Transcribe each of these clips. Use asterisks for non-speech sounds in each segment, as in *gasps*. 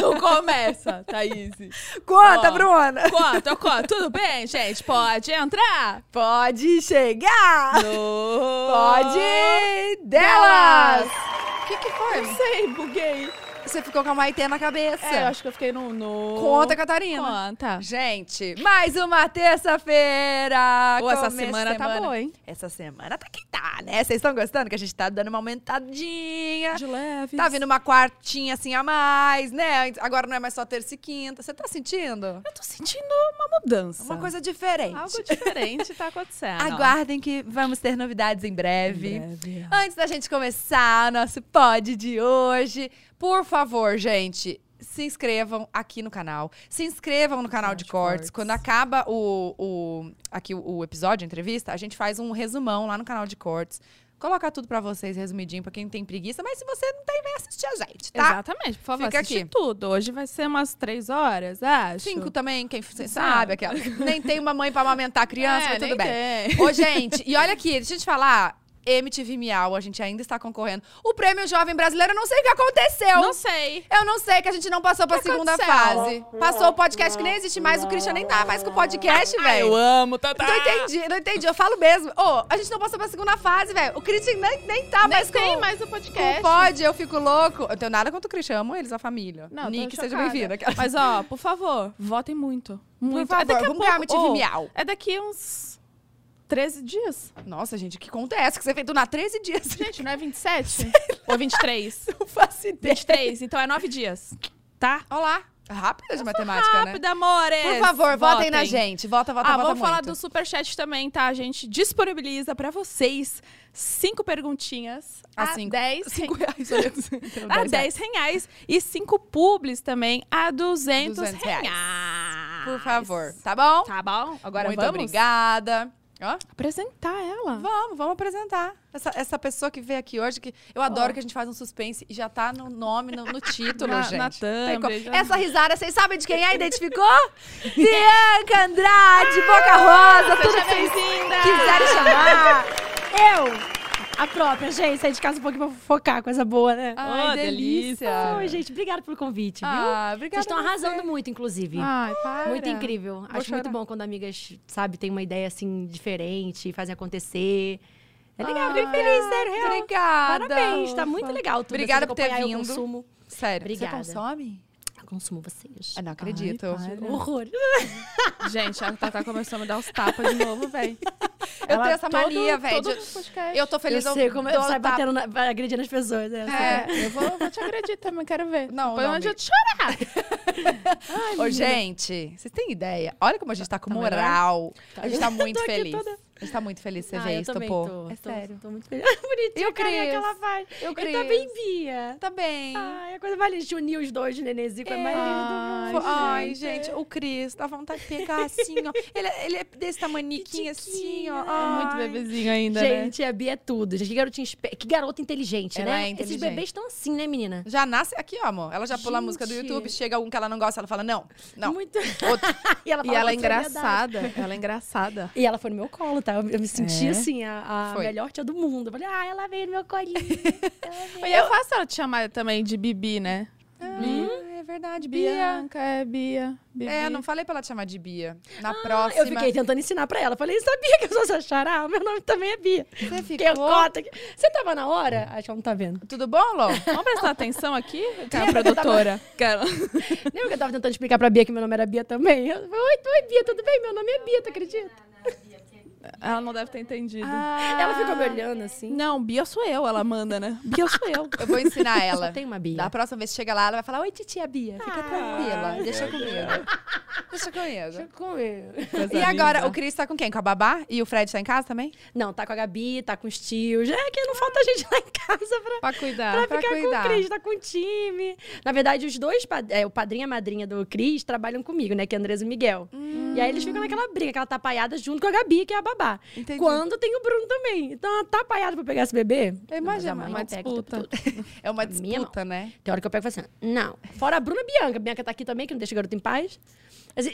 Não começa, Thaís. Conta, Ó. Bruna. Conta, conta. Tudo bem, gente? Pode entrar? Pode chegar. No... Pode delas. O que, que foi? Não sei, buguei. Você ficou com a Maitê na cabeça. É, eu acho que eu fiquei no... no... Conta, Catarina. Conta. Gente, mais uma terça-feira. Pô, essa de semana tá boa, hein? Essa semana tá que tá, né? Vocês estão gostando que a gente tá dando uma aumentadinha? De leve. Tá vindo uma quartinha assim a mais, né? Agora não é mais só terça e quinta. Você tá sentindo? Eu tô sentindo uma mudança. Uma coisa diferente. Algo diferente tá acontecendo. Aguardem que vamos ter novidades em breve. Em breve. Antes da gente começar o nosso pod de hoje, por favor, gente, se inscrevam aqui no canal. Se inscrevam no canal de, cortes. Quando acaba o, o- aqui o, o episódio, a entrevista, a gente faz um resumão lá no canal de cortes. Colocar tudo pra vocês resumidinho, pra quem não tem preguiça. Mas se você não tem, vem assistir a gente, tá? Exatamente, por favor, Fica aqui. tudo. Hoje vai ser umas três horas, acho. Cinco também, quem Não. sabe. Aquela. Nem tem uma mãe pra amamentar a criança, É, mas tudo bem. tem. Ô, gente, e olha aqui, deixa eu te falar. MTV Miau, a gente ainda está concorrendo. O Prêmio Jovem Brasileiro, eu não sei o que aconteceu. Não sei. Eu não sei, que a gente não passou pra que segunda aconteceu? fase. Passou o podcast que nem existe mais, o Christian nem tá mais com o podcast, *laughs* velho. eu amo, Tatá. Não entendi, não entendi. Eu falo mesmo. Ô, a gente não passou pra segunda fase, velho. O Christian nem, nem tá Nem mais com, tem mais o podcast. o pod, eu fico louco. Eu tenho nada contra o Christian, amo eles, a família. Não, Nick, seja bem-vinda. Mas, ó, por favor, votem muito. Muito. favor, é daqui a vamos ganhar pouco. MTV Ô, Miau. É daqui uns 13 dias. Nossa, gente, que conta é essa que você fez na 13 dias? Gente, não é 27? Ou 23? Não faço ideia. 23, então é 9 dias. Tá? Olha lá. Rápida de matemática, né? Rápido, amores! Por favor, votem na gente. Vota, vota, Ah, vota vamos falar muito. do superchat também, tá? A gente disponibiliza pra vocês cinco perguntinhas Ah, a cinco. 10 *laughs* Cinco reais. *laughs* a 10 reais e cinco publis também a 200, 200 reais. reais. Por favor, tá bom? Tá bom? Agora Muito vamos obrigada. Ó, apresentar ela. vamos, vamos apresentar. Essa, essa pessoa que veio aqui hoje, que eu adoro que a gente faz um suspense e já tá no nome, no, no título, *laughs* Na- gente. na thumb, já- Essa risada, vocês sabem de quem é? Identificou? *laughs* Bianca Andrade, Boca Rosa, tudo que vocês quiserem chamar. Eu! A própria, gente, saí de casa um pouquinho pra focar, coisa boa, né? Ai, Oh, delícia. Oi, gente, obrigada pelo convite, viu? Ah, obrigada. Vocês estão você. arrasando muito, inclusive. Ai, para. muito incrível. Acho chorar. muito bom quando amigas, sabe, têm uma ideia assim diferente, fazem acontecer. É legal, fiquei feliz, sério, real. Obrigada. Parabéns, tá muito legal tudo. Obrigada assim, por ter vindo. Eu consumo, Sério, Obrigada. você consome? Eu consumo vocês. Eu não acredito. Ai. Horror. *laughs* Gente, a Tatá começou a me dar os tapas de novo, velho. Eu tenho essa mania, velho. Eu tô feliz. eu sei como eu tapa- batendo, na, agredindo as pessoas. né? É. Eu vou, vou te agredir também, quero ver. Não, Põe não, onde eu te chorar. *laughs* Ô, gente, vocês têm ideia? Olha como a gente tá com Tá moral. A gente tá muito feliz. toda- A gente tá muito feliz de você Ah, ver isso, pô. tô. É tô, sério. Tô muito feliz. *laughs* Bonitinha Eu carinha que ela faz. Eu Ele tá bem. Bia. Tá bem. Ai, a coisa mais linda. Unir os dois, o nenenzinho, coisa mais Ai, linda. do mundo. Ai, gente, o Cris, dá vontade de pegar assim, ó. Ele, ele é desse tamaniquinho assim, ó. É muito Ai. bebezinho ainda, né? Gente, a Bia é tudo. Gente, que garotinha espe- Que garota inteligente, Ela né? é Esses inteligente. bebês estão assim, né, menina? Já nasce aqui, ó, amor. Ela já pula a música do Gente. YouTube, chega algum que ela não gosta, ela fala, não, não. Muito. Outro. *laughs* e ela, E fala ela é engraçada. Ela é engraçada. E ela foi no meu colo, tá? Eu, eu me senti É? assim, a, a melhor tia do mundo. Eu falei, ah, ela veio no meu colinho. *laughs* E é fácil ela te chamar também de Bibi, né? Ah, é verdade, Bia. Bianca, é Bia. Bibi. É, não falei pra ela te chamar de Bia. Na Ah, próxima. eu fiquei tentando ensinar pra ela. Falei, sabia que eu sou sua xará? Meu nome também é Bia. Você Que eu ficou. cota aqui. Você tava na hora? Acho que ela não tá vendo. Tudo bom, Lô? Vamos prestar atenção aqui, *laughs* cara, produtora. Cara. Lembra que eu tava tentando explicar pra Bia que meu nome era Bia também? Eu falei, oi, oi, Bia, tudo bem? Meu nome é Bia, tu acredita? Ela não deve ter entendido. Ela ficou me olhando assim. Não, Bia sou eu, ela manda, né? Bia sou eu. Eu vou ensinar ela. Só tem uma Bia. Da próxima vez que chega lá, ela vai falar: Oi, titia Bia, fica Ah. tranquila, deixa comigo. Deixa comigo. Deixa comigo. E agora, o Cris tá com quem? Com a babá? E o Fred tá em casa também? Não, tá com a Gabi, tá com os tios. É que não falta gente lá em casa pra, Pra cuidar. pra ficar cuidar. com o Cris, tá com o time. Na verdade, os dois, é, o padrinho e a madrinha do Cris, trabalham comigo, né? Que é Andresa e Miguel. E aí eles ficam naquela briga, aquela tapaiada junto com a Gabi, que é a babá. Entendi. Quando tem o Bruno também. Então, uma tapaiada pra pegar esse bebê. Eu Mas imagino, a mãe uma disputa. *laughs* É uma disputa, né? Tem hora que eu pego e falo assim, não. Fora a Bruna e a Bianca. A Bianca tá aqui também, que não deixa o garoto em paz.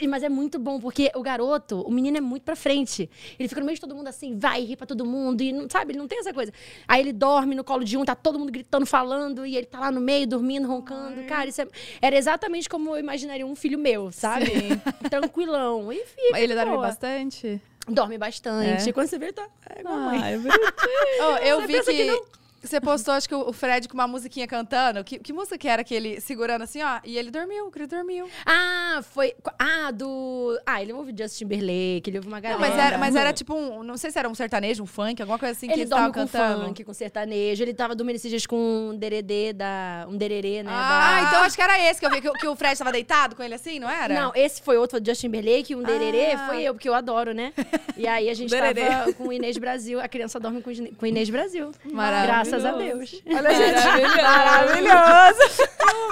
Mas é muito bom, porque o garoto, o menino é muito pra frente. Ele fica no meio de todo mundo assim, vai, ri pra todo mundo, e não, sabe, ele não tem essa coisa. Aí ele dorme no colo de um, tá todo mundo gritando, falando, e ele tá lá no meio, dormindo, roncando. Cara, isso é- era exatamente como eu imaginaria um filho meu, sabe? *laughs* Tranquilão. E fica. Mas ele dorme bastante? Dorme bastante. É? Quando você vê, tá. É igual a mãe. Bonitinho. *laughs* Oh, eu Você vi que, que não? você postou, acho que o Fred com uma musiquinha cantando. Que, que música que era que ele segurando assim, ó? E ele dormiu, o Cris dormiu. Ah, foi. Ah, do. Ah, ele ouve Justin Timberlake, ele ouve uma Não, galera. mas era, mas era tipo um. Não sei se era um sertanejo, um funk, alguma coisa assim que Ele eles estavam dorme com cantando. funk, com sertanejo. Ele tava dormindo esses dias com um deredê da. Um dererê, né? Ah, da- então acho que era esse que eu vi, que, o- que o Fred tava deitado com ele assim, não era? Não, esse foi outro, do Justin Timberlake, um dererê Ah. foi eu, porque eu adoro, né? *laughs* E aí a gente Dererê. tava com o Inês Brasil, a criança dorme com, o Ine- com o Inês Brasil. Maravilhoso. Graças a Deus. Olha, gente. Maravilhoso.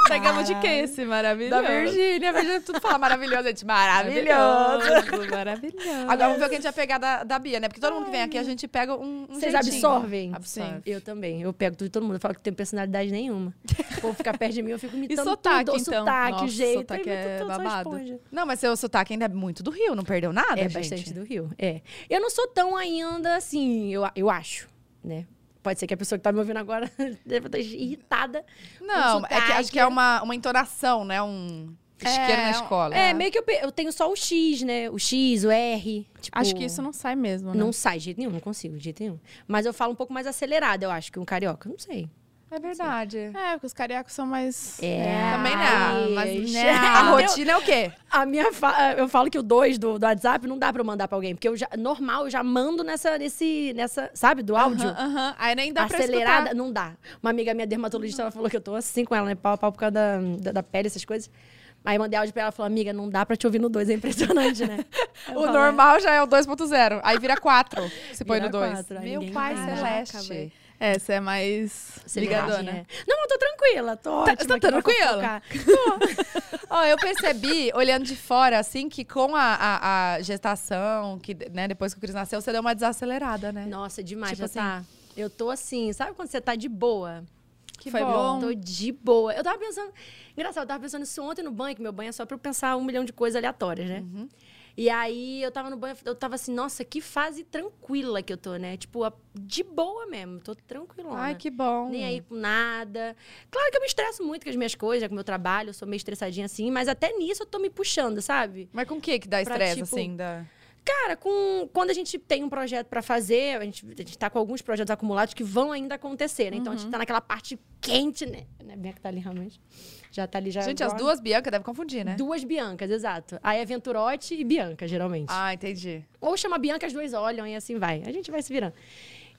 Pegamos de que esse? Maravilhoso. Da Virgínia. A Virgínia tudo fala maravilhoso, gente. Maravilhoso. Maravilhoso. Agora vamos ver o que a gente vai pegar da, da Bia, né? Porque todo mundo que vem aqui, a gente pega um, um Vocês jeitinho. absorvem? Absorve. Eu também. Eu pego tudo de todo mundo. Eu falo que não tenho personalidade nenhuma. O povo ficar perto de mim, eu fico imitando sotaque, tudo. Então? sotaque, Nossa, jeito. sotaque é tudo, babado. Não, mas seu sotaque ainda é muito do Rio, não perdeu nada, É gente? bastante do Rio. É. Eu não sou tão ainda assim, eu, eu acho, né? Pode ser que a pessoa que tá me ouvindo agora *laughs* deve estar irritada. Não, é que acho que é uma, uma entonação, né? Um isqueiro na É, escola. É, meio que eu, eu tenho só o X, né? O X, o R. Tipo, Acho que isso não sai mesmo, né? não sai de jeito nenhum, não consigo de jeito nenhum. Mas eu falo um pouco mais acelerado, eu acho, que um carioca. Não sei. É verdade. É, porque os cariocas são mais... É. Também Ai, não, mas né, a rotina é o quê? A minha fa- eu falo que o 2 do, do WhatsApp não dá pra eu mandar pra alguém, porque eu já normal, eu já mando nessa nesse nessa, sabe, do áudio. Aham, aham. Aí nem dá pra acelerada, escutar. não dá. Uma amiga minha dermatologista, ela falou que eu tô assim com ela, né? Pau a pau por causa da, da, da pele, essas coisas. Aí eu mandei áudio pra ela e falou, amiga, não dá pra te ouvir no 2, é impressionante, né? *laughs* O falo, normal já é o 2.0. Aí vira 4, se *laughs* põe Vira no 2. quatro, aí Meu pai celeste. Caraca, Essa é mais ligadona. é. Não, eu tô tranquila, tô Tá- ótima. tá tranquila? fofocar. *laughs* Ó, eu percebi, olhando de fora, assim, que com a, a- a gestação, que, né, depois que o Cris nasceu, você deu uma desacelerada, né? Nossa, demais, Tipo já tá. Eu tô assim, sabe quando você tá de boa? Que Foi bom. bom. Tô de boa. Eu tava pensando. Engraçado, eu tava pensando isso ontem no banho, que meu banho é só pra eu pensar um milhão de coisas aleatórias, né? Uhum. E aí eu tava no banho, eu tava assim, nossa, que fase tranquila que eu tô, né? Tipo, a- de boa mesmo, tô tranquilona. Ai, que bom. Nem aí com nada. Claro que eu me estresso muito com as minhas coisas, com o meu trabalho, eu sou meio estressadinha assim, mas até nisso eu tô me puxando, sabe? Mas com o que que dá Pra, estresse, tipo, assim? Da... Cara, com, quando a gente tem um projeto pra fazer, a gente, a gente tá com alguns projetos acumulados que vão ainda acontecer, né? Então a gente tá naquela parte quente, né? Né, Bianca tá ali realmente. Já tá ali já. Gente, as agora. duas Bianca devem confundir, né? Duas Biancas, exato. Aí é Venturote e Bianca, geralmente. Ah, entendi. Ou chama Bianca, as duas olham e assim vai. A gente vai se virando.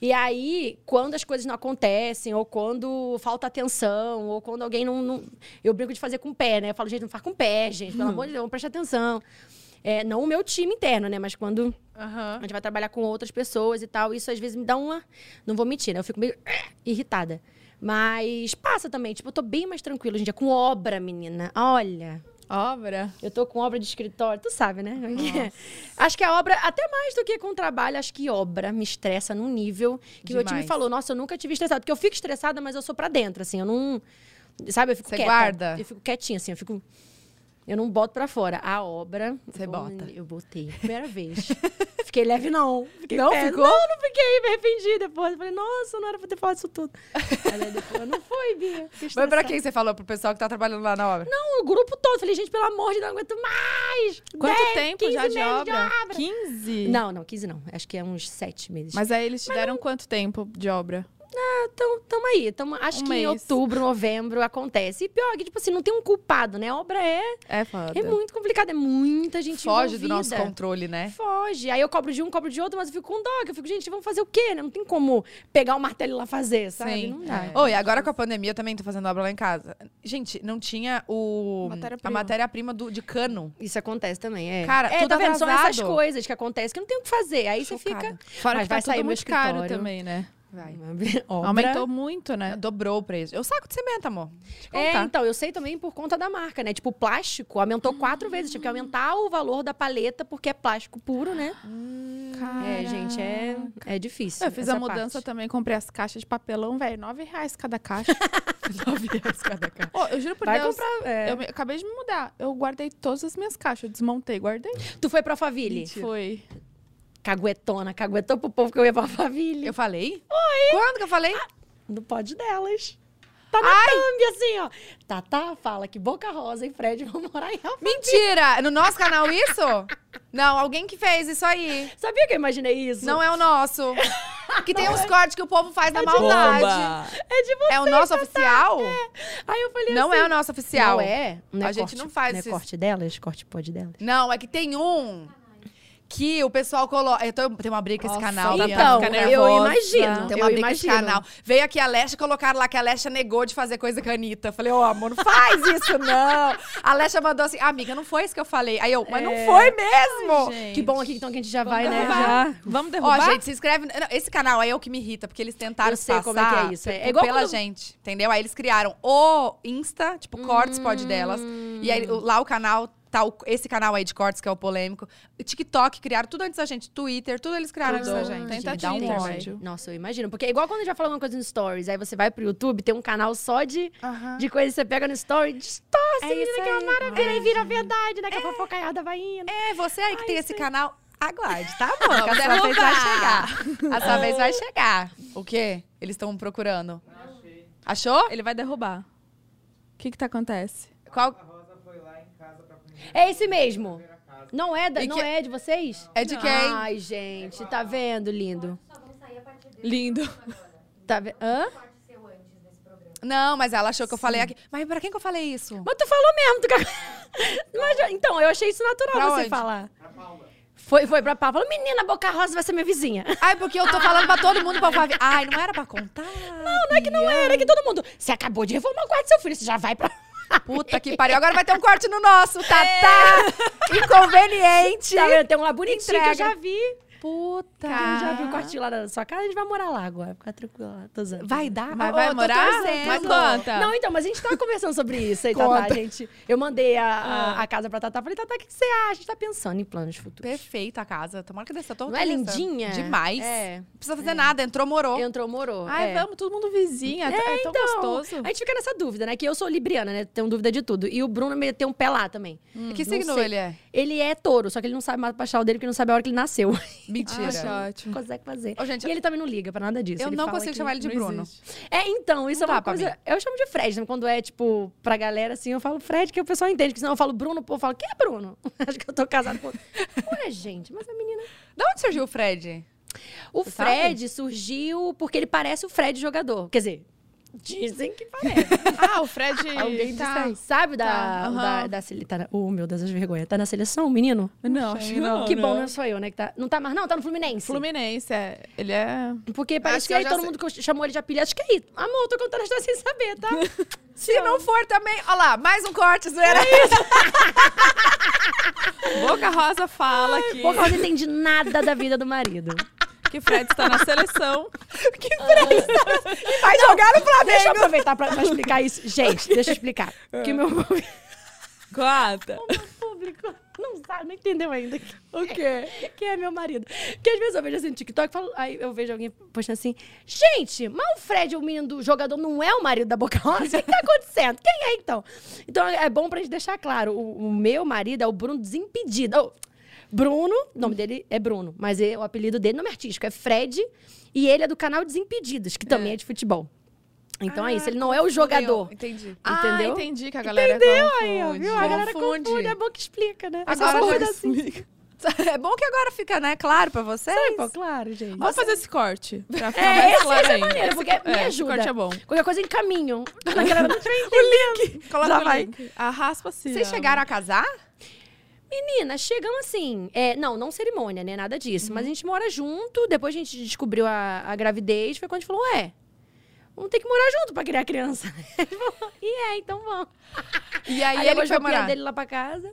E aí, quando as coisas não acontecem, ou quando falta atenção, ou quando alguém não. não- Eu brinco de fazer com o pé, né? Eu falo, gente, não faz com o pé, gente. Pelo amor de Deus, vamos prestar atenção. É, não o meu time interno, né? Mas quando Aham. a gente vai trabalhar com outras pessoas e tal, isso às vezes me dá uma. Não vou mentir, né? Eu fico meio irritada. Mas passa também. Tipo, eu tô bem mais tranquila hoje em dia. Com obra, menina. Olha. Obra. Eu tô com obra de escritório, tu sabe, né? *laughs* Acho que a obra, até mais do que com trabalho, acho que obra me estressa num nível que o meu time Demais. falou, nossa, eu nunca tive estressado. Porque eu fico estressada, mas eu sou pra dentro, assim, eu não. Sabe, eu fico Você quieta. guarda? Eu fico quietinha, assim, eu fico. Eu não boto pra fora. A obra. Você bota. Eu botei. Primeira *laughs* vez. Fiquei leve, não. Fiquei Não ficou? Não, não fiquei. Me arrependi depois. Eu falei, nossa, não era pra ter falado isso tudo. Mas aí depois, não foi, Bia. *laughs* Mas pra quem você falou? Pro pessoal que tá trabalhando lá na obra? Não, o grupo todo. Falei, gente, pelo amor de Deus, não aguento mais. Quanto 10, tempo 15 já de meses obra? 15? Não, não, 15 não. Acho que é uns 7 meses. Mas aí eles te deram quanto tempo de obra? Então, tamo aí. Tamo, acho Um que em mês. outubro, novembro acontece. E pior que, tipo assim, não tem um culpado, né? A obra é, É foda. é muito complicada. É muita gente Foge do envolvida. nosso controle, né? Foge. Aí eu cobro de um, cobro de outro, mas eu fico com dó. Eu fico, gente, vamos fazer o quê, né? Não tem como pegar o martelo e lá fazer, sabe? Sim. Não dá. Oi, agora com a pandemia eu também tô fazendo obra lá em casa. Gente, não tinha o Matéria-prima. a matéria-prima do- de cano. Isso acontece também, é. Cara, é, tudo tá vendo? São essas coisas que acontecem que não tem o que fazer. Aí você Chocada. fica... Fora Mas que vai tá sair muito caro também, né? Vai. *laughs* Obra. Aumentou muito, né? Dobrou o preço. É o saco de cimento, amor. É, então, eu sei também por conta da marca, né? Tipo, o plástico aumentou quatro vezes. Tive que aumentar o valor da paleta, porque é plástico puro, né? É, gente, é, é difícil. Eu fiz a mudança parte. também, comprei as caixas de papelão, velho, nove reais cada caixa. *laughs* Nove reais cada cara. Ô, eu juro por Vai Deus, comprar. é. eu me- acabei de me mudar. Eu guardei todas as minhas caixas, eu desmontei, guardei. Tu foi pra Faville? Foi. Caguetona, caguetou pro povo que eu ia pra Faville. Eu falei? Oi. Quando que eu falei? No pod delas. Tá na thumb, assim, ó. Tatá fala que Boca Rosa e Fred vão morar em Alphaville. Mentira! No nosso canal isso? Não, alguém que fez isso aí. Sabia que eu imaginei isso? Não é o nosso. Que tem uns cortes que o povo faz na maldade. É de você. É o nosso oficial? Aí eu falei Não assim. é o nosso oficial. Não é? Não é A gente corte- não faz Não é esses- corte delas? Corte pod delas? Não, é que tem um que o pessoal coloca. Eu tô, tem uma briga com esse canal. Bianca Então, eu nervosa. imagino. Tem eu uma briga com esse canal. Veio aqui a Lesha, colocaram lá que a Lesha negou de fazer coisa com a Anitta. Falei, ô, amor, não faz isso, não. A Lesha mandou assim, amiga, não foi isso que eu falei. Aí eu, mas não É. foi mesmo. Gente. Que bom aqui então que a gente já vai, né? derrubar. Já. Vamos Ó, derrubar? gente, se inscreve. não, Esse canal aí é o que me irrita, porque eles tentaram Eu sei passar como é que é isso, é. É igual pela quando- gente, entendeu? Aí eles criaram o Insta, tipo, cortes pode delas. E aí o- lá o canal, tá o- esse canal aí de cortes, que é o polêmico. TikTok criaram tudo antes da gente. Twitter, tudo eles criaram antes da Tudo. gente. Tenta Me dá um ódio. Nossa, eu imagino. Porque é igual quando a gente já falou alguma coisa no Stories, aí você vai pro YouTube, tem um canal só de, Aham. de coisas que você pega no Story, distorce, É menina, isso que é uma maravilha, e vira verdade, né? Que a fofocaiada vai indo. É, você aí que Ai, tem esse canal, aguarde, tá *laughs* bom? a sua vez vai chegar. A sua vez vai chegar. O quê? Eles estão procurando. Achou? Ele vai derrubar. O que que tá acontece? Qual? A Rosa foi lá em casa pra comer É esse mesmo. Não é, da, E não que- é de vocês? É de quem? Ai, gente, tá vendo, lindo? Lindo. Tá vendo? Hã? Não, mas ela achou que eu falei aqui. Mas pra quem que eu falei isso? Mas tu falou mesmo. Tu... *laughs* Mas, então, eu achei isso natural Pra você onde? falar. Pra Paula. Foi, foi pra Paula. Falou, menina, Boca Rosa vai ser minha vizinha. Ai, porque eu tô falando pra todo mundo pra falar. Ai, não era pra contar? Não, Não é que não era, é que todo mundo. Você acabou de reformar o quarto do seu filho, você já vai pra. Puta que pariu. Agora vai ter um corte no nosso, tá? tá. Inconveniente. Tá? Tem um lá bonitinho que eu já vi. Puta. Eu já vi o quartinho lá na sua casa, a gente vai morar lá agora. Ficar tranquilo lá. Tô. Vai dar? Mas Ô, vai tô morar? Mas conta. Não, então, mas a gente tava conversando sobre isso aí, Tatá, Conta. gente. Eu mandei a, a, a casa pra Tatá. Falei, Tatá, o que, que você acha? A gente tá pensando em planos futuros. Perfeita a casa. Tomara que dê certo. Não é lindinha? Demais. É. Não precisa fazer nada. Entrou, morou. Entrou, morou. Ai, é. vamos, todo mundo vizinha. É, tão Então, gostoso. A gente fica nessa dúvida, né? Que eu sou libriana, né? Tenho dúvida de tudo. E o Bruno me- tem um pé lá também. que não signo sei. ele é? Ele é touro, só que ele não sabe mapa astral dele porque não sabe a hora que ele nasceu. *laughs* Mentira. Acho Não ótimo. consegue fazer. Ô, gente, e ele também não liga pra nada disso. eu Ele não fala consigo chamar ele de Bruno. existe. É, então, isso Não é uma coisa. Eu chamo de Fred, né? Quando é, tipo, pra galera assim, eu falo Fred, que o pessoal entende. Porque senão eu falo Bruno, o povo fala, quem é Bruno? *laughs* Acho que eu tô casado com. Ué, gente, mas a menina. Da onde surgiu o Fred? O Você sabe? Fred surgiu porque ele parece o Fred jogador. Quer dizer, dizem que parece. *laughs* Ah, o Fred Alguém tá... disse. Sabe da. Tá, da, aham. da sele- tá na- Oh, meu Deus, as vergonhas. Tá na seleção, o menino? Não, acho que *laughs* não. que bom, não sou eu, né? Que tá... Não tá mais, não, tá no Fluminense. Fluminense, é. Ele é... Porque Acho parece que aí todo sei. mundo que chamou ele de apelido. Acho que é aí. Amor, eu tô contando a história sem saber, tá? *laughs* Se não for também. Olha lá, mais um corte, zoeira. Boca Rosa fala que, Boca Rosa não entende nada da vida do marido. *laughs* que Fred está na seleção. Vai jogar no Deixa eu Flamengo. aproveitar pra, pra explicar isso. Gente, deixa eu explicar. Porque *laughs* o meu Conta. público não sabe, não entendeu ainda. O quê? Quem é meu marido? Porque às vezes eu vejo assim no TikTok, falo, aí eu vejo alguém postando assim, gente, mas o Fred, o menino do jogador, não é o marido da Boca Rosa? O que tá acontecendo? Quem é então? Então é bom pra gente deixar claro, o, o meu marido é o Bruno Desimpedido. Oh, Bruno, o nome dele é Bruno, mas é- o apelido dele, nome artístico, é Fred, e ele é do canal Desimpedidos, que também é, de futebol. Então é isso, ele não é o jogador. Entendi. Ah, Entendeu? entendi que a galera Entendeu confunde. aí, ó, viu? A galera Confunde. confunde, é bom que explica, né? Agora coisa assim. *laughs* É bom que agora fica, né, claro pra vocês. Pô, claro, gente. Vamos fazer esse corte. Pra *laughs* ficar É, mais esse, claro esse é ainda. maneiro, porque me É, esse ajuda. corte é bom. Qualquer coisa em caminho. *laughs* A galera não vai entender. Coloca Já o vai. link. Arraspa assim. Vocês ó. chegaram a casar? Menina, chegamos assim. É, não, não cerimônia, né? Nada disso. Mas a gente mora junto. Depois a gente descobriu a, a gravidez. Foi quando a gente falou: ué, vamos ter que morar junto pra criar criança. *laughs* E é, então vamos. *laughs* E aí, Aí, ele depois foi morar. dele lá pra casa.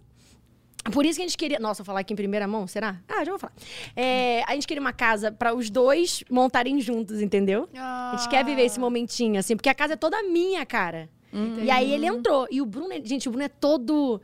Por isso que a gente queria. Nossa, vou falar aqui em primeira mão, será? Ah, já vou falar. É, a gente queria uma casa para os dois montarem juntos, entendeu? A gente quer viver esse momentinho, assim, porque a casa é toda minha, cara. E aí ele entrou. E o Bruno, gente, o Bruno é todo.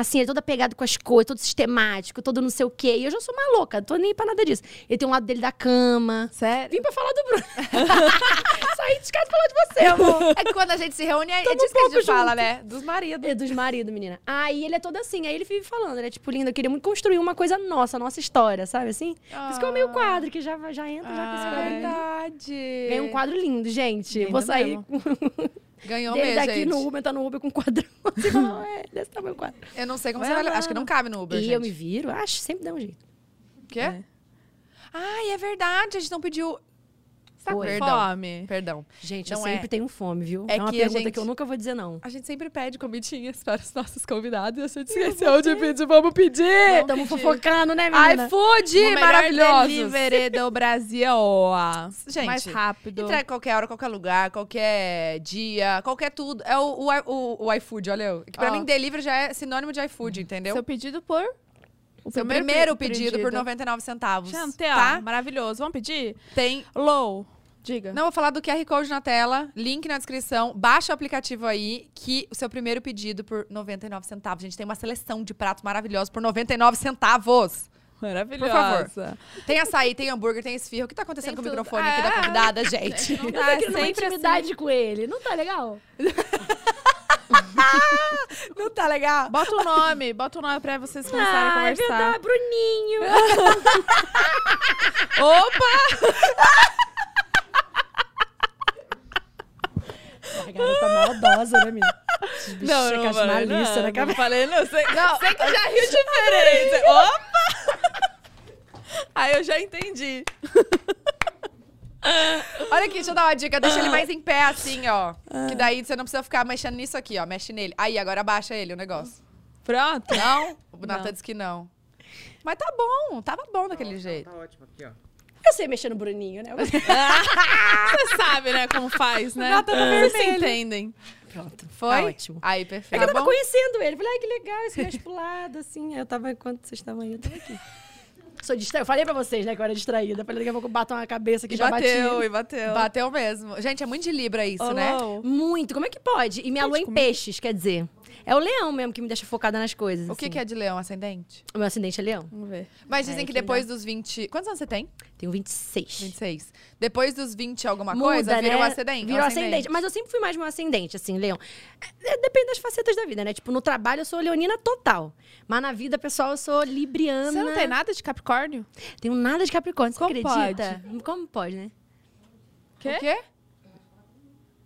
Assim, ele é todo apegado com as coisas, todo sistemático, todo não sei o quê. E eu já sou mais louca, tô nem pra nada disso. Ele tem um lado dele da cama. Sério? Vim pra falar do Bruno. *laughs* Saí de casa falar de você, amor. É que quando a gente se reúne, é Tamo disso que a gente fala, junto. né? Dos maridos. É dos maridos, menina. Aí ele é todo assim. Aí ele vive falando, ele é tipo lindo. Eu queria muito construir uma coisa nossa, nossa história, sabe assim? Por isso que eu amei o quadro, que já, já entra já com esse Ah, quadro. verdade. Ganhei um quadro lindo, gente. Lindo Vou sair *laughs* Ganhou dele mesmo, daqui gente. no Uber, tá no Uber com um quadrão. Assim, *laughs* fala, é, desse tamanho quadro. Eu não sei como Vai você vai... Acho que não cabe no Uber, e gente. eu me viro, acho, sempre dá um jeito. O quê? É. Ai, é verdade. A gente não pediu... Você tá com. Perdão. fome? Perdão. Gente, Não eu sempre é. tenho fome, viu? É É, uma pergunta gente- que eu nunca vou dizer não. A gente sempre pede comidinhas para os nossos convidados. A gente esqueceu de pedir. Vamos pedir! Estamos fofocando, né, menina? iFood, O melhor maravilhosos! delivery do Brasil. *laughs* Gente, mais rápido. Entrega qualquer hora, qualquer lugar, qualquer dia, qualquer tudo. É o, o, o, o iFood, olha eu. Que pra Ó. mim, delivery já é sinônimo de iFood, entendeu? Seu pedido por... O Seu primeiro primeiro pe- pedido, por 99 centavos. Gente, ó, tá? maravilhoso. Vamos pedir? Tem. Low. Diga. Não vou falar do QR Code na tela, link na descrição. Baixa o aplicativo aí, que o seu primeiro pedido por 99 centavos. A gente tem uma seleção de pratos maravilhosos por 99 centavos. Maravilhosa. Por favor. Tem açaí, tem hambúrguer, tem esfirra. O que tá acontecendo Tem com o tudo. microfone aqui da convidada, *laughs* gente? Não tá, sempre intimidade com ele. Não tá legal? *laughs* *laughs* Não tá legal? Bota o nome, bota o nome pra vocês começarem a Ah, é conversar. verdade, Bruninho. *laughs* Opa! A garota maldosa, né? Esses bichos com as malícias na não, cabeça. falei, não, sei, não, *laughs* sei que já riu diferente. Opa! Aí eu já entendi. *laughs* Olha aqui, deixa eu dar uma dica. Deixa ele mais em pé, assim, ó. Que daí você não precisa ficar mexendo nisso aqui, ó. Mexe nele. Aí, agora abaixa ele o negócio. Pronto? Não? *laughs* O Natan Não. disse que não. Mas tá bom, tava bom daquele jeito. Tá ótimo aqui, ó. Eu sei mexer no Bruninho, né? *laughs* Você sabe, né, como faz, né? Nota tá Vocês se vermelho. entendem. Pronto. Foi? Tá ótimo. Aí, É perfeito. que eu Tá tava bom? conhecendo ele. Falei, ai, que legal, esse gajo pro lado, assim. Aí eu tava, enquanto vocês estavam aí, eu tava aqui. Sou distraída. Eu falei pra vocês, né, que eu era distraída. Falei, daqui a pouco batam a cabeça que E já bateu, bati. e bateu. Bateu mesmo. Gente, é muito de Libra isso, Ô, né? Muito. Como é que pode? E minha lua em peixes, quer dizer. É o leão mesmo que me deixa focada nas coisas. O que, assim. que é de leão ascendente? O meu ascendente é leão. Vamos ver. Mas dizem Ai, que que depois dos 20. Quantos anos você tem? Tenho 26. 26. Depois dos 20 alguma Muda, coisa, vira né? o ascendente. Virou o ascendente. Mas eu sempre fui mais meu ascendente, assim, leão. É, Depende das facetas da vida, né? Tipo, no trabalho eu sou leonina total. Mas na vida, pessoal, eu sou libriana. Você não tem nada de Capricórnio? Tenho nada de Capricórnio, você Como acredita? Como pode, né? Quê? O quê?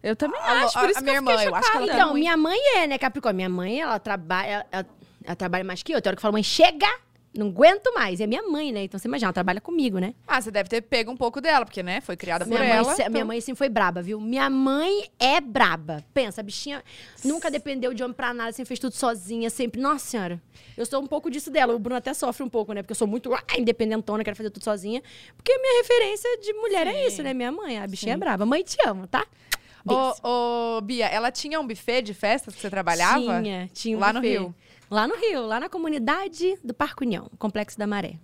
Eu também A- acho, a- por isso a que minha eu irmã, eu acho que ela Então, muito- minha mãe é, né, Capricórnio? Minha mãe, ela trabalha, ela, ela trabalha mais que eu. Tem hora que eu falo, mãe, chega! Não aguento mais. É minha mãe, né? Então você imagina, ela trabalha comigo, né? Ah, você deve ter pego um pouco dela, porque, né? Foi criada por Minha mãe, ela. se- minha então- mãe sempre foi braba, viu? Minha mãe é braba. Pensa, a bichinha nunca dependeu de homem pra nada, sempre fez tudo sozinha, sempre. Nossa senhora. Eu sou um pouco disso dela. O Bruno até sofre um pouco, né? Porque eu sou muito ah, independentona, quero fazer tudo sozinha. Porque a minha referência de mulher é isso, né? Minha mãe. A bichinha é braba. Mãe, te amo, tá? Ô, ô, Bia, ela tinha um buffet de festas que você trabalhava? Tinha, tinha um Lá no buffet. Rio? Lá no Rio, lá na comunidade do Parque União, Complexo da Maré.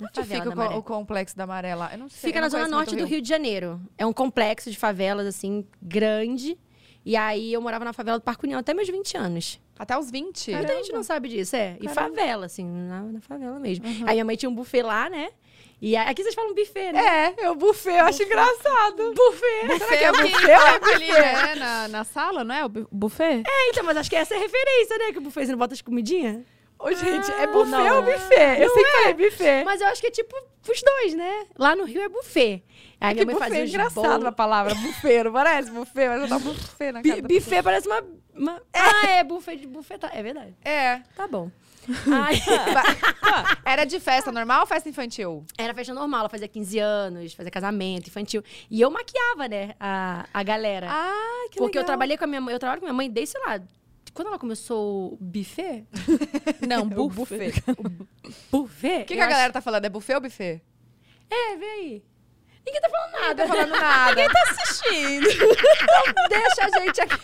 Onde fica o, co- Maré. o complexo da Amarela? Eu não sei. Fica eu na não zona norte muito do Rio de Janeiro. É um complexo de favelas, assim, grande. E aí eu morava na favela do Parque União até meus 20 anos. Até os 20? Muita gente não sabe disso, é. E favela, assim, na, na favela mesmo. Aí minha mãe tinha um buffet lá, né? E aqui vocês falam buffet, né? É, é o buffet, eu acho engraçado. Buffet. Será que é o que buffet ou é buffet? né, na, na *laughs* sala, não é? O bu- buffet? É, então, mas acho que essa é a referência, né? Que o buffet você não bota as comidinhas. Ô, gente, é ou buffet não? ou buffet? Eu Não sempre é. falei buffet. Mas eu acho que é tipo os dois, né? Lá no Rio é buffet. Aí minha que mãe buffet fazia é engraçado bolos. a palavra buffet, não parece buffet, mas eu dou buffet na cara Buffet parece uma. uma- Ah, é buffet de buffet. É verdade. É. Tá bom. *laughs* Ai, Era de festa normal ou festa infantil? era festa normal, ela fazia 15 anos, fazia casamento infantil. E eu maquiava, né, a, a galera. Ah, que Porque eu trabalhei com a minha mãe, eu trabalho com minha mãe desde, sei lá, quando ela começou o buffet? *laughs* Não, O buffet. Buffet? O que, que a acho- galera tá falando? É buffet ou buffet? É, vê aí. Ninguém tá falando nada. Não tá falando nada. *laughs* Quem tá assistindo? Deixa a gente aqui.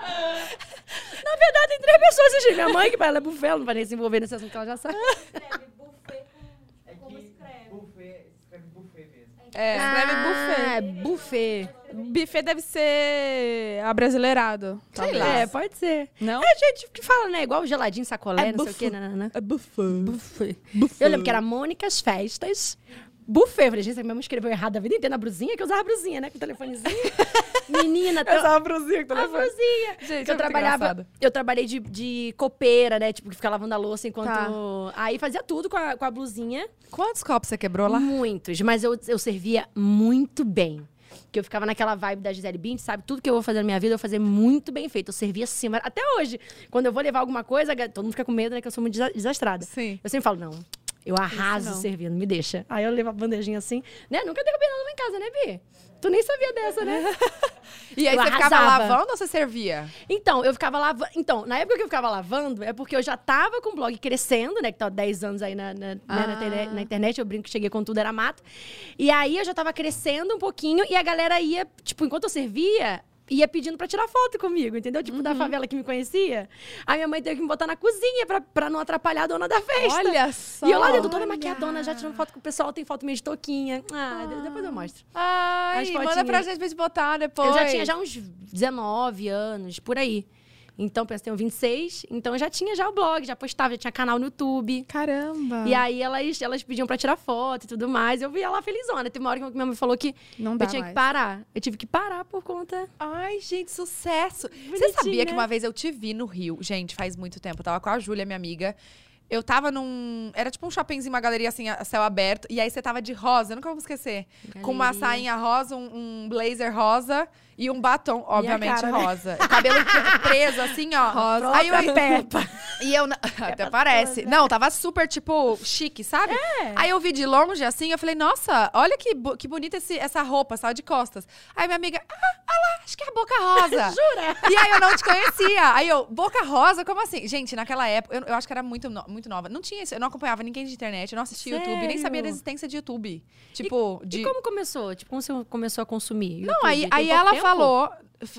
*laughs* verdade, tem três pessoas assistindo. Minha mãe, que pra ela é buffet, ela não vai nem se envolver nesse assunto que ela já sabe. Escreve buffet É com... Como escreve? buffet, escreve buffet mesmo. É, escreve Ah, buffet. buffet. Buffet deve ser abrasileirado. Sei talvez. lá. É, pode ser. Não? É gente que fala, né? Igual geladinho, sacolé, É não sei o quê. buffet. Né, né, né. É buffet. Buffet. Eu lembro que era Mônicas Festas. Buffet. Eu falei, gente, minha mãe escreveu errado a vida inteira na brusinha, que eu usava a brusinha, né? Com o telefonezinho. *laughs* Menina, Eu usava a brusinha com o A telefone. brusinha. Gente, Que eu trabalhava. engraçado. Eu trabalhei de, de copeira, né? Tipo, que ficar lavando a louça enquanto. Tá. Aí fazia tudo com a, com a blusinha. Quantos copos você quebrou lá? Muitos, mas eu, eu servia muito bem. Que eu ficava naquela vibe da Gisele Bündchen, sabe? Tudo que eu vou fazer na minha vida, eu vou fazer muito bem feito. Eu servia assim, mas até hoje. Quando eu vou levar alguma coisa, todo mundo fica com medo, né? Que eu sou muito desa- desastrada. Sim. Eu sempre falo, não, eu arraso servindo, me deixa. Aí eu levo a bandejinha assim, né? Nunca derrubei nada lá em casa, né, Bi? Tu nem sabia dessa, né? *laughs* E aí Eu você ficava arrasava. lavando ou você servia? Então, eu ficava lavando. Então, na época que eu ficava lavando, é porque eu já tava com o blog crescendo, né? Que tá 10 anos aí na, na, né, Ah. internet, na internet. Eu brinco que cheguei quando tudo era mato. E aí eu já tava crescendo um pouquinho e a galera ia, tipo, enquanto eu servia. Ia pedindo pra tirar foto comigo, entendeu? Tipo, Uhum. da favela que me conhecia. Aí minha mãe teve que me botar na cozinha pra, pra não atrapalhar a dona da festa. Olha só. E eu lá dentro, toda maquiadona, já tirando foto com o pessoal. Tem foto minha de touquinha. Ah, de- depois eu mostro. Ai, manda pra gente pra gente botar depois. Eu já tinha já uns 19 anos, por aí. Então, pensa, tenho 26. Então, eu já tinha já o blog, já postava, já tinha canal no YouTube. Caramba. E aí, elas, elas pediam pra tirar foto e tudo mais. Eu via lá felizona. Teve uma hora que minha mãe falou que Não dá eu tinha mais. que parar. Eu tive que parar por conta... Ai, gente, sucesso. Você sabia que uma vez eu te vi no Rio? Gente, faz muito tempo. Eu tava com a Júlia, minha amiga. Eu tava num. Era tipo um shoppingzinho, uma galeria assim, a céu aberto. E aí você tava de rosa, eu nunca vou esquecer. Com uma Galeria. sainha rosa, um, um blazer rosa e um batom, obviamente, cara, né? rosa. O cabelo preso, assim, ó. Rosa. Aí eu, *laughs* Peppa. E eu. não- *laughs* Até parece. Não, tava super, tipo, chique, sabe? Aí eu vi de longe, assim, eu falei, nossa, olha que, que bonita esse- essa roupa, só de costas. Aí minha amiga, ah, olha lá, acho que é a Boca Rosa. *laughs* Jura? E aí eu não te conhecia. Aí eu, Boca Rosa, como assim? Gente, naquela época, eu, eu acho que era muito, no- muito nova. Não tinha isso, eu não acompanhava ninguém de internet, eu não assistia YouTube, nem sabia da Sério? existência de YouTube. Tipo, de. E como começou? Tipo, como você começou a consumir? Não, YouTube? aí, Tem aí pouco ela tempo? Falou.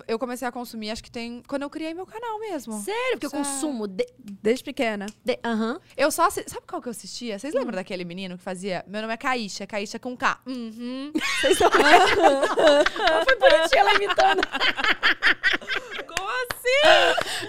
Eu comecei a consumir, acho que tem. Quando eu criei meu canal mesmo. Sério? Porque eu Sério. consumo... de- Desde pequena. de- Aham. Eu só Sabe qual que eu assistia? Vocês Hum. lembram daquele menino que fazia? Meu nome é Caíxa, Caíxa com K. Uhum. *laughs* *laughs* Foi bonitinha ela imitando. *laughs* Como assim?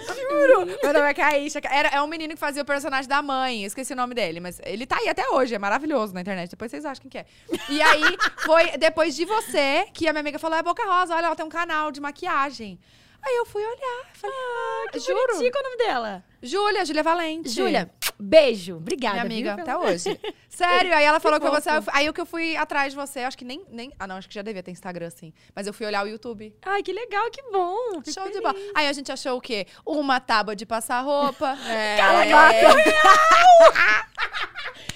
Juro. Meu nome é Caíxa. Era, é um menino que fazia o personagem da mãe. Esqueci o nome dele, mas ele tá aí até hoje. É maravilhoso na internet. Depois vocês acham quem que é. E aí, foi depois de você que a minha amiga falou: é Boca Rosa, olha, ela tem um canal de maquiagem. Aí eu fui olhar. Falei, ah, Que juro. bonitinho, qual é o nome dela? Júlia, Júlia Valente. Júlia, beijo. Obrigada, Minha amiga, viu? até hoje. *laughs* Sério, aí ela falou que, fofo. você. aí eu o que eu fui atrás de você, acho que nem, nem. Ah, não, acho que já devia ter Instagram, sim. Mas eu fui olhar o YouTube. Ai, que legal, que bom. Fico Show de feliz. bola. Aí a gente achou o quê? Uma tábua de passar roupa. *laughs* é... *laughs*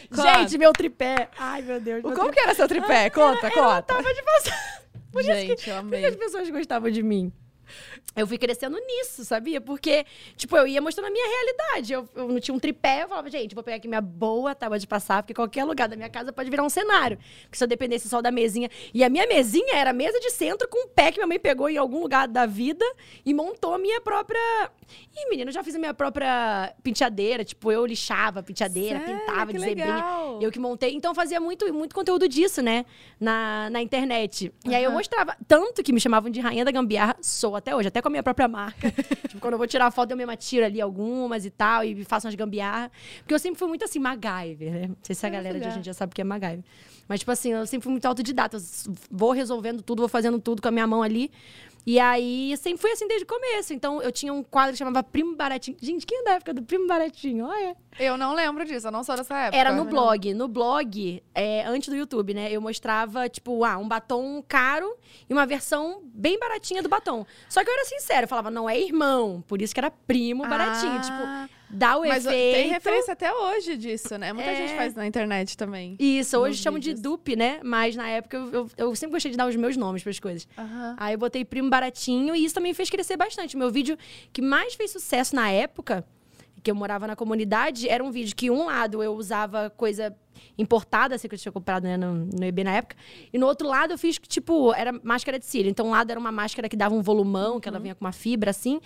Conta. Gente, meu tripé. Ai, meu Deus. meu Como que era seu tripé? Conta, conta. Tava de passar. Por isso que- Gente, eu Por que amei. as pessoas gostavam de mim? Eu fui crescendo nisso, sabia? Porque, tipo, eu ia mostrando a minha realidade. Eu, eu não tinha um tripé, eu falava, gente, vou pegar aqui minha boa tábua de passar, porque qualquer lugar da minha casa pode virar um cenário. Porque se eu dependesse só da mesinha. E a minha mesinha era a mesa de centro com um pé que minha mãe pegou em algum lugar da vida e montou a minha própria. Ih, menina, eu já fiz a minha própria penteadeira. Tipo, eu lixava a penteadeira, Sério? pintava Que de zebrinha. legal. Eu que montei. Então eu fazia muito, muito conteúdo disso, né? Na, na internet. E aí eu mostrava. Tanto que me chamavam de Rainha da Gambiarra, sou até hoje, até com a minha própria marca. *laughs* tipo, quando eu vou tirar foto, eu mesma tiro ali algumas e tal, e faço umas gambiarra. Porque eu sempre fui muito assim, MacGyver, né? Não sei se a galera de hoje em dia sabe o que é MacGyver. Mas, tipo assim, eu sempre fui muito autodidata. Vou resolvendo tudo, vou fazendo tudo com a minha mão ali. E aí, sempre fui assim desde o começo. Então, eu tinha um quadro que chamava Primo Baratinho. Gente, quem é da época do Primo Baratinho? Olha. Eu não lembro disso, eu não sou dessa época. Era no blog. No blog, é, antes do YouTube, né? Eu mostrava, tipo, ah, um batom caro e uma versão bem baratinha do batom. Só que eu era sincera, eu falava, não é irmão. Por isso que era primo baratinho. Ah, Tipo, dá o Mas efeito. tem referência até hoje disso, né? Muita É. gente faz na internet também. Isso, hoje chamam de dupe, né? Mas na época eu, eu, eu sempre gostei de dar os meus nomes para as coisas. Aí eu botei primo baratinho e isso também fez crescer bastante. O meu vídeo que mais fez sucesso na época, que eu morava na comunidade, era um vídeo que um lado eu usava coisa importada, assim, que eu tinha comprado né, no, no EB na época. E no outro lado eu fiz, tipo, era máscara de cílio. Então um lado era uma máscara que dava um volumão, que ela vinha com uma fibra, assim.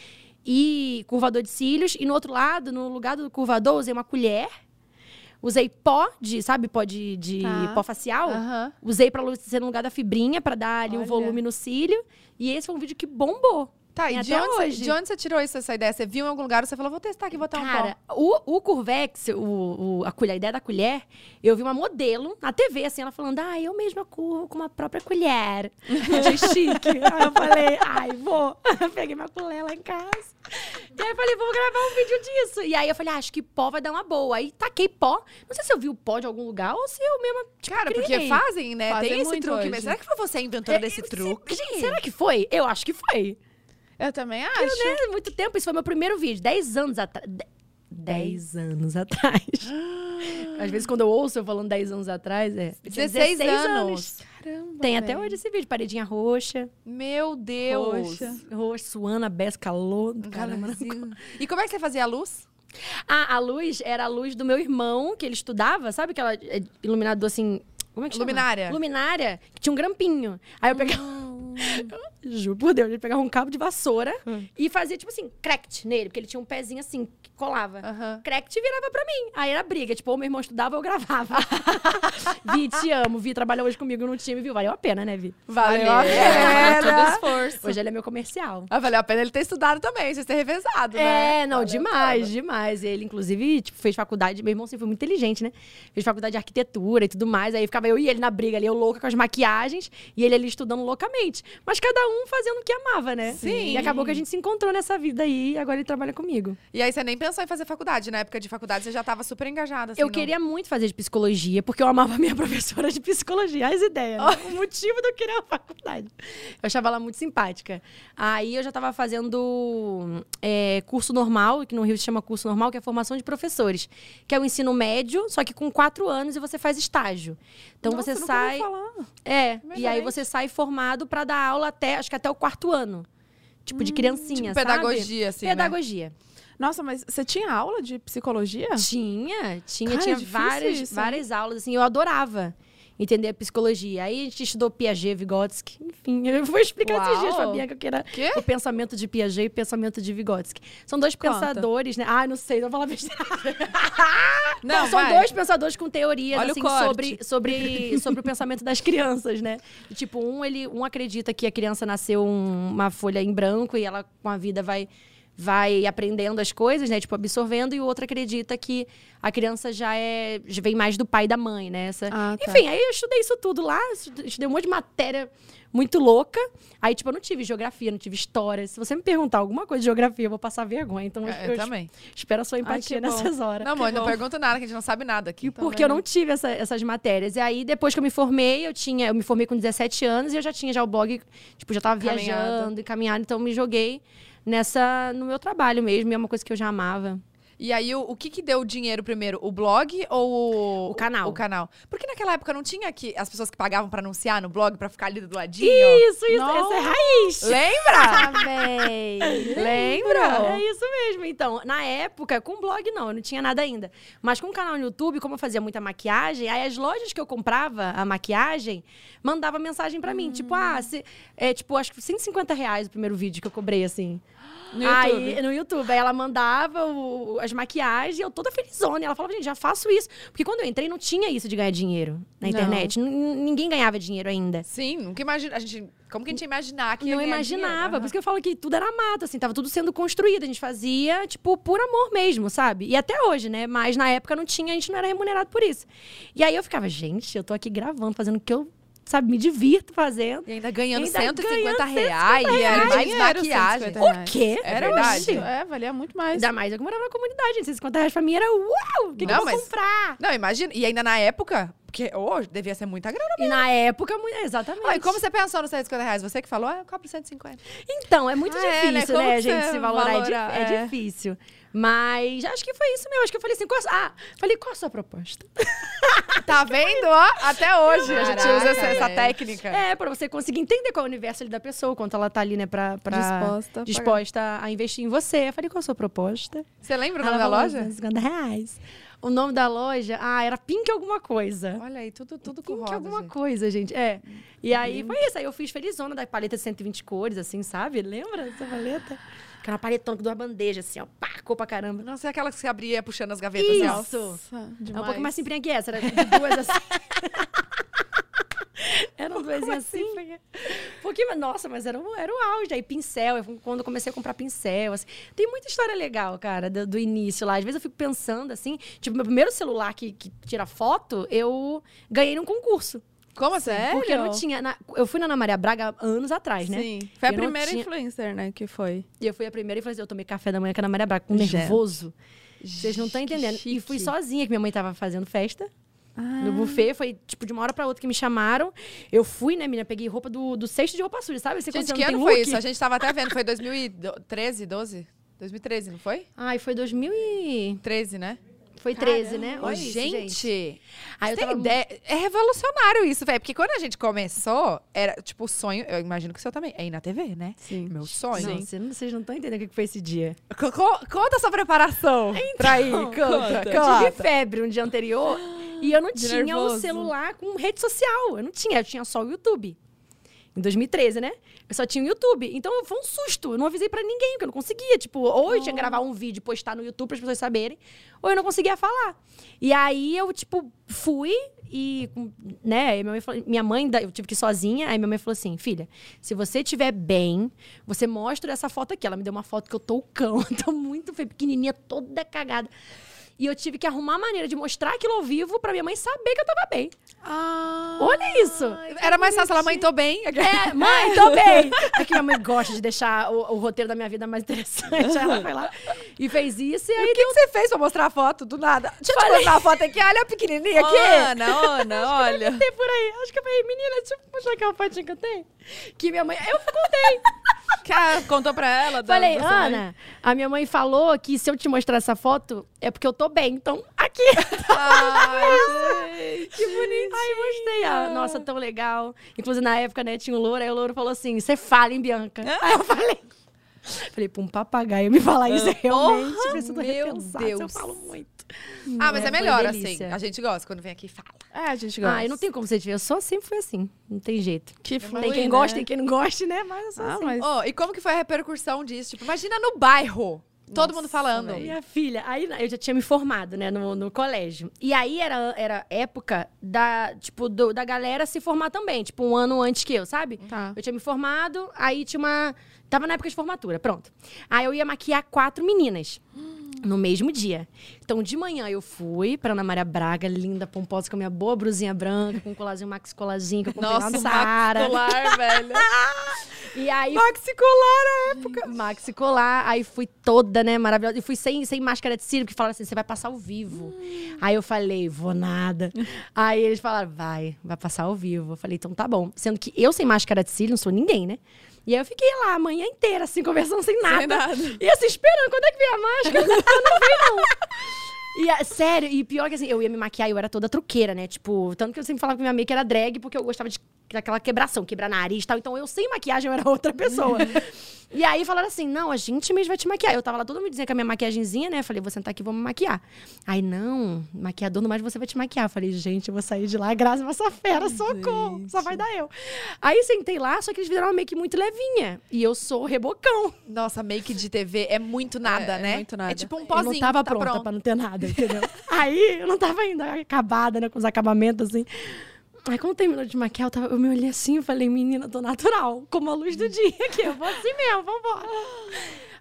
E curvador de cílios. E no outro lado, no lugar do curvador, usei uma colher. Usei pó de, sabe, pó de, de Tá. pó facial. Aham. Usei pra lu- ser no lugar da fibrinha, pra dar ali um volume no cílio. E esse foi um vídeo que bombou. Tá, e de até onde, você, hoje. de onde você tirou isso, essa ideia? Você viu em algum lugar, você falou, vou testar aqui, vou botar um Cara, pó. o, o Curvex, o, o- a, colher, a ideia da colher, eu vi uma modelo na TV, assim, ela falando, ah, eu mesma curvo com uma própria colher. Achei *laughs* chique. aí eu falei, ai, vou. *laughs* Peguei minha colher lá em casa. E aí eu falei, vou gravar um vídeo disso. E aí eu falei, ah, acho que pó vai dar uma boa. Aí taquei pó. Não sei se eu vi o pó de algum lugar ou se eu mesma, tipo, Cara, porque criei. fazem, né? Fazem Tem esse truque hoje. mesmo. Será que foi você a inventora É, desse se- truque? Gente, será que foi? Eu acho que foi. Eu também acho. né? Muito tempo. Isso foi meu primeiro vídeo. 10 anos atrás. 10 anos atrás. Às vezes, quando eu ouço eu falando 10 anos atrás, é. Eu tinha 16 anos. Caramba. Tem até velho. hoje esse vídeo. Paredinha roxa. Meu Deus. Roxa, suando, a beça, calor. Caramba. calorzinho. E como é que você fazia a luz? Ah, a luz era a luz do meu irmão, que ele estudava. Sabe aquela é, iluminador assim... Como é que chama? Luminária. Luminária, que tinha um grampinho. Aí eu pegava... *laughs* Juro por Deus, ele pegava um cabo de vassoura e fazia, tipo assim, cracked nele, porque ele tinha um pezinho assim, que colava. Aham. Cracked virava pra mim. Aí era briga. Tipo, ou meu irmão estudava eu gravava. *laughs* Vi, te amo. Vi, trabalha hoje comigo no time, viu? Valeu a pena, né, Vi? Valeu a É, pena. *laughs* todo esforço. Hoje ele é meu comercial. Ah, valeu a pena ele ter estudado também, vocês terem revezado, né? É, não, Valeu demais, a demais. Ele, inclusive, tipo, fez faculdade. Meu irmão sempre foi muito inteligente, né? Fez faculdade de arquitetura e tudo mais. Aí ficava eu e ele na briga ali, eu louca com as maquiagens e ele ali estudando loucamente. Mas cada um fazendo o que amava, né? Sim. E acabou que a gente se encontrou nessa vida aí e agora ele trabalha comigo. E aí você nem pensou em fazer faculdade. Na época de faculdade você já tava super engajada. Assim, eu no- queria muito fazer de psicologia, porque eu amava a minha *laughs* professora de psicologia. As ideias. né? O motivo de eu querer a faculdade. Eu achava ela muito simpática. Aí eu já estava fazendo é, curso normal, que no Rio se chama curso normal, que é formação de professores. Que é o ensino médio, só que com quatro anos e você faz estágio. Então Nossa, você sai. falar. É, e aí você sai formado para dar aula até, acho que até o quarto ano. Tipo, de criancinha, Tipo, sabe? pedagogia, assim, né? Pedagogia. Nossa, mas você tinha aula de psicologia? Tinha, tinha, Cara, é tinha difícil várias, isso, várias aulas, assim, eu adorava entender a psicologia. Aí a gente estudou Piaget, Vygotsky, enfim, *laughs* eu vou explicar esses dias, Uau. Fabiana, que era Quê? o pensamento de Piaget e o pensamento de Vygotsky. São dois Conta. pensadores, né? Ah, não sei, não vou falar besteira. *laughs* Não, são vai. dois pensadores com teorias Olha assim sobre, sobre, *laughs* sobre o pensamento das crianças, né? E, tipo, um ele um acredita que a criança nasceu um- uma folha em branco e ela com a vida vai vai aprendendo as coisas, né? Tipo, absorvendo, e o outro acredita que a criança já é. já vem mais do pai e da mãe, né? Essa... Ah, tá. Enfim, aí eu estudei isso tudo lá, estu- estudei um monte de matéria muito louca. Aí, tipo, eu não tive geografia, não tive história. Se você me perguntar alguma coisa de geografia, eu vou passar vergonha. Então, É, eu, eu também. espero a sua Ai, empatia bom. nessas horas. Não, mãe, não bom. pergunto nada, que a gente não sabe nada aqui. Porque eu não tive essa- essas matérias. E aí, depois que eu me formei, eu tinha. Eu me formei com 17 anos e eu já tinha já o blog, tipo, já tava viajando e caminhando, então eu me joguei nessa. no meu trabalho mesmo, e é uma coisa que eu já amava. E aí, o, o que que deu o dinheiro primeiro? O blog ou o... O canal. O canal. Porque naquela época não tinha que as pessoas que pagavam pra anunciar no blog, pra ficar ali do ladinho? Isso, isso, Nossa. essa é raiz! Lembra? Ah, *laughs* véi! Lembra? É isso mesmo. Então, na época, com blog não, eu não tinha nada ainda. Mas com o canal no YouTube, como eu fazia muita maquiagem, aí as lojas que eu comprava a maquiagem mandava mensagem pra mim. Tipo, ah, se, é, tipo, acho que 150 reais o primeiro vídeo que eu cobrei, assim. No Aí, YouTube. no YouTube. Aí ela mandava o- as maquiagens e eu toda felizona. E ela falava, gente, já faço isso. Porque quando eu entrei, não tinha isso de ganhar dinheiro na internet. Ninguém ganhava dinheiro ainda. Sim, nunca imagina. A gente, como que a gente ia imaginar que não imaginava. dinheiro? Por isso que eu falo que tudo era mato, assim, tava tudo sendo construído. A gente fazia, tipo, por amor mesmo, sabe? E até hoje, né? Mas na época não tinha, a gente não era remunerado por isso. E aí eu ficava, gente, eu tô aqui gravando, fazendo o que eu, sabe, me divirto fazendo. E ainda ganhando Ainda 150 ganhando reais. E era mais Dinheiro, maquiagem. 150 O reais. quê? É verdade. É, valia muito mais. Ainda mais eu que morava na comunidade, gente. 150 reais pra mim era uau! O que, que Não, eu vou mas- comprar? Não, imagina. E ainda na época, porque hoje devia ser muita grana. E na época, exatamente. Ah, e como você pensou nos 150 reais? Você que falou, ah, eu cobro 150. Então, é muito Ah, é, né? difícil, Como né, que gente, se valorar. É di- valora- É, é. difícil. Mas acho que foi isso mesmo. Acho que eu falei assim, qual, a- ah, falei, qual a sua proposta? *laughs* Tá vendo, ó? Até hoje a gente Caraca, usa essa, essa técnica. É, pra você conseguir entender qual é o universo ali da pessoa, quanto ela tá ali, né, pra. pra Disposta a disposta a investir em você. Eu falei, qual a sua proposta? Você lembra o nome da loja? 50 reais. O nome da loja, ah, era Pink alguma coisa. Olha aí, tudo, tudo com Pink rosa, alguma gente. coisa, gente. É. E aí foi isso. Aí eu fiz felizona da paleta de 120 cores, assim, sabe? Lembra dessa paleta? Aquela paletona com duas bandejas, assim, ó. Pá, cor pra caramba. Nossa, é aquela que se abria ia puxando as gavetas. assim. Isso. Nossa, É um demais. pouco mais simplinha que essa, era de duas assim. *laughs* Eram duas assim. Um pouquinho, mas, nossa, mas era, o- era o auge. Aí pincel, eu- quando eu comecei a comprar pincel, assim. Tem muita história legal, cara, do, do início lá. Às vezes eu fico pensando, assim, tipo, meu primeiro celular que, que tira foto, eu ganhei num concurso. Como assim? Sério? Porque eu não tinha. na- eu fui na Ana Maria Braga anos atrás, né? Sim. Foi a Eu primeira tinha- influencer, né, que foi. E eu fui a primeira e falei assim, eu tomei café da manhã com a Ana Maria Braga, com nervoso. Vocês não estão entendendo. E fui chique. sozinha, que minha mãe tava fazendo festa. Ah. No buffet, foi tipo de uma hora pra outra que me chamaram. Eu fui, né, menina? Peguei roupa do, do cesto de roupa suja, sabe? Você, Gente, que ano foi isso? A gente tava até vendo. Foi 2013, 12? 2013, não foi? Ai, foi 2000 e... 13, né? Foi 13, né? Olha isso, gente, Aí eu tava... ideia? É revolucionário isso, velho. Porque quando a gente começou, era tipo o sonho. Eu imagino que o seu também. É ir na TV, né? Sim. Meu sonho. Não, você não- vocês não estão entendendo o que foi esse dia. Co- co- conta a sua preparação pra ir. Conta, conta. Tive febre um dia anterior e eu não *gasps* De tinha o nervoso. celular com rede social. Eu não tinha, eu tinha só o YouTube. Em 2013, né? Eu só tinha o YouTube. Então foi um susto. Eu não avisei pra ninguém, porque eu não conseguia. Tipo, ou eu tinha que gravar um vídeo e postar no YouTube para as pessoas saberem, ou eu não conseguia falar. E aí eu, tipo, fui e, né? minha mãe, falou- minha mãe, eu tive que ir sozinha. Aí minha mãe falou assim: filha, se você estiver bem, você mostra essa foto aqui. Ela me deu uma foto que eu tô o cão. *laughs* tô muito feia, pequenininha, toda cagada. E eu tive que arrumar maneira de mostrar aquilo ao vivo pra minha mãe saber que eu tava bem. Ah, Olha isso! Era mais fácil falar, mãe, tô bem. É, *laughs* mãe, tô bem! *laughs* É que minha mãe gosta de deixar o, o roteiro da minha vida mais interessante. Aí ela foi lá e fez isso. E E aí o que, que você fez pra mostrar a foto do nada? Deixa eu te Falei. mostrar a foto aqui. Olha a pequenininha aqui. Ana, Ana, olha. tem por aí. Acho que eu falei, menina, deixa eu mostrar aquela fotinha que eu tenho. Que minha mãe. Eu contei. *laughs* Cara, contou pra ela? da- Falei, da? Ana, a minha mãe falou que se eu te mostrar essa foto é porque eu tô bem. Então, aqui. Ai. *laughs* Que bonitinho. Aí mostrei. Ah, nossa, tão legal. Inclusive, na época, né, tinha um louro. Aí o louro falou assim: você fala, hein, Bianca? Aí eu falei. *laughs* Falei, pra um papagaio me falar isso realmente. Preciso meu repensar, se Eu Deus. falo muito. Ah, mas É, é, melhor assim. A gente gosta quando vem aqui e fala. É, a gente gosta. Ah, eu não tenho como você ver. Eu só sempre fui assim. Não tem jeito. Que tem flui, quem né? gosta, tem quem não gosta, né? Mas eu sou Ah, assim. mas... Oh, e como que foi a repercussão disso? Tipo, imagina no bairro. Todo mundo falando. Minha filha, aí eu já tinha me formado, né, no, no colégio. E aí era, era época da, tipo, do- da galera se formar também, tipo, um ano antes que eu, sabe? Tá. Eu tinha me formado, aí tinha uma. Tava na época de formatura, pronto. Aí eu ia maquiar quatro meninas. No mesmo dia. Então, de manhã eu fui pra Ana Maria Braga, linda, pomposa, com a minha boa brusinha branca, com um colarzinho, maxi colarzinho que eu comprei lá Nossa, no Saara. maxilar, velho. *laughs* E aí Maxi colar na época. Maxi colar, aí fui toda, né, maravilhosa. E fui sem, sem máscara de cílio, porque falaram assim, você vai passar ao vivo. Aí eu falei, vou nada. *laughs* aí eles falaram, vai, vai passar ao vivo. Eu falei, então tá bom. Sendo que eu sem máscara de cílio, não sou ninguém, né? E aí eu fiquei lá a manhã inteira, assim, conversando sem nada. nada. E assim, esperando, quando é que vem a máscara? não veio, não. *laughs* E, sério, e pior que assim, eu ia me maquiar e eu era toda truqueira, né? Tipo, tanto que eu sempre falava que minha make era drag, porque eu gostava de daquela quebração, quebrar nariz e tal. Então eu sem maquiagem eu era outra pessoa. *laughs* e aí falaram assim: não, a gente mesmo vai te maquiar. Eu tava lá todo mundo dizendo com a minha maquiagemzinha, né? Falei, vou sentar aqui e vou me maquiar. Aí, não, maquiador, não mais você vai te maquiar. Falei, gente, eu vou sair de lá, graças a essa fera, socorro. Só vai dar eu. Aí sentei lá, só que eles fizeram uma make muito levinha. E eu sou rebocão. Nossa, make de TV é muito nada, É, é né? muito nada. É tipo um Eu pozinho. não tava tá pronta pronto. pra não ter nada, entendeu? aí eu não tava ainda acabada, né? Com os acabamentos assim. Aí quando terminou de maquiar, eu, tava, eu me olhei assim e falei, menina, tô natural, como a luz do dia aqui. Eu vou assim mesmo, vambora.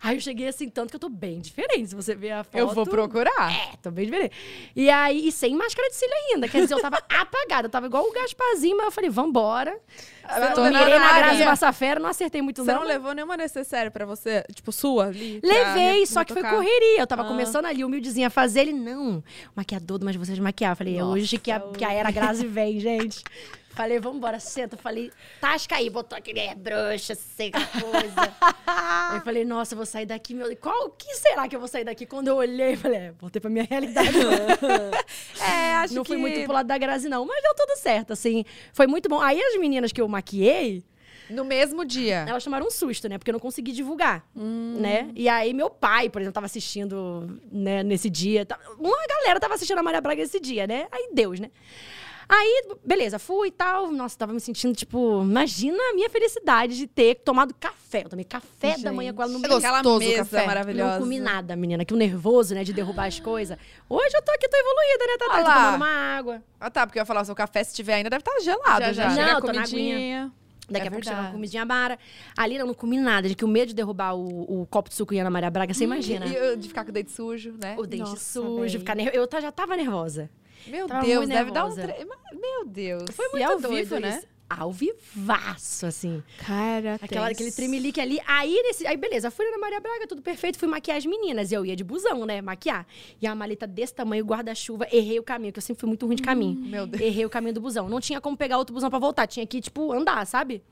Aí eu cheguei assim, tanto que eu tô bem diferente. Se você ver a foto. Eu vou procurar. É, tô bem diferente. E aí, e sem máscara de cílio ainda. Quer dizer, eu tava *laughs* apagada. Eu tava igual o Gasparzinho, mas eu falei, vambora. não Tô levou mirei na nada. Grazi Massafera, não acertei muito Você não. não levou nenhuma necessária pra você, tipo, sua ali? Levei, só que foi correria. Eu tava Ah. começando ali, humildezinha, a fazer. Ele, não, maquiador, mas você de maquiar. Eu falei, é hoje que a, que a era Grazi vem, gente. *laughs* Falei, vambora, senta. Falei, tasca aí. Botou aquele é bruxa, sei que coisa. aí *laughs* eu falei, nossa, eu vou sair daqui. Meu... Qual, que será que eu vou sair daqui? Quando eu olhei, falei, é, voltei pra minha realidade. *laughs* É, acho não que... fui muito pro lado da Grazi, não. Mas deu tudo certo, assim. Foi muito bom. Aí as meninas que eu maquiei, No mesmo dia. elas tomaram um susto, né? Porque eu não consegui divulgar, Hum. né? E aí meu pai, por exemplo, tava assistindo, né, nesse dia. Uma galera tava assistindo a Maria Braga esse dia, né? Aí Deus, né? Aí, beleza, fui e tal. Nossa, tava me sentindo, tipo, imagina a minha felicidade de ter tomado café. Eu tomei café da manhã com ela no É meio. Aquela mesa café. maravilhosa. Não comi nada, menina. Que o nervoso, né, de derrubar as coisas. Hoje eu tô aqui, tô evoluída, né, Tatá? Ah Tô lá. tomando uma água. Ah, tá, porque eu ia falar, o seu café, se tiver ainda, deve estar gelado já. Já, já, Não, chega tô na comidinha. Daqui É a pouco chega uma comidinha bara. Ali eu não comi nada, de que o medo de derrubar o, o copo de suco e Ana Maria Braga, você imagina. E, e de ficar com o dente sujo, né? O dente Nossa, sujo, véi. ficar nervosa. Eu ta- já tava nervosa. Meu Tava Deus, deve dar um... tre- Meu Deus. Foi E muito ao doido vivo, né? isso. Ao vivaço, assim. Cara, Aquela, aquele tremelique ali. Aí, nesse, aí, beleza, fui na Maria Braga, tudo perfeito, fui maquiar as meninas. E eu ia de busão, né? Maquiar. E a maleta desse tamanho, guarda-chuva, errei o caminho, que eu sempre fui muito ruim de caminho. meu Deus. Errei o caminho do busão. Não tinha como pegar outro busão pra voltar, tinha que, tipo, andar, sabe?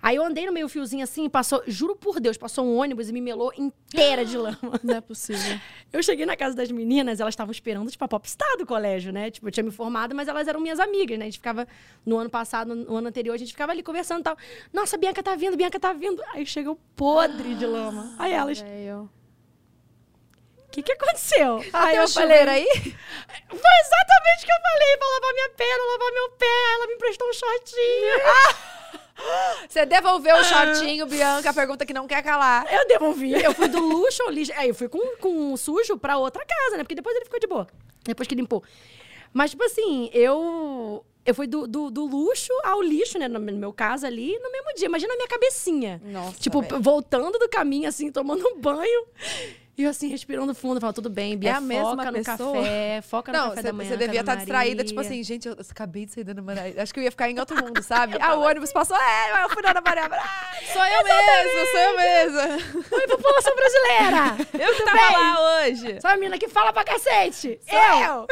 Aí eu andei no meio fiozinho assim, passou, juro por Deus, passou um ônibus e me melou inteira de lama. *laughs* Não é possível. Eu cheguei na casa das meninas, elas estavam esperando, tipo, a popstar do colégio, né? Tipo, eu tinha me formado, mas elas eram minhas amigas, né? A gente ficava, no ano passado, no ano anterior, a gente ficava ali conversando e tal. Nossa, Bianca tá vindo, Bianca tá vindo. Aí chegou podre de lama. Aí elas, o que que aconteceu? Ah, aí eu falei, aí? foi exatamente o que eu falei, pra lavar minha perna, lavar meu pé. Ela me emprestou um shortinho. *laughs* *laughs* Você devolveu o shortinho, Bianca, a pergunta que não quer calar. Eu devolvi. Eu fui do luxo ao lixo. Aí eu fui com, com sujo pra outra casa, né? Porque depois ele ficou de boa. Depois que limpou. Mas, tipo assim, eu. Eu fui do, do, do luxo ao lixo, né? No meu caso ali, no mesmo dia. Imagina a minha cabecinha. Nossa, Tipo, velho. voltando do caminho, assim, tomando um banho. E eu, assim, respirando fundo. Falando, tudo bem, Bia, É a mesma foca no pessoa? café. Foca no Não, café da manhã. você devia estar Ana distraída, tipo assim, gente, eu acabei de sair da Ana Maria. Acho que eu ia ficar em outro mundo, sabe? ah, o ônibus passou, é, eu fui na Ana Maria Braga. *laughs* Sou eu mesma, sou eu mesma. Oi, população brasileira! *laughs* Eu que tava lá hoje. Sou a menina que fala pra cacete! Eu! Ô,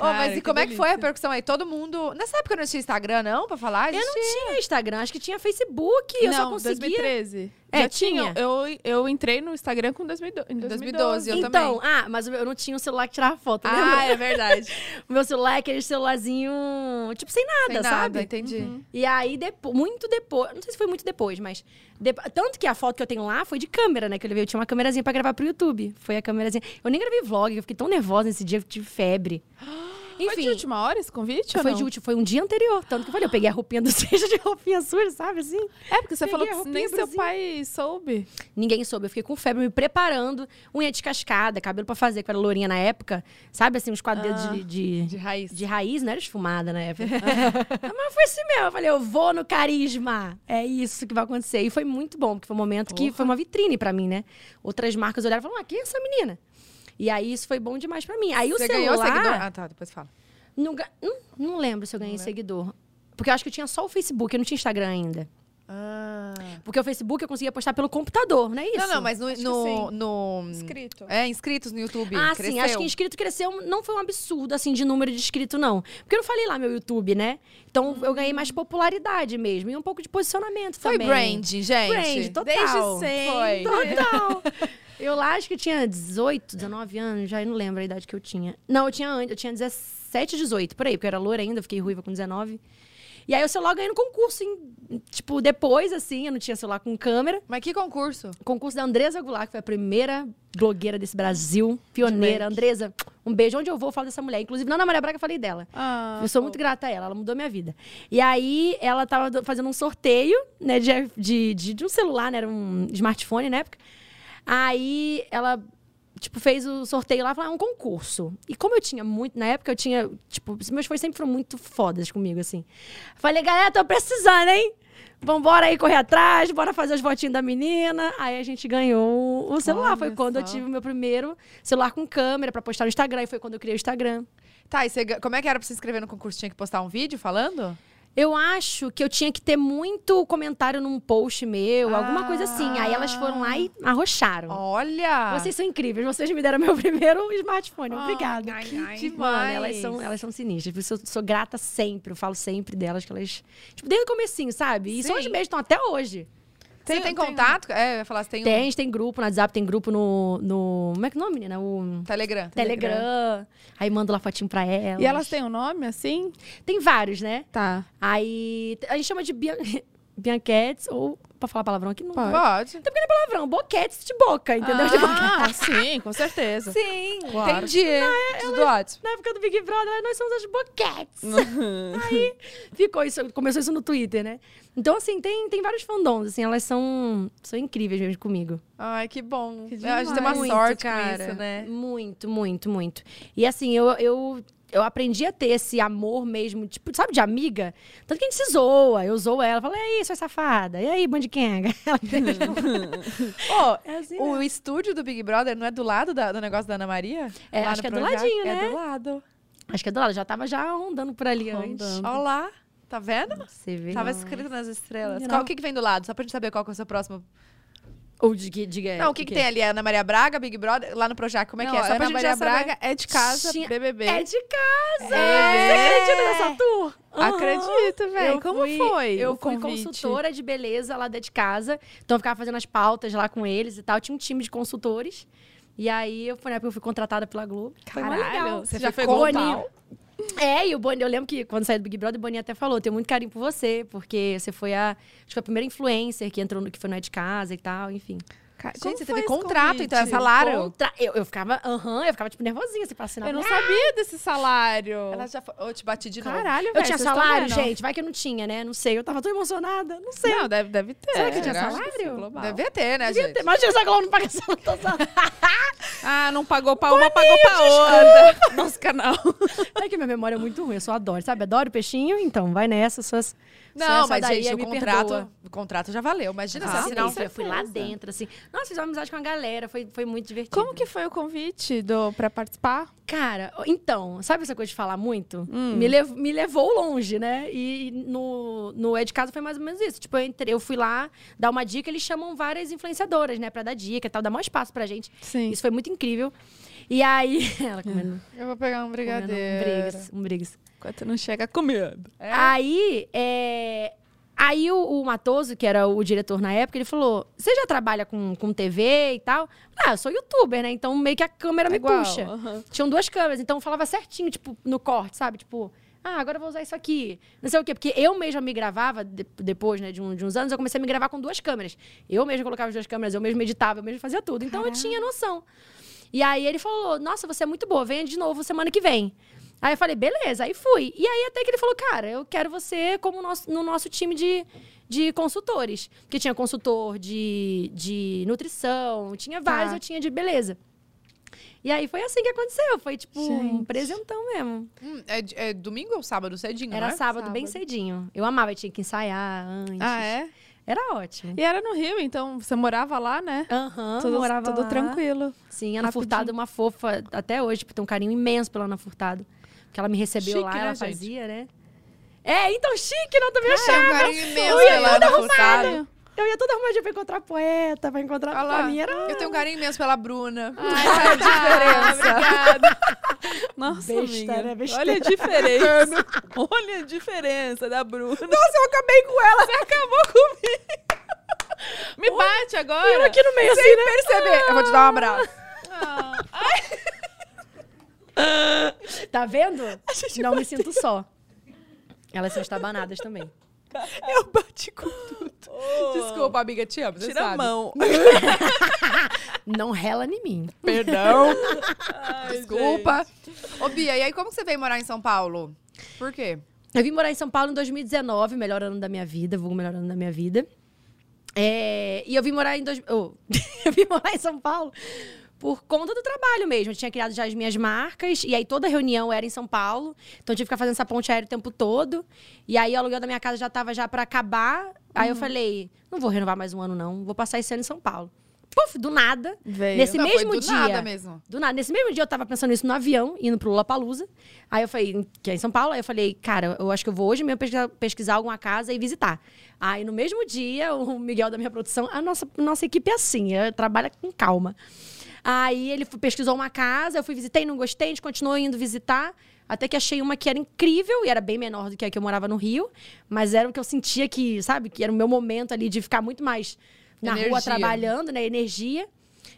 Cara, mas e como é que foi a repercussão aí? Todo mundo. Nessa época não tinha Instagram, não, pra falar? Eu não tinha Instagram, acho que tinha Facebook. Eu só não, conseguia. 2013. É, Já tinha. tinha. Eu, eu entrei no Instagram com 2012, em 2012, 2012. eu então, também. ah, mas eu não tinha um celular que tirava foto, Ah, lembra? é verdade. *laughs* O meu celular é aquele celularzinho, tipo, sem nada, Sem nada, sabe? entendi. E aí, depo muito depois, não sei se foi muito depois, mas... depo- Tanto que a foto que eu tenho lá foi de câmera, né? Que eu levei, eu tinha uma câmerazinha pra gravar pro YouTube. Foi a câmerazinha. Eu nem gravei vlog, eu fiquei tão nervosa nesse dia, eu tive febre. *gasps* Foi de última hora esse convite ou foi de último, foi um dia anterior. Tanto que eu falei, eu peguei a roupinha do *laughs* seja de roupinha suja, sabe assim? É, porque você Peguei falou que nem seu pai soube. Ninguém soube. Eu fiquei com febre, me preparando. Unha descascada, cabelo pra fazer, que eu era lourinha na época. Sabe, assim, uns quadros Ah, de, de, De raiz. de raiz, não era esfumada na época. *laughs* Mas foi assim mesmo. Eu falei, eu vou no carisma. É isso que vai acontecer. E foi muito bom, porque foi um momento que foi uma vitrine pra mim, né? Outras marcas olharam e falaram, ah, quem é essa menina? E aí isso foi bom demais pra mim. Aí o Você celular... ganhou seguidor? Ah, tá, depois fala. Não, não, não lembro se eu ganhei seguidor. Porque eu acho que eu tinha só o Facebook, eu não tinha Instagram ainda. Ah. Porque o Facebook eu conseguia postar pelo computador, não é isso? Não, não, mas no. No, no Inscrito. é, inscritos no YouTube. Ah, cresceu. sim, acho que inscrito cresceu, não foi um absurdo, assim, de número de inscrito, não. Porque eu não falei lá meu YouTube, né? Então eu ganhei mais popularidade mesmo. E um pouco de posicionamento Foi também. branding, gente. Brand, total. Desde sempre. Foi. Total. *laughs* eu lá acho que eu tinha 18, 19 anos, já não lembro a idade que eu tinha. Não, eu tinha antes, eu tinha 17, 18, por aí, porque eu era loura ainda, fiquei ruiva com 19. E aí o celular ganhei no concurso, em, tipo, depois, assim, eu não tinha celular com câmera. Mas que concurso? Concurso da Andresa Goulart, que foi a primeira blogueira desse Brasil, pioneira. Andresa, um beijo. Onde eu vou, eu falo dessa mulher. Inclusive, na Ana Maria Braga, eu falei dela. Ah, eu sou muito grata a ela, ela mudou minha vida. E aí, ela tava do- fazendo um sorteio, né, de, de, de, de um celular, né, era um smartphone na época. Aí, ela, tipo, fez o sorteio lá, falou, ah, é um concurso. E como eu tinha muito, na época eu tinha, tipo, meus fãs sempre foram muito fodas comigo, assim. Falei, galera, tô precisando, hein? Vambora aí correr atrás, bora fazer os votinhos da menina. Aí a gente ganhou o celular. foi Olha quando eu só. tive o meu primeiro celular com câmera pra postar no Instagram. E foi quando eu criei o Instagram. Tá, e você, como é que era pra se inscrever no concurso? Tinha que postar um vídeo falando? Eu acho que eu tinha que ter muito comentário num post meu, alguma coisa assim. Aí elas foram lá e arrocharam. Olha! Vocês são incríveis. Vocês me deram meu *laughs* primeiro smartphone. Obrigada. ai, Que ai. demais. Mano, elas são, elas são sinistras. Eu sou grata sempre. Eu falo sempre delas que elas. Tipo, desde o comecinho, sabe? E são as Sim. mesmas, estão até hoje. Você Tem- tem tem- contato? É, eu ia falar, você tem, Tem, a um gente tem grupo no WhatsApp, tem grupo no. no como é que é o nome, menina? O Telegram. Telegram. Aí mando lá fotinho pra elas. E elas têm um nome assim? Tem vários, né? Tá. Aí a gente chama de. *laughs* Bianquetes ou pra falar palavrão aqui? Não Pode. Pode. palavrão, boquetes de boca, entendeu? Ah, sim, com certeza. Sim. Claro. Entendi. Tudo ótimo. Na época do Big Brother, nós somos as boquetes. *laughs* Aí ficou isso, começou isso no Twitter, né? Então, assim, tem, tem vários fandoms, assim, elas são, são incríveis mesmo comigo. Ai, que bom. Que a gente tem uma Muito, sorte cara. com isso, né? Muito, muito, muito. E assim, eu, eu, eu aprendi a ter esse amor mesmo, tipo, sabe, de amiga? Tanto que a gente se zoa. Eu zoo ela, falo, e aí, sua safada? E aí, bandiquenga? *laughs* *laughs* Ô, É assim, o estúdio do Big Brother não é do lado da- do negócio da Ana Maria? É, acho que é do ladinho, né? É do lado. Acho que é do lado, já tava já rondando por ali Rondando. antes. Olha lá. Tá vendo? Você vê. Tava escrito nas estrelas. Qual o que, que vem do lado? Só pra gente saber qual que é o seu próximo. Ou de que diga. não, o que, que tem ali? É Ana Maria Braga, Big Brother, lá no Projac, como é Não, que é? Só pra Ana gente Maria saber. Braga é de casa, Tinha- BBB. É de casa! É. Você acredita nessa tour? Aham. Acredito, velho. Como fui- foi Eu fui convite? consultora de beleza lá dentro de casa. Então eu ficava fazendo as pautas lá com eles e tal. Tinha um time de consultores. E aí eu fui na época eu fui contratada pela Globo. Foi Caralho, legal. você já foi foi global. É, e o Boni, eu lembro que quando saí do Big Brother, o Boninho até falou: tenho muito carinho por você, porque você foi a. Acho que foi a primeira influencer que entrou no que foi no de Casa e tal, enfim. Ca- Gente, como você teve contrato, convite? então, é salário? Contra- Eu, eu ficava, aham, eu ficava, tipo, nervosinha, assim, pra assinar. Eu não sabia desse salário. Ela já foi. Eu te bati de novo. Caralho, velho. Eu tinha salário, gente. Vai que eu não tinha, né? Não sei. Eu tava tão emocionada. Não sei. Não, deve, deve ter. Será que tinha Eu acho salário? Devia ter, né, Devia gente? ter. Imagina se a Globo não paga essa salário. Ah, não pagou pra uma, pagou pra outra. *laughs* Nosso canal. É que minha memória é muito ruim. Eu só adoro, sabe? Adoro peixinho, então vai nessa. Suas, Não, mas, daí gente, o contrato, perdoa. o contrato já valeu. Imagina Ah, se assinar um... Eu fui lá dentro, assim. Nossa, fiz uma amizade com a galera. Foi, foi muito divertido. Como que foi o convite do, pra participar? Cara, então, sabe essa coisa de falar muito? Hum. Me, lev- me levou longe, né? E no, no É de Casa foi mais ou menos isso. Tipo, eu, entrei, eu fui lá dar uma dica, eles chamam várias influenciadoras, né? Pra dar dica e tal, dar maior espaço pra gente. Sim. Isso foi muito incrível. E aí. *laughs* Ela comendo, Eu vou pegar um comendo um brigadeiro. brigas. Um brigas. Enquanto não chega com medo. É? Aí, é, aí o, o Matoso, que era o diretor na época, ele falou: Você já trabalha com, com TV e tal? Ah, eu sou youtuber, né? Então meio que a câmera me Igual, puxa. aham. Tinham duas câmeras, então eu falava certinho, tipo, no corte, sabe? Tipo, ah, agora eu vou usar isso aqui. Não sei o quê. Porque eu mesma me gravava, de- depois, né, de, um- de uns anos, eu comecei a me gravar com duas câmeras. Eu mesma colocava as duas câmeras, eu mesma editava, eu mesma fazia tudo. Então eu tinha noção. E aí ele falou: Nossa, você é muito boa, venha de novo semana que vem. Aí eu falei, beleza, aí fui. E aí até que ele falou, cara, eu quero você como nosso, no nosso time de, de consultores. Porque tinha consultor de, de nutrição, tinha vários, Tá. eu tinha de beleza. E aí foi assim que aconteceu. Foi tipo um Gente. presentão mesmo. Hum, é, é domingo ou sábado? Cedinho, Era não é? sábado, bem Sábado. cedinho. Eu amava, eu tinha que ensaiar antes. Ah, é? Era ótimo. E era no Rio, então você morava lá, né? Aham, tudo morava tudo lá. tranquilo. Sim, Ana Rapidinho. Furtado é uma fofa até hoje, tipo, tem um carinho imenso pela Ana Furtado. Porque ela me recebeu Chique, lá, né, ela gente? fazia, né? É, então chique, não tô me Tem um achando. carinho imenso Eu ia pela Ana. Furtado. Eu ia toda arrumadinha pra encontrar poeta, pra encontrar Olha pra mim. Era eu tenho um carinho imenso pela Bruna. Ai, a diferença. Nossa, Besta, amiga. né? Besteira. Olha a diferença. Olha a diferença da Bruna. Nossa, eu acabei com ela. Você acabou comigo. Me bate agora. eu aqui no meio, assim, Sem né? perceber. Eu vou te dar um abraço. Ah, Tá vendo? Não me sinto só. Elas são estabanadas também. *laughs* Eu bati com tudo. Desculpa, amiga, te amo. Você Tira sabe. a mão. *laughs* Não rela em mim. Perdão. Ai, Desculpa. Ô, Bia, e aí como que você veio morar em São Paulo? Por quê? Eu vim morar em São Paulo em 2019, melhor ano da minha vida, vou melhor ano da minha vida. É, e eu vim morar em dois, oh, *laughs* eu vim morar em São Paulo por conta do trabalho mesmo. Eu tinha criado já as minhas marcas, e aí toda reunião era em São Paulo. Então eu tive que ficar fazendo essa ponte aérea o tempo todo. E aí o aluguel da minha casa já estava já para acabar. Aí eu falei, não vou renovar mais um ano, não. Vou passar esse ano em São Paulo. Puf, do nada. Veio. Nesse Não, mesmo foi do dia. nada mesmo. Do nada. Nesse mesmo dia eu tava pensando isso no avião, indo pro Lollapalooza. Aí eu falei, que é em São Paulo, aí eu falei, cara, eu acho que eu vou hoje mesmo pesquisar, pesquisar alguma casa e visitar. Aí no mesmo dia, o Miguel da minha produção, a nossa, nossa equipe é assim, é, trabalha com calma. Aí ele pesquisou uma casa, eu fui visitei, não gostei, a gente continuou indo visitar. Até que achei uma que era incrível e era bem menor do que a que eu morava no Rio. Mas era o que eu sentia que, sabe, que era o meu momento ali de ficar muito mais na rua Energia. trabalhando, né? Energia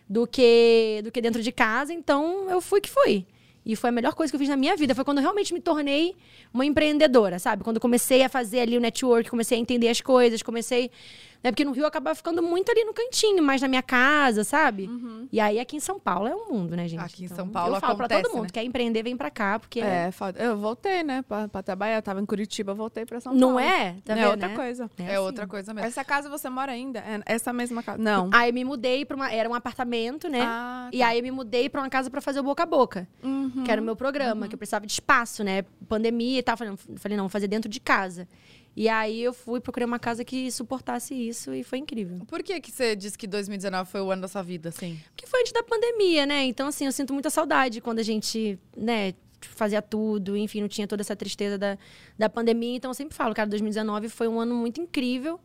do que do que dentro de casa. Então eu fui que fui. E foi a melhor coisa que eu fiz na minha vida. Foi quando eu realmente me tornei uma empreendedora, sabe? Quando eu comecei a fazer ali o network, comecei a entender as coisas, comecei. Né? Porque no Rio eu acabava ficando muito ali no cantinho, mais na minha casa, sabe? E aí aqui em São Paulo é um mundo, né, gente? Aqui em São Paulo eu falo pra acontece, todo mundo, né? quer empreender, vem pra cá, porque É, foda. Eu voltei, né, pra, pra trabalhar. Eu tava em Curitiba, voltei pra São não Paulo. é? Tá é outra né? coisa. É, assim. outra coisa mesmo. Essa casa você mora ainda? É essa mesma casa? Não. Aí me mudei pra uma. Era um apartamento, né? Ah, E aí eu me mudei pra uma casa pra fazer o boca a boca. Uhum. Que era o meu programa, que eu precisava de espaço, né? Pandemia e tal. Falei, não, falei, não, vou fazer dentro de casa. E aí eu fui, procurei uma casa que suportasse isso e foi incrível. Por que, que você disse que 2019 foi o ano da sua vida, assim? Porque foi antes da pandemia, né? Então, assim, eu sinto muita saudade quando a gente, né, fazia tudo, enfim, não tinha toda essa tristeza da, da pandemia. Então, eu sempre falo, cara, 2019 foi um ano muito incrível.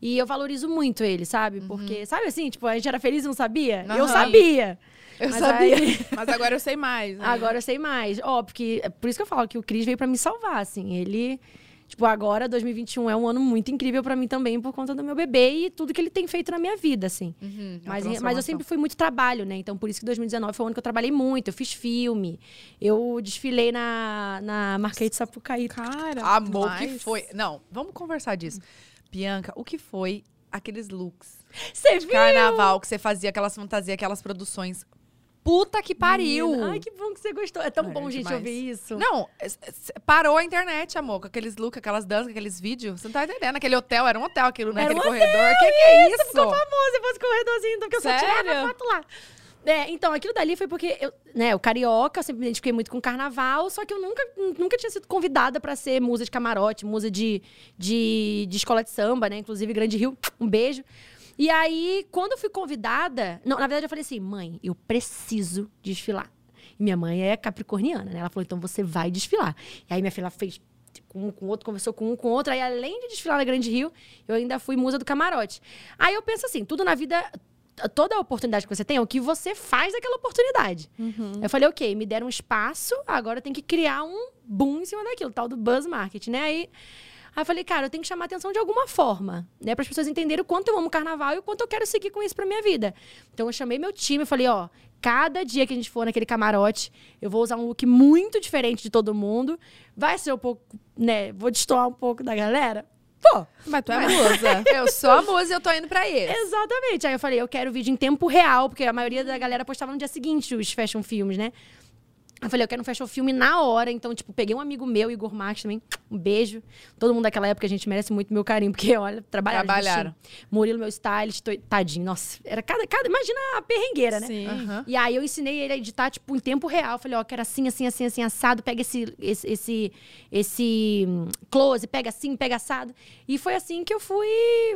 E eu valorizo muito ele, sabe? Porque, sabe assim, tipo, a gente era feliz e não sabia? Eu Aham. sabia. Eu Mas sabia. aí- *laughs* Mas agora eu sei mais. né? Agora eu sei mais. Ó, porque é por isso que eu falo que o Cris veio pra me salvar, assim. Ele, tipo, agora 2021 é um ano muito incrível pra mim também por conta do meu bebê e tudo que ele tem feito na minha vida, assim. Uhum, a Mas, mas eu sempre fui muito trabalho, né? Então, por isso que 2019 foi o ano que eu trabalhei muito. Eu fiz filme. Eu desfilei na, na Marquês de Sapucaí. Cara, Amor, que mas- foi. Não, vamos conversar disso. Bianca, o que foi aqueles looks Você de carnaval que você fazia, aquelas fantasias, aquelas produções? Puta que pariu! Menina, Ai, que bom que você gostou. É tão Ai, bom, gente, demais. ouvir isso. Não, parou a internet, amor, com aqueles looks, aquelas danças, aqueles vídeos. Você não tá entendendo. Aquele hotel, era um hotel aquilo, né? Era Aquele um corredor. Que que é isso? Ficou famoso depois do corredorzinho, então, porque eu só Sério? tirava foto lá. É, então, aquilo dali foi porque, eu, né, o carioca, eu sempre me identifiquei muito com carnaval, só que eu nunca, nunca tinha sido convidada pra ser musa de camarote, musa de, de, de escola de samba, né? Inclusive, Grande Rio, um beijo. E aí, quando eu fui convidada, não, na verdade eu falei assim, mãe, eu preciso desfilar. E minha mãe é capricorniana, né? Ela falou, então você vai desfilar. E aí minha filha fez com um com o outro, conversou com um com o outro. Aí, além de desfilar na Grande Rio, eu ainda fui musa do camarote. Aí eu penso assim, tudo na vida toda oportunidade que você tem é o que você faz daquela oportunidade. Eu falei, ok, me deram um espaço, agora eu tenho que criar um boom em cima daquilo, tal do buzz marketing, né? Aí, aí eu falei, cara, eu tenho que chamar atenção de alguma forma, né? Para as pessoas entenderem o quanto eu amo carnaval e o quanto eu quero seguir com isso pra minha vida. Então eu chamei meu time e falei, ó, cada dia que a gente for naquele camarote, eu vou usar um look muito diferente de todo mundo. Vai ser um pouco, né? Vou destoar um pouco da galera. Pô, Mas tu é Mas- musa. *laughs* Eu sou a musa e eu tô indo pra esse. Exatamente. Aí eu falei, eu quero vídeo em tempo real, porque a maioria da galera postava no dia seguinte os fashion filmes, né? Eu falei, eu quero um fashion filme na hora. Então, tipo, peguei um amigo meu, Igor Marques também. Um beijo. Todo mundo daquela época, a gente merece muito meu carinho, porque, olha, trabalharam. Trabalharam. gente. Murilo, meu stylist, tô- tadinho. Nossa, era cada, cada. Imagina a perrengueira, né? Sim. Aham. E aí eu ensinei ele a editar, tipo, em tempo real. Eu falei, ó, quero assim, assim, assim, assim, assado. Pega esse, esse, esse, esse hum, close, pega assim, pega assado. E foi assim que eu fui...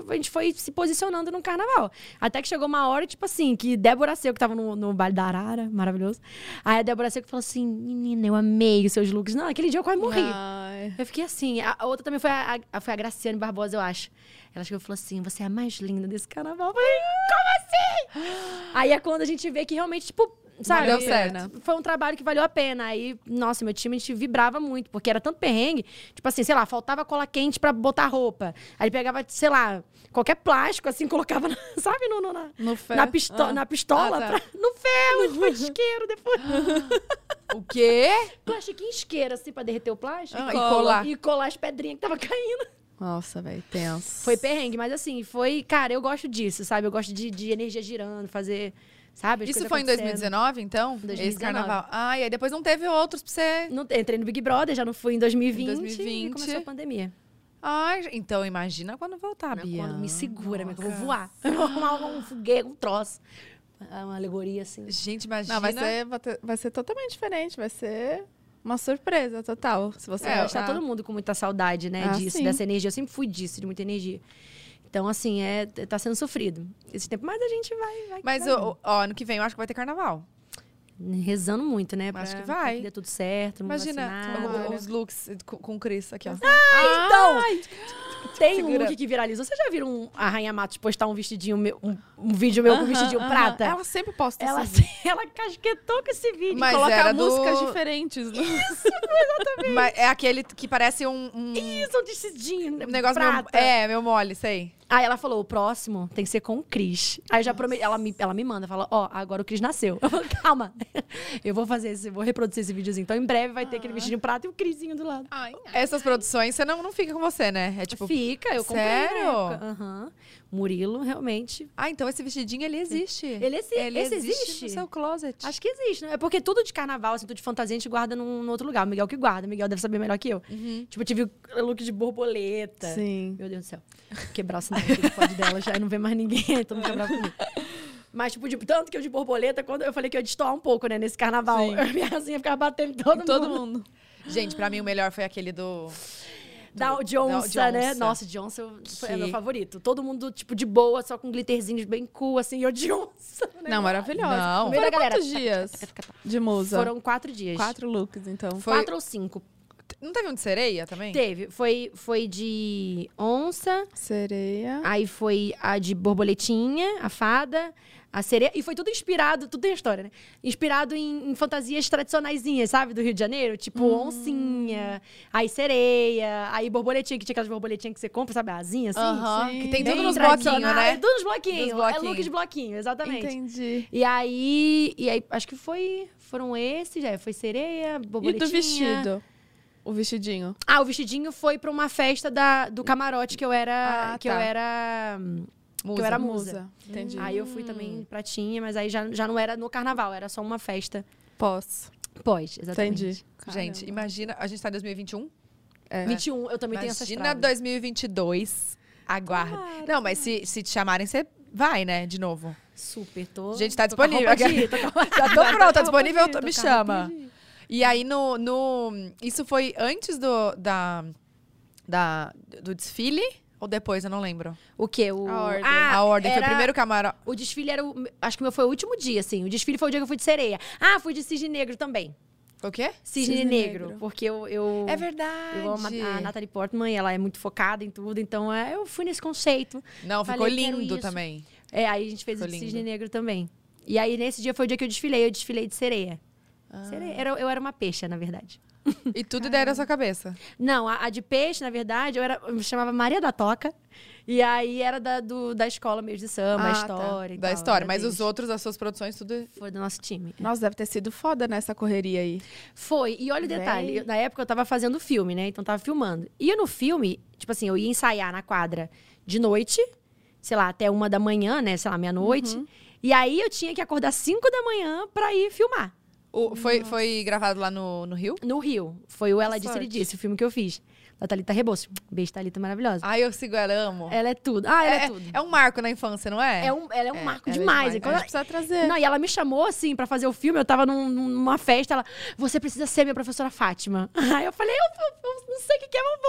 A gente foi se posicionando no carnaval. Até que chegou uma hora, tipo assim, que Débora Seco, que tava no, no baile da Arara, maravilhoso. Aí a Débora Seco falou assim, menina, eu amei os seus looks. Não, aquele dia eu quase morri. Ai. Eu fiquei assim. A, a outra também foi a, a- foi a Graciane Barbosa, eu acho. Ela chegou e falou assim: você é a mais linda desse carnaval. Eu falei, como assim? *gasps* Aí é quando a gente vê que realmente, tipo, sabe? Valeu certo. Foi um trabalho que valeu a pena. Aí, nossa, meu time, a gente vibrava muito, porque era tanto perrengue. Tipo assim, sei lá, faltava cola quente pra botar roupa. Aí ele pegava, sei lá, qualquer plástico, assim, *laughs* colocava, na- sabe, no, no- na, No na, pisto Ah. na pistola, Ah, tá. pra- no ferro, foi de isqueiro depois. *gasps* O quê? Plastiquinho isqueiro, assim, pra derreter o plástico. Ah, e colar. E colar as pedrinhas que tava caindo. Nossa, velho, tenso. Foi perrengue, mas assim, foi. Cara, eu gosto disso, sabe? Eu gosto de, de energia girando, fazer. Sabe? as Isso foi em acontecendo. 2019, então? 2019. Esse carnaval. Ah, e aí depois não teve outros pra você. Não, entrei no Big Brother, já não fui em 2020. Em 2020. E começou a pandemia. Ai, então imagina quando voltar, Bia. quando me segura, que eu vou voar. *laughs* Eu vou arrumar um foguete, um troço. Ah, Uma alegoria assim. Gente, imagina. Não, vai ser, vai ser totalmente diferente. Vai ser uma surpresa total. Se você É, achar... tá todo mundo com muita saudade, né, Ah, disso, sim. dessa energia. Eu sempre fui disso, de muita energia. Então, assim, é, tá sendo sofrido esse tempo. Mas a gente vai. vai Mas o, o- ó, ano que vem eu acho que vai ter carnaval. Rezando muito, né? Acho que vai. que dê tudo certo. Imagina vacinado. os looks com, o Chris aqui, ó. Então, tem um Segura. look que viralizou. Vocês já viram um- a Rainha Matos postar um vestidinho meu, um, um vídeo meu com um vestidinho Aham, prata? Ela sempre posta Ela, assim. *laughs* ela casquetou com esse vídeo. Mas Coloca era do- músicas diferentes. né? *laughs* Mas é aquele que parece um, um Isso, um vestidinho. um negócio meio, prata. é, meio mole, sei. Aí ela falou, o próximo tem que ser com o Cris. Aí eu já prometi, ela me, ela me manda, fala, ó, agora o Cris nasceu. Eu falo, calma, *laughs* eu vou fazer esse, vou reproduzir esse videozinho. Então em breve vai ter aquele vestidinho prato e o Crisinho do lado. Ai, Essas produções, você não, não fica com você, né? É tipo. Fica, eu comprei. sério? na época. Murilo, realmente. Ah, então esse vestidinho ele existe. Ele exi- esse existe? no seu closet. Acho que existe, né? É porque tudo de carnaval, assim, tudo de fantasia, a gente guarda num, num outro lugar. O Miguel que guarda, o Miguel deve saber melhor que eu. Tipo, eu tive o look de borboleta. Sim. Meu Deus do céu. Quebrar o sinal do pod dela já e não vê mais ninguém. *laughs* Todo mundo quebrar comigo. Mas, tipo, de, tanto que eu de borboleta, quando eu falei que eu ia destoar um pouco, né, nesse carnaval. Sim. *laughs* A minha asinha ficava batendo em todo, Todo mundo. mundo. Gente, pra mim o melhor foi aquele do. Da Johnson, da né? Nossa, Johnson foi é Que- meu favorito. Todo mundo, tipo, de boa, só com glitterzinhos bem cool, assim. E o Johnson, né? Não, maravilhosa. Não. Foram galera. quantos dias de musa? Foram quatro dias. quatro looks, então. Foi- Quatro ou cinco. Não teve um de sereia também? Teve. Foi, foi de onça, Sereia. aí foi a de borboletinha, a fada, a sereia. E foi tudo inspirado, tudo tem história, né? Inspirado em, em fantasias tradicionaisinhas, sabe? Do Rio de Janeiro. Tipo Hum. oncinha, aí sereia, aí borboletinha, que tinha aquelas borboletinhas que você compra, sabe? A asinha assim. Aham, sim. que tem Bem tudo nos bloquinhos, né? É tudo nos bloquinhos. Nos bloquinhos. É look de bloquinho, exatamente. Entendi. E aí, e aí, acho que foi, foram esses, é, foi sereia, E borboletinha. do vestido? O vestidinho. Ah, o vestidinho foi pra uma festa da, do camarote que eu era, Ah, que tá. eu era, Musa. que eu era musa. Entendi. Aí eu fui também pra tinha, mas aí já, já não era no carnaval, era só uma festa Pós. pós, exatamente. Entendi. Gente, Caramba. imagina, a gente tá em 2021. É. 21, eu também tenho essa Imagina estrada. 2022. Aguarda. Não, mas se, se te chamarem, você vai, né? De novo. Super, tô. Gente, tá tô com a disponível. ir, tô com a roupa- *laughs* Já tô tô com pronta, a disponível, me tô com a roupa chama. E aí, no, no. Isso foi antes do, da, da, do desfile ou depois? Eu não lembro. O quê? O... A ordem. Ah, a ordem. Foi era- o primeiro camarote. O desfile era o. Acho que o meu foi o último dia, assim. O desfile foi o dia que eu fui de sereia. Ah, fui de cisne negro também. O quê? Cisne, Cisne negro, negro. Porque eu. eu É verdade. Eu amo a a Natalie Portman, ela é muito focada em tudo, então é, eu fui nesse conceito. Não, ficou Falei, lindo também. É, aí a gente fez Ficou o lindo. cisne negro também. E aí nesse dia foi o dia que eu desfilei, eu desfilei de sereia. Ah. Sereia. Era- eu era uma peixa, na verdade. *laughs* E tudo ideia da sua cabeça. Não, a, a de peixe, na verdade, eu, era, eu me chamava Maria da Toca. E aí era da, do- da escola mesmo de samba, a Ah, história. e Da tal, história. Mas deles. os outros, as suas produções, tudo. Foi do nosso time. Nossa, deve ter sido foda nessa correria aí. Foi. E olha o detalhe. eu- na época eu tava fazendo filme, né? Então tava filmando. E no filme, tipo assim, eu ia ensaiar na quadra de noite, sei lá, até uma da manhã, né? Sei lá, meia-noite. Uhum. E aí eu tinha que acordar cinco da manhã pra ir filmar. O- foi, foi gravado lá no, no Rio? No Rio. Foi o Ela Disse, Ele. Disse, o filme que eu fiz. Da Thalita Rebouças. *tsk* Beijo, Thalita, maravilhosa. Ai, eu sigo ela, amo. Ela é tudo. Ah, ela é, é, tudo. é um marco na infância, não é? É um, ela é um É, marco ela é demais. demais. E A gente precisa trazer. Não, e ela me chamou, assim, pra fazer o filme. Eu tava num- numa festa, ela... Você precisa ser minha professora Fátima. *laughs* Aí eu falei, eu, eu- eu não sei o que que é, mas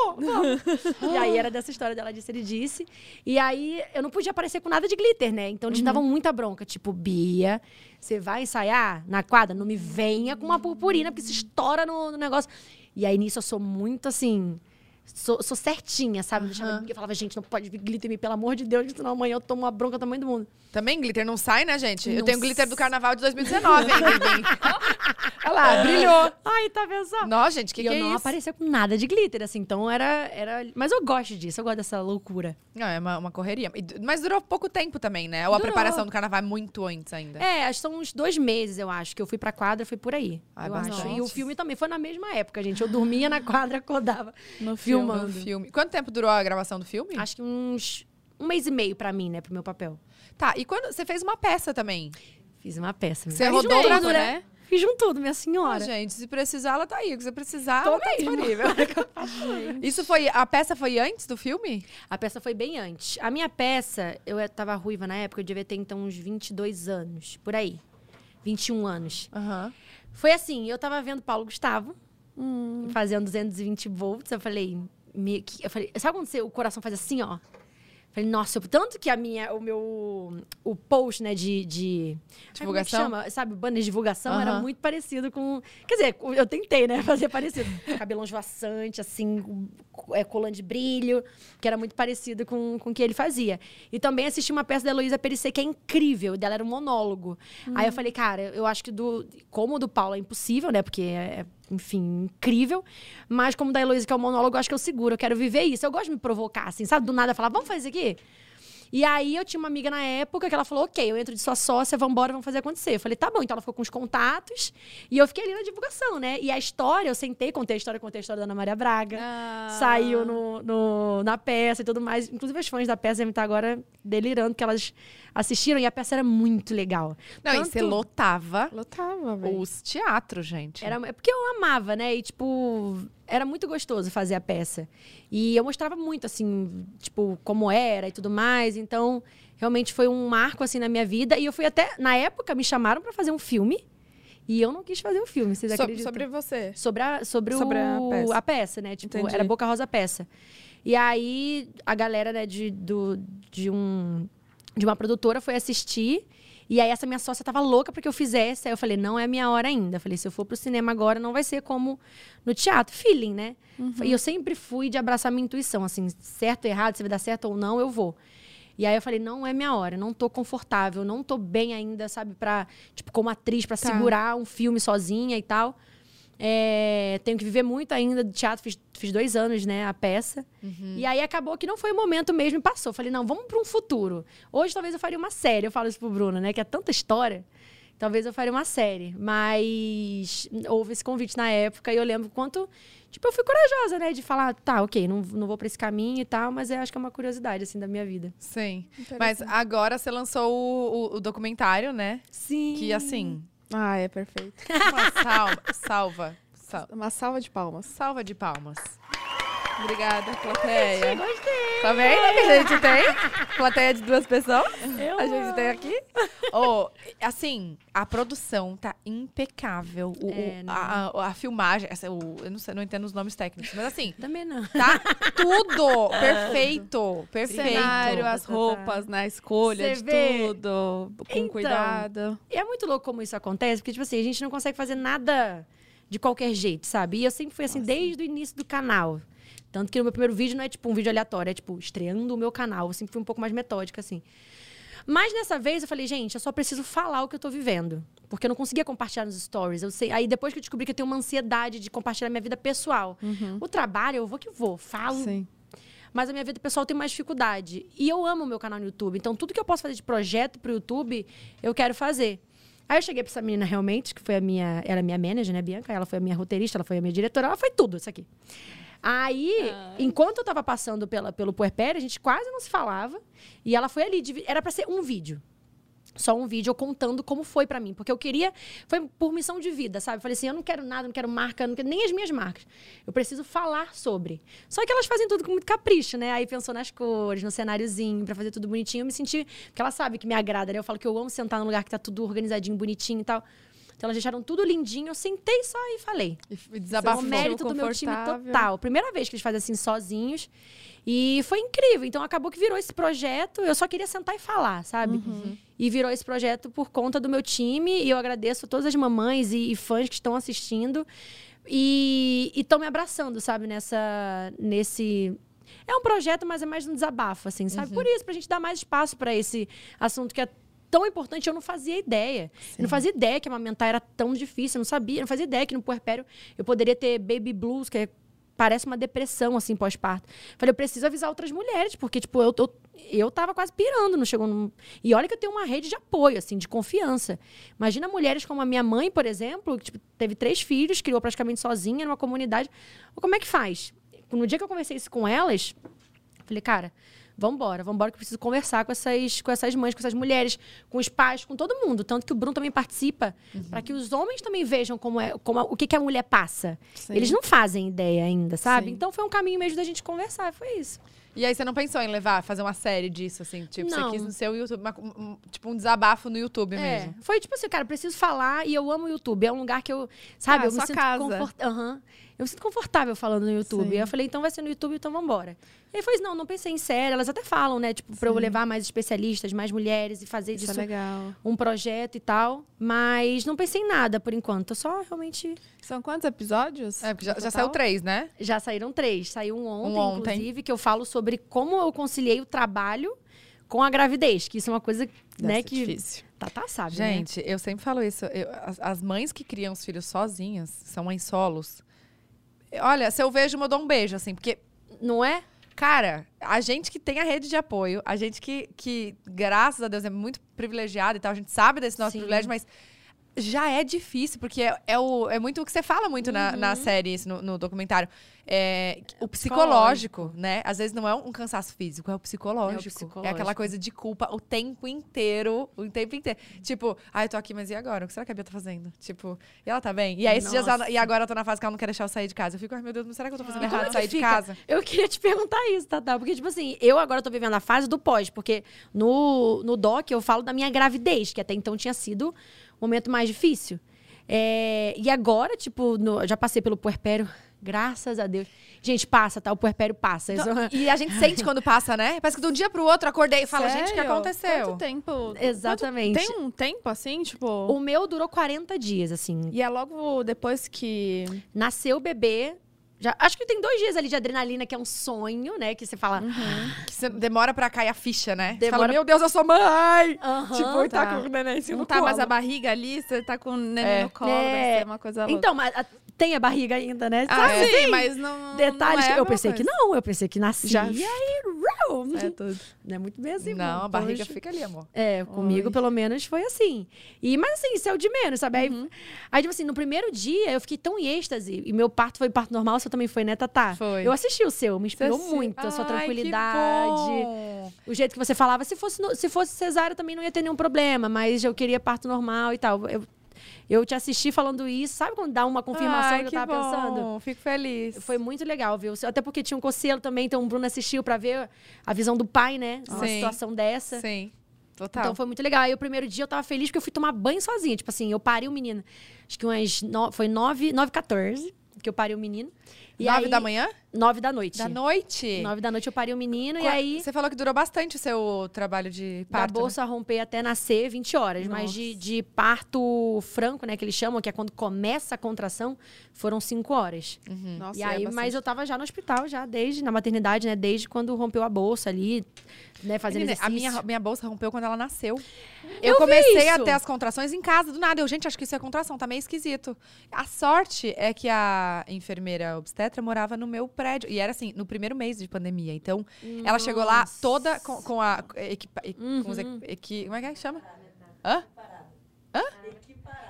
vou. *laughs* e aí era dessa história dela, disse, ele disse. E aí eu não podia aparecer com nada de glitter, né? Então eles Uhum. davam muita bronca. Tipo, Bia, você vai ensaiar na quadra? Não me venha com uma purpurina, porque se estoura no, no negócio. E aí nisso eu sou muito, assim... Sou, sou certinha, sabe? Eu, deixava- eu falava, gente, não pode vir glitter em mim, pelo amor de Deus, senão amanhã eu tomo uma bronca do tamanho do mundo. Também glitter não sai, né, gente? eu Não tenho glitter do carnaval de 2019 ainda. *laughs* Olha lá, brilhou. Ai, tá vendo só? Nossa, gente, que e que eu é não isso? aparecia com nada de glitter, assim. Então era, era. Mas eu gosto disso, eu gosto dessa loucura. Não, é uma, uma correria. Mas durou pouco tempo também, né? Ou a Durou. preparação do carnaval é muito antes ainda. É, acho que são uns dois meses, eu acho, que eu fui pra quadra, foi por aí. Ai, eu bastante. acho. E o filme também foi na mesma época, gente. Eu dormia na quadra, acordava. No Filmando. No filme. Quanto tempo durou a gravação do filme? Acho que uns. Um mês e meio pra mim, né, pro meu papel. Tá, e quando você fez uma peça também? Fiz uma peça. Você rodou né? Fiz um tudo, minha Ah, senhora. gente, se precisar, ela tá aí. Você precisar, Tô ela tá disponível. *laughs* Isso foi. A peça foi antes do filme? A peça foi bem antes. A minha peça, eu eh, tava ruiva na época, eu devia ter então uns 22 anos, por aí. 21 anos. Aham. Foi assim, eu tava vendo Paulo Gustavo, Hum. fazendo 220 volts. Eu falei, me- eu falei, sabe quando você- o coração faz assim, ó? Falei, nossa, eu- tanto que a minha, o meu, o post, né, de... de ai, é Divulgação? chama? Sabe, o banner de divulgação era Aham. muito parecido com... Quer dizer, eu tentei, né, *laughs* fazer parecido. Cabelão esvoaçante, assim, é, colã de brilho, que era muito parecido com, com o que ele fazia. E também assisti uma peça da Heloísa Perissé, que é incrível, dela era um monólogo. Aí eu falei, cara, eu acho que do... Como o do Paulo é impossível, né, porque é enfim, incrível. Mas como da Heloísa, que é o monólogo, eu acho que eu seguro, eu quero viver isso. Eu gosto de me provocar, assim, sabe? Do nada falar, vamos fazer isso aqui? E aí eu tinha uma amiga na época que ela falou: ok, eu entro de sua sócia, vambora, vamos fazer acontecer. Eu falei, tá bom, então ela ficou com os contatos e eu fiquei ali na divulgação, né? E a história, eu sentei, contei a história, contei a história da Ana Maria Braga. Ah. Saiu no, no- na peça e tudo mais. Inclusive, as fãs da peça devem estar agora delirando, porque elas assistiram e a peça era muito legal. Não, e Tanto- você lotava Lotava, velho. os teatros, gente. Era, é porque eu amava, né? E, tipo, era muito gostoso fazer a peça. E eu mostrava muito, assim, tipo, como era e tudo mais. Então, realmente foi um marco, assim, na minha vida. E eu fui até, na época, me chamaram pra fazer um filme. E eu não quis fazer o filme, vocês So- acreditam? sobre você. Sobre a, sobre Sobre a o, peça. a peça, né? Tipo, Entendi. era Boca Rosa peça. E aí, a galera, né, de, do, de, um, de uma produtora foi assistir. E aí, essa minha sócia tava louca porque eu fizesse. Aí eu falei, não é minha hora ainda. Eu falei, se eu for pro cinema agora, não vai ser como no teatro. Feeling, né? E eu sempre fui de abraçar minha intuição. Assim, certo ou errado, se vai dar certo ou não, eu vou. E aí eu falei, não é minha hora, não tô confortável, não tô bem ainda, sabe, pra, tipo, como atriz, pra Tá. segurar um filme sozinha e tal. É, tenho que viver muito ainda de teatro, fiz, fiz dois anos, né, a peça. E aí acabou que não foi o momento mesmo e passou. Falei, não, vamos para um futuro. Hoje talvez eu faria uma série, eu falo isso pro Bruno, né, que é tanta história. Talvez eu faria uma série, mas houve esse convite na época e eu lembro quanto, tipo, eu fui corajosa, né, de falar, tá, ok, não, não vou para esse caminho e tal, mas eu acho que é uma curiosidade, assim, da minha vida. Sim. Mas agora você lançou o, o- o documentário, né? Sim. Que assim, Ah, é perfeito. uma salva, salva, sal- Uma salva de palmas. salva de palmas. Obrigada, plateia. Gostei. Tá vendo que a gente tem? Plateia de duas pessoas. Eu A gente amo. tem aqui. Oh, assim, a produção tá impecável. O, o- É, né? a, a- filmagem, essa, o- eu não, sei, não entendo os nomes técnicos, mas assim, Também não. tá tudo perfeito. Perfeito. Cenário, as roupas, na escolha Cê de vê? tudo. Com Então, cuidado. E é muito louco como isso acontece, porque, tipo assim, a gente não consegue fazer nada de qualquer jeito, sabe? E eu sempre fui assim, desde o início do canal. Tanto que no meu primeiro vídeo não é tipo um vídeo aleatório, é tipo estreando o meu canal. Eu sempre fui um pouco mais metódica, assim. Mas nessa vez eu falei, gente, eu só preciso falar o que eu tô vivendo. Porque eu não conseguia compartilhar nos stories. Eu sei, aí depois que eu descobri que eu tenho uma ansiedade de compartilhar minha vida pessoal. O trabalho, eu vou que vou, falo Sim. mas a minha vida pessoal tem mais dificuldade. E eu amo o meu canal no YouTube. Então, tudo que eu posso fazer de projeto pro YouTube, eu quero fazer. Aí eu cheguei pra essa menina realmente, que foi a minha. Ela é minha manager, né, Bianca? Ela foi a minha roteirista, ela foi a minha diretora, ela foi tudo isso aqui. Aí, enquanto eu tava passando pela, pelo puerpério, a gente quase não se falava. E ela foi ali. Era pra ser um vídeo. Só um vídeo eu contando como foi pra mim. Porque eu queria. Foi por missão de vida, sabe? Eu Falei assim: eu não quero nada, não quero marca, não quero nem as minhas marcas. Eu preciso falar sobre. Só que elas fazem tudo com muito capricho, né? Aí pensou nas cores, no cenáriozinho, pra fazer tudo bonitinho. Eu me senti. Porque ela sabe que me agrada, né? Eu falo que eu amo sentar num lugar que tá tudo organizadinho, bonitinho e tal. Então elas deixaram tudo lindinho. Eu sentei só e falei. E É desabafou. o mérito do meu time total. Primeira vez que eles fazem assim sozinhos. E foi incrível. Então acabou que virou esse projeto. Eu só queria sentar e falar, sabe? E virou esse projeto por conta do meu time. E eu agradeço a todas as mamães e, e fãs que estão assistindo. E estão me abraçando, sabe? Nessa. Nesse. É um projeto, mas é mais um desabafo, assim, sabe? Por isso, pra gente dar mais espaço para esse assunto que é tão importante, eu não fazia ideia. Eu não fazia ideia que amamentar era tão difícil, eu não sabia, eu não fazia ideia que no puerpério eu poderia ter baby blues, que é- parece uma depressão, assim, pós-parto. Falei, eu preciso avisar outras mulheres, porque, tipo, eu, eu, eu tava quase pirando, não chegou num... E olha que eu tenho uma rede de apoio, assim, de confiança. Imagina mulheres como a minha mãe, por exemplo, que tipo, teve três filhos, criou praticamente sozinha numa comunidade. Como é que faz? No dia que eu conversei isso com elas, Falei, cara, vambora, vambora, que eu preciso conversar com essas, com essas mães, com essas mulheres, com os pais, com todo mundo. Tanto que o Bruno também participa, para que os homens também vejam como é, como a- o que, que a mulher passa. Sim. Eles não fazem ideia ainda, sabe? Sim. Então foi um caminho mesmo da gente conversar, foi isso. E aí você não pensou em levar, fazer uma série disso, assim? Tipo, Não. você quis no seu YouTube, uma- um- tipo um desabafo no YouTube É, mesmo. foi tipo assim, cara, preciso falar e eu amo o YouTube. É um lugar que eu, sabe, Ah, eu me sinto casa. confort- Aham. Eu me sinto confortável falando no YouTube. Sim. Eu falei, então vai ser no YouTube, então vambora. E aí foi isso, não, não pensei em série. Elas até falam, né, tipo, pra eu levar mais especialistas, mais mulheres e fazer Isso disso é legal. um projeto e tal. Mas não pensei em nada por enquanto. Eu só realmente. São quantos episódios? É, porque já, já saiu três, né? Já saíram três. Saiu um ontem, Um ontem. inclusive, que eu falo sobre como eu conciliei o trabalho com a gravidez. Que isso é uma coisa, Deve né, que. difícil. Tatá sabe, né? Gente, eu sempre falo isso. eu- as, as mães que criam os filhos sozinhas, são mães solos. Olha, se eu vejo, eu dou um beijo, assim, porque Não é? Cara, a gente que tem a rede de apoio, a gente que, que graças a Deus, é muito privilegiado e tal, a gente sabe desse nosso Sim. privilégio, mas já é difícil, porque é, é, o, é muito o que você fala muito na, Uhum. na série, isso, no, no documentário. É, o psicológico, né? Às vezes não é um cansaço físico, é o psicológico. É, psicológico. aquela coisa de culpa o tempo inteiro, o tempo inteiro. Tipo, ai, eu tô aqui, mas e agora? O que será que a Bia tá fazendo? Tipo, e ela tá bem? E aí, esses dias, ela- e agora eu tô na fase que ela não quer deixar eu sair de casa. Eu fico, ai, meu Deus, mas será que eu tô fazendo como errado é sair de fica? casa? Eu queria te perguntar isso, Tata. Porque, tipo assim, eu agora tô vivendo a fase do pós, porque no, no doc eu falo da minha gravidez, que até então tinha sido o momento mais difícil. É, e agora, tipo, no- eu já passei pelo puerpério, graças a Deus. Gente, passa, tá? O puerpério passa. Isso- Não, e a gente sente quando passa, né? Parece que de um dia pro outro eu acordei e falo, gente, o que Sério? aconteceu? Quanto tempo? Exatamente. Quanto- Tem um tempo assim, tipo. O meu durou 40 dias, assim. E é logo depois que. Nasceu o bebê. Já, acho que tem dois dias ali de adrenalina, que é um sonho, né? Que você fala. Que você demora pra cair a ficha, né? Você Demora- fala, meu Deus, eu sou mãe! Aham, tipo, e tá, tá. com o neném assim Não tá mais colo. a barriga ali, você tá com o neném É. no colo, É. vai ser uma coisa louca. Então, mas a- tem a barriga ainda, né? ah, Sabe? sim, mas não. Detalhes não é que eu pensei que coisa. não, eu pensei que nascia Já- e aí, rau, É tudo. não é muito bem assim. Não, a barriga Poxa. fica ali, amor. É, comigo pelo menos foi assim. E, mas assim, isso é o de menos, sabe? Aí, Uhum. aí, tipo assim, no primeiro dia eu fiquei tão em êxtase. E meu parto foi parto normal, o seu também foi, né, Tatá? Foi. Eu assisti o seu, me inspirou muito. A sua Ai, que tranquilidade. O jeito que você falava, se fosse, no- se fosse cesárea também não ia ter nenhum problema, mas eu queria parto normal e tal. Eu, eu te assisti falando isso, sabe quando dá uma confirmação Ai, que eu tava bom. pensando? Fico feliz. Foi muito legal, viu? Até porque tinha um conselho também, então o Bruno assistiu pra ver a visão do pai, né? Uma Sim. situação dessa. Sim, total. Então foi muito legal. Aí o primeiro dia eu tava feliz porque eu fui tomar banho sozinha. Tipo assim, eu parei o menino. Acho que umas. No, foi 9, 9 14 que eu parei o menino. E Nove aí, da manhã? 9 da noite. Da noite? 9 da noite eu parei o menino Qua- e aí. Você falou que durou bastante o seu trabalho de Da parto. né? bolsa romper até nascer, 20 horas. Mas de, de parto franco, né, que eles chamam, que é quando começa a contração, foram 5 horas. Nossa, e é aí, bastante. mas eu tava já no hospital, já desde, na maternidade, né? Desde quando rompeu a bolsa ali, né, fazendo Menina, a minha, minha bolsa rompeu quando ela nasceu. Eu Eu, comecei a ter as contrações em casa, do nada. Eu, gente, acho que isso é contração, tá meio esquisito. A sorte é que a enfermeira obstetra morava no meu prédio. E era assim, no primeiro mês de pandemia. Então, ela chegou lá Nossa. toda com, com a. Equipa, e- com os Uhum. equi- equi- como é que é que chama? Hã?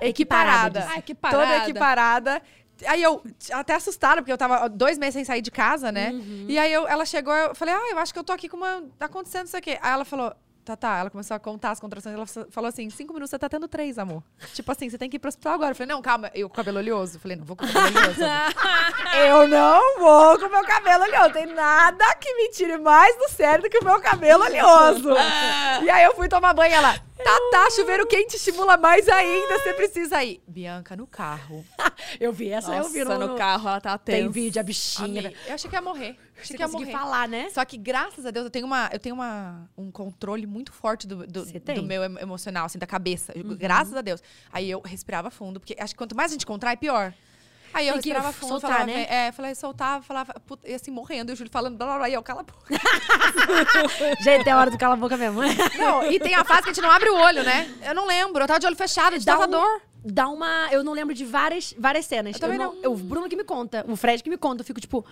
Equiparada. Equiparada. diz. Ai, que parada. Toda equiparada. Aí eu, até assustada, porque eu tava dois meses sem sair de casa, né? Uhum. E aí eu, ela chegou, eu falei, ah, eu acho que eu tô aqui com uma. Tá acontecendo isso aqui. Aí ela falou, tá, tá. Ela começou a contar as contrações. Ela fa- falou assim: cinco minutos você tá tendo três, amor. tipo assim, você tem que ir pro hospital agora. Eu falei, não, calma, eu com cabelo oleoso. Eu falei, não, vou com cabelo oleoso. *laughs* eu não vou com meu cabelo oleoso. Tem nada que me tire mais do sério do que o meu cabelo oleoso. *laughs* e aí eu fui tomar banho. Ela, tá, tá, chuveiro quente estimula mais ainda. Você precisa ir. Bianca, no carro. *laughs* Eu vi essa, eu vi Nossa, no carro, ela tá Tem tensa. vídeo, a bichinha. Amei. Eu achei que ia morrer. Você Achei que ia morrer. falar, né? Só que, graças a Deus, eu tenho, uma, eu tenho uma, um controle muito forte do, do, do tem? Uhum. meu emo- emocional, assim, da cabeça. Eu- Graças a Deus. Aí eu respirava fundo, porque acho que quanto mais a gente contrai, pior. Aí eu respirava fundo, soltar, falava, né? é, falei, soltava, falava, puta, e assim, morrendo, e o Júlio falando, blá, blá, blá, e eu, cala a boca. *laughs* Gente, é hora do cala a boca mesmo. *laughs* não, e tem a fase que a gente não abre o olho, né? Eu não lembro, eu tava de olho fechado, de Dá tava um- dor. Dá uma. Eu não lembro de várias, várias cenas. Eu também não, eu- o Bruno que me conta, o Fred que me conta. Eu fico tipo,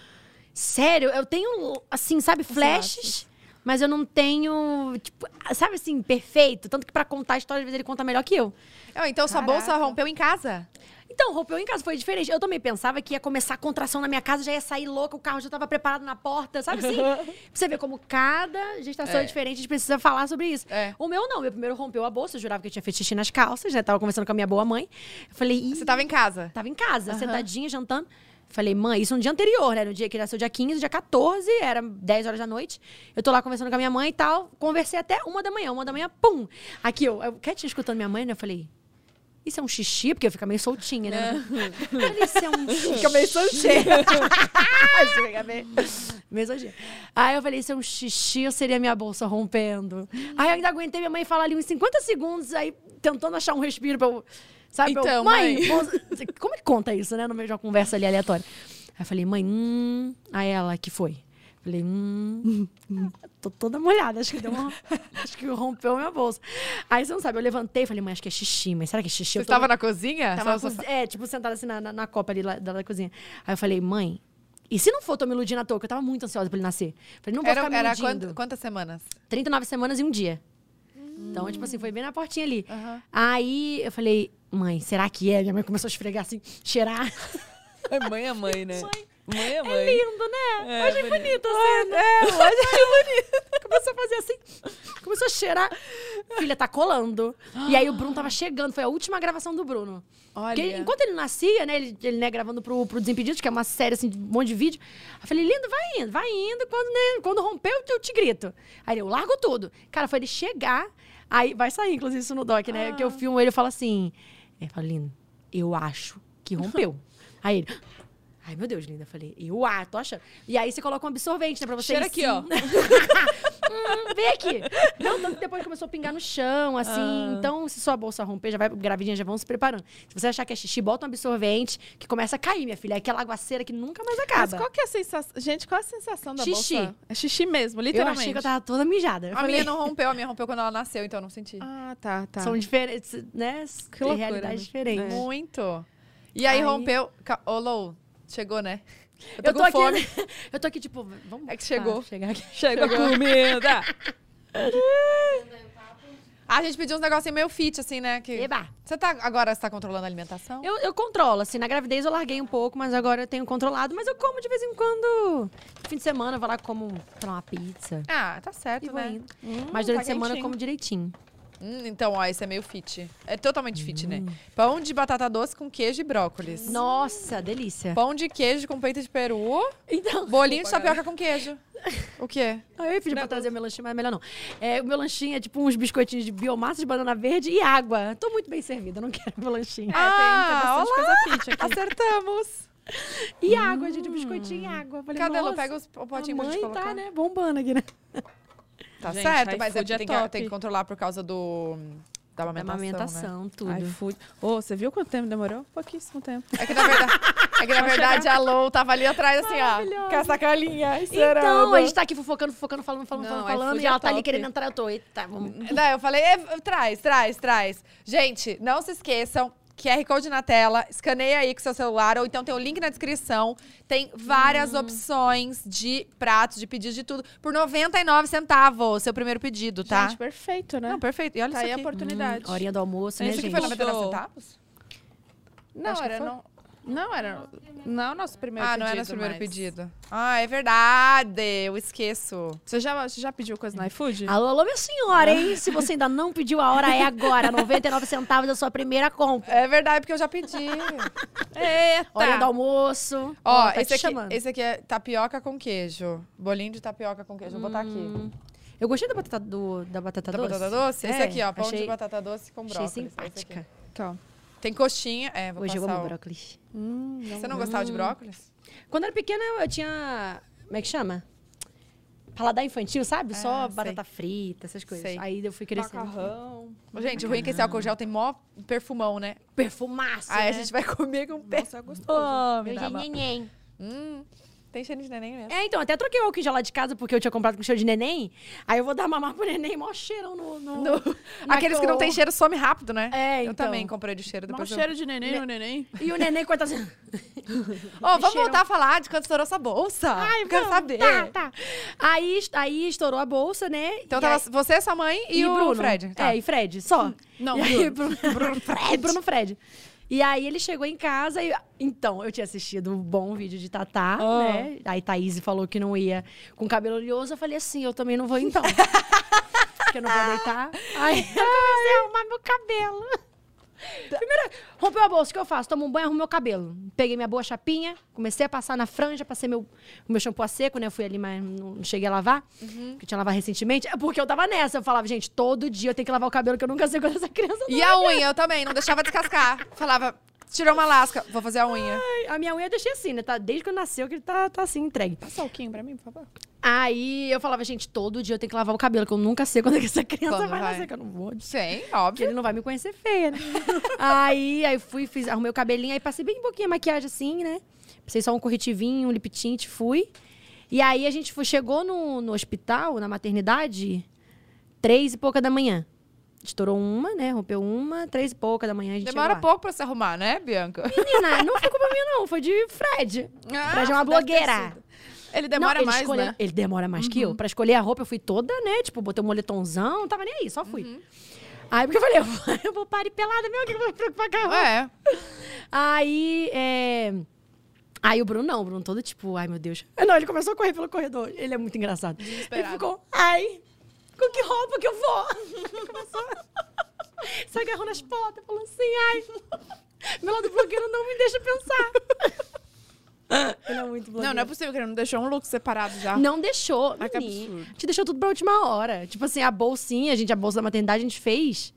sério, eu tenho, assim, sabe, flashes. Mas eu não tenho, tipo, sabe assim, perfeito. Tanto que pra contar a história, às vezes ele conta melhor que eu. Eu, então sua Caraca. bolsa rompeu em casa? Então, rompeu em casa, foi diferente. Eu também pensava que ia começar a contração na minha casa, já ia sair louca, o carro já tava preparado na porta, sabe assim? *laughs* pra você ver como cada gestação é. É. diferente, a gente precisa falar sobre isso. É. O meu não, meu primeiro rompeu a bolsa, eu jurava que eu tinha feito xixi nas calças, né? Tava conversando com a minha boa mãe. Eu falei, Ih, Você tava em casa? Tava em casa, Aham. sentadinha, jantando. Falei, mãe, isso no dia anterior, né? No dia que ele nasceu, dia 15, dia 14, era 10 horas da noite. Eu tô lá conversando com a minha mãe e tal. Conversei até uma da manhã. Uma da manhã, pum! Aqui, eu, eu quietinha escutando minha mãe, né? Eu falei, isso é um xixi? Porque eu fico meio soltinha, né? Eu falei, isso é um xixi. *laughs* Fica meio. Isso *laughs* fica meio- meio soltinha. Aí eu falei, isso é um xixi ou seria minha bolsa rompendo? Aí eu ainda aguentei minha mãe falar ali uns 50 segundos, aí tentando achar um respiro pra eu... Sabe, pra eu, Então, mãe, mãe. bolsa- como é que conta isso, né? No meio de uma conversa ali aleatória. Aí eu falei, mãe, hum... Aí ela, que foi? Falei, hum... *laughs* Tô toda molhada, acho que deu uma... *laughs* acho que rompeu minha bolsa. Aí você não sabe, eu levantei e falei, mãe, acho que é xixi, mas será que é xixi? Você estava na cozinha? Tava na só- É, tipo, sentada assim na, na, na copa ali lá, da, da cozinha. Aí eu falei, mãe, E se não for, tô me iludindo à toa, que eu tava muito ansiosa pra ele nascer. Falei, não vou Era, ficar me era iludindo. quant- quantas semanas? 39 semanas e um dia. Então, tipo assim, foi bem na portinha ali. Aham. Aí eu falei, mãe, será que é? Minha mãe começou a esfregar assim, cheirar. É mãe é mãe, né? *laughs* Mãe é mãe. É lindo, né? É, Achei bonito. bonito, assim. É, eu achei bonito. Começou a fazer assim, começou a cheirar. Filha, tá colando. E aí o Bruno tava chegando, foi a última gravação do Bruno. Olha. Porque enquanto ele nascia, né, ele, ele né, gravando pro, pro Desimpedidos, que é uma série, assim, de um monte de vídeo. Eu falei, lindo, vai indo, vai indo. Quando, né, quando rompeu, eu te grito. Aí eu largo tudo. Cara, foi ele chegar. Aí vai sair, inclusive, isso no doc, né? Que eu filmo ele e falo assim. Eu falo, lindo, eu acho que rompeu. aí ele. Ai, meu Deus, linda. Eu falei, eu ah, tô achando. E aí você coloca um absorvente, né? Pra você Cheira ir aqui, ó. *laughs* hum, vem aqui. Não, tanto que depois começou a pingar no chão, assim. Ah. Então, se sua bolsa romper, já vai, gravidinha, já vão se preparando. Se você achar que é xixi, bota um absorvente, que começa a cair, minha filha. É aquela aguaceira que nunca mais Mas acaba. qual que é a sensação? Gente, qual é a sensação da Xixi. bolsa? É xixi mesmo, eu literalmente. achei que eu tava toda mijada. Eu A falei, minha não rompeu, a minha rompeu quando ela nasceu, então eu não senti. Ah, tá, tá. são diferentes, né? Que loucura, realidades né? diferentes. É. Muito. E aí, Aí- rompeu. Ô, Lou, chegou, né? Eu tô, com aqui, fome. eu tô aqui, tipo, vamos. É que chegou. chegar aqui. *laughs* Chega a comida. Ah, *laughs* a gente pediu uns negocinhos meio fit, assim, né? Que... Eba. Você tá, agora você tá controlando a alimentação? Eu, eu controlo, assim, na gravidez eu larguei um pouco, mas agora eu tenho controlado. Mas eu como de vez em quando. Fim de semana eu vou lá como sei lá, uma pizza. Ah, tá certo, né? indo. mas durante a tá semana eu como direitinho. Hum, então, ó, esse é meio fit. É totalmente fit, né? Pão de batata doce com queijo e brócolis. Nossa, delícia. Pão de queijo com peito de peru. Então. Bolinho de tapioca com queijo. O quê? *laughs* Eu ia pedir pra trazer o meu lanchinho, mas melhor não. É, o meu lanchinho é tipo uns biscoitinhos de biomassa de banana verde e água. Tô muito bem servida, não *laughs* quero meu lanchinho. É, tem, tem Ah, bastante coisa fit aqui. Acertamos. E água, gente, biscoitinho e água. Falei, Cadê, Lu? nossa, Pega os, o a potinho pra mãe gente colocar. tá, né, bombando aqui, né? *laughs* Tá Gente, certo, mas é, iFood é tem, que, tem que controlar por causa do... Da Da amamentação, né? amamentação, tudo. iFood. Ô, você viu quanto tempo demorou? Pouquíssimo tempo. É que na verdade, é que, na *laughs* verdade a Lou tava ali atrás, assim, ó. Com essa calinha. Então, a gente tá aqui fofocando, fofocando, falando, falando, Não, falando, falando. E ela é tá ali querendo entrar, eu tô. Eita, vamos. Não, eu falei, "É, traz, traz, traz. Gente, não se esqueçam. QR Code na tela, escaneia aí com seu celular, ou então tem o link na descrição. Tem várias opções de pratos, de pedidos, de tudo. Por 99 centavos, seu primeiro pedido, tá? Gente, perfeito, né? não, perfeito. E olha tá isso aí a aqui. oportunidade. Horinha do almoço, né, Isso aqui gente? foi 99 Mudou. centavos? Não, era foi. não. Não, era. Não é o nosso primeiro ah, pedido. não era nosso primeiro mas- pedido. Ah, é verdade. Eu esqueço. Você já, você já pediu coisa no iFood? Alô, alô, minha senhora, hein? Se você ainda não pediu, a hora é agora. 99 centavos da sua primeira compra. É verdade, porque eu já pedi. *laughs* Eita! Horinha do almoço. Ó, tá esse, aqui, chamando. esse aqui é tapioca com queijo. Bolinho de tapioca com queijo. Vou botar aqui. Hum. Eu gostei da batata, do, da batata Da doce. batata doce? Esse É, aqui, ó. Pão achei, de batata doce com Achei brócolis. Esse simpática. aqui. Tá. Tem coxinha. É, vou Hoje eu amo o- brócolis. Hum, Você não gostava de brócolis? Quando eu era pequena, eu tinha... Como é que chama? Paladar infantil, sabe? Só Ah, sei. batata frita, essas coisas. Sei. Aí eu fui crescendo. Macarrão. Gente, o ruim é que esse álcool gel tem mó perfumão, né? Perfumaço, Aí a né? gente vai comer com pé. Nossa, é gostoso. me Meu dá uma- neném. Hum, tem cheiro de neném mesmo. É, então, até troquei o álcool em gel lá de casa porque eu tinha comprado com cheiro de neném. Aí eu vou dar mamar pro neném, mó cheirão no... no, No- *laughs* Aqueles que não tem cheiro some rápido, né? É, Eu então. também comprei de cheiro. Depois eu... cheiro de neném no neném. E o neném, coitado assim... Ô, vamos cheirão. voltar a falar de quando estourou essa bolsa. Ai, Quero vamos, saber. Tá, tá. Aí, aí estourou a bolsa, né? Então E tava aí- você, sua mãe e, o Bruno. Fred. Tá. É, e Fred, só. Não, e aí, Bruno, Bruno *laughs* Fred. E Bruno Fred. E aí ele chegou em casa e. Então, eu tinha assistido um bom vídeo de Tatá, Ah. né? Aí Thaís falou que não ia com cabelo oleoso. Eu falei assim, eu também não vou então. *laughs* Porque eu não vou deitar. *laughs* Aí eu comecei a arrumar meu cabelo. Primeiro, rompeu a bolsa, o que eu faço? Tomo um banho, arrumo meu cabelo. Peguei minha boa chapinha, comecei a passar na franja, passei meu, o meu shampoo a seco, né? Eu fui ali, mas não cheguei a lavar, porque eu tinha lavado recentemente. É porque eu tava nessa. Eu falava, gente, todo dia eu tenho que lavar o cabelo, que eu nunca sei quando essa criança E a unha, eu também, não deixava descascar. *laughs* Falava, tirou uma lasca, vou fazer a unha. A minha unha eu deixei assim, né? Tá, desde quando nasceu que ele tá, tá assim, entregue. Passa alquinho pra mim, por favor. Aí eu falava, gente, todo dia eu tenho que lavar o cabelo, que eu nunca sei quando é que essa criança Quando vai, vai. nascer, que eu não vou. Sim, Porque óbvio. ele não vai me conhecer feia, né? *laughs* aí, aí fui, fiz, arrumei o cabelinho, aí passei bem pouquinho a maquiagem assim, né? Passei só um corretivinho, um lip tint, fui. E aí a gente foi, chegou no, no hospital, na maternidade, três e pouca da manhã. Estourou uma, né? Rompeu uma, três e pouca da manhã a gente Demora pouco pra se arrumar, né, Bianca? Menina, não foi culpa minha, não. Foi de Fred. *laughs* Fred é uma blogueira. Ele demora Não, ele mais, escolhe- né? Uhum. Ele demora mais que eu. Pra escolher a roupa, eu fui toda, né? Tipo, botei um moletomzão, não tava nem aí, só fui. Uhum. Aí, porque eu falei, eu vou, *laughs* eu vou parir pelada mesmo, que eu vou me preocupar com a roupa. É. Aí, é... Aí o Bruno não, o Bruno todo tipo, ai meu Deus. Não, ele começou a correr pelo corredor. Ele é muito engraçado. Ele ficou, ai, com que roupa que eu vou? Ele *laughs* começou, se agarrou nas portas, falou assim, ai, meu lado blogueiro não me deixa pensar. Ele é muito blogueiro. Não, não é possível que ele não deixou um look separado já. Não deixou. Ai, absurdo. A gente deixou tudo pra última hora. Tipo assim, a bolsinha, a gente, a bolsa da maternidade, a gente fez.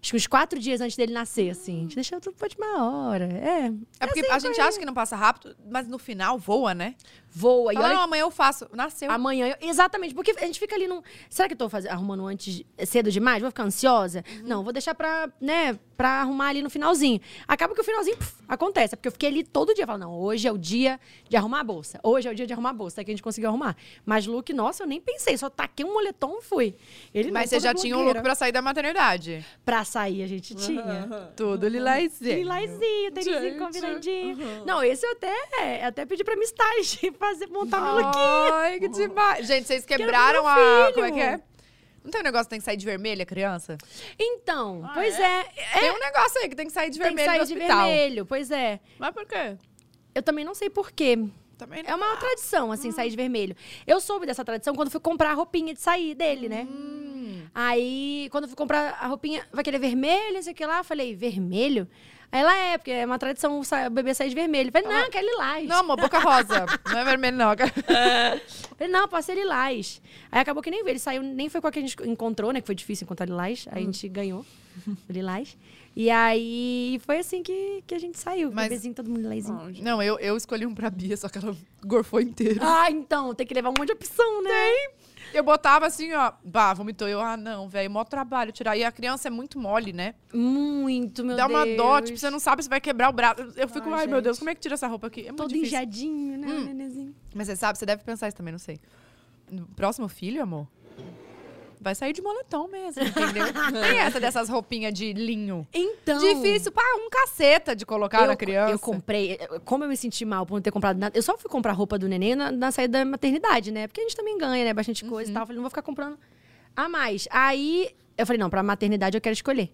Acho que uns quatro dias antes dele nascer, assim. A gente deixou tudo pra última hora. É. É porque assim, a gente acha que não passa rápido, mas no final voa, né? Voa. E Fala, olha não, amanhã eu faço. Nasceu. Amanhã, eu- exatamente, porque a gente fica ali num. Será que eu tô fazendo, arrumando antes cedo demais? Vou ficar ansiosa? Não, vou deixar pra, né, pra arrumar ali no finalzinho. Acaba que o finalzinho puf, acontece, é porque eu fiquei ali todo dia falando, não, hoje é o dia de arrumar a bolsa. Hoje é o dia de arrumar a bolsa, é que a gente conseguiu arrumar. Mas look, nossa, eu nem pensei, só taquei um moletom e fui. Ele Mas você já tinha um look blogueira. pra sair da maternidade. Pra sair, a gente tinha. Tudo lilazinho. Lilazinho, tênisinho Gente. combinadinho. Não, esse eu até, até pedi pra minha stylist *laughs* fazer, montar meu look. Ai, que demais. Gente, vocês quebraram meu a... filho. Como é que é? Não tem um negócio que tem que sair de vermelha, criança? Então, pois é. Tem um negócio aí que tem que sair de Tem que vermelho sair no de hospital. vermelho, pois é. Mas por quê? Eu também não sei por quê. Também não. É uma tradição, assim, sair de vermelho. Eu soube dessa tradição quando fui comprar a roupinha de sair dele, né? Hum. Aí, quando eu fui comprar a roupinha, vai querer vermelho, não sei o que lá. Eu falei, vermelho? Aí ela é, porque é uma tradição o bebê sair de vermelho. Eu falei, não, quer lilás. Não, amor, boca rosa. *laughs* não é vermelho, não. Eu falei, não, pode ser lilás. Aí acabou que nem veio. Ele saiu, nem foi com a que a gente encontrou, né? Que foi difícil encontrar lilás. Aí a gente ganhou o lilás. E aí foi assim que, que a gente saiu. Mas- Bebezinho, todo mundo lilazinho. Não, eu, eu escolhi um pra Bia, só que ela *laughs* gorfou inteiro. Ah, então, tem que levar um monte de opção, né? Eu botava assim, ó, bah, vomitou. Eu, ah, não, velho, mó trabalho tirar. E a criança é muito mole, né? Muito, meu Dá Deus. uma dó, tipo, você não sabe se vai quebrar o braço. Eu fico, ai, Ai, meu Deus, como é que tira essa roupa aqui? É muito Todo difícil. injadinho, né, Hum. nenenzinho? Mas você sabe, você deve pensar isso também, não sei. Próximo filho, amor, vai sair de moletom mesmo, entendeu? *laughs* Tem essa dessas roupinhas de linho. Então... Difícil pra um caceta de colocar eu, na criança. Eu comprei. Como eu me senti mal por não ter comprado nada. Eu só fui comprar roupa do neném na, na saída da maternidade, né? Porque a gente também ganha, né? Bastante coisa e tal. Eu falei, não vou ficar comprando a mais. Aí eu falei, não, pra maternidade eu quero escolher.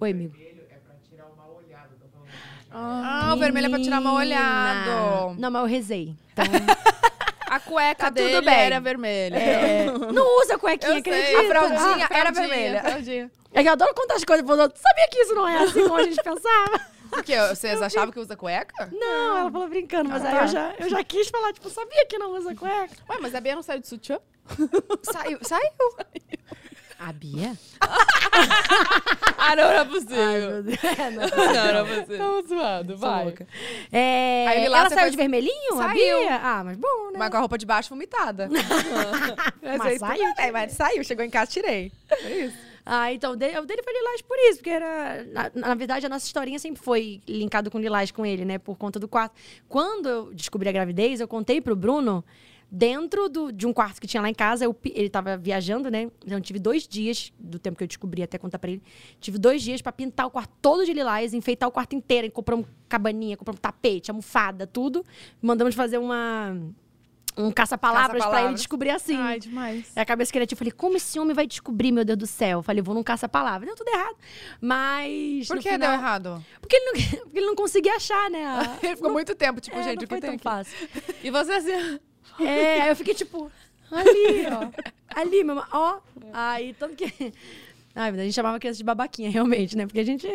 Oi, amigo. Vermelho é pra tirar o mal olhado. Tô falando que Ah, o vermelho é pra tirar mal olhado. Não, mas eu rezei. Então, *laughs* A cueca Tá tudo dele bem. era vermelha. é, *laughs* não usa cuequinha, Eu acredita? A fraldinha Ah, era vermelha. Fraldinha. É que eu adoro contar as coisas pros outros. Sabia que isso não é assim como a gente pensava? Por quê? Vocês achavam que usa cueca? Não, ela falou brincando, mas Ah, aí tá. eu já, eu já quis falar, tipo, sabia que não usa cueca? Ué, mas a Bia não saiu de sutiã? saiu, saiu. A Bia? *laughs* Ah, não era possível. É, *laughs* não. Não era possível. Tava zoado, vai. É, Aí lá ela saiu foi- de vermelhinho, a Saiu. Bia? Ah, mas bom, né? Mas com a roupa de baixo vomitada. *laughs* Mas aí saiu, bem, mas saiu. Chegou em casa, tirei. É isso. Ah, então, o dele, o dele foi lilás por isso, porque era... Na, na verdade, a nossa historinha sempre foi linkado com lilás com ele, né? Por conta do quarto. Quando eu descobri a gravidez, eu contei pro Bruno, dentro do- de um quarto que tinha lá em casa, eu ele tava viajando, né? Então, eu tive dois dias, do tempo que eu descobri até contar pra ele, tive dois dias pra pintar o quarto todo de lilás, enfeitar o quarto inteiro, compramos cabaninha, compramos tapete, almofada, tudo. Mandamos fazer uma... Um caça-palavras pra ele Caça-palavras. descobrir assim. Ai, demais. É a cabeça criativa. Eu falei, como esse homem vai descobrir, meu Deus do céu? Eu falei, vou num caça-palavra. Deu tudo errado. Mas. Por que final- deu errado? Porque ele, não, *laughs* porque ele não conseguia achar, né? a- *laughs* Ele ficou muito tempo, tipo, É, gente, não o que foi tem tão aqui? fácil. E você assim... É, aí eu fiquei tipo, ali, ó. Ali, meu, ó. Aí, tanto que. Ai, a gente chamava a criança de babaquinha, *laughs* realmente, né? Porque a gente.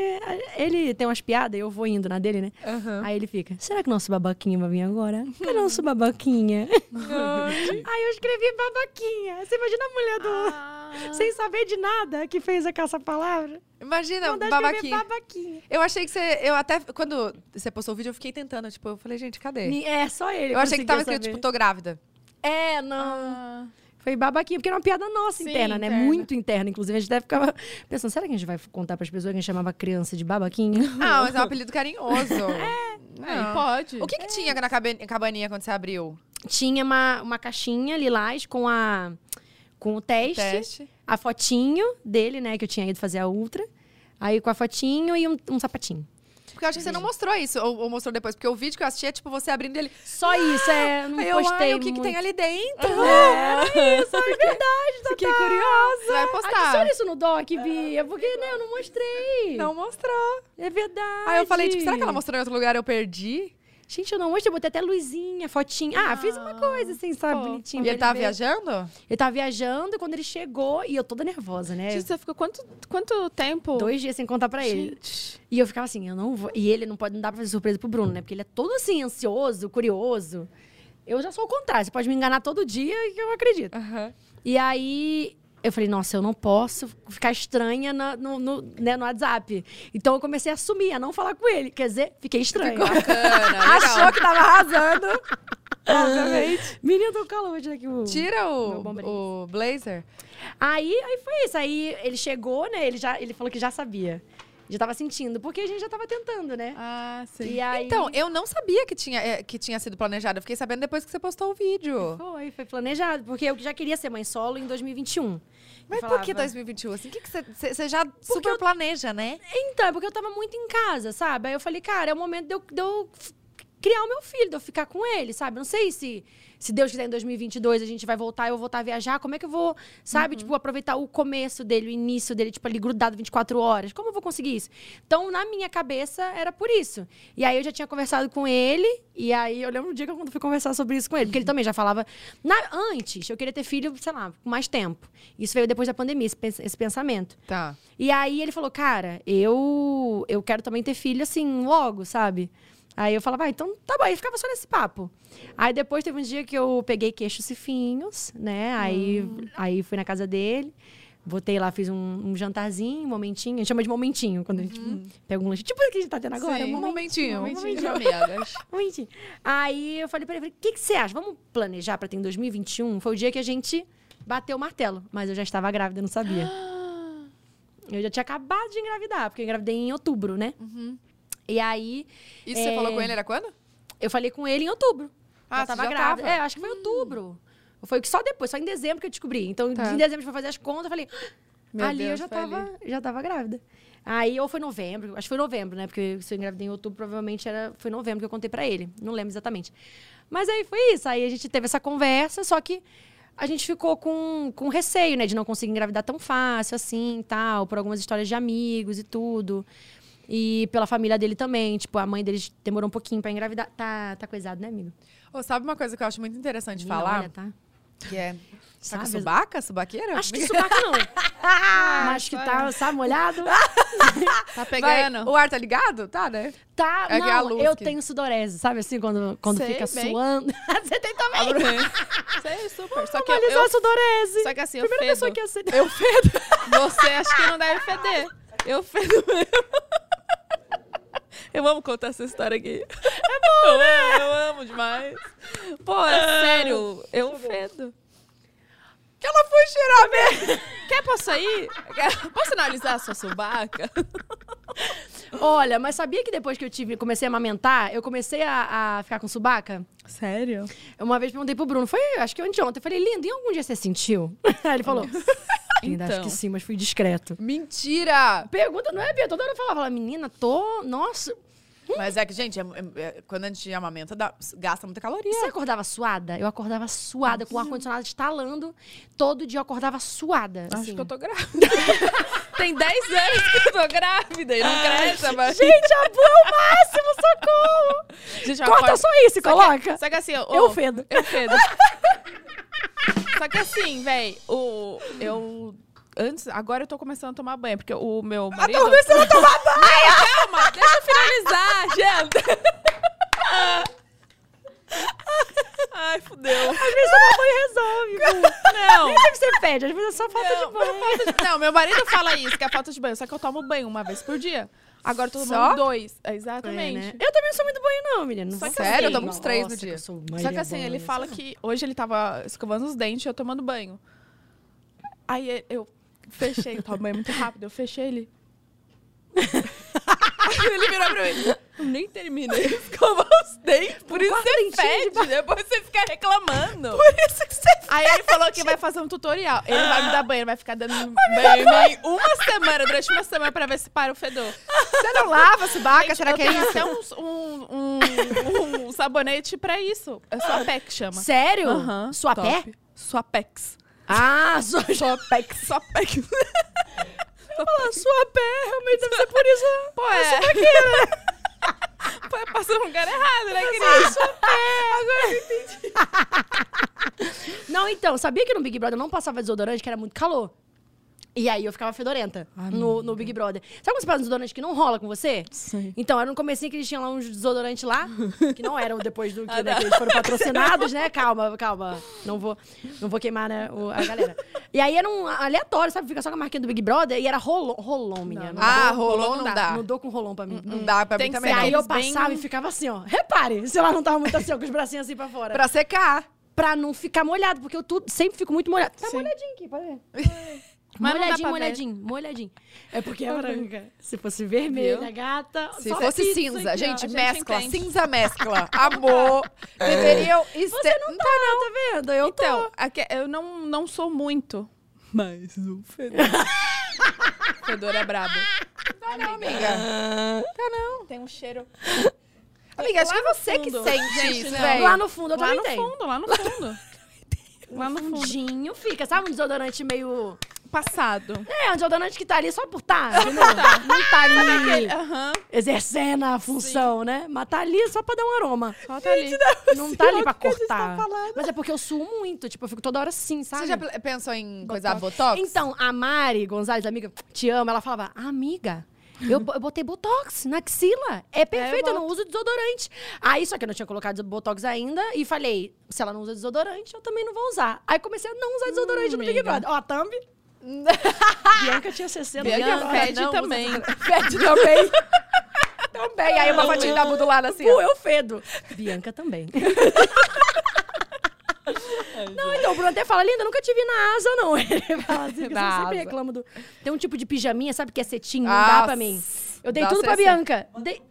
Ele tem umas piadas e eu vou indo na dele, né? Aham. Aí ele fica, será que nosso babaquinha vai vir agora? Cadê nosso babaquinha? *laughs* Aí eu escrevi babaquinha. Você imagina a mulher do. Ah. Sem saber de nada, que fez a caça-palavra. Imagina, babaquinha. babaquinha. Eu achei que você... Eu até... Quando você postou o vídeo, eu fiquei tentando. Tipo, eu falei, gente, cadê? É, só ele. Eu achei que tava escrito, tipo, tô grávida. É, não. Foi babaquinha, porque era uma piada nossa Sim, interna, né? interna. Muito interna. Inclusive, a gente deve ficar pensando, será que a gente vai contar pras pessoas que a gente chamava criança de babaquinha? Ah, mas é um *laughs* apelido carinhoso. é. Aí pode. O que que tinha na cabaninha quando você abriu? Tinha uma, uma caixinha lilás com a... com o teste, Teste. a fotinho dele, né, que eu tinha ido fazer a ultra. Aí com a fotinho e um, um sapatinho. Porque eu acho que você não mostrou isso, ou, ou mostrou depois. Porque o vídeo que eu assisti é tipo você abrindo ele. Só isso, é, não eu, postei ai, o que, que tem ali dentro? É, isso, é verdade, Fiquei curiosa. Você vai postar. Adiciona isso no doc, Bia, porque né, eu não mostrei. Não mostrou. É verdade. Aí eu falei, tipo, será que ela mostrou em outro lugar e eu perdi? Gente, eu não mostrei, eu botei até luzinha, fotinha. Ah, fiz uma coisa assim, sabe, Pô. bonitinho. E ele tava ver. viajando? Ele tava viajando quando ele chegou e eu toda nervosa, né? Gente, você ficou quanto, quanto tempo? Dois dias sem contar pra ele. Gente. E eu ficava assim, eu não vou. E ele não pode, não dá pra fazer surpresa pro Bruno, né? Porque ele é todo assim, ansioso, curioso. Eu já sou o contrário. Você pode me enganar todo dia que eu acredito. E aí eu falei, nossa, eu não posso ficar estranha na- no, no, né, no WhatsApp. Então eu comecei a assumir, a não falar com ele. Quer dizer, fiquei estranha. Bacana, *laughs* Achou que tava arrasando. *laughs* Obviamente. Menina, tô calor, aqui o... Tira o, o blazer. Aí, aí foi isso. Aí ele chegou, né? Ele, já, ele falou que já sabia. Já tava sentindo, porque a gente já tava tentando, né? Ah, sim. E aí... Então, eu não sabia que tinha, é, que tinha sido planejado. Eu fiquei sabendo depois que você postou o vídeo. Foi, foi planejado. Porque eu já queria ser mãe solo em 2021. Mas Eu por que falava- 2021? Assim, o que você- já super planeja, né? Então, é porque eu tava muito em casa, sabe? Aí eu falei, cara, é o momento de eu, de eu criar o meu filho, de eu ficar com ele, sabe? Não sei se, se Deus quiser em 2022 a gente vai voltar, eu vou voltar a viajar. Como é que eu vou, sabe? Tipo, aproveitar o começo dele, o início dele, tipo, ali grudado 24 horas. Como eu vou conseguir isso? Então, na minha cabeça, era por isso. E aí eu já tinha conversado com ele, e aí eu lembro um dia que eu fui conversar sobre isso com ele, porque ele também já falava. na- antes, eu queria ter filho, sei lá, com mais tempo. Isso veio depois da pandemia, esse, esse pensamento. Tá. E aí ele falou, cara, eu eu quero também ter filho assim, logo, sabe? Aí eu falava, ah, então tá bom. Aí ficava só nesse papo. Aí depois teve um dia que eu peguei queixos e finhos, né? Aí, aí fui na casa dele, botei lá, fiz um, um jantarzinho, um momentinho. A gente chama de momentinho, quando a gente tipo, pega um lanche. Tipo o que a gente tá tendo agora. Sim, um momentinho. um Momentinho momentinho. *laughs* Momentinho. Aí eu falei pra ele, o que, que você acha? Vamos planejar pra ter em 2021? Foi o dia que a gente bateu o martelo. Mas eu já estava grávida, não sabia. *gasps* Eu já tinha acabado de engravidar, porque eu engravidei em outubro, né? E aí, Isso você É. falou com ele, era quando? eu falei com ele em outubro. Ah, já você tava já grávida. tava? É, eu acho que foi outubro. Foi só depois, só em dezembro que eu descobri. Então, Tá. em dezembro, a gente foi fazer as contas, eu falei, Meu ali eu Deus, já foi tava, ali. já tava grávida. Aí, ou foi novembro, acho que foi novembro, né? Porque se eu engravidei em outubro, provavelmente era, foi novembro que eu contei pra ele. Não lembro exatamente. Mas aí foi isso. Aí a gente teve essa conversa, só que a gente ficou com, com receio, né? De não conseguir engravidar tão fácil, assim, tal. Por algumas histórias de amigos e tudo. E pela família dele também. Tipo, a mãe deles demorou um pouquinho pra engravidar. Tá, tá coisado, né, amigo? Ô, sabe uma coisa que eu acho muito interessante Menina, falar? olha, tá? Que é. Tá com subaca? Subaqueira? Acho que subaca não. *laughs* Acho que tá, sabe, molhado. *laughs* Tá Vai, pegando? O ar tá ligado? Tá, né? Tá, É é a não, eu que- tenho sudorese, sabe assim, quando, quando Sei, fica bem. suando. *laughs* Você tem também. Sei, super. Só que eu, eu- sudorese. só que assim, eu Primeira fedo. pessoa que. Eu fedo. Você acha que não deve feder. Eu fedo mesmo. Eu amo contar essa história aqui. É bom, *laughs* né? Eu amo demais. Pô, é sério, eu fedo. Que ela foi cheirar mesmo. Quer posso ir? Quer- Posso analisar a sua subaca? Olha, mas sabia que depois que eu tive, comecei a amamentar, eu comecei a, a ficar com subaca? Sério? Uma vez perguntei pro Bruno, foi acho que anteontem. Eu falei, lindo, e algum dia você sentiu? *laughs* Aí ele falou, linda, acho Então. que sim, mas fui discreto. Mentira! Pergunta, não é, Bia? Toda hora eu falava, menina, tô, nossa. Mas é que, gente, é- é- é- quando a gente amamenta, dá- gasta muita caloria. Você acordava suada? Eu acordava suada, com o ar-condicionado estalando. Todo dia eu acordava suada. Acho assim. que eu tô grávida. *laughs* Tem 10 anos que eu tô grávida e não cresce a barriga. Gente, a Bu é o máximo, socorro! Gente, eu Corta acordo- só isso e Só que- coloca. Só que assim, eu, Eu fedo. Eu fedo. Só que assim, véi, o. Eu. Antes, agora eu tô começando a tomar banho, porque o meu marido. Tô começando a tomar banho! *laughs* Calma, deixa eu finalizar, gente. Ai, fudeu. Às vezes tomar banho resolve, Bu. Não. Nem deve ser fede, às vezes é só falta Não, de banho. falta de- não, meu marido fala isso, que é falta de banho. Só que eu tomo banho uma vez por dia. Agora eu tô tomando Só? dois. É, É, Exatamente. né? Eu também não sou muito banho, não, menina. Não Só vou que falar Sério? Eu assim, tomo uns três no nossa, dia. que eu sou Só que assim, banho, ele fala que hoje ele tava escovando os dentes e eu tomando banho. Aí eu fechei, eu tomo banho muito rápido, eu fechei ele. *laughs* Ele virou pra mim. Eu nem terminei de escovar os dentes. Por isso você dentinhos de fede, depois você fica reclamando. Por isso que você Aí ele falou que vai fazer um tutorial. Ele vai me dar banho, ele vai ficar dando banho em mim uma semana, durante uma semana, pra ver se para o fedor. Você não lava, Subaca? Gente, Será que é isso? até um, um, um- um sabonete pra isso. É sua PEC chama. Sério? Aham, Sua top. pé? Sua PEX. Ah, sua, Sua PEX. Sua PEX. sua pé, realmente deve ser por isso. Pô, é. Pô, passou no lugar errado, né, querida? Sua Agora eu entendi. Não, então, sabia que no Big Brother eu não passava desodorante, que era muito calor? E aí eu ficava fedorenta no, no Big Brother. Sabe quando você passa um desodorante que não rola com você? Sim. Então, era no comecinho que eles tinham lá uns desodorantes lá, *laughs* que não eram depois do que, Ah, né, que eles foram patrocinados, né? Calma, calma. Não vou, não vou queimar né, o- a galera. E aí era um aleatório, sabe? Fica só com a marquinha do Big Brother e era rolon, rolon menina. Não, Não, Ah, dou- rolou, não dá. Não dou com rolon pra mim. Não dá pra Tem mim também. E aí eu aqueles bem- passava e ficava assim, ó. Repare, se ela não tava muito assim, ó, com os bracinhos assim pra fora. Pra secar. Pra não ficar molhado, porque eu tudo, sempre fico muito molhado. Tá Sim. molhadinho aqui, pode ver. *laughs* Mas molhadinho, molhadinho, molhadinho. É porque é branca. Se fosse vermelha, gata. Se fosse cinza, aqui, gente, mescla. entende. Cinza mescla. *laughs* Amor. Deveriam... Você não tá, não, tá vendo? Eu tô. Então, aqui- eu não, não sou muito. Mas o fedor. o *laughs* fedor é brabo. Tá não, amiga. Tá não. Tem um cheiro. Amiga, acho que é você que fundo. sente Gente, isso, velho. Lá no fundo eu Lá também no fundo, lá no fundo. *laughs* lá no. Fundinho fica, sabe um desodorante meio. Passado. É, um desodorante que tá ali só por tá, entendeu? *laughs* Não tá ali Aham. exercendo a função, né? Mas tá ali só pra dar um aroma. Só tá ali. Não *laughs* tá ali pra que a gente tá cortar. falando. Mas é porque eu suo muito, tipo, eu fico toda hora assim, sabe? Você já pe- pensou em coisar botox? Então, a Mari Gonzalez, amiga, te amo, ela falava, amiga. Eu, eu botei botox na axila. É perfeito, eu, não uso desodorante. Aí, só que eu não tinha colocado botox ainda. E falei, se ela não usa desodorante, eu também não vou usar. Aí comecei a não usar desodorante no Big. Brother. Ó, a thumb. *laughs* Bianca tinha 60 Bianca anos. fede não usa também. Fede também. *laughs* também. Aí uma fotinha da Buda do lado assim, Pô, eu fedo. Bianca também. *laughs* não, então o Bruno até fala, linda, nunca te vi na asa, não. Ele fala assim, que Na eu sempre asa. reclamo do... Tem um tipo de pijaminha, sabe, que é cetim, não Ah, dá pra mim. Eu dei tudo pra Bianca. Dei-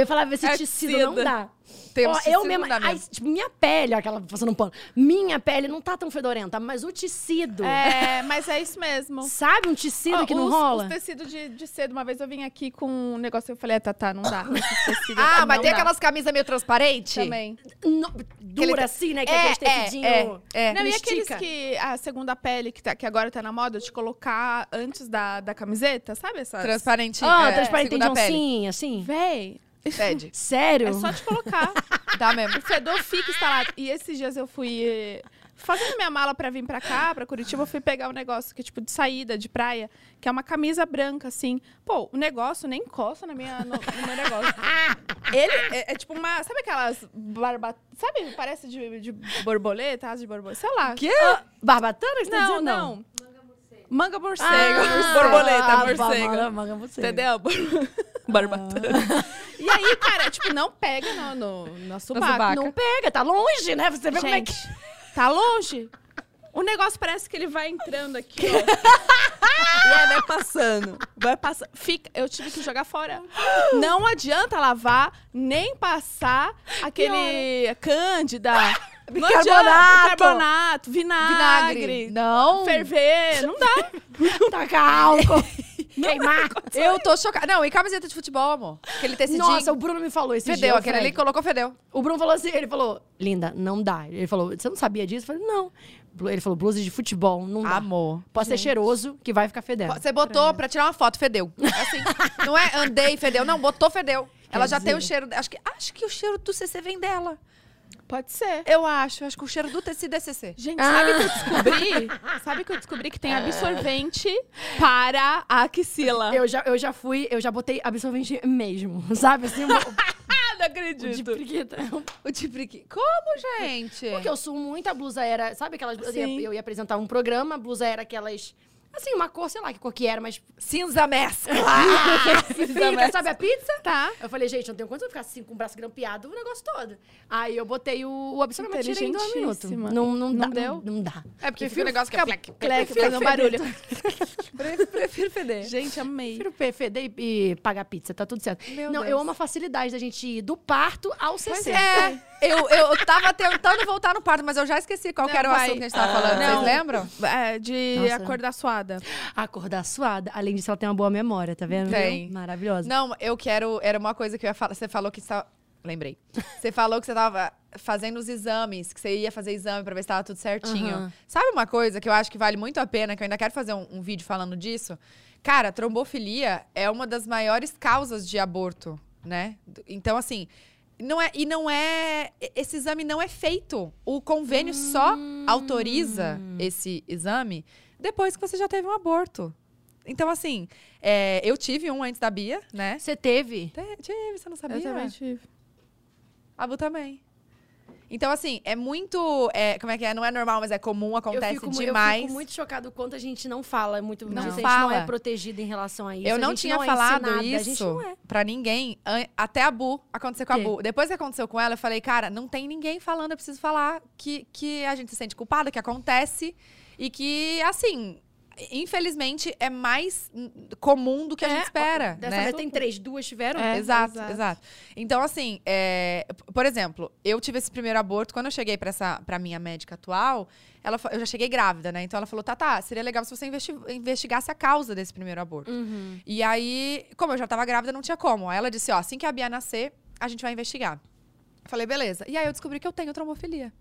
Eu falava, esse É tecido tecido. não dá. Tem um Ó, tecido, eu não mesma, mesmo. tipo, minha pele, ó, aquela passando um pano. Minha pele não tá tão fedorenta, mas o tecido. É, mas é isso mesmo. Sabe um tecido Ó, que não os, rola? Os tecidos de, de cedo. Uma vez eu vim aqui com um negócio e eu falei, é, Tatá, não dá. *laughs* Esses tecidos Ah, não mas tem dá. aquelas camisas meio transparentes? Também. No- dura Aquele- assim, né? Que É, é, aqueles é, tecidinho. é, é. Não, e Ele aqueles que a segunda pele, que, tá, que agora tá na moda, de colocar antes da, da camiseta, sabe essas? Transparente. Ah, é, transparente de oncinha, assim. Véi, Fede. *laughs* Sério? é só de colocar. *laughs* Dá mesmo. o fedor fica instalado. E esses dias eu fui fazendo minha mala pra vir pra cá, pra Curitiba, eu fui pegar um negócio que é tipo de saída, de praia, que é uma camisa branca, assim. Pô, o negócio nem encosta na minha, no, no meu negócio. *laughs* Ele é, é tipo uma. Sabe aquelas barba. Sabe? Parece de, de borboleta, asa de borboleta. Sei lá. Quê? Ah, barbatana que tá Não, dizendo? não. Manga morcego. Ah, borboleta, ah, morcego. Manga, manga morcego. Entendeu? Barbatana. E aí, cara, tipo, não pega no, no, na subaca. Não pega, tá longe, né? Você vê como é que... Gente, *laughs* tá longe. O negócio parece que ele vai entrando aqui, ó. e aí vai passando. Vai passando. Fica. Eu tive que jogar fora. Não adianta lavar, nem passar aquele cândida. *laughs* Adianta. Bicarbonato. Carbonato, vinagre. Vinagre. Não. Ferver. Não dá. *laughs* Tacar álcool, queimar. *laughs* Eu tô chocada. Não, e camiseta de futebol, amor? Aquele tecidinho. Nossa, o Bruno me falou esse fedeu. dia. Aquele ali Fred. colocou fedeu. O Bruno falou assim, ele falou, linda, não dá. Ele falou, você não sabia disso? Eu falei, não. Ele falou, blusa de futebol, não dá. Amor. Pode ser cheiroso, que vai ficar fedendo. Você botou pra tirar uma foto, fedeu. Assim. não é andei, fedeu. Não, botou, fedeu. *laughs* Ela já tem o dizer- cheiro. Acho que, acho que o cheiro do CC vem dela. Pode ser. Eu acho. Acho que o cheiro do tecido é CC. Gente, Ah. sabe que eu descobri? *laughs* Sabe que eu descobri que tem absorvente para a axila? Eu já, eu já fui, eu já botei absorvente mesmo, *laughs* sabe? Assim, *laughs* não o de acredito. preguiça. O tipriqui. Como, gente? Porque eu suo muito, a blusa era. Sabe aquelas. Eu ia, eu ia apresentar um programa, a blusa era aquelas. Assim, uma cor, sei lá que cor que era, mas. Cinza mescla. *laughs* Fica, *laughs* sabe a pizza? Tá. Eu falei, gente, não tenho condição de ficar assim com o braço grampeado o negócio todo. Aí eu botei o, o absorvente tirei em dois minutos. Não, não, Não dá, deu? Não, não dá. É porque fica Prefiro o negócio que é plec, Cleque, Fica fazendo barulho. Pre- *laughs* Prefiro feder. Gente, amei. Prefiro feder e, e pagar pizza, tá tudo certo. Meu não, Deus. eu amo a facilidade da gente ir do parto ao CC. É, eu, eu tava tentando voltar no parto, mas eu já esqueci qual que Não, era o vai. assunto que a gente tava falando. Não. Vocês lembram? É, de Nossa. acordar suada. Acordar suada. Além disso, ela tem uma boa memória, tá vendo? Tem. Maravilhosa. Não, eu quero. Era uma coisa que eu ia falar. Você falou que está. Lembrei. Você falou que você tava fazendo os exames, que você ia fazer exame pra ver se tava tudo certinho. Aham. Sabe uma coisa que eu acho que vale muito a pena, que eu ainda quero fazer um, um vídeo falando disso? Cara, trombofilia é uma das maiores causas de aborto, né? Então, assim. Não é, e não é. Esse exame não é feito. O convênio só autoriza esse exame depois que você já teve um aborto. Então, assim, é, eu tive um antes da Bia, né? Você teve? Te- Tive, você não sabia? Eu também tive. A Bu também. Então, assim, é muito. é, como é que é? Não é normal, mas é comum, acontece eu fico, demais. Eu fico muito chocado o quanto a gente não fala muito Não disso. A gente fala. não é protegida em relação a isso. Eu não tinha não é falado gente isso é. pra ninguém, até a Bu acontecer com a? Bu. Depois que aconteceu com ela, eu falei, cara, não tem ninguém falando, eu preciso falar que, que a gente se sente culpada, que acontece e que, assim, infelizmente é mais comum do que a É, gente espera. Dessa né? vez tem três, duas tiveram? É. exato, exato. exato, Então, assim, é, por exemplo, eu tive esse primeiro aborto, quando eu cheguei pra, essa, pra minha médica atual, ela, eu já cheguei grávida, né? Então ela falou, tá, tá, seria legal se você investi- investigasse a causa desse primeiro aborto. Uhum. E aí, como eu já tava grávida, não tinha como. Aí ela disse, ó, assim que a Bia nascer, a gente vai investigar. Falei, beleza. E aí eu descobri que eu tenho trombofilia.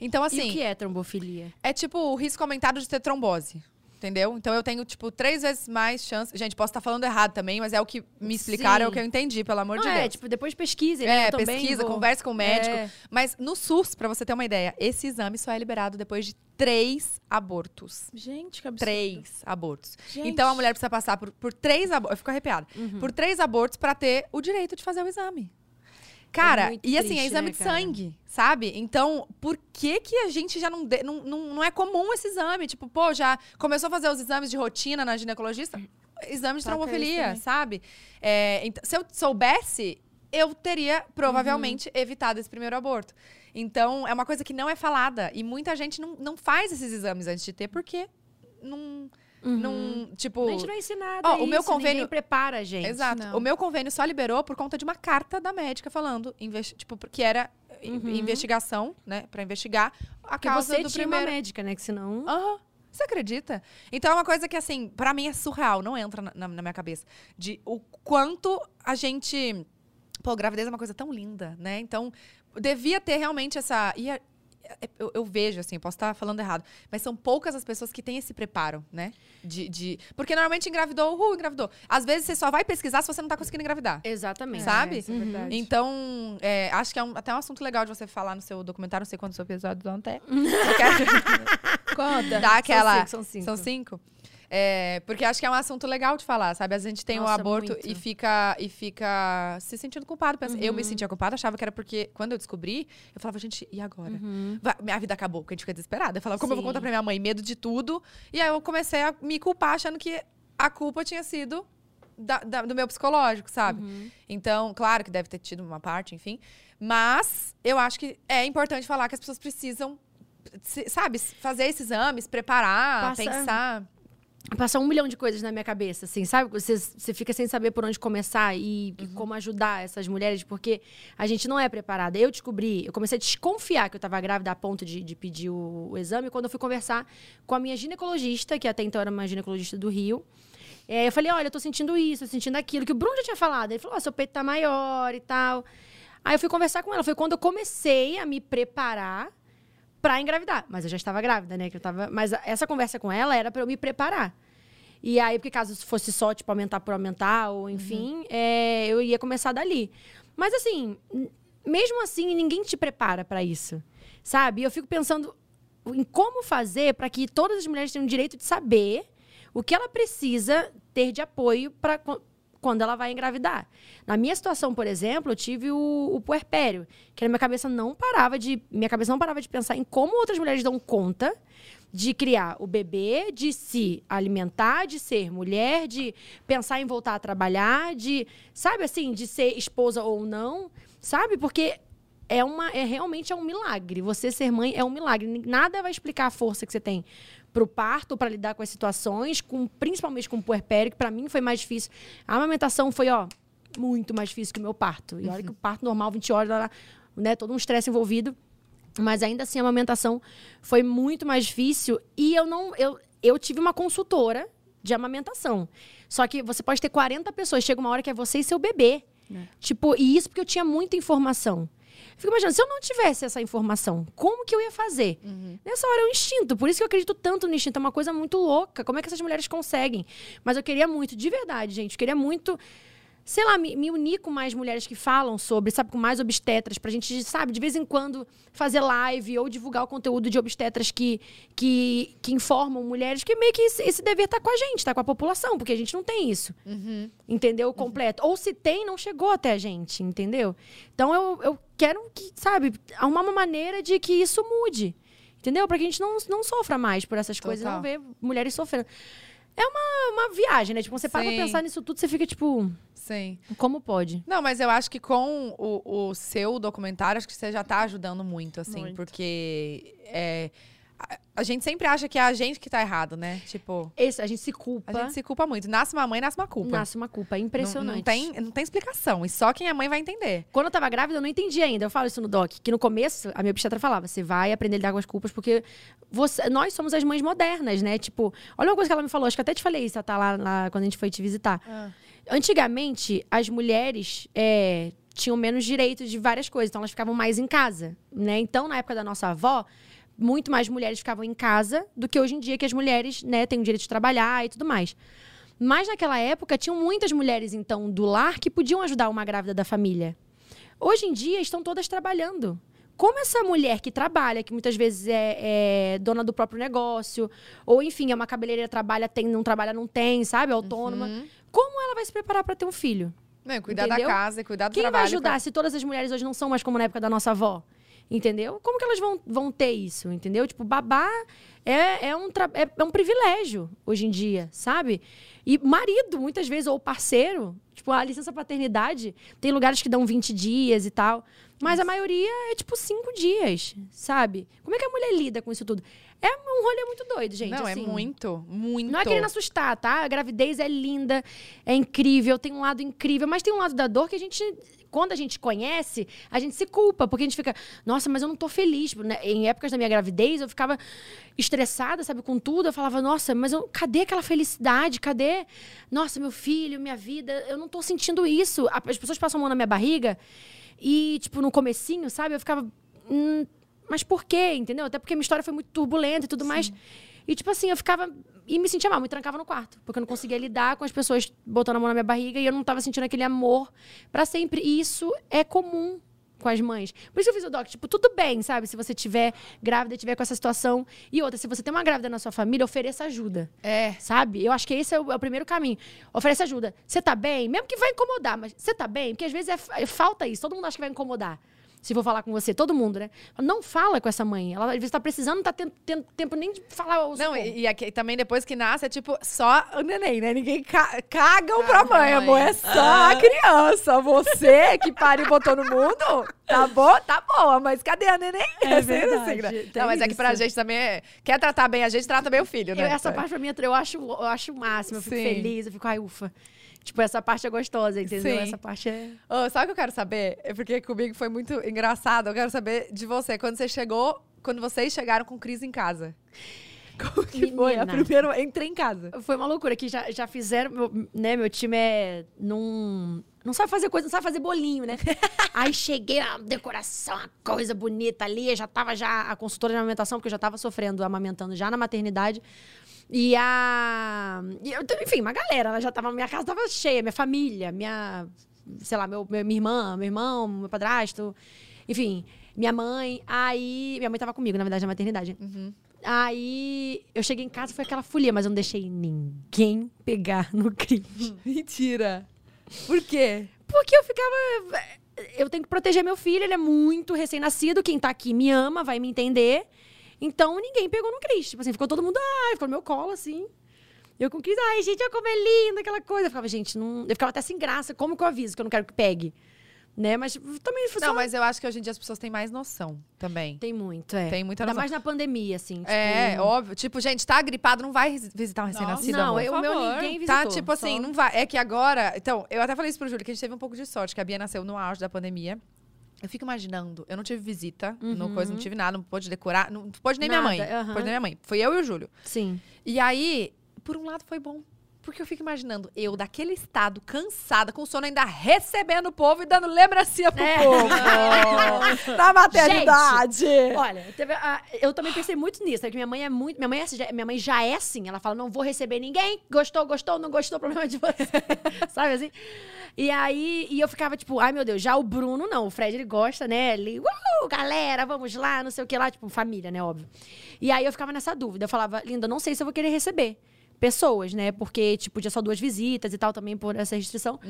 Então, e assim, o que é trombofilia? é tipo o risco aumentado de ter trombose. Entendeu? Então eu tenho, tipo, três vezes mais chance. Gente, posso estar falando errado também, mas é o que me explicaram, é o que eu entendi, pelo amor de é, Deus. tipo, depois pesquise, né? É, Eu pesquisa, vou- conversa com o médico. É. Mas no SUS, pra você ter uma ideia, esse exame só é liberado depois de três abortos. Gente, que absurdo. Três abortos. Gente. Então a mulher precisa passar por, por três abortos. Eu fico arrepiada. Uhum. Por três abortos pra ter o direito de fazer o exame. Cara, muito e assim, é exame né, de cara? sangue, sabe? Então, por que que a gente já não, de- não, não. Não é comum esse exame? Tipo, pô, já começou a fazer os exames de rotina na ginecologista? Exame de Taca trombofilia, sabe? É, então, se eu soubesse, eu teria provavelmente Uhum. evitado esse primeiro aborto. Então, é uma coisa que não é falada. E muita gente não, não faz esses exames antes de ter, porque não. Uhum. não tipo. A gente não é ensinado Ó, o meu isso, convênio- prepara a gente. Exato. Não. O meu convênio só liberou por conta de uma carta da médica falando, investi- tipo, que era Uhum. investigação, né, Pra investigar a Porque causa você do tinha primeiro. uma médica, né? Que senão... Aham. Você acredita? Então é uma coisa que, assim, pra mim é surreal, não entra na, na- na minha cabeça. De o quanto a gente. Pô, gravidez é uma coisa tão linda, né? Então, devia ter realmente essa. e eu, eu vejo, assim, posso estar falando errado, mas são poucas as pessoas que têm esse preparo, né? De, de- Porque normalmente engravidou, uhul, engravidou. Às vezes você só vai pesquisar se você não tá conseguindo engravidar. Exatamente. Sabe? isso é verdade. Então, é, acho que é um- até um assunto legal de você falar no seu documentário, não sei quantos episódios. Eu *laughs* quero Conta. dar aquela. cinco, são cinco. São cinco? É, porque acho que é um assunto legal de falar, sabe? A gente tem o Nossa, aborto muito. e fica, e fica se sentindo culpado. Pensa- Eu Uhum. me sentia culpada, achava que era porque, quando eu descobri, eu falava, gente, e agora? Uhum. Vai- minha vida acabou, porque a gente fica desesperada. Eu falava, como eu vou Sim. contar pra minha mãe? Medo de tudo. E aí eu comecei a me culpar, achando que a culpa tinha sido da- da- do meu psicológico, sabe? Uhum. Então, claro que deve ter tido uma parte, enfim. Mas eu acho que é importante falar que as pessoas precisam, sabe, fazer esses exames, preparar, Passa- pensar. Passa um milhão de coisas na minha cabeça, assim, sabe? Você, você fica sem saber por onde começar e, e como ajudar essas mulheres, porque a gente não é preparada. Eu descobri, eu comecei a desconfiar que eu estava grávida a ponto de, de pedir o, o exame quando eu fui conversar com a minha ginecologista, que até então era uma ginecologista do Rio. É, eu falei, olha, eu tô sentindo isso, tô sentindo aquilo, que o Bruno já tinha falado. Ele falou, ó, seu peito tá maior e tal. Aí eu fui conversar com ela. Foi quando eu comecei a me preparar pra engravidar. Mas eu já estava grávida, né? Que eu tava... Mas essa conversa com ela era pra eu me preparar. E aí, porque caso fosse só, tipo, aumentar por aumentar, ou enfim, é, eu ia começar dali. Mas assim, mesmo assim, ninguém te prepara pra isso. Sabe? E eu fico pensando em como fazer pra que todas as mulheres tenham o direito de saber o que ela precisa ter de apoio para quando ela vai engravidar. Na minha situação, por exemplo, eu tive o, o puerpério, que na minha cabeça não parava de minha cabeça não parava de pensar em como outras mulheres dão conta de criar o bebê, de se alimentar, de ser mulher, de pensar em voltar a trabalhar, de, sabe assim, de ser esposa ou não, sabe? Porque é uma é realmente é um milagre. Você ser mãe é um milagre. Nada vai explicar a força que você tem pro parto, para lidar com as situações, com, principalmente com o puerpério, que para mim foi mais difícil. A amamentação foi, ó, muito mais difícil que o meu parto. E olha que o parto normal, 20 horas, lá, né, todo um estresse envolvido. Mas ainda assim, a amamentação foi muito mais difícil. E eu não. Eu, eu tive uma consultora de amamentação. Só que você pode ter 40 pessoas, chega uma hora que é você e seu bebê. Tipo, e isso porque eu tinha muita informação. Fico imaginando, se eu não tivesse essa informação, como que eu ia fazer? Nessa hora é um instinto, por isso que eu acredito tanto no instinto, é uma coisa muito louca. Como é que essas mulheres conseguem? Mas eu queria muito, de verdade, gente, eu queria muito sei lá, me, me unir com mais mulheres que falam sobre, sabe, com mais obstetras, pra gente, sabe, de vez em quando fazer live ou divulgar o conteúdo de obstetras que, que, que informam mulheres, que meio que esse, esse dever tá com a gente, tá com a população, porque a gente não tem isso. Entendeu? Completo. Ou se tem, não chegou até a gente, entendeu? Então eu, eu quero que, sabe, arrumar uma maneira de que isso mude. Entendeu? Pra que a gente não, não sofra mais por essas coisas e não Total. ver mulheres sofrendo. É uma, uma viagem, né? Tipo, você para pra Sim. pensar nisso tudo, você fica tipo, Sim. como pode? Não, mas eu acho que com o, o seu documentário, acho que você já tá ajudando muito, assim, Muito. porque é, a, gente sempre acha que é a gente que tá errado, né? Tipo, Esse, a gente se culpa. a gente se culpa muito. Nasce uma mãe, nasce uma culpa. Nasce uma culpa. É Não- impressionante. Não, tem, não tem explicação. E só quem é mãe vai entender. Quando eu tava grávida, eu não entendi ainda. Eu falo isso no doc. Que no começo, a minha obstetra falava: você vai aprender a lidar com as culpas, porque você- nós somos as mães modernas, né? Tipo, olha uma coisa que ela me falou, acho que até te falei isso, tá lá, lá quando a gente foi te visitar. Antigamente, as mulheres é, tinham menos direitos de várias coisas, então elas ficavam mais em casa, né? Então, na época da nossa avó, muito mais mulheres ficavam em casa do que hoje em dia, que as mulheres, né, têm o direito de trabalhar e tudo mais. Mas naquela época, tinham muitas mulheres, então, do lar que podiam ajudar uma grávida da família. Hoje em dia, estão todas trabalhando. Como essa mulher que trabalha, que muitas vezes é, é dona do próprio negócio, ou enfim, é uma cabeleireira, trabalha, tem, não trabalha, não tem, sabe? Autônoma. Como ela vai se preparar para ter um filho? Não, cuidar Entendeu? da casa, cuidar do Quem trabalho. vai ajudar se todas as mulheres hoje não são mais como na época da nossa avó? Entendeu? Como que elas vão, vão ter isso? Entendeu? Tipo, babá é, é, um, é, é um privilégio hoje em dia, sabe? E marido, muitas vezes, ou parceiro, tipo, a licença paternidade, tem lugares que dão 20 dias e tal. Mas a maioria é tipo cinco dias, sabe? Como é que a mulher lida com isso tudo? É um rolê muito doido, gente. Não, é assim. muito, muito. Não é querendo assustar, tá? A gravidez é linda, é incrível, tem um lado incrível, mas tem um lado da dor que a gente, quando a gente conhece, a gente se culpa, porque a gente fica, nossa, mas eu não tô feliz. Né? Em épocas da minha gravidez, eu ficava estressada, sabe, com tudo. Eu falava, nossa, mas eu, cadê aquela felicidade? Cadê, nossa, meu filho, minha vida? Eu não tô sentindo isso. As pessoas passam a mão na minha barriga e, tipo, no comecinho, sabe, eu ficava. "Hum, mas por quê? Entendeu? Até porque minha história foi muito turbulenta e tudo mais. E, tipo assim, eu ficava. E me sentia mal, me trancava no quarto. Porque eu não conseguia lidar com as pessoas botando a mão na minha barriga e eu não tava sentindo aquele amor pra sempre. E isso é comum com as mães. Por isso eu fiz o doc. Tipo, tudo bem, sabe? Se você tiver grávida, tiver com essa situação. E outra, se você tem uma grávida na sua família, ofereça ajuda. É. Sabe? Eu acho que esse é o, é o primeiro caminho. Oferece ajuda. Você tá bem? Mesmo que vai incomodar, mas você tá bem? Porque às vezes é, é falta isso. Todo mundo acha que vai incomodar. Se for falar com você, todo mundo, né? Não fala com essa mãe. Ela às vezes tá precisando, não tá tendo, tendo tempo nem de falar o Não, e, e aqui, também depois que nasce é tipo só o neném, né? Ninguém ca cagam pra Ah, mãe, mãe. amor. É só a criança. Você que pariu e botou no mundo, tá bom? Tá boa, mas cadê a neném? É sempre verdade, né? tem Não, mas é que pra gente também é. Quer tratar bem a gente, trata bem o filho, né? Eu- essa parte pra mim, eu acho, eu acho o máximo. Eu fico Sim. feliz, eu fico, ai, ufa. Tipo, essa parte é gostosa, entendeu? Sim. Essa parte é. Ô, sabe o que eu quero saber? É porque comigo foi muito engraçado. Eu quero saber de você. Quando você chegou, quando vocês chegaram com crise em casa. *laughs* Como que foi? A Menina. primeira. Entrei em casa. Foi uma loucura que já, já fizeram, meu, né? Meu time é num. Não sabe fazer coisa, não sabe fazer bolinho, né? *laughs* Aí cheguei, a decoração, uma coisa bonita ali. Eu já tava já a consultora de amamentação, porque eu já tava sofrendo, amamentando já na maternidade. E a. enfim, uma galera, ela já tava. Minha casa tava cheia, minha família, minha. Sei lá, meu, minha irmã, meu irmão, meu padrasto. Enfim, minha mãe. Aí. Minha mãe tava comigo, na verdade, na maternidade. Aí eu cheguei em casa, foi aquela folia, mas eu não deixei ninguém pegar no Cris. *laughs* Mentira. Por quê? Porque eu ficava. Eu tenho que proteger meu filho, ele é muito recém-nascido. Quem tá aqui me ama, vai me entender. Então ninguém pegou no Cris. Tipo assim, ficou todo mundo, ai, ficou no meu colo, assim. Eu com o Cris, ai, gente, olha como é lindo, aquela coisa. Eu ficava, gente, não. Eu ficava até sem graça. Como que eu aviso que eu não quero que pegue? né? Mas também foi Não, só- mas eu acho que hoje em dia as pessoas têm mais noção também. tem muito, é. Tem muita Ainda noção. mais na pandemia, assim. Tipo, É, óbvio. Tipo, gente, tá gripado, não vai vis- visitar um recém-nascido, Não, amor. eu, o meu ninguém visitou. Tá, tipo assim, só- não vai. É que agora. Então, eu até falei isso pro Júlio, que a gente teve um pouco de sorte, que a Bia nasceu no auge da pandemia. Eu fico imaginando, eu não tive visita, Uhum. coisa, não tive nada, não pôde decorar, não pôde nem minha Nada, mãe. aham. Pôde nem minha mãe. Foi eu e o Júlio. Sim. E aí, por um lado foi bom. Porque eu fico imaginando eu, daquele estado, cansada, com sono, ainda recebendo o povo e dando lembrancinha pro É. povo. *laughs* da maternidade. Olha, teve a- eu também pensei muito nisso, né? Que minha mãe é muito. Minha mãe, é, já- minha mãe já é assim. Ela fala: não vou receber ninguém. Gostou, gostou, não gostou, *laughs* problema de você. Sabe assim? E aí, e eu ficava tipo, ai meu Deus, já o Bruno não. O Fred, ele gosta, né? Ele, uh, galera, vamos lá, não sei o que lá. Tipo, família, né? Óbvio. E aí eu ficava nessa dúvida. Eu falava, linda, não sei se eu vou querer receber pessoas, né? Porque, tipo, podia só duas visitas e tal, também por essa restrição.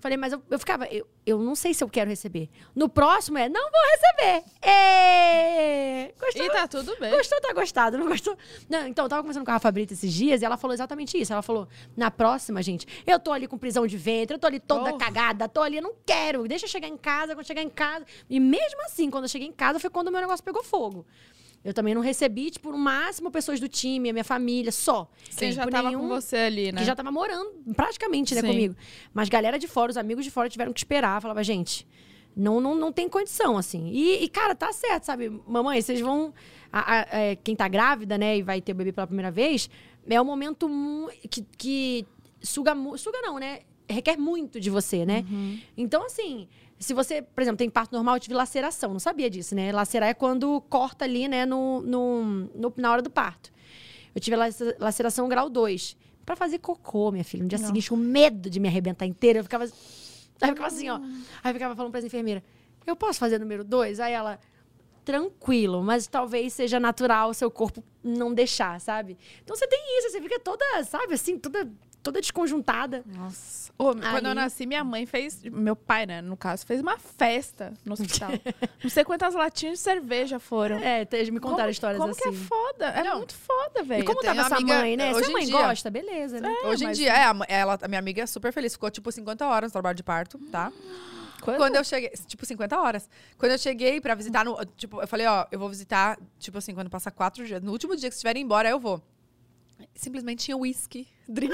Falei, mas eu, eu ficava, eu, eu não sei se eu quero receber. No próximo é, não vou receber. Gostou? E tá tudo bem. Gostou, tá gostado. Não gostou? Não, então, eu tava conversando com a Rafa Brita esses dias e ela falou exatamente isso. Ela falou, na próxima, gente, eu tô ali com prisão de ventre, eu tô ali toda Oh. cagada, tô ali, eu não quero. Deixa eu chegar em casa, quando chegar em casa. E mesmo assim, quando eu cheguei em casa, foi quando o meu negócio pegou fogo. Eu também não recebi, tipo, no máximo pessoas do time, a minha família, só. Quem já Tipo, tava nenhum- com você ali, né? que já tava morando praticamente, né, Sim. comigo. Mas galera de fora, os amigos de fora tiveram que esperar. Falava, gente, não, não, não tem condição, assim. E, e, cara, tá certo, sabe? Mamãe, vocês vão. a- a- é, quem tá grávida, né, e vai ter o bebê pela primeira vez, é um momento que, que suga. Suga não, né? Requer muito de você, né? Então, assim, se você, por exemplo, tem parto normal, eu tive laceração, não sabia disso, né? Lacerar é quando corta ali, né, no, no, no- na hora do parto. Eu tive lace- laceração grau 2. Pra fazer cocô, minha filha. No dia seguinte, com medo de me arrebentar inteira. Eu ficava, aí eu ficava assim, ó. Aí eu ficava falando pra enfermeira, eu posso fazer número 2? Aí ela, tranquilo, mas talvez seja natural o seu corpo não deixar, sabe? Então você tem isso, você fica toda, sabe, assim, toda, toda desconjuntada. Nossa. Ô, quando eu nasci, minha mãe fez. Meu pai, né, no caso, fez uma festa no hospital. *laughs* não sei quantas latinhas de cerveja foram. É, te- me contaram como, histórias como assim. que é foda? É Não. muito foda, velho. E como tava sua amiga- mãe, né? hoje Sua em mãe dia- gosta, beleza, né? Hoje em mas- dia, é, a, ela, a minha amiga super feliz. Ficou, tipo, 50 horas no trabalho de parto, tá? Quando? Quando eu cheguei, tipo, 50 horas. Quando eu cheguei pra visitar, no, tipo, eu falei, ó, eu vou visitar, tipo assim, quando passar quatro dias. No último dia que estiverem embora, eu vou. Simplesmente tinha whisky, drink.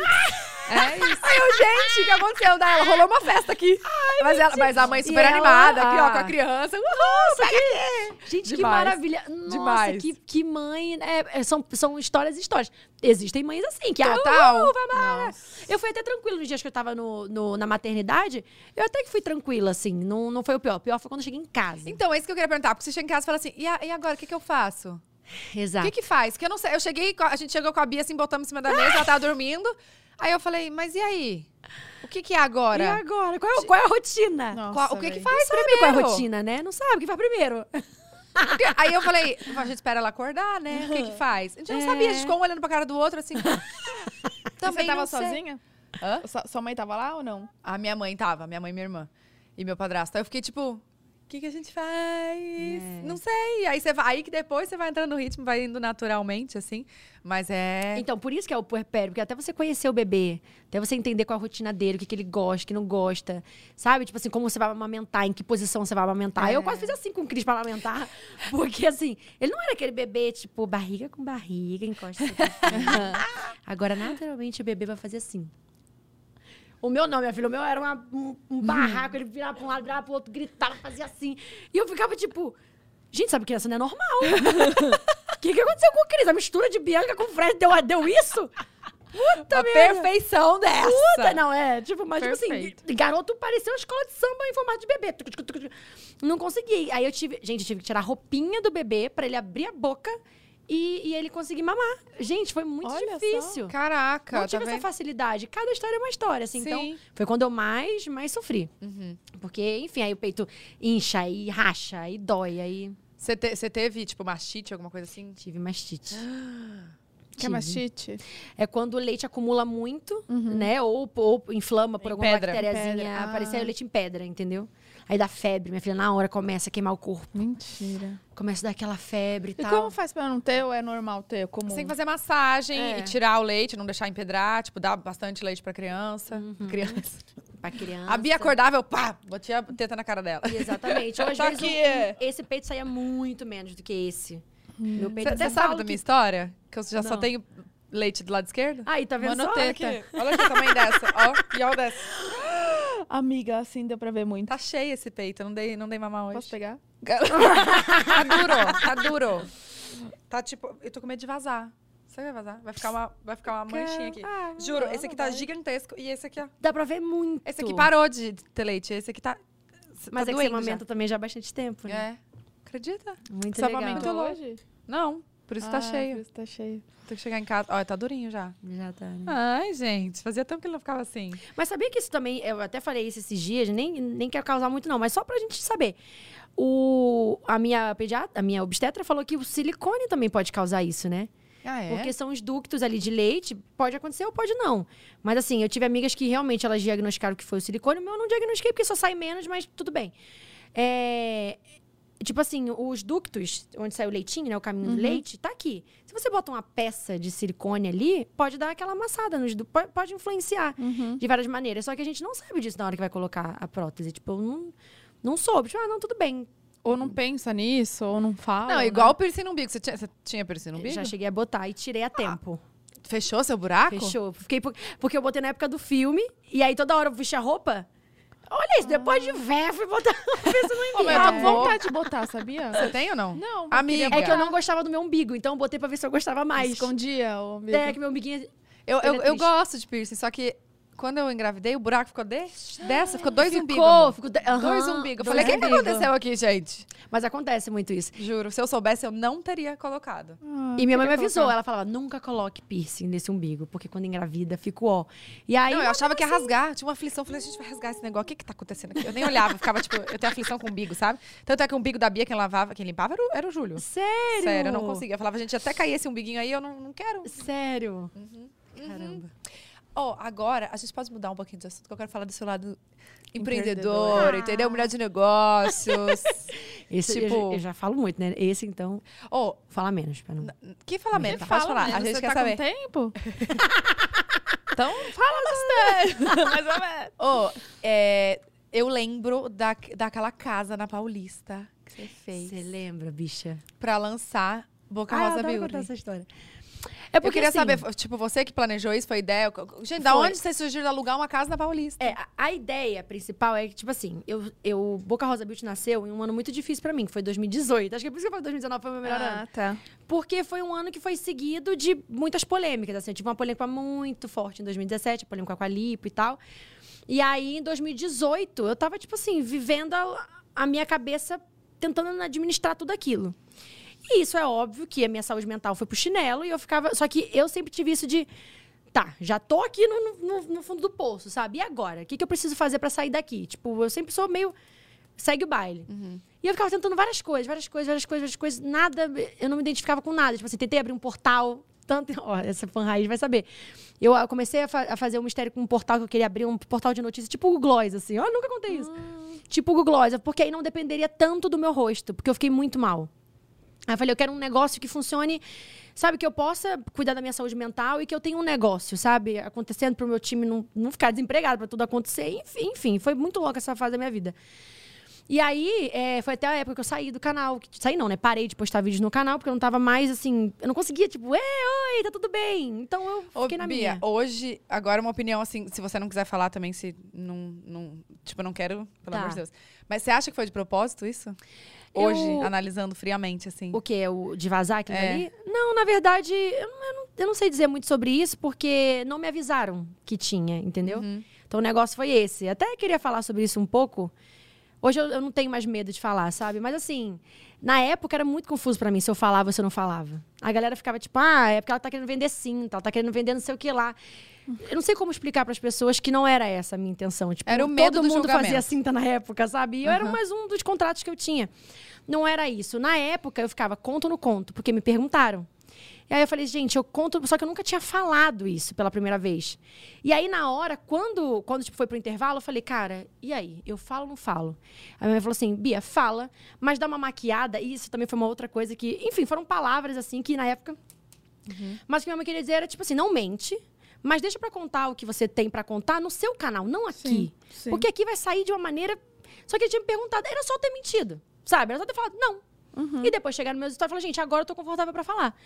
É isso. Aí eu, gente, o que aconteceu? Daí ela rolou uma festa aqui. mas, ela, mas a mãe super ela- animada, aqui, ó, com Ah. a criança. Uhul, pega aqui. Gente, que Demais. maravilha. Nossa, Demais. Que, que mãe. É, é, são, são histórias e histórias. Existem mães assim, que Total. Uhul. Eu fui até tranquila nos dias que eu tava no, no- na maternidade. Eu até que fui tranquila, assim. Não, não foi o pior. O pior foi quando eu cheguei em casa. Então, é isso que eu queria perguntar. Porque você chega em casa e fala assim, e, a- e agora, o que, que eu faço? O Exato. que que faz? Que eu não sei. Eu cheguei, com a gente chegou com a Bia assim, botamos em cima da mesa, ela tava *laughs* dormindo. Aí eu falei, mas e aí? O que que é agora? E agora? Qual é, qual é a rotina? Nossa, Qual- o que que faz Sabe primeiro? qual é a rotina, né? Não sabe o que faz primeiro. Porque- *laughs* Aí eu falei, a gente espera ela acordar, né? O que que faz? A gente não É. sabia, a gente ficou um olhando pra cara do outro, assim. *laughs* E Também você tava não sozinha? Hã? Sua, sua mãe tava lá ou não? A minha mãe tava, minha mãe e minha irmã. E meu padrasto. Aí eu fiquei tipo, o que, que a gente faz? É. Não sei. Aí, você vai, aí que depois você vai entrando no ritmo, vai indo naturalmente, assim. Mas é. Então, por isso que é o puerpério, porque até você conhecer o bebê, até você entender qual a rotina dele, o que, que ele gosta, o que não gosta, sabe? Tipo assim, como você vai amamentar, em que posição você vai amamentar. É. Eu quase fiz assim com o Cris pra amamentar, *laughs* porque assim, ele não era aquele bebê, tipo, barriga com barriga, encosta. *laughs* seu pezinho. Agora, naturalmente, o bebê vai fazer assim. O meu não, minha filha, o meu era uma- um, um barraco, ele virava pra um lado, virava pro outro, gritava, fazia assim. E eu ficava tipo, gente, sabe criança não é normal. O *laughs* que, que aconteceu com o Cris? A mistura de Bianca com Fred deu, deu isso? Puta a perfeição dessa. Puta, não, é. Tipo, mas tipo assim, Perfeito. garoto parecia uma escola de samba em formato de bebê. Não consegui. Aí eu tive. Gente, eu tive que tirar a roupinha do bebê pra ele abrir a boca e, e ele conseguir mamar. Gente, foi muito Olha só. difícil. Caraca, Não tá tive essa vendo? facilidade. Cada história é uma história, assim. Então, Sim. foi quando eu mais, mais sofri. Uhum. Porque, enfim, aí o peito incha e racha e dói. Aí Você te- teve, tipo, mastite, alguma coisa assim? tive mastite. *gasps* Que é mastite? É quando o leite acumula muito, né? Ou, ou inflama por Em alguma pedra. bactériazinha Pedra. aparecer, Ah. o leite em pedra, entendeu? Aí dá febre, minha filha, na hora começa a queimar o corpo. Mentira. Começa a dar aquela febre e, E tal. como faz pra não ter ou é normal ter? Comum? Você tem que fazer massagem É. e tirar o leite, não deixar empedrar, tipo, dar bastante leite pra criança. Uhum. criança. *laughs* Pra criança. A Bia acordava, eu pá, batia a teta na cara dela. Exatamente. *laughs* Ou às Tá vezes aqui, um- é. esse peito saía muito menos do que esse. Meu peito Você sabe da que- minha história? Que eu já só Não. tenho leite do lado esquerdo? Aí, tá vendo só? Aqui, olha aqui o tamanho dessa, ó. E olha dessa. *gasps* Amiga, assim deu pra ver muito. Tá cheio esse peito, não dei, não dei mamar hoje. Posso pegar? *laughs* Tá duro, tá duro. Tá tipo, eu tô com medo de vazar. Você vai vazar? Vai ficar uma, vai ficar uma manchinha aqui. Ah, Juro, não, esse aqui tá vai. gigantesco e esse aqui, ó. Dá pra ver muito. Esse aqui parou de ter leite, esse aqui tá. Mas tá é que você amamenta também já há bastante tempo, né? É. Acredita? Muito Você legal. amamentou hoje? Não, por isso tá Ah, cheio. Por isso tá cheio. Tem que chegar em casa. Olha, tá durinho já. Já tá, né? Ai, gente, fazia tempo que ele não ficava assim. Mas sabia que isso também, eu até falei isso esses dias, nem, nem quero causar muito não, mas só pra gente saber. O, a minha pediatra, a minha obstetra falou que o silicone também pode causar isso, né? Ah, é? Porque são os ductos ali de leite, pode acontecer ou pode não. Mas assim, eu tive amigas que realmente elas diagnosticaram que foi o silicone, o meu eu não diagnostiquei porque só sai menos, mas tudo bem. É, Tipo assim, os ductos, onde sai o leitinho, né? O caminho do leite, tá aqui. Se você bota uma peça de silicone ali, pode dar aquela amassada nos pode, influenciar de várias maneiras. Só que a gente não sabe disso na hora que vai colocar a prótese. Tipo, eu não, não soube. Tipo, ah, não, tudo bem. Ou não pensa nisso, ou não fala. Não, né? igual o piercing no umbigo. Você tinha, você tinha piercing no umbigo? Já cheguei a botar e tirei a tempo. Fechou seu buraco? Fechou. Fiquei por- porque eu botei na época do filme, e aí toda hora eu vestia a roupa. Olha isso, depois de véia, fui botar *laughs* a peça no Ô, mas eu umbigo. tô com vontade de botar, sabia? Você tem ou não? Não, Amiga. É que eu não gostava do meu umbigo, então eu botei pra ver se eu gostava mais. Escondia o umbigo. É, que meu umbiguinho... Eu, eu, é eu triste. gosto de piercing, só que quando eu engravidei, o buraco ficou desse, dessa, ficou dois umbigos. Ficou, amor. ficou... de- Dois umbigos. Eu falei, o que, que aconteceu aqui, gente? Mas acontece muito isso. Juro, se eu soubesse, eu não teria colocado. Ah, E minha mãe me avisou, colocar. ela falava, nunca coloque piercing nesse umbigo, porque quando engravida, fica ó. E aí... não, eu achava que ia rasgar. Tinha uma aflição. Eu falei, a gente vai rasgar esse negócio. O que que tá acontecendo aqui? Eu nem olhava. eu Ficava, tipo, eu tenho aflição com o umbigo, sabe? Tanto é que o umbigo da Bia, quem lavava, quem limpava era o, era o Júlio. Sério? Sério, eu não conseguia. Eu falava, gente, até cair esse umbiguinho aí, eu não, não quero. Sério? Uhum. Caramba. Ó, agora, a gente pode mudar um pouquinho de assunto, que eu quero falar do seu lado Empreendedor. empreendedor, entendeu? Mulher de negócios. *laughs* Esse eu, Tipo- já- eu já falo muito, né? Esse, então, Ô, fala menos. Pra não... que fala menos? Pode fala falar, mesmo, a gente você quer tá saber. com tempo? *laughs* então fala bastante. *laughs* Mais ou menos. Ô, é, eu lembro da, daquela casa na Paulista que você fez Você lembra, bicha? pra lançar Boca Ah, eu Rosa adoro Beauty. contar essa história. É eu queria assim, saber, tipo, você que planejou isso, foi ideia? Gente, da Foi. onde você surgiu de alugar uma casa na Paulista? É, a- a ideia principal é que, tipo assim, eu, eu Boca Rosa Beauty nasceu em um ano muito difícil pra mim, que foi 2018. Acho que é por isso que eu falo 2019 foi o meu melhor ano. Ah, tá. Porque foi um ano que foi seguido de muitas polêmicas. Assim, eu tive uma polêmica muito forte em 2017, a polêmica com a Lipo e tal. E aí, em 2018, eu tava, tipo assim, vivendo a, a minha cabeça tentando administrar tudo aquilo. E isso é óbvio que a minha saúde mental foi pro chinelo e eu ficava. Só que eu sempre tive isso de. Tá, já tô aqui no, no, no fundo do poço, sabe? E agora? O que, que eu preciso fazer pra sair daqui? Tipo, eu sempre sou meio. Segue o baile. E eu ficava tentando várias coisas, várias coisas, várias coisas, várias coisas. Nada, eu não me identificava com nada. Tipo assim, tentei abrir um portal. Tanto, *laughs* ó, essa fã raiz vai saber. Eu ah, comecei a, fa- a fazer um mistério com um portal que eu queria abrir, um portal de notícias, tipo o Google Gloss, assim. Ó, nunca contei isso. Tipo o Google Gloss, porque aí não dependeria tanto do meu rosto, porque eu fiquei muito mal. Aí eu falei, eu quero um negócio que funcione, sabe, que eu possa cuidar da minha saúde mental e que eu tenha um negócio, sabe, acontecendo pro meu time não, não ficar desempregado, pra tudo acontecer. Enfim, enfim, foi muito louca essa fase da minha vida. E aí, é, foi até a época que eu saí do canal. que- Saí não, né? Parei de postar vídeos no canal, porque eu não tava mais, assim... Eu não conseguia, tipo, Ei, oi, tá tudo bem? Então eu Ô, fiquei na Bia, minha. hoje, agora uma opinião assim, se você não quiser falar também, se não, não tipo, eu não quero, pelo Tá. amor de Deus. Mas você acha que foi de propósito isso? Hoje, Eu- analisando friamente, assim. O quê? O de vazar aquilo É. ali? Não, na verdade, eu não, eu, não, sei dizer muito sobre isso, porque não me avisaram que tinha, entendeu? Uhum. Então o negócio foi esse. Até queria falar sobre isso um pouco. Hoje eu, eu não tenho mais medo de falar, sabe? Mas assim, na época era muito confuso pra mim se eu falava ou se eu não falava. A galera ficava tipo, ah, é porque ela tá querendo vender cinta, ela tá querendo vender não sei o que lá. Eu não sei como explicar pras pessoas que não era essa a minha intenção. Tipo, Era o medo todo do mundo julgamento. fazia cinta na época, sabe? E eu era mais um dos contratos que eu tinha. Não era isso. Na época eu ficava conto no conto, porque me perguntaram. E aí eu falei, gente, eu conto, só que eu nunca tinha falado isso pela primeira vez. E aí, na hora, quando, quando tipo, foi pro intervalo, eu falei, cara, e aí? Eu falo ou não falo? Aí minha mãe falou assim, Bia, fala, mas dá uma maquiada. E isso também foi uma outra coisa que, enfim, foram palavras assim que na época. Mas o que minha mãe queria dizer era, tipo assim, não mente. Mas deixa pra contar o que você tem pra contar no seu canal, não aqui. sim. Porque aqui vai sair de uma maneira. Só que ele tinha me perguntado, era só eu ter mentido. Sabe? Era só ter falado, não. Uhum. E depois chegar no meus stories e falar, gente, agora eu tô confortável pra falar.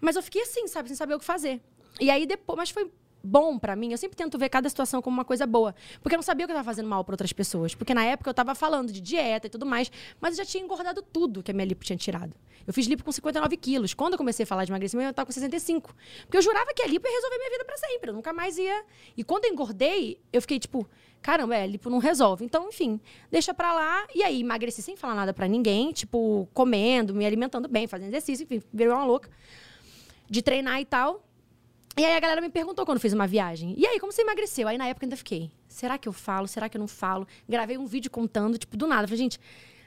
Mas eu fiquei assim, sabe, sem saber o que fazer. E aí depois, mas foi bom pra mim. Eu sempre tento ver cada situação como uma coisa boa, porque eu não sabia que eu tava fazendo mal pra outras pessoas, porque na época eu tava falando de dieta e tudo mais, mas eu já tinha engordado tudo que a minha lipo tinha tirado. Eu fiz lipo com 59 quilos. Quando eu comecei a falar de emagrecimento, eu tava com 65. Porque eu jurava que a lipo ia resolver minha vida pra sempre. Eu nunca mais ia. E quando eu engordei, eu fiquei tipo, caramba, é, lipo não resolve. Então, enfim, deixa pra lá. E aí, emagreci sem falar nada pra ninguém, tipo, comendo, me alimentando bem, fazendo exercício, enfim, virou uma louca. De treinar e tal. E aí a galera me perguntou quando fiz uma viagem. E aí, como você emagreceu? Aí na época ainda fiquei. Será que eu falo? Será que eu não falo? Gravei um vídeo contando, tipo, do nada. Falei, gente,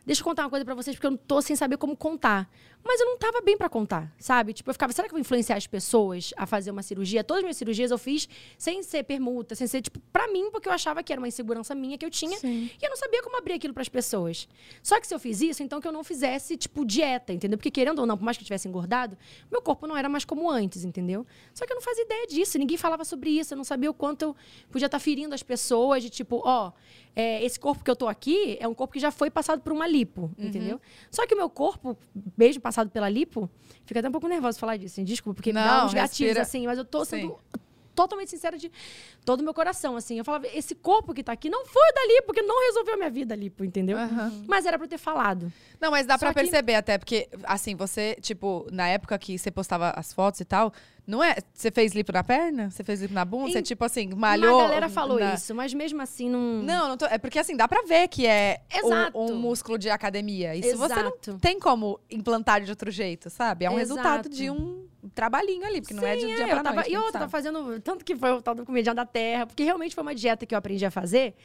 deixa eu contar uma coisa pra vocês, porque eu não tô sem saber como contar. Mas eu não tava bem pra contar, sabe? Tipo, eu ficava, será que eu vou influenciar as pessoas a fazer uma cirurgia? Todas as minhas cirurgias eu fiz sem ser permuta, sem ser, tipo, pra mim, porque eu achava que era uma insegurança minha que eu tinha. Sim. E eu não sabia como abrir aquilo pras pessoas. Só que se eu fiz isso, então que eu não fizesse, tipo, dieta, entendeu? Porque querendo ou não, por mais que eu tivesse engordado, meu corpo não era mais como antes, entendeu? Só que eu não fazia ideia disso, ninguém falava sobre isso, eu não sabia o quanto eu podia estar ferindo as pessoas, de tipo, ó, é, esse corpo que eu tô aqui é um corpo que já foi passado por uma lipo, entendeu? Só que o meu corpo, mesmo passado pela lipo, fica até um pouco nervosa falar disso, hein? desculpa, porque me dá Não, uns gatilhos, respira. assim, mas eu tô sendo totalmente sincera de todo o meu coração, assim. Eu falava, esse corpo que tá aqui não foi o da lipo, porque não resolveu a minha vida a lipo, entendeu? Aham. Mas era pra eu ter falado. Não, mas dá pra que- perceber até, porque, assim, você, tipo, na época que você postava as fotos e tal, não é. Você fez lipo na perna? Você fez lipo na bunda? Você, tipo assim, malhou. Uma galera falou na- isso, mas mesmo assim não. Não, não tô. É porque, assim, dá pra ver que é um- Exato. um, músculo de academia. Isso você não Exato. tem como implantar de outro jeito, sabe? É um resultado Exato. de um trabalhinho ali, porque não é de um Sim, dia é, pra eu tava, noite. E outra, tava sabe. fazendo. Tanto que foi o tal do comediante da terra, porque realmente foi uma dieta que eu aprendi a fazer,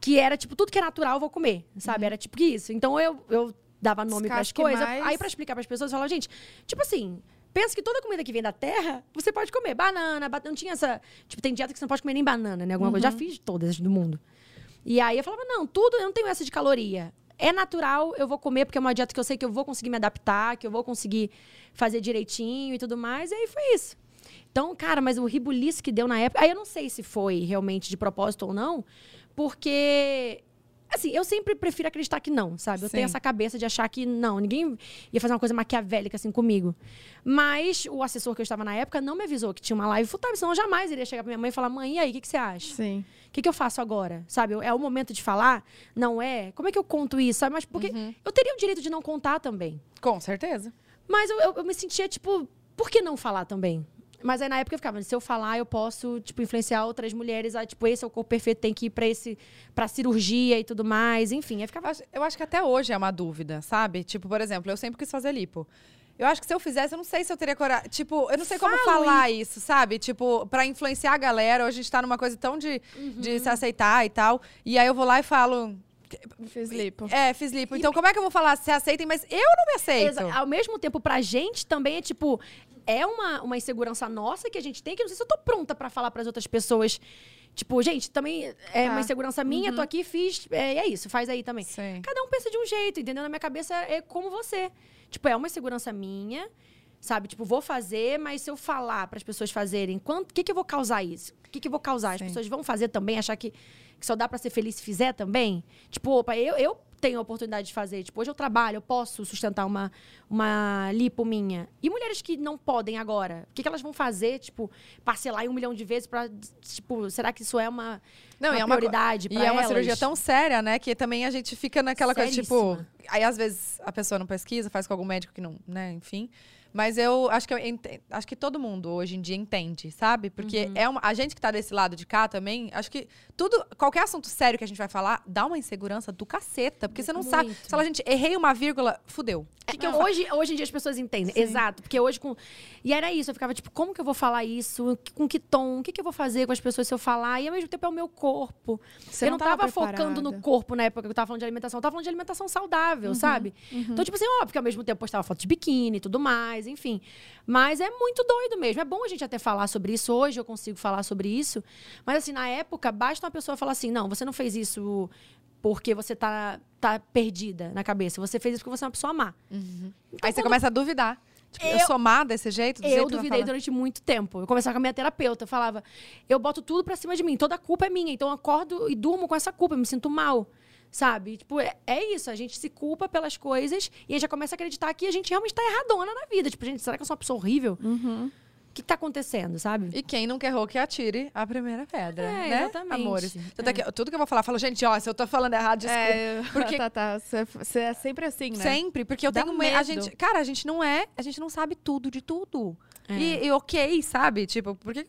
que era, tipo, tudo que é natural eu vou comer, sabe? Era tipo que isso. Então eu, eu dava nome pras Descasque coisas. mais. Aí, pra explicar pras pessoas, eu falava, gente, tipo assim. Pensa que toda comida que vem da terra, você pode comer. Banana, bat... não tinha essa. Tipo, tem dieta que você não pode comer nem banana, né? Alguma coisa. Uhum. Já fiz todas do mundo. E aí eu falava, não, tudo, eu não tenho essa de caloria. É natural, eu vou comer, porque é uma dieta que eu sei que eu vou conseguir me adaptar, que eu vou conseguir fazer direitinho e tudo mais. E aí foi isso. Então, cara, mas o ribuliço que deu na época. Aí eu não sei se foi realmente de propósito ou não, porque. Assim, eu sempre prefiro acreditar que não, sabe? Eu Sim. tenho essa cabeça de achar que não, ninguém ia fazer uma coisa maquiavélica assim comigo. Mas o assessor que eu estava na época não me avisou que tinha uma live full time, senão eu jamais iria chegar pra minha mãe e falar: mãe, e aí, o que, que você acha? Sim. O que, que eu faço agora? Sabe? É o momento de falar? Não é? Como é que eu conto isso? Sabe? Mas porque eu teria o direito de não contar também. Com certeza. Mas eu, eu- eu me sentia, tipo, por que não falar também? Mas aí na época eu ficava, se eu falar, eu posso, tipo, influenciar outras mulheres a, tipo, esse é o corpo perfeito, tem que ir pra esse, pra cirurgia e tudo mais, enfim. Aí Eu ficava. acho, eu acho que até hoje é uma dúvida, sabe? Tipo, por exemplo, eu sempre quis fazer lipo. Eu acho que se eu fizesse, eu não sei se eu teria coragem. Tipo, eu não sei como Falo falar isso, sabe? Tipo, pra influenciar a galera. Hoje a gente tá numa coisa tão de, de Uhum. se aceitar e tal. E aí eu vou lá e falo. Fiz lipo. É, fiz lipo. Então, como é que eu vou falar se aceitem, mas eu não me aceito? Exa- Ao mesmo tempo, pra gente também é tipo. É uma, uma insegurança nossa que a gente tem, que eu não sei se eu tô pronta pra falar pras outras pessoas. Tipo, gente, também é Tá. uma insegurança minha, tô aqui, fiz. É, é isso, faz aí também. Sim. Cada um pensa de um jeito, entendeu? Na minha cabeça é como você. Tipo, é uma insegurança minha, sabe? Tipo, vou fazer, mas se eu falar para as pessoas fazerem, quanto, o que que eu vou causar isso? O que que eu vou causar? As Sim. pessoas vão fazer também, achar que, que só dá para ser feliz se fizer também? Tipo, opa, eu, eu tenho a oportunidade de fazer. Tipo, hoje eu trabalho, eu posso sustentar uma, uma lipo minha. E mulheres que não podem agora, o que, que elas vão fazer? Tipo, parcelar em um milhão de vezes para Tipo, será que isso é uma, Não, uma é uma prioridade E é uma cirurgia tão séria, né? Que também a gente fica naquela coisa, tipo. Seríssima. Aí, às vezes, a pessoa não pesquisa, faz com algum médico que não, né? Enfim. Mas eu acho que eu acho que todo mundo hoje em dia entende, sabe? Porque Uhum. é uma, a gente que tá desse lado de cá também, acho que tudo, qualquer assunto sério que a gente vai falar, dá uma insegurança do caceta. Porque você não sabe. Muito. Você fala, gente, errei uma vírgula, fudeu. Que, que eu faço? hoje, hoje em dia as pessoas entendem. Sim. Exato. Porque hoje com. E era isso, eu ficava tipo, como que eu vou falar isso? Com que tom? O que, que eu vou fazer com as pessoas se eu falar? E ao mesmo tempo é o meu corpo. Você eu não tava tava, focando no corpo na época que eu tava falando de alimentação. Eu tava falando de alimentação saudável, sabe? Então, tipo assim, óbvio que ao mesmo tempo eu postava foto de biquíni e tudo mais. Enfim. Mas é muito doido mesmo. É bom a gente até falar sobre isso. Hoje eu consigo falar sobre isso. Mas, assim, na época, basta uma pessoa falar assim: não, você não fez isso porque você tá, tá perdida na cabeça. Você fez isso porque você é uma pessoa má. Aí você começa a duvidar. Tipo, eu, Eu- sou má desse jeito? Do Eu jeito duvidei durante muito tempo. Eu conversava com a minha terapeuta, eu falava, eu boto tudo pra cima de mim, toda a culpa é minha, então eu acordo e durmo com essa culpa, eu me sinto mal. Sabe? Tipo, é, é isso, a gente se culpa pelas coisas e a gente já começa a acreditar que a gente realmente tá erradona na vida. Tipo, gente, será que eu sou uma pessoa horrível? O que, que tá acontecendo, sabe? E quem nunca errou, que atire a primeira pedra. É, né, exatamente. amores? Tanto É. é que- tudo que eu vou falar, eu falo, gente, ó, se eu tô falando errado, desculpa. É, *laughs* Porque- tá, tá. Você, você é sempre assim, né? Sempre, porque eu Dá tenho medo. A gente, cara, a gente não é, a gente não sabe tudo de tudo. É. E, e ok, sabe? Tipo, porque. eh,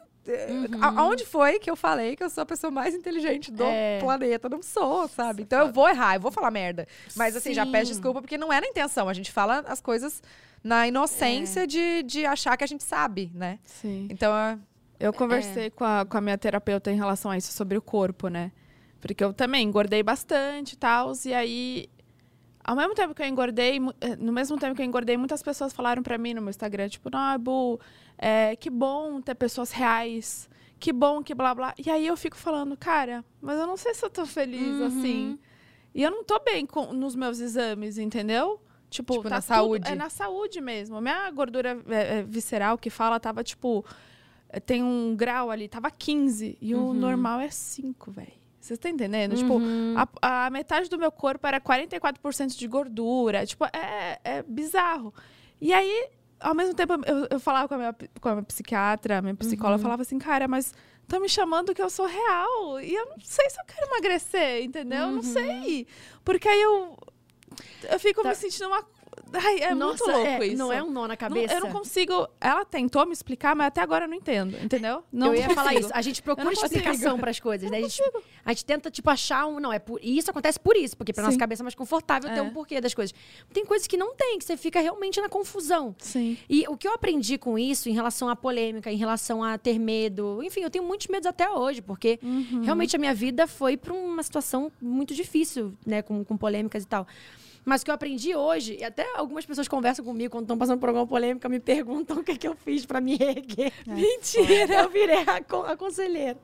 a- Aonde foi que eu falei que eu sou a pessoa mais inteligente do Uhum. É. planeta? Não sou, sabe? Então eu vou errar, eu vou falar merda. Mas assim, já Sim. peço desculpa porque não é na intenção. A gente fala as coisas na É. inocência de, de achar que a gente sabe, né? Sim. Então, é- Eu conversei com, a, com a minha terapeuta em relação a isso, sobre o corpo, né? Porque eu também engordei bastante e tal. E aí, ao mesmo tempo que eu engordei, eh, no mesmo tempo que eu engordei, muitas pessoas falaram pra mim no meu Instagram, tipo, não, Bu, é, que bom ter pessoas reais. Que bom que blá blá. E aí eu fico falando, cara, mas eu não sei se eu tô feliz Uhum. assim. E eu não tô bem com, nos meus exames, entendeu? Tipo, Tipo, tá na tudo- saúde. É na saúde mesmo. A minha gordura é, é, visceral que fala tava, tipo, é, tem um grau ali, tava 15. E o normal é 5, velho. Vocês estão entendendo? Tipo, a, a metade do meu corpo era 44% de gordura. Tipo, é, é bizarro. E aí, ao mesmo tempo, eu, eu falava com a minha, com a minha psiquiatra, a minha psicóloga, Uhum. falava assim, cara, mas estão me chamando que eu sou real. E eu não sei se eu quero emagrecer, entendeu? Eu Uhum. não sei. Porque aí eu, eu fico Tá. me sentindo uma. Ai, é muito Nossa, louco é, isso. Não é um nó na Não- cabeça. eu não consigo. Ela tentou me explicar, mas até agora eu não entendo, entendeu? Não eu ia consigo. falar isso. A gente procura não explicação para as coisas, né? A gente, a gente tenta, tipo, achar um. Não, é por, e isso acontece por isso, porque pra nossa cabeça é mais confortável ter É. um porquê das coisas. Tem coisas que não tem, que você fica realmente na confusão. Sim. E o que eu aprendi com isso, em relação à polêmica, em relação a ter medo, enfim, eu tenho muitos medos até hoje, porque Uhum. realmente a minha vida foi para uma situação muito difícil, né, com, com polêmicas e tal. Mas o que eu aprendi hoje, e até algumas pessoas conversam comigo quando estão passando por alguma polêmica, me perguntam o que, que eu fiz para me reerguer. Mentira! Eu virei a, a conselheira.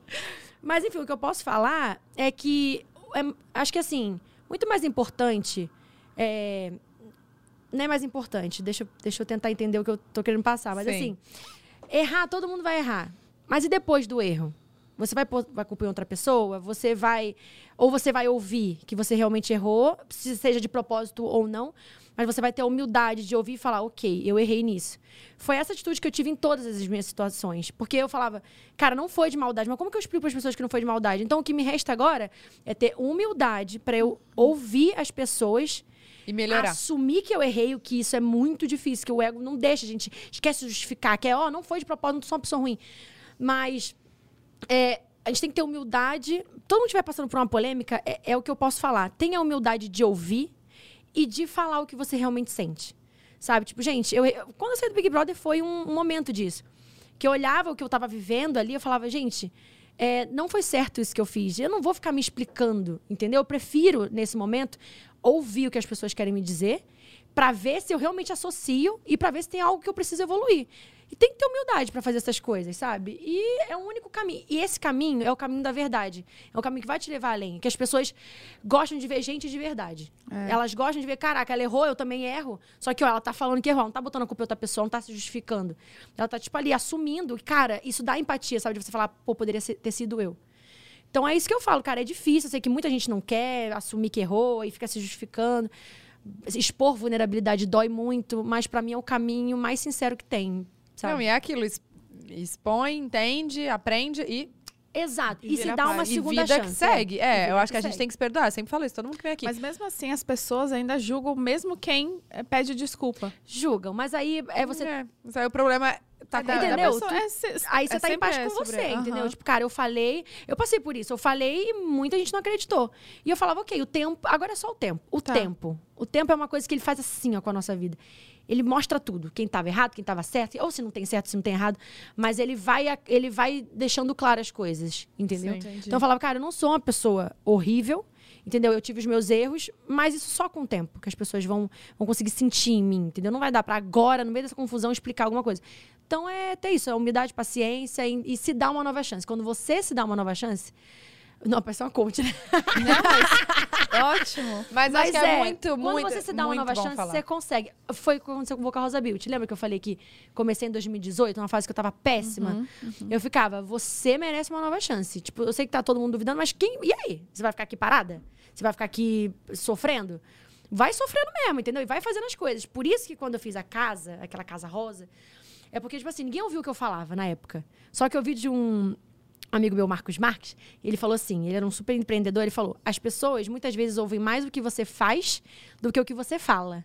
Mas, enfim, o que eu posso falar é que, é- acho que assim, muito mais importante é, não é mais importante. Deixa, eu- deixa eu tentar entender o que eu tô querendo passar. Mas Sim. assim, errar, todo mundo vai errar. Mas e depois do erro? Você vai, pôr- vai culpar outra pessoa? Você vai. Ou você vai ouvir que você realmente errou, se seja de propósito ou não, mas você vai ter a humildade de ouvir e falar, ok, eu errei nisso. Foi essa atitude que eu tive em todas as minhas situações. Porque eu falava, cara, não foi de maldade, mas como que eu explico para as pessoas que não foi de maldade? Então o que me resta agora é ter humildade para eu ouvir as pessoas e melhorar. assumir que eu errei, o que isso é muito difícil, que o ego não deixa, a gente esquece de justificar, que é, ó, não foi de propósito, não sou uma pessoa ruim. Mas é, a gente tem que ter humildade. Todo mundo estiver passando por uma polêmica, é, é o que eu posso falar. Tenha a humildade de ouvir e de falar o que você realmente sente. Sabe? Tipo, gente, eu, eu- quando eu saí do Big Brother foi um, um momento disso. Que eu olhava o que eu tava vivendo ali, eu falava, gente, é, não foi certo isso que eu fiz. Eu não vou ficar me explicando, entendeu? Eu prefiro, nesse momento, ouvir o que as pessoas querem me dizer para ver se eu realmente associo e para ver se tem algo que eu preciso evoluir. E tem que ter humildade para fazer essas coisas, sabe? E é o único caminho. E esse caminho é o caminho da verdade. É o caminho que vai te levar além. Que as pessoas gostam de ver gente de verdade. Elas gostam de ver, caraca, ela errou, eu também erro. Só que, ó, ela tá falando que errou, ela não tá botando a culpa em outra pessoa, não tá se justificando. Ela tá, tipo, ali, assumindo. E, cara, isso dá empatia, sabe? De você falar, pô, poderia ter sido eu. Então é isso que eu falo, cara. É difícil. Eu sei que muita gente não quer assumir que errou e fica se justificando. Expor vulnerabilidade dói muito, mas pra mim é o caminho mais sincero que tem. Sabe? Não, e é aquilo, expõe, entende, aprende e, Exato. E E, se dá uma e segunda vida chance. que segue. E É, vida eu acho que a gente segue. tem que se perdoar. Eu sempre falo isso, todo mundo que vem aqui. Mas mesmo assim, as pessoas ainda julgam mesmo quem eh, pede desculpa. Julgam, mas aí é você. É, mas aí o problema é tá Da- da Entendeu? pessoa- Tu- é se- Aí é você tá em sempre paz é com sobre- você, entendeu? Tipo, cara, eu falei, eu passei por isso, eu falei e muita gente não acreditou. E eu falava, ok, o tempo, agora é só o tempo. O Tá. tempo. O tempo é uma coisa que ele faz assim, ó, com a nossa vida. Ele mostra tudo, quem estava errado, quem estava certo, ou se não tem certo, se não tem errado, mas ele vai, ele vai deixando claro as coisas, entendeu? Sim, então eu falava, cara, eu não sou uma pessoa horrível, Entendeu? Eu tive os meus erros, mas isso só com o tempo, que as pessoas vão, vão conseguir sentir em mim, entendeu? Não vai dar pra agora, no meio dessa confusão, explicar alguma coisa. Então é ter isso, é humildade, paciência e, e se dar uma nova chance. Quando você se dá uma nova chance. Não, parece uma coach, né? Ótimo. Mas, acho que é, muito, quando muito você se dá uma nova chance, falar. você consegue. Foi o que aconteceu com o Boca Rosa Beauty. Lembra que eu falei que comecei em 2018, uma fase que eu tava péssima? Eu ficava, você merece uma nova chance. Tipo, eu sei que tá todo mundo duvidando, mas quem. E aí? Você vai ficar aqui parada? Você vai ficar aqui sofrendo? Vai sofrendo mesmo, entendeu? E vai fazendo as coisas. Por isso que quando eu fiz a casa, aquela casa rosa, é porque, tipo assim, ninguém ouviu o que eu falava na época. Só que eu vi de um amigo meu, Marcos Marques, ele falou assim: ele era um super empreendedor, ele falou: as pessoas muitas vezes ouvem mais o que você faz do que o que você fala.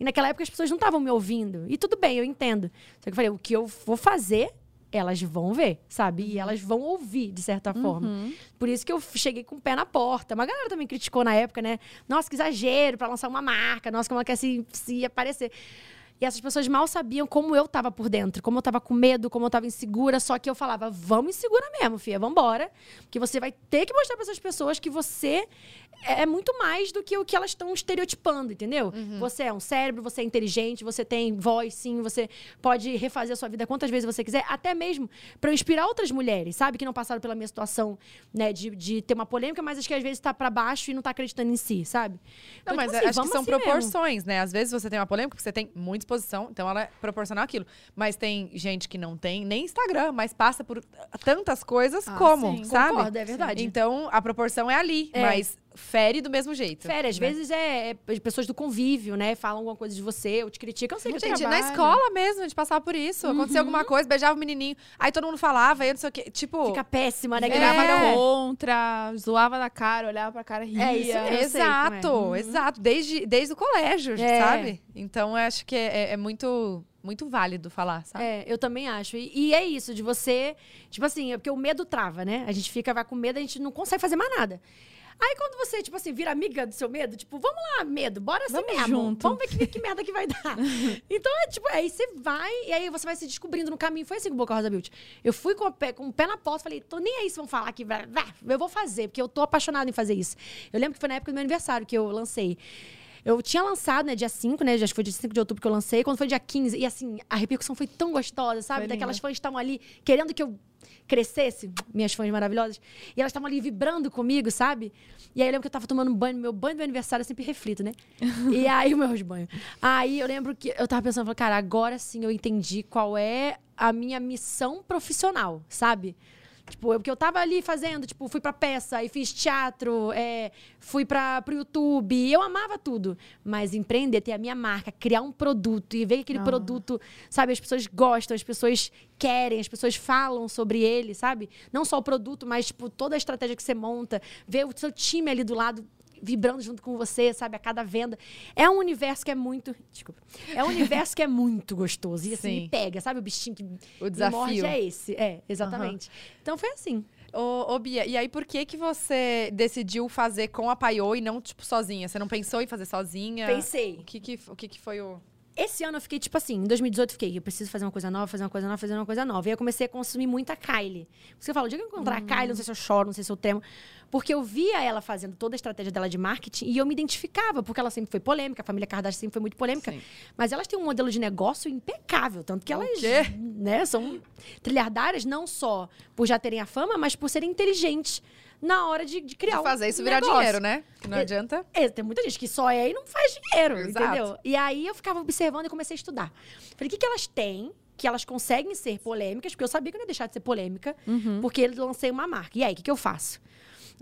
E naquela época as pessoas não estavam me ouvindo. E tudo bem, eu entendo. Só que eu falei: o que eu vou fazer, elas vão ver, sabe? E elas vão ouvir, de certa forma. Por isso que eu cheguei com o pé na porta. Uma galera também criticou na época, né? Nossa, que exagero pra lançar uma marca. Nossa, como ela quer se, se aparecer. E essas pessoas mal sabiam como eu tava por dentro, como eu tava com medo, como eu tava insegura. Só que eu falava, vamos insegura mesmo, filha, vambora. Porque você vai ter que mostrar pra essas pessoas que você é muito mais do que o que elas estão estereotipando, entendeu? Você é um cérebro, você é inteligente, você tem voz, sim, você pode refazer a sua vida quantas vezes você quiser, até mesmo pra eu inspirar outras mulheres, sabe? Que não passaram pela minha situação, né, de, de ter uma polêmica, mas acho que às vezes tá pra baixo e não tá acreditando em si, sabe? Não, Então, mas tipo assim, acho que são assim mesmo. proporções, né? Às vezes você tem uma polêmica porque você tem muita exposição, então ela é proporcional àquilo. Mas tem gente que não tem nem Instagram, mas passa por tantas coisas Ah, como, sim. sabe? Concordo, é verdade. Então a proporção é ali, É. mas fere do mesmo jeito. Férias, às né? vezes é, é pessoas do convívio, né? Falam alguma coisa de você, ou te criticam. Eu sei que Gente, na trabalho. escola mesmo, a gente passava por isso. Acontecia alguma coisa, beijava o menininho. Aí todo mundo falava, aí eu não sei o quê. Tipo, fica péssima, né? É. Grava contra, zoava na cara, olhava pra cara e ria. É, isso mesmo. sei como é. exato, exato. Desde, desde o colégio, É. sabe? Então eu acho que é, é muito, muito válido falar, sabe? É, eu também acho. E, e é isso, de você. Tipo assim, é porque o medo trava, né? A gente fica, vai com medo, a gente não consegue fazer mais nada. Aí quando você, tipo assim, vira amiga do seu medo, tipo, vamos lá, medo, bora assim Vamos mesmo. junto. Vamos ver que, que merda que vai dar. *laughs* então é tipo, aí você vai, e aí você vai se descobrindo no caminho. Foi assim com o Boca Rosa Beauty. Eu fui com o pé, com o pé na porta, falei, tô nem aí se vão falar que vai. vai, Eu vou fazer, porque eu tô apaixonada em fazer isso. Eu lembro que foi na época do meu aniversário que eu lancei. Eu tinha lançado, né, dia 5, né? Acho que foi dia 5 de outubro que eu lancei. Quando foi dia 15, e assim, a repercussão foi tão gostosa, sabe? Foi Daquelas linda. fãs que estavam ali querendo que eu crescesse, minhas fãs maravilhosas. E elas estavam ali vibrando comigo, sabe? E aí eu lembro que eu tava tomando banho, meu banho do meu aniversário eu sempre reflito, né? *laughs* e aí o meu banho. Aí eu lembro que eu tava pensando, falei, cara, agora sim eu entendi qual é a minha missão profissional, sabe? Tipo, eu, porque eu tava ali fazendo, tipo, fui pra peça, aí fiz teatro, é, fui pra, pro YouTube, e eu amava tudo. Mas empreender, ter a minha marca, criar um produto e ver que aquele Ah. produto, sabe, as pessoas gostam, as pessoas querem, as pessoas falam sobre ele, sabe? Não só o produto, mas, tipo, toda a estratégia que você monta, ver o seu time ali do lado vibrando junto com você, sabe, a cada venda. É um universo que é muito, desculpa, é um universo que é muito gostoso e assim, Sim. me pega, sabe, o bichinho que O desafio. morde é esse, é, exatamente. Então foi assim. Ô, ô, Bia, e aí por que que você decidiu fazer com a Paiô e não, tipo, sozinha? Você não pensou em fazer sozinha? Pensei. O que que, o que, que foi o... Esse ano eu fiquei, tipo assim, em 2018 eu fiquei, eu preciso fazer uma coisa nova, fazer uma coisa nova, fazer uma coisa nova. E aí eu comecei a consumir muita Kylie. Eu falo, o dia que eu encontrar a Kylie, não sei se eu choro, não sei se eu tremo. Porque eu via ela fazendo toda a estratégia dela de marketing e eu me identificava, porque ela sempre foi polêmica, a família Kardashian sempre foi muito polêmica. Sim. Mas elas têm um modelo de negócio impecável, tanto que elas né, são trilhardárias não só por já terem a fama, mas por serem inteligentes na hora de, de criar De fazer um isso virar negócio. dinheiro, né? Que não É- adianta. É, tem muita gente que só é e não faz dinheiro, Exato. entendeu? E aí eu ficava observando e comecei a estudar. Falei, o que, que elas têm que elas conseguem ser polêmicas? Porque eu sabia que eu não ia deixar de ser polêmica, porque eu lancei uma marca. E aí, o que, que eu faço?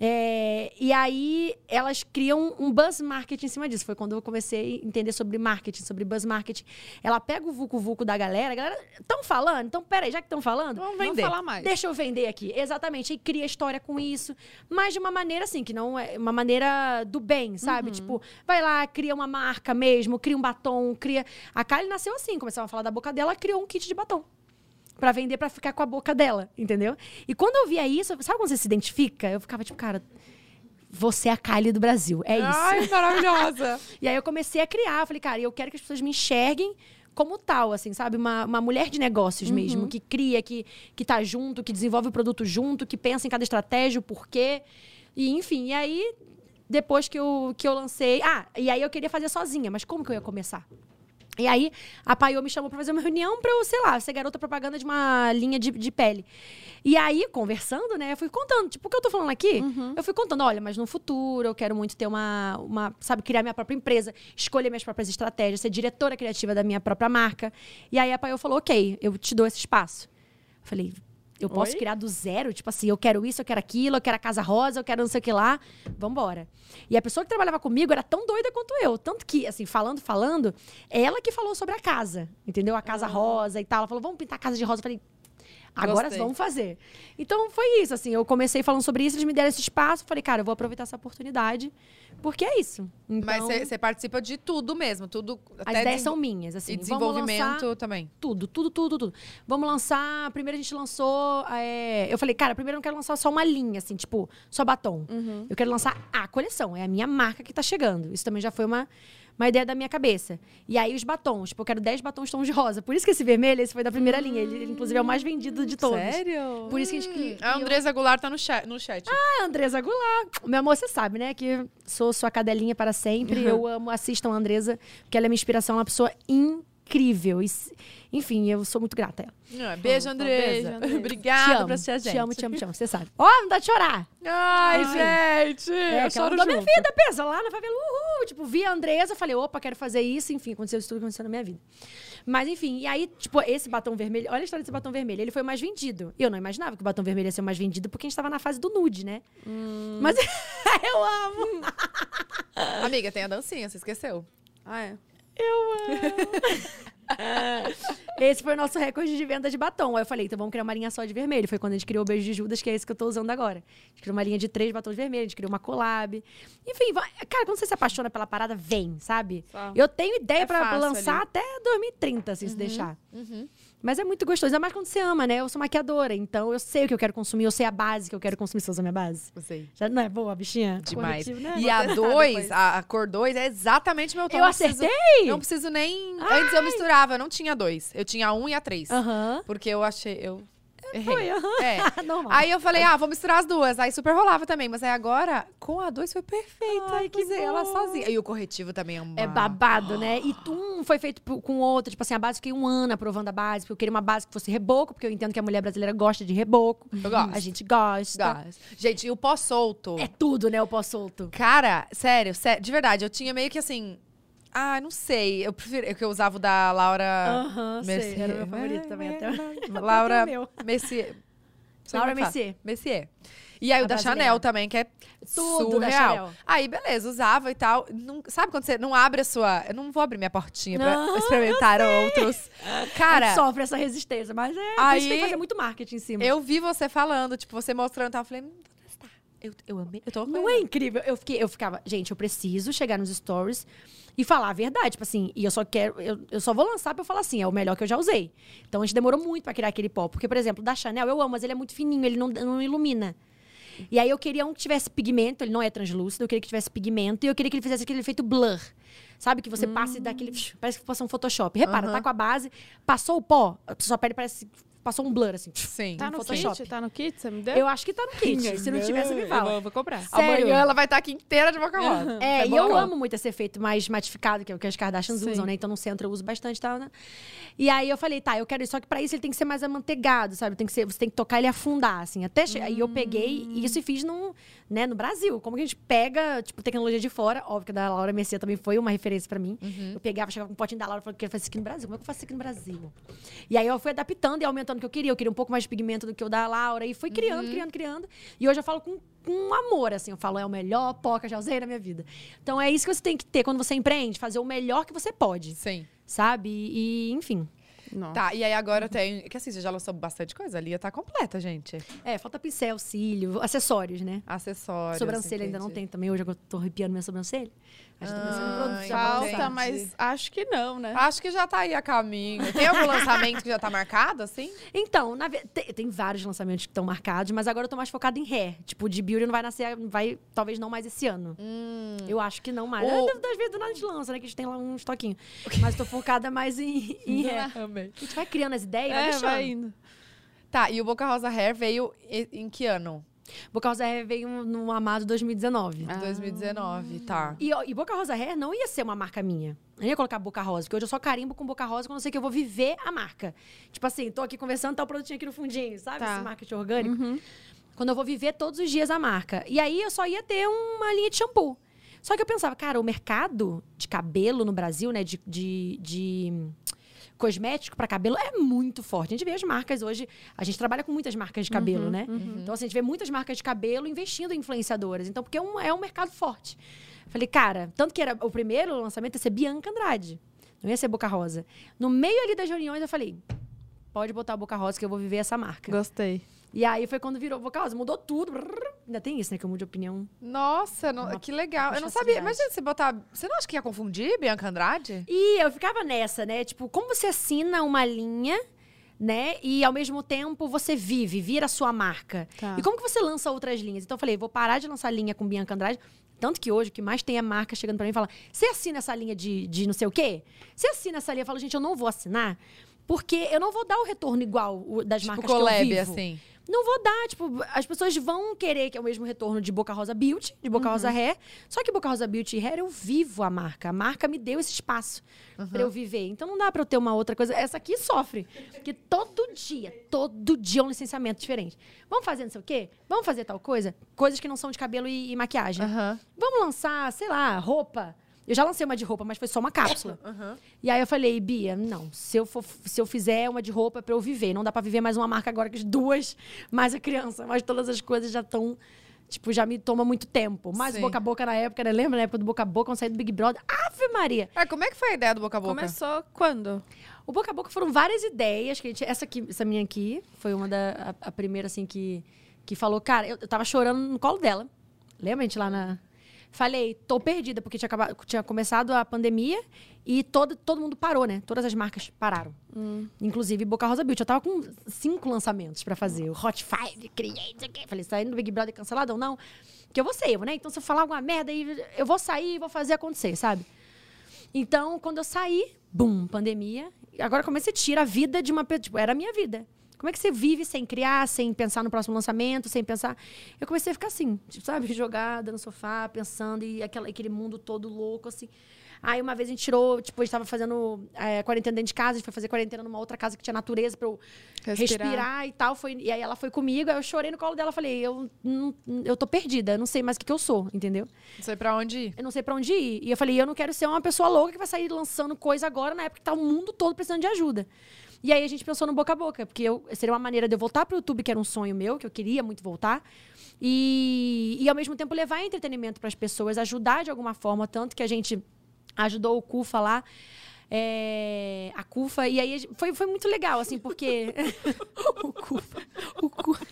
É, e aí elas criam um buzz marketing em cima disso. Foi quando eu comecei a entender sobre marketing, sobre buzz marketing. Ela pega o vucu-vucu da galera, a galera, estão falando? Então, peraí, já que estão falando, Vamos Vamos vender. falar mais. Deixa eu vender aqui. Exatamente. E cria história com isso. Mas de uma maneira assim, que não é uma maneira do bem, sabe? Tipo, vai lá, cria uma marca mesmo, cria um batom, cria. A Kylie nasceu assim, começava a falar da boca dela, ela criou um kit de batom. Pra vender, pra ficar com a boca dela, entendeu? E quando eu via isso, sabe quando você se identifica? Eu ficava tipo, cara, você é a Kylie do Brasil. É isso. Ai, maravilhosa. *laughs* E aí eu comecei a criar, falei, cara, eu quero que as pessoas me enxerguem como tal, assim, sabe? Uma, uma mulher de negócios mesmo, que cria, que, que tá junto, que desenvolve o produto junto, que pensa em cada estratégia, o porquê. E, enfim, e aí depois que eu, que eu lancei. Ah, e aí eu queria fazer sozinha, mas como que eu ia começar? E aí, a Paiô me chamou pra fazer uma reunião pra eu, sei lá, ser garota propaganda de uma linha de, de pele. E aí, conversando, né, eu fui contando, tipo, o que eu tô falando aqui? Eu fui contando, olha, mas no futuro eu quero muito ter uma, uma, sabe, criar minha própria empresa, escolher minhas próprias estratégias, ser diretora criativa da minha própria marca. E aí a Paiô falou, ok, eu te dou esse espaço. Eu falei, eu posso Oi? criar do zero? Tipo assim, eu quero isso, eu quero aquilo, eu quero a casa rosa, eu quero não sei o que lá. Vambora. E a pessoa que trabalhava comigo era tão doida quanto eu. Tanto que, assim, falando, falando, ela que falou sobre a casa, entendeu? A casa rosa e tal. Ela falou, vamos pintar a casa de rosa. Eu falei, agora Gostei. vamos fazer. Então foi isso, assim. Eu comecei falando sobre isso, eles me deram esse espaço. Falei, cara, eu vou aproveitar essa oportunidade, porque é isso. Então, Mas você participa de tudo mesmo, tudo. as ideias são minhas, assim. E desenvolvimento também. tudo, tudo, tudo, tudo. Vamos lançar. Primeiro a gente lançou. é, eu falei, cara, primeiro eu não quero lançar só uma linha, assim, tipo, só batom. Eu quero lançar a coleção. É a minha marca que tá chegando. Isso também já foi uma, uma ideia da minha cabeça. E aí os batons. Tipo, eu quero 10 batons tons de rosa. Por isso que esse vermelho, esse foi da primeira linha. Ele, ele, inclusive, é o mais vendido de todos. Sério? Por isso que a gente. A Andressa Goulart tá no chat. No chat. ah, Andresa Goulart. Meu amor, você sabe, né? Que sou sua cadelinha para sempre. Eu amo, assistam a Andresa, porque ela é minha inspiração, é uma pessoa incrível. E, s- enfim, eu sou muito grata a ela. Ah, Beijo, Andressa. *laughs* Obrigada por assistir a gente. Te amo, te amo, te amo. Você sabe. Ó, não dá de chorar. Ai, Enfim. gente. É, eu choro da minha vida, pensa, lá na favela, uhul. Tipo, vi a Andresa, falei, opa, quero fazer isso. Enfim, aconteceu isso tudo que aconteceu na minha vida. Mas, enfim, e aí, tipo, esse batom vermelho, olha a história desse batom vermelho, ele foi o mais vendido. Eu não imaginava que o batom vermelho ia ser o mais vendido, porque a gente tava na fase do nude, né? Mas *laughs* eu amo. Amiga, tem a dancinha, você esqueceu. Ah, é. *laughs* Esse foi o nosso recorde de venda de batom. Aí eu falei, então vamos criar uma linha só de vermelho. Foi quando a gente criou o Beijo de Judas, que é esse que eu tô usando agora. A gente criou uma linha de três batons vermelhos, a gente criou uma collab. Enfim, cara, quando você se apaixona pela parada, vem, sabe? Só. Eu tenho ideia É pra fácil lançar ali. até 2030, assim, se deixar. Mas é muito gostoso. Ainda mais quando você ama, né? Eu sou maquiadora, então eu sei o que eu quero consumir, eu sei a base que eu quero consumir. Você usa a minha base? Usei. Já não é boa, bichinha? Demais. Corretivo, né? E a testar 2, depois. a, a cor 2 é exatamente meu tom. Eu Não preciso- acertei? Não preciso nem. Antes eu misturava, eu não tinha dois. Eu tinha a 1 um e a 3. Aham. Porque eu achei. Eu errei. Foi, aham. É. *laughs* Normal. Aí eu falei, ah, vou misturar as duas. Aí super rolava também. Mas aí agora, com a 2 foi perfeita. Ai, que Usei ela bom. sozinha. E o corretivo também é uma... É babado, né? E um foi feito com outro. Tipo assim, a base, fiquei um ano aprovando a base, porque eu queria uma base que fosse reboco, porque eu entendo que a mulher brasileira gosta de reboco. Eu gosto. A gente gosta. Gás. Gente, e o pó solto. É tudo, né? O pó solto. Cara, sério, sé- de verdade, eu tinha meio que assim. Ah, não sei. Eu prefiro. Eu que eu usava o da Laura. Aham, sei. Era meu favorito também. Até *laughs* Laura. Messier. Laura é. Messier. Messier. E aí A o da brasileira. Chanel também, que é Tudo surreal. Chanel. Aí, beleza, usava e tal. Não- sabe quando você não abre a sua. Eu não vou abrir minha portinha pra experimentar outros. A Cara, sofre essa resistência, mas é. a Aí- gente tem que fazer muito marketing em cima. eu vi você falando, tipo, você mostrando e tal. Eu falei, hum, testar. Eu, eu amei. Eu tô Não é incrível? Eu, fiquei, eu ficava, gente, eu preciso chegar nos stories e falar a verdade. Tipo assim, e eu só quero. Eu, eu só vou lançar pra eu falar assim, é o melhor que eu já usei. Então a gente demorou muito pra criar aquele pó. Porque, por exemplo, da Chanel eu amo, mas ele é muito fininho, ele não, não ilumina. E aí eu queria um que tivesse pigmento, ele não é translúcido, eu queria que tivesse pigmento e eu queria que ele fizesse aquele efeito blur. Sabe? Que você passe daquele. Parece que passou um Photoshop. Repara, tá com a base, passou o pó, a sua pele parece. Passou um blur, assim. Sim. Tá no Photoshop. kit? Tá no kit? Você me deu? Eu acho que tá no kit. Se não tiver, você me Eu fala. vou, vou comprar. Sério? Amanhã ela vai estar aqui inteira de boca rosa. É, É e eu amo muito esse efeito mais matificado, que é o que as Kardashians Sim. usam, né? Então no centro eu uso bastante e tal, né? E aí eu falei, tá, eu quero isso. Só que pra isso ele tem que ser mais amanteigado, sabe? Tem que ser, você tem que tocar ele e afundar, assim. Até che- Aí eu peguei isso e fiz num, né, no Brasil. Como que a gente pega, tipo, tecnologia de fora. Óbvio que a da Laura Mercier também foi uma referência pra mim. Eu pegava, chegava com um potinho da Laura e falava, eu quero fazer isso aqui no Brasil. Como é que eu faço isso aqui no Brasil? E aí eu fui adaptando e aumentando o que eu queria. Eu queria um pouco mais de pigmento do que o da Laura. E fui criando, criando, criando. E hoje eu falo com, com amor, assim. Eu falo, é o melhor pó que eu já usei na minha vida. Então é isso que você tem que ter quando você empreende. Fazer o melhor que você pode, Sim. sabe? E, enfim. Nossa. Tá, e aí agora eu tenho. Que assim, você já lançou bastante coisa. A Lia tá completa, gente. É, falta pincel, cílio, acessórios, né? Acessórios. sobrancelha ainda não entendi. tem também. Hoje eu tô arrepiando minha sobrancelha. Acho que tô pensando em já Falta, mas acho que não, né? Acho que já tá aí a caminho. Tem algum *laughs* lançamento que já tá marcado, assim? Então, na tem, tem vários lançamentos que estão marcados, mas agora eu tô mais focada em hair. Tipo, de beauty não vai nascer, vai, talvez não mais esse ano. Eu acho que não mais. O- É, Das vezes do nada a gente lança, né? Que a gente tem lá um estoquinho. Mas tô focada mais em, em *laughs* hair. Amei. A gente vai criando as ideias, vai É, deixando. vai indo. Tá, e o Boca Rosa Hair veio em que ano? Boca Rosa Hair veio no Amado 2019. Ah. 2019, tá. E, e Boca Rosa Hair não ia ser uma marca minha. Eu não ia colocar Boca Rosa, porque hoje eu só carimbo com Boca Rosa quando eu sei que eu vou viver a marca. Tipo assim, tô aqui conversando, tá o produtinho aqui no fundinho, sabe? Tá. Esse marketing orgânico. Quando eu vou viver todos os dias a marca. E aí eu só ia ter uma linha de shampoo. Só que eu pensava, cara, o mercado de cabelo no Brasil, né, de, de, de cosmético para cabelo é muito forte. A gente vê as marcas hoje, a gente trabalha com muitas marcas de cabelo, né? Então, assim, a gente vê muitas marcas de cabelo investindo em influenciadoras. Então, porque é um, é um mercado forte. Falei, cara, tanto que era o primeiro lançamento ia ser Bianca Andrade. Não ia ser Boca Rosa. No meio ali das reuniões, eu falei, pode botar a Boca Rosa que eu vou viver essa marca. Gostei. E aí foi quando virou Rosa. Mudou tudo. Brrr. Ainda tem isso, né? Que eu mudo de opinião. Nossa, não- que legal. Eu não sabia. Imagina você botar. Você não acha que ia confundir Bianca Andrade? E eu ficava nessa, né? Tipo, como você assina uma linha, né? E ao mesmo tempo você vive, vira a sua marca. Tá. E como que você lança outras linhas? Então eu falei, vou parar de lançar linha com Bianca Andrade. Tanto que hoje o que mais tem é marca chegando pra mim e fala: você assina essa linha de, de não sei o quê? Você assina essa linha? Eu falo, gente, eu não vou assinar. Porque eu não vou dar o retorno igual o das Tipo marcas que eu collab, vivo. assim. Não vou dar, tipo, as pessoas vão querer que é o mesmo retorno de Boca Rosa Beauty, de Boca Rosa Hair. Só que Boca Rosa Beauty e Hair eu vivo a marca. A marca me deu esse espaço pra eu viver. Então não dá pra eu ter uma outra coisa. Essa aqui sofre. Porque todo dia, todo dia é um licenciamento diferente. Vamos fazer não sei o quê? Vamos fazer tal coisa? Coisas que não são de cabelo e, e maquiagem. Aham. Vamos lançar, sei lá, roupa. Eu já lancei uma de roupa, mas foi só uma cápsula. *coughs* Aham. E aí eu falei, Bia, não, se eu, for, se eu fizer uma de roupa é pra eu viver. Não dá pra viver mais uma marca agora que as duas, mais a criança, mas todas as coisas já estão. Tipo, já me toma muito tempo. Mais Sim. boca a boca na época, né? Lembra na época do boca a boca, quando saí do Big Brother? Ave Maria! Ah, como é que foi a ideia do boca a boca? Começou quando? O boca a boca foram várias ideias que a gente. Essa aqui, essa minha aqui, foi uma da. A, a primeira, assim, que, que falou, cara, eu, eu tava chorando no colo dela. Lembra a gente lá na. Falei, tô perdida, porque tinha, acabado, tinha começado a pandemia e todo, todo mundo parou, né? Todas as marcas pararam. Inclusive Boca Rosa Beauty. Eu tava com cinco lançamentos pra fazer. O Hot Five, quê. Falei, saindo do Big Brother cancelado ou não? Que eu vou ser eu, né? Então, se eu falar alguma merda, eu vou sair e vou fazer acontecer, sabe? Então, quando eu saí, bum, pandemia. Agora como é que você tira a vida de uma pessoa? Tipo, era a minha vida. Como é que você vive sem criar, sem pensar no próximo lançamento, sem pensar. Eu comecei a ficar assim, tipo, sabe, *laughs* jogada no sofá, pensando, e aquela, aquele mundo todo louco, assim. Aí uma vez a gente tirou, tipo, a gente tava fazendo é, quarentena dentro de casa, a gente foi fazer quarentena numa outra casa que tinha natureza pra eu Respirar. respirar, e tal. Foi, e aí ela foi comigo, aí eu chorei no colo dela, falei, eu, não, eu tô perdida, eu não sei mais o que, que eu sou, entendeu? Não sei pra onde ir. eu não sei pra onde ir. E eu falei, eu não quero ser uma pessoa louca que vai sair lançando coisa agora, na época que tá o mundo todo precisando de ajuda. E aí a gente pensou no boca a boca, porque eu, seria uma maneira de eu voltar pro YouTube, que era um sonho meu, que eu queria muito voltar. E, e ao mesmo tempo levar entretenimento para as pessoas, ajudar de alguma forma, tanto que a gente ajudou o CUFA lá. É, a CUFA, e aí foi, foi muito legal, assim, porque. *laughs* o CUFA. O CUFA.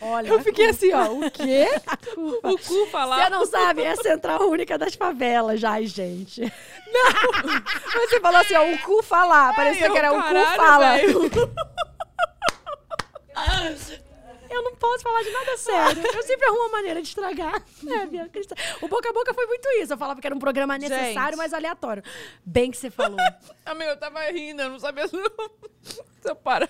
Olha, Eu fiquei assim, ó, o quê? *laughs* O cu falar. você não sabe, é a Central Única das Favelas, já, ai, gente. Mas *laughs* você falou assim, ó, o cu falar. Parecia que era o cu fala. Eu não posso falar de nada sério. Eu sempre arrumo uma maneira de estragar. *laughs* É, minha. O boca a boca foi muito isso. Eu falava que era um programa necessário, Gente. mas aleatório. Bem que você falou. *laughs* Amigo, eu tava rindo, eu não sabia se eu, *laughs* eu parar.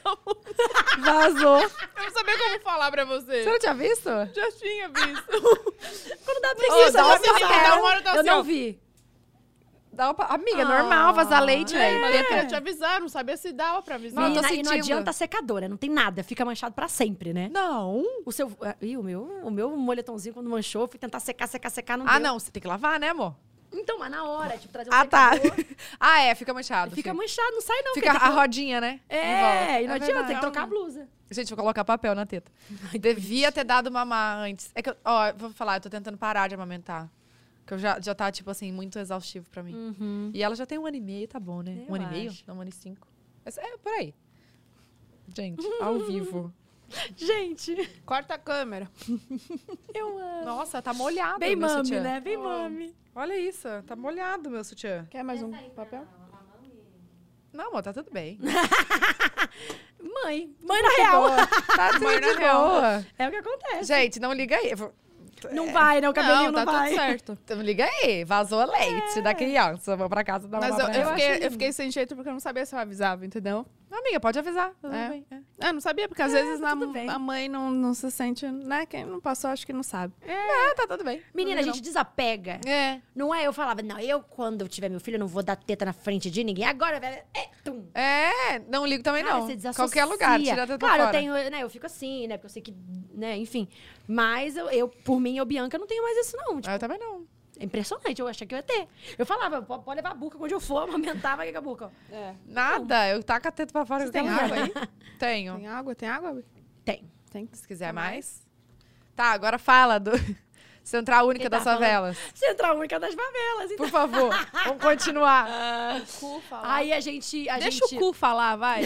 Vazou. Eu não sabia como falar pra você. Você não tinha visto? Já tinha visto. Quando dá preguiça, fala. dá hora, eu Eu assim, não ó. vi. Dá uma pa- Amiga, é Ah, normal vazar leite, É, mas eu queria te avisar, não sabia se dava pra avisar. Não, eu tô Menina, e não adianta secadora, não tem nada. Fica manchado pra sempre, né? Não. O seu. ah, Ih, o meu, o meu moletomzinho, quando manchou, fui tentar secar, secar, secar, não Ah, deu. não, você tem que lavar, né, amor? Então, mas na hora, tipo, trazer um Ah, tá. secador, *laughs* Ah, é, fica manchado. Fica manchado, não sai não. Fica a rodinha, né? É, e não É adianta, verdade. tem que trocar a blusa. Gente, vou colocar papel na teta. Devia ter dado mamar antes. É que, eu, ó, vou falar, eu tô tentando parar de amamentar. Que eu já, já tá, tipo assim, muito exaustivo pra mim. E ela já tem um ano e meio, tá bom, né? Eu um ano e meio? acho. Não, um ano e cinco. Mas é, por aí. Gente, ao vivo. *laughs* Gente, Corta a câmera. *laughs* eu amo. Nossa, tá molhado Bem meu mami, sutiã. né? Bem Ó, mami. Olha isso, tá molhado meu sutiã. Quer mais um papel? Não, amor, tá tudo bem. *laughs* Mãe. Mãe na real. Tá tudo Mãe na de real. boa. É o que acontece. Gente, não liga aí. Eu Não vai, né? O cabelinho não, tá vai. tudo certo. Não liga aí. Vazou leite da criança. Vou pra casa dar Mas uma eu, pra eu ela. fiquei, eu fiquei sem jeito porque eu não sabia se eu avisava, entendeu? Amiga, pode avisar. É. bem, é. Eu não sabia, porque às É, vezes tá na- a mãe não, não se sente, né? Quem não passou, acho que não sabe. É, tá tudo bem. Menina, a gente desapega. É. Não é? Eu falava, não, eu quando eu tiver meu filho, eu não vou dar teta na frente de ninguém. Agora, velho, é, tum. É, não ligo também Cara, não. você desassocia. Qualquer lugar, tira a teta Claro, fora. eu tenho, né, eu fico assim, né, porque eu sei que, né, enfim. Mas eu, eu, por mim, eu, Bianca, não tenho mais isso não. Tipo, Ah, Eu também não. É impressionante, eu achei que eu ia ter. Eu falava, pode, levar a buca onde eu for, amamentava com a buca. ó. Nada, eu taco a teta pra fora. Você eu tem tenho água aí? *laughs* Tenho. Tem água? Tem água? Tem. Tem. Se quiser mais. Tá, agora fala do *laughs* Central Única Quem das tá falando? Favelas. Central Única das Favelas. Então. Por favor, vamos continuar. *laughs* Cu falar. Aí a gente... A Deixa gente... o cu falar, vai.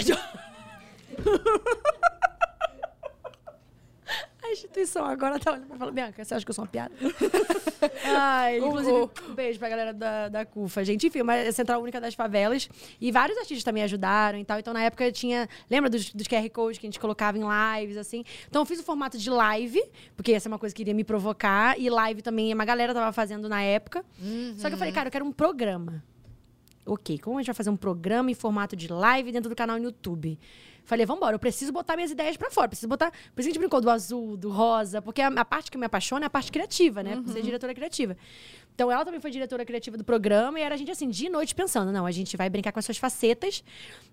*laughs* A instituição agora tá olhando pra falar, Bianca, você acha que eu sou uma piada? *laughs* Ai, inclusive, um beijo pra galera da, da CUFA, gente. Enfim, uma é Central Única das Favelas. E vários artistas também ajudaram e tal. Então, na época, tinha... Lembra dos, dos QR Codes que a gente colocava em lives, assim? Então, eu fiz o formato de live, porque essa é uma coisa que iria me provocar. E live também, uma galera tava fazendo na época. Só que eu falei, cara, eu quero um programa. Ok, como a gente vai fazer um programa em formato de live dentro do canal no YouTube? Falei, vambora, eu preciso botar minhas ideias pra fora. Preciso botar. Por isso que a gente brincou do azul, do rosa, porque a, a parte que me apaixona é a parte criativa, né? Por ser diretora criativa. Então ela também foi diretora criativa do programa e era a gente assim, de noite pensando, não, a gente vai brincar com as suas facetas,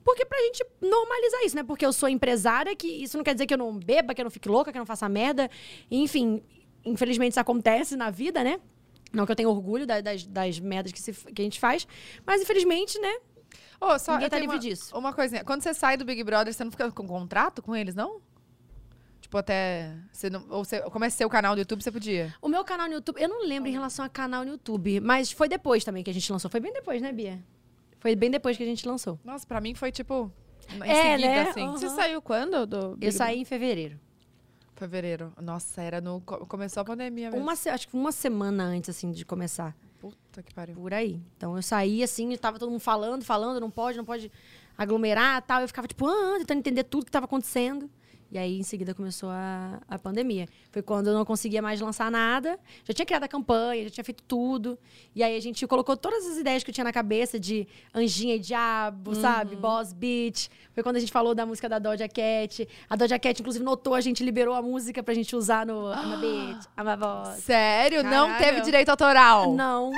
porque pra gente normalizar isso, né? Porque eu sou empresária, que isso não quer dizer que eu não beba, que eu não fique louca, que eu não faça merda. Enfim, infelizmente isso acontece na vida, né? Não que eu tenha orgulho da- das, das merdas que, se- que a gente faz, mas infelizmente, né? Ô, só, Ninguém eu tá livre uma, disso. Uma coisinha. Quando você sai do Big Brother, você não fica com contrato com eles, não? Tipo, até. Você não, ou você começa seu canal do YouTube, você podia. O meu canal no YouTube, eu não lembro em relação a canal no YouTube, mas foi depois também que a gente lançou. Foi bem depois, né, Bia? Foi bem depois que a gente lançou. Nossa, pra mim foi tipo. Em É, seguida, né? assim. Aham. Você saiu quando do Big Eu saí em fevereiro. Fevereiro. Nossa, era no. co- Começou a pandemia mesmo. Uma, acho que uma semana antes, assim, de começar. Puta que pariu. Por aí. Então eu saí assim, tava todo mundo falando, falando, não pode, não pode aglomerar tal. Eu ficava, tipo, ah, tentando entender tudo que tava acontecendo. E aí, em seguida, começou a, a pandemia. Foi quando eu não conseguia mais lançar nada. Já tinha criado a campanha, já tinha feito tudo. E aí a gente colocou todas as ideias que eu tinha na cabeça de Anjinha e Diabo, sabe? Boss Beat. Foi quando a gente falou da música da Doja Cat. A Doja Cat, inclusive, notou, a gente liberou a música pra gente usar no *gasps* I'm a Beat, I'm a Boss. Sério? Não Caralho. teve direito autoral? Não.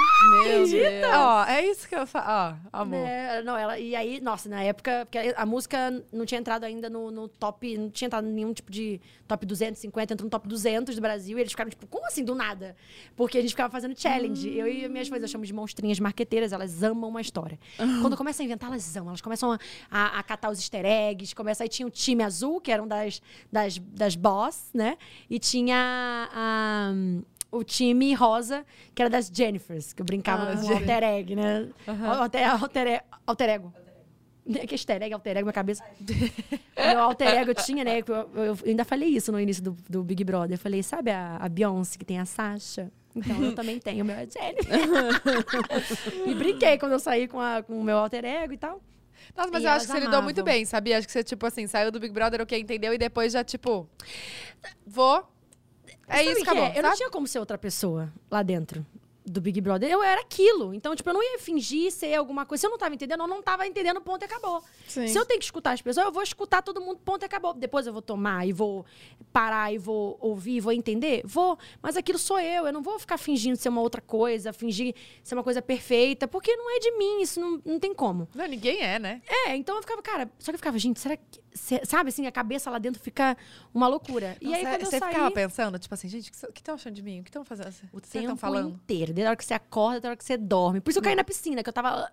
Meu Deus. Ó, é isso que eu falo. Ó, amor. Né, Não, ela, e aí, nossa, na época, porque a música não tinha entrado ainda no, no top, não tinha entrado em nenhum tipo de top 250, entrou no top 200 do Brasil, e eles ficaram tipo, como assim, do nada? Porque a gente ficava fazendo challenge. Eu e minhas coisas, eu chamo de monstrinhas marqueteiras, elas amam uma história. Quando começam a inventar, elas amam. Elas começam a, a, a catar os easter eggs, começa, aí tinha o time azul, que eram das, das, das boss, né? E tinha a o time rosa, que era das Jennifers, que eu brincava Ah, com o alter egg, né? Alter, alter, e- alter ego. *laughs* Que easter egg, alter ego, minha cabeça. O *laughs* meu alter ego eu tinha, né? Eu, eu- ainda falei isso no início do, do Big Brother. Eu falei, sabe a, a Beyoncé, que tem a Sasha? Então eu também *laughs* tenho, o meu é Jennifer. e brinquei quando eu saí com, a- com o meu alter ego e tal. Nossa, mas E eu acho que você lidou amavam. muito bem, sabia? Acho que você, tipo assim, saiu do Big Brother, ok, entendeu? E depois já, tipo, vou. É Sabe isso, o que acabou. é? Eu não tinha como ser outra pessoa lá dentro do Big Brother. Eu era aquilo. Então, tipo, eu não ia fingir ser alguma coisa. Se eu não tava entendendo, eu não tava entendendo, ponto e acabou. Sim. Se eu tenho que escutar as pessoas, eu vou escutar todo mundo, ponto e acabou. Depois eu vou tomar e vou parar e vou ouvir, vou entender? Vou. Mas aquilo sou eu. Eu não vou ficar fingindo ser uma outra coisa, fingir ser uma coisa perfeita, porque não é de mim. Isso não, não tem como. Não, ninguém é, né? É, então eu ficava, cara, só que eu ficava, gente, será que. Se- sabe assim, a cabeça lá dentro fica uma loucura. e aí, Nossa, quando eu você saí. ficava pensando, tipo assim, gente, o que estão achando de mim? O que estão fazendo? O que tempo falando? inteiro. Desde a hora que você acorda até a hora que você dorme. Por isso eu caí na piscina, que eu tava ah,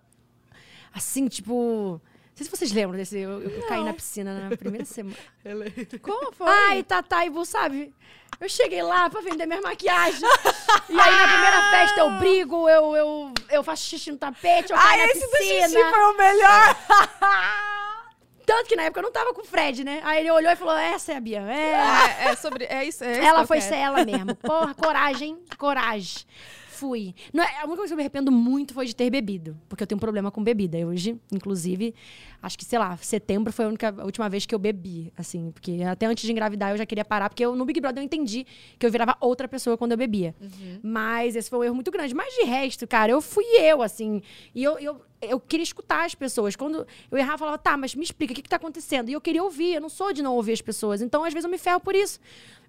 assim, tipo. Não sei se vocês lembram desse. Eu, eu caí na piscina na primeira *laughs* semana. Como foi? Ai, Tatá e Bu, sabe? Eu cheguei lá pra vender minha maquiagem. e aí, na primeira festa, eu brigo, eu, eu, eu faço xixi no tapete, eu caio na piscina. foi o melhor! *laughs* Tanto que na época eu não tava com o Fred, né? Aí ele olhou e falou: essa é a Bia. É. É, é sobre. É isso. É isso Ela foi ser ela mesmo. *laughs* Porra, coragem, coragem. Fui. Não a única coisa que eu me arrependo muito foi de ter bebido. Porque eu tenho um problema com bebida. Eu hoje, inclusive, acho que, sei lá, setembro foi a, única, a última vez que eu bebi. Assim, porque até antes de engravidar eu já queria parar. Porque eu, no Big Brother eu entendi que eu virava outra pessoa quando eu bebia. Mas esse foi um erro muito grande. Mas de resto, cara, eu fui eu, assim. E eu, eu eu queria escutar as pessoas. Quando eu errava, eu falava, tá, mas me explica, o que, que tá acontecendo? E eu queria ouvir, eu não sou de não ouvir as pessoas. Então, às vezes, eu me ferro por isso.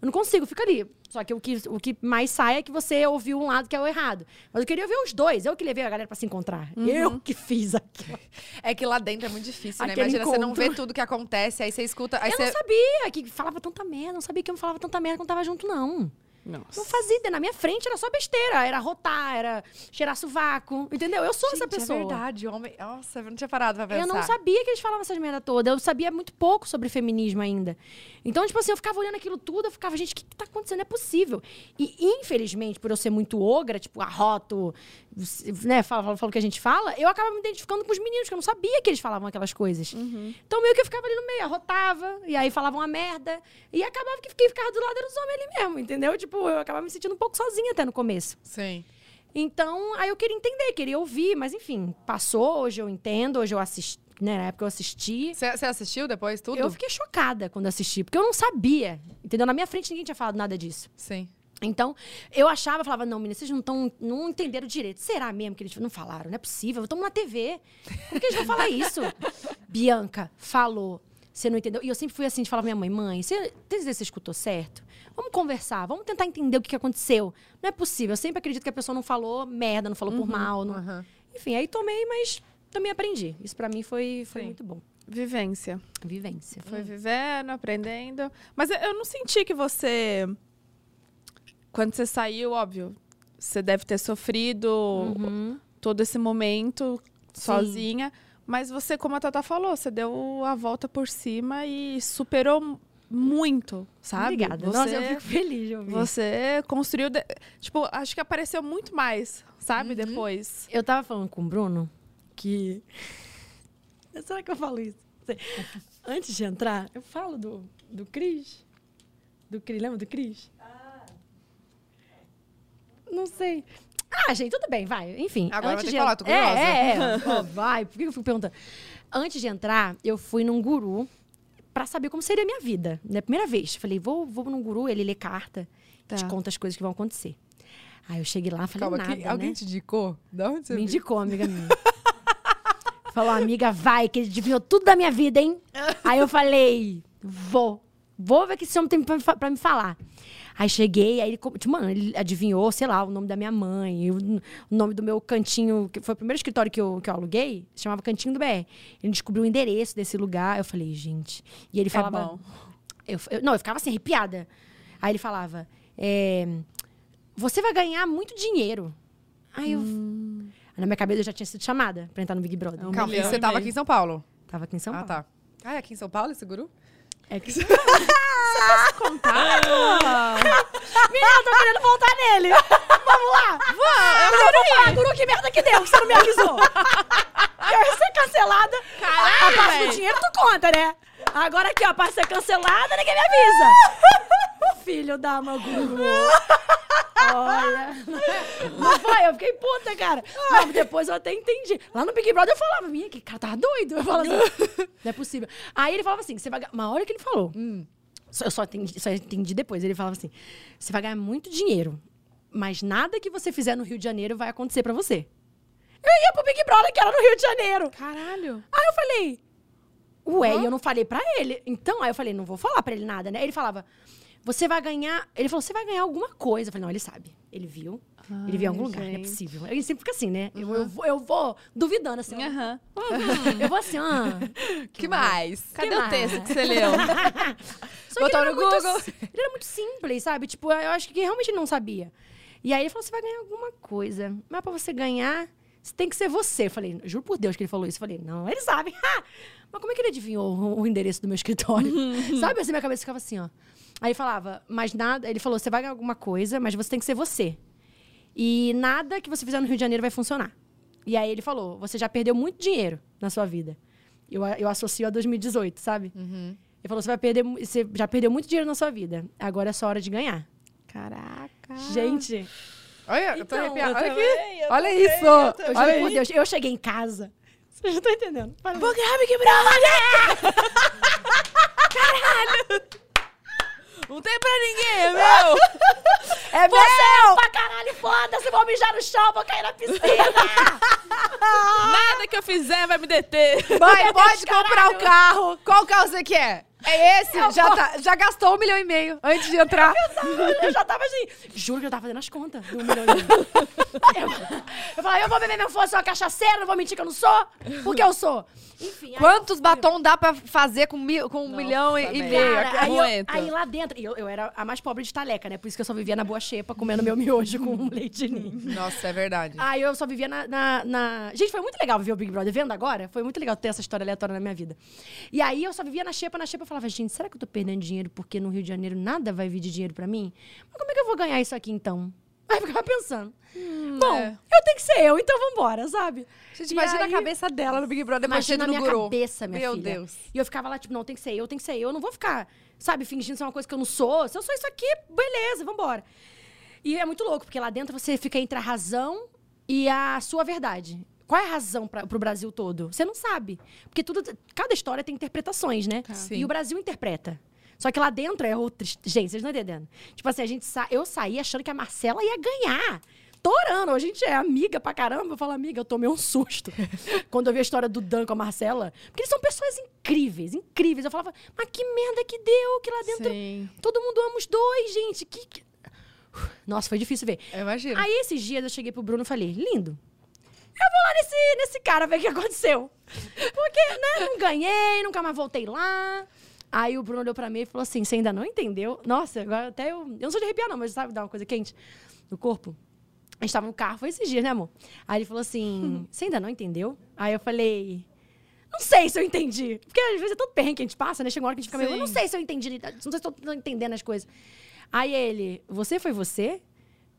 Eu não consigo, fica ali. Só que o que, o que mais sai é que você ouviu um lado que é o errado. Mas eu queria ouvir os dois. Eu que levei a galera pra se encontrar. Eu que fiz aquilo. É que lá dentro é muito difícil, né? Aquele Imagina, você não encontro. vê tudo que acontece, aí você escuta. Aí eu você... não sabia que falava tanta merda. Não sabia que eu não falava tanta merda quando tava junto, não. Não Nossa. fazia ideia. Na minha frente era só besteira. Era rotar, era cheirar sovaco. Entendeu? Eu sou essa Gente, pessoa. É verdade, homem. Nossa, eu não tinha parado pra pensar. Eu não sabia que eles falavam essas merda toda. Eu sabia muito pouco sobre feminismo ainda. Então, tipo assim, eu ficava olhando aquilo tudo, eu ficava, gente, o que, que tá acontecendo? Não é possível. E, infelizmente, por eu ser muito ogra, tipo, arroto, né, falo, falo o que a gente fala, eu acabava me identificando com os meninos, que eu não sabia que eles falavam aquelas coisas. Então, meio que eu ficava ali no meio, arrotava, e aí falavam uma merda. E acabava que quem ficava do lado era os homens ali mesmo, entendeu? Tipo, eu acabava me sentindo um pouco sozinha até no começo. Sim. Então, aí eu queria entender, queria ouvir, mas enfim, passou, hoje eu entendo, hoje eu assisti, né, na época eu assisti. Você assistiu depois tudo? Eu fiquei chocada quando assisti, porque eu não sabia, entendeu? Na minha frente ninguém tinha falado nada disso. Sim. Então, eu achava, falava, não, menina, vocês não, tão, não entenderam direito. Será mesmo que eles não falaram? Não é possível, estamos na TV. Como que eles vão falar isso? *laughs* Bianca falou, você não entendeu? E eu sempre fui assim, de falar pra minha mãe, mãe, você, você escutou certo? Vamos conversar, vamos tentar entender o que, que aconteceu. Não é possível, eu sempre acredito que a pessoa não falou merda, não falou por mal. Não... aham. Enfim, aí tomei, mas também aprendi. Isso pra mim foi, foi Sim. muito bom. Vivência. Vivência. Foi vivendo, aprendendo. Mas eu- eu não senti que você. Quando você saiu, óbvio, você deve ter sofrido Uhum. todo esse momento Sim. sozinha. Mas você, como a Tata falou, você deu a volta por cima e superou muito, sabe? Obrigada. Você, Nossa, eu fico feliz de ouvir. você construiu. de- Tipo, acho que apareceu muito mais, sabe? Depois. Eu tava falando com o Bruno que. *laughs* Será que eu falo isso? Antes de entrar, eu falo do, do Cris. Do Cris, lembra do Cris? Não sei. Ah, gente, tudo bem, vai. Enfim. Agora antes de que falar, tô curiosa. É, é. Ó, vai, por que eu fico perguntando? Antes de entrar, eu fui num guru pra saber como seria a minha vida. Na primeira vez. Falei, vou, vou num guru, ele lê carta, Tá. te conta as coisas que vão acontecer. Aí eu cheguei lá, falei Calma, nada, que- né? alguém te indicou? Da onde você Me viu? indicou, amiga minha. *laughs* Falou, amiga, vai, que ele adivinhou tudo da minha vida, hein? *laughs* Aí eu falei, vou. Vou ver o que esse homem tem pra, pra me falar. Aí cheguei, aí ele, tipo, mano, ele adivinhou, sei lá, o nome da minha mãe, o, nome do meu cantinho, que foi o primeiro escritório que eu, que eu aluguei, se chamava Cantinho do BR. Ele descobriu o endereço desse lugar. Eu falei, gente. E ele falava. bom. Eu, eu- não, eu ficava assim, arrepiada. Aí ele falava: é, Você vai ganhar muito dinheiro. Aí eu. Na minha cabeça eu já tinha sido chamada pra entrar no Big Brother. Um Calma, você tava aqui em São Paulo? Tava aqui em São ah, Paulo. tá. Ah, é aqui em São Paulo esse guru? É que... *laughs* *laughs* Contar? Menina, eu tô querendo voltar nele. Vamos lá. Vamos, eu ir. Falar, Guru, que merda que deu, que você não me avisou. *laughs* eu ia ser cancelada. Caralho, a parte do véi. dinheiro tu conta, né? Agora aqui, ó, a parte ser cancelada, ninguém me avisa. *laughs* Filho da uma guru. Olha. Não foi? Eu fiquei puta, cara. Não, depois eu até entendi. Lá no Big Brother eu falava, minha, que cara tava doido. Eu falava assim, *laughs* não é possível. Aí ele falava assim, você vai ganhar. Uma hora que ele falou. Só- Eu só entendi, só entendi depois. Ele falava assim: você vai ganhar muito dinheiro, mas nada que você fizer no Rio de Janeiro vai acontecer pra você. Eu ia pro Big Brother, que era no Rio de Janeiro. Caralho. Aí eu falei, ué, e eu não falei pra ele. Então, aí eu falei, não vou falar pra ele nada, né? Ele falava, você vai ganhar. Ele falou, você vai ganhar alguma coisa. Eu falei, não, ele sabe. Ele viu. ele viu em algum lugar, não é gente. possível. Ele sempre fica assim, né? Eu, eu, vou, eu vou duvidando, assim. ó. Aham. Eu vou assim, ah. *laughs* que mais? Cadê Que o texto mais? que você leu? *laughs* Só Botou que no muito Google. si- ele era muito simples, sabe? Tipo, eu acho que realmente ele não sabia. E aí ele falou: você vai ganhar alguma coisa. Mas pra você ganhar, você tem que ser você. Eu falei, juro por Deus que ele falou isso. Eu falei, não, ele sabe. *laughs* Mas como é que ele adivinhou o, o endereço do meu escritório? *laughs* sabe? Assim, minha cabeça ficava assim, ó. Aí ele falava, mas nada. Ele falou: você vai ganhar alguma coisa, mas você tem que ser você. E nada que você fizer no Rio de Janeiro vai funcionar. E aí ele falou: você já perdeu muito dinheiro na sua vida. Eu, eu associo a 2018, sabe? Ele falou: você vai perder, você já perdeu muito dinheiro na sua vida. Agora é sua hora de ganhar. Caraca. Gente, Olha, eu tô Então, arrepiada. Olha aqui. eu Olha também, isso. eu Olha. Deus, eu cheguei em casa. Vocês não estão entendendo. Para- Vou ganhar Big Brother! Caralho! Não tem pra ninguém, é meu! É você pra caralho, foda-se, vou mijar no chão, vou cair na piscina. *laughs* Nada que eu fizer vai me deter. Mãe, pode Caralho. comprar o carro. Qual carro você quer? É esse? Eu Já, vou- tá- já gastou um milhão e meio antes de entrar. *laughs* Eu já tava assim, juro que eu tava fazendo as contas do um milhão e meio. *laughs* Eu, eu falava, eu vou beber meu fogo, sou uma cachaceira, não vou mentir que eu não sou, porque eu sou. Enfim, Quantos batom dá pra fazer com, mil, com um milhão e, e meio? Cara, aí, eu- aí lá dentro, eu, eu era a mais pobre de taleca, né? Por isso que eu só vivia na boa xepa, comendo meu miojo com um leite de ninho. Nossa, é verdade. Aí eu só vivia na, na, na- Gente, foi muito legal ver o Big Brother. Vendo agora, foi muito legal ter essa história aleatória na minha vida. E aí eu só vivia na xepa, na xepa. Eu falava, gente, será que eu tô perdendo dinheiro porque no Rio de Janeiro nada vai vir de dinheiro pra mim? Mas como é que eu vou ganhar isso aqui então? *laughs* Aí eu ficava pensando. Bom, é. eu tenho que ser eu, então vambora, sabe? Gente, E imagina aí- a cabeça dela no Big Brother, Imagina a minha guru. cabeça, minha Meu filha. Deus. E eu ficava lá, tipo, não, tem que ser eu, tem que ser eu. Eu não vou ficar, sabe, fingindo ser uma coisa que eu não sou. Se eu sou isso aqui, beleza, vambora. E é muito louco, porque lá dentro você fica entre a razão e a sua verdade. Qual é a razão pra, pro Brasil todo? Você não sabe. Porque tudo, cada história tem interpretações, né? Sim. E o Brasil interpreta. Só que lá dentro é outra. Gente, vocês não estão entendendo. Tipo assim, a gente sa... eu saí achando que a Marcela ia ganhar. Torando. A gente é amiga pra caramba. Eu falo, amiga, eu tomei um susto. *laughs* Quando eu vi a história do Dan com a Marcela. Porque eles são pessoas incríveis, incríveis. Eu falava, mas que merda que deu que lá dentro. Sim. Todo mundo ama os dois, gente. Que, que- Nossa, foi difícil ver. Eu imagino. Aí esses dias eu cheguei pro Bruno e falei, lindo. Eu vou lá nesse, nesse cara ver o que aconteceu. Porque, né, não ganhei, nunca mais voltei lá. Aí o Bruno olhou pra mim e falou assim: você ainda não entendeu? Nossa, agora até eu. Eu não sou de arrepiar, não, mas sabe, dá uma coisa quente no corpo. A gente tava no carro, foi esses dias, né, amor? Aí ele falou assim: *laughs* você ainda não entendeu? Aí eu falei. Não sei se eu entendi. Porque às vezes é todo perrengue que a gente passa, né? Chega uma hora que a gente fica meio. Eu não Sim. sei se eu entendi. Não sei se eu tô entendendo as coisas. Aí ele, você foi você?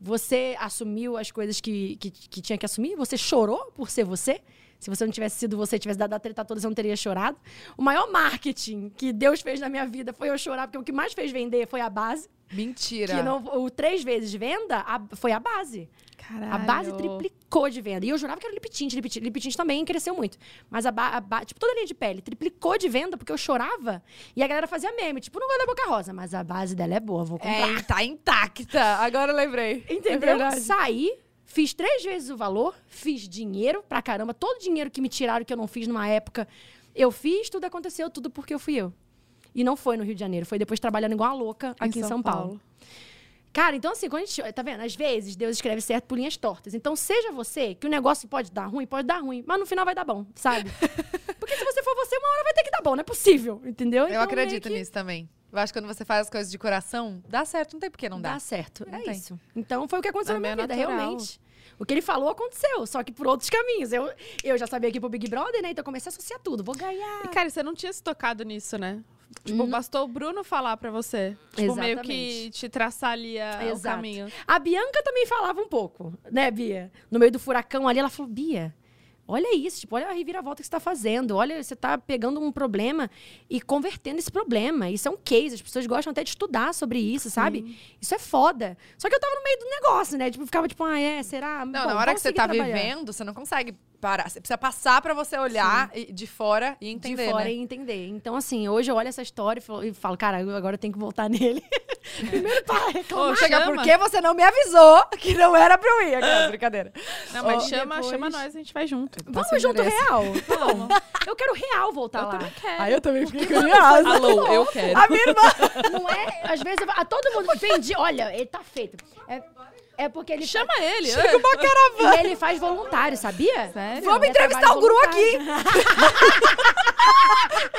Você assumiu as coisas que, que, que tinha que assumir? Você chorou por ser você? Se você não tivesse sido você, tivesse dado a treta toda, você não teria chorado. O maior marketing que Deus fez na minha vida foi eu chorar, porque o que mais fez vender foi a base. Mentira. Que não, o três vezes de venda a- foi a base. Caralho. A base triplicou de venda. E eu jurava que era o lip tint. Lip tint, lip tint também cresceu muito. Mas a, ba, a ba- tipo, toda a linha de pele triplicou de venda porque eu chorava. E a galera fazia meme. Tipo, não gosto da Boca Rosa, mas a base dela é boa, vou comprar. É, tá intacta. Agora eu lembrei. É Entendeu? verdade. Saí, fiz três vezes o valor, fiz dinheiro pra caramba. Todo o dinheiro que me tiraram, que eu não fiz numa época, eu fiz, tudo aconteceu, tudo porque eu fui eu. E não foi no Rio de Janeiro, foi depois trabalhando igual a louca aqui em São, Paulo. Cara, então assim, quando a gente. Tá vendo? Às vezes Deus escreve certo por linhas tortas. Então seja você, que o negócio pode dar ruim, pode dar ruim, mas no final vai dar bom, sabe? *laughs* Porque se você for você, uma hora vai ter que dar bom, não é possível, entendeu? Eu Então, acredito que nisso também. Eu acho que quando você faz as coisas de coração, dá certo. Não tem por que não Dá dá. certo. Não é tem. isso. Então foi o que aconteceu É na minha meio vida, natural. realmente. O que ele falou aconteceu, só que por outros caminhos. Eu, eu já sabia que pro Big Brother, né? Então comecei a associar tudo. Vou ganhar. E, cara, você não tinha se tocado nisso, né? Tipo, bastou o Bruno falar pra você. Tipo, meio que Exatamente. te traçar ali a- o caminho. A Bianca também falava um pouco, né, Bia? No meio do furacão ali, ela falou: Bia, olha isso, tipo, olha a reviravolta que você tá fazendo. Olha, você tá pegando um problema e convertendo esse problema. Isso é um case, as pessoas gostam até de estudar sobre isso, sabe? Isso é foda. Só que eu tava no meio do negócio, né? Tipo, ficava tipo, ah, é, será? Não, Bom, na hora que você tá trabalhando. vivendo, você não consegue parar. Você precisa passar pra você olhar e- de fora e entender, de fora né? e entender. Então, assim, hoje eu olho essa história e falo, e falo, cara, eu agora eu tenho que voltar nele. *laughs* Primeiro pra reclamar. Ô, Chega, por que você não me avisou que não era pra eu ir? Aquela *laughs* brincadeira. Não, mas Ó, chama, depois- chama nós, a gente vai junto. Vamos junto interessa. real? *laughs* Vamos. Eu quero real voltar Eu lá. também quero. Aí eu também fiquei curiosa. Alô, eu quero. A minha irmã. Não é? Às vezes eu- a todo mundo vendi. Olha, ele tá feito. É, é porque ele Chama ele. Chega uma caravana. E ele faz voluntário, sabia? Sério? Vamos É entrevistar o Guru aqui.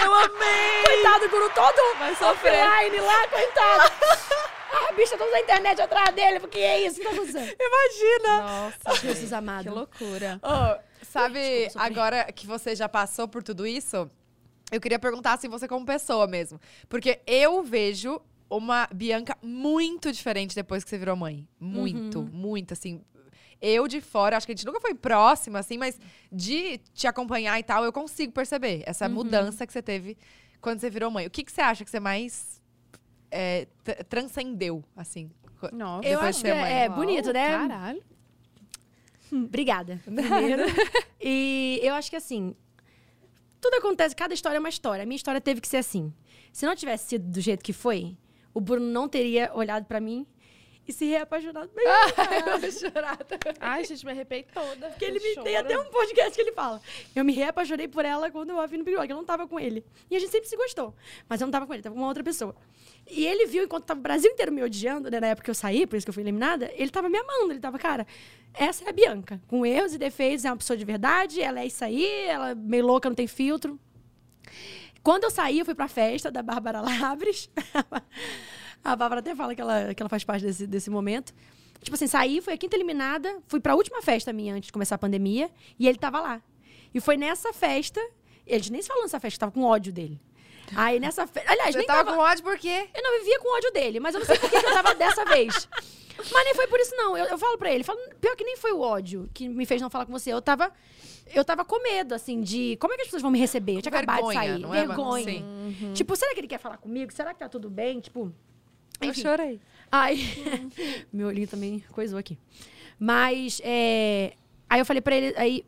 Eu amei! Coitado, o Guru todo Vai sofrer. offline lá, coitado. A bicha toda na internet atrás dele, porque é isso que tá acontecendo. Imagina. Nossa, Jesus amado. que loucura. Ô, sabe, Desculpa, agora que você já passou por tudo isso, eu queria perguntar assim, você como pessoa mesmo. Porque eu vejo uma Bianca muito diferente depois que você virou mãe. Muito, Uhum. muito, assim. Eu de fora, acho que a gente nunca foi próxima, assim, mas de te acompanhar e tal, eu consigo perceber essa Uhum. mudança que você teve quando você virou mãe. O que, que você acha que você mais é, transcendeu, assim? Nossa. Eu acho que é bonito, né? Caralho. Obrigada. *laughs* Primeiro. e eu acho que assim, tudo acontece, cada história é uma história. A minha história teve que ser assim. Se não tivesse sido do jeito que foi, o Bruno não teria olhado pra mim e se. Eu vou chorar. Ai, gente, me arrepiei toda. Porque ele me, tem até um podcast que ele fala. Eu me reapaixonei por ela quando eu a vi no Big Brother, eu não tava com ele. E a gente sempre se gostou. Mas eu não tava com ele, tava com uma outra pessoa. E ele viu, enquanto tava o Brasil inteiro me odiando, né, na época que eu saí, por isso que eu fui eliminada, ele tava me amando. Ele tava, cara, essa é a Bianca. Com erros e defeitos, é uma pessoa de verdade, ela é isso aí, ela é meio louca, não tem filtro. Quando eu saí, eu fui pra festa da Bárbara Labres. *laughs* a Bárbara até fala que ela, que ela faz parte desse, desse momento. Tipo assim, saí, fui a quinta eliminada, fui pra última festa minha antes de começar a pandemia, e ele tava lá. E foi nessa festa, gente nem se falou nessa festa, tava com ódio dele. Aí nessa festa. Aliás, Você nem tava tava. com ódio por quê? Eu não vivia com ódio dele, mas eu não sei por que que eu tava dessa vez. Mas nem foi por isso, não. Eu, eu falo pra ele, falo, pior que nem foi o ódio que me fez não falar com você. Eu tava. Eu tava com medo, assim, de como é que as pessoas vão me receber? Eu tinha acabado de Vergonha, sair. não é? Vergonha. Sim. Tipo, será que ele quer falar comigo? Será que tá tudo bem? Tipo. Eu Enfim. chorei. Aí, *laughs* meu olhinho também coisou aqui. Mas, é, aí eu falei pra ele, aí,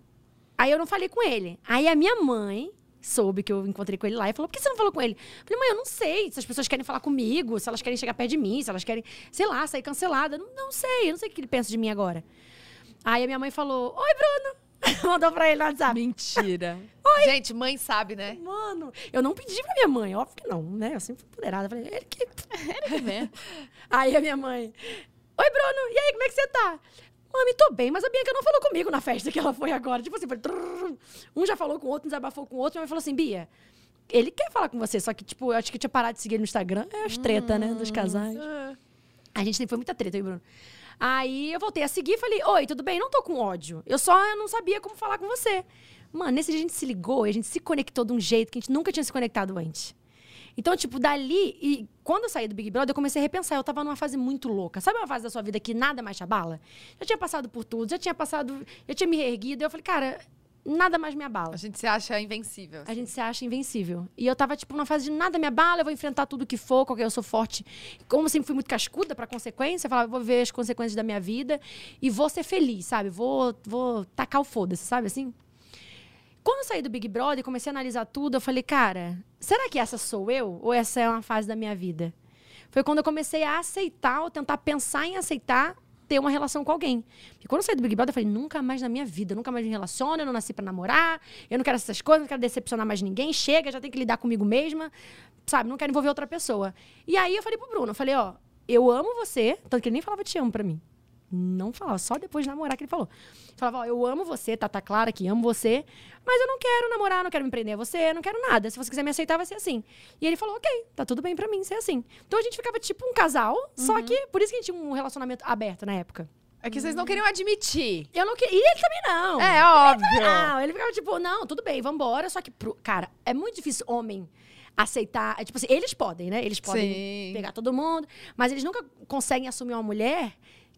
aí eu não falei com ele. Aí a minha mãe soube que eu encontrei com ele lá e falou, por que você não falou com ele? Eu falei, mãe, eu não sei se as pessoas querem falar comigo, se elas querem chegar perto de mim, se elas querem, sei lá, sair cancelada. Não, não sei, eu não sei o que ele pensa de mim agora. Aí a minha mãe falou, oi, Bruno. *laughs* Mandou pra ele no WhatsApp. Mentira. *laughs* Gente, mãe sabe, né? Mano, eu não pedi pra minha mãe, óbvio que não, né? Eu sempre fui poderada. Eu Falei, ele que *laughs* Ele que vem. Aí a minha mãe, oi Bruno, e aí, como é que você tá? Mami, tô bem, mas a Bianca não falou comigo na festa que ela foi agora. Tipo assim, foi... um já falou com o outro, desabafou com o outro. Minha mãe falou assim, Bia, ele quer falar com você, só que, tipo, eu acho que tinha parado de seguir ele no Instagram. É as treta, né, dos casais. A gente foi muita treta, o Bruno. Aí eu voltei a seguir e falei, oi, tudo bem? Não tô com ódio. Eu só não sabia como falar com você. Mano, nesse dia a gente se ligou e a gente se conectou de um jeito que a gente nunca tinha se conectado antes. Então, tipo, dali, e quando eu saí do Big Brother, eu comecei a repensar. Eu tava numa fase muito louca. Sabe uma fase da sua vida que nada mais te abala? Já tinha passado por tudo, já tinha passado, já tinha me reerguido. Eu falei, cara, nada mais me abala. A gente se acha invencível. A gente se acha invencível. E eu tava, tipo, numa fase de nada me abala, eu vou enfrentar tudo que for, qualquer eu sou forte. Como sempre fui muito cascuda pra consequência, eu falava, vou ver as consequências da minha vida e vou ser feliz, sabe? Vou, vou tacar o foda-se, sabe assim? Quando eu saí do Big Brother e comecei a analisar tudo, eu falei, cara, será que essa sou eu? Ou essa é uma fase da minha vida? Foi quando eu comecei a aceitar, ou tentar pensar em aceitar ter uma relação com alguém. E quando eu saí do Big Brother, eu falei, nunca mais na minha vida, nunca mais me relaciono, eu não nasci pra namorar, eu não quero essas coisas, não quero decepcionar mais ninguém, chega, já tenho que lidar comigo mesma, sabe? Não quero envolver outra pessoa. E aí eu falei pro Bruno, eu falei, ó, eu amo você, tanto que ele nem falava te amo pra mim. Não falava, só depois de namorar que ele falou. Falava, ó, eu amo você, tá, tá clara que amo você, mas eu não quero namorar, não quero me prender a você, não quero nada. Se você quiser me aceitar, vai ser assim. E ele falou, ok, tá tudo bem pra mim ser assim. Então a gente ficava tipo um casal, só que por isso que a gente tinha um relacionamento aberto na época. É que vocês não queriam admitir. Eu não queria. E ele também não. É óbvio. Não, ele ficava tipo, não, tudo bem, vambora. Só que, pro- cara, é muito difícil homem aceitar. é, Tipo assim, eles podem, né? Eles podem Sim. pegar todo mundo, mas eles nunca conseguem assumir uma mulher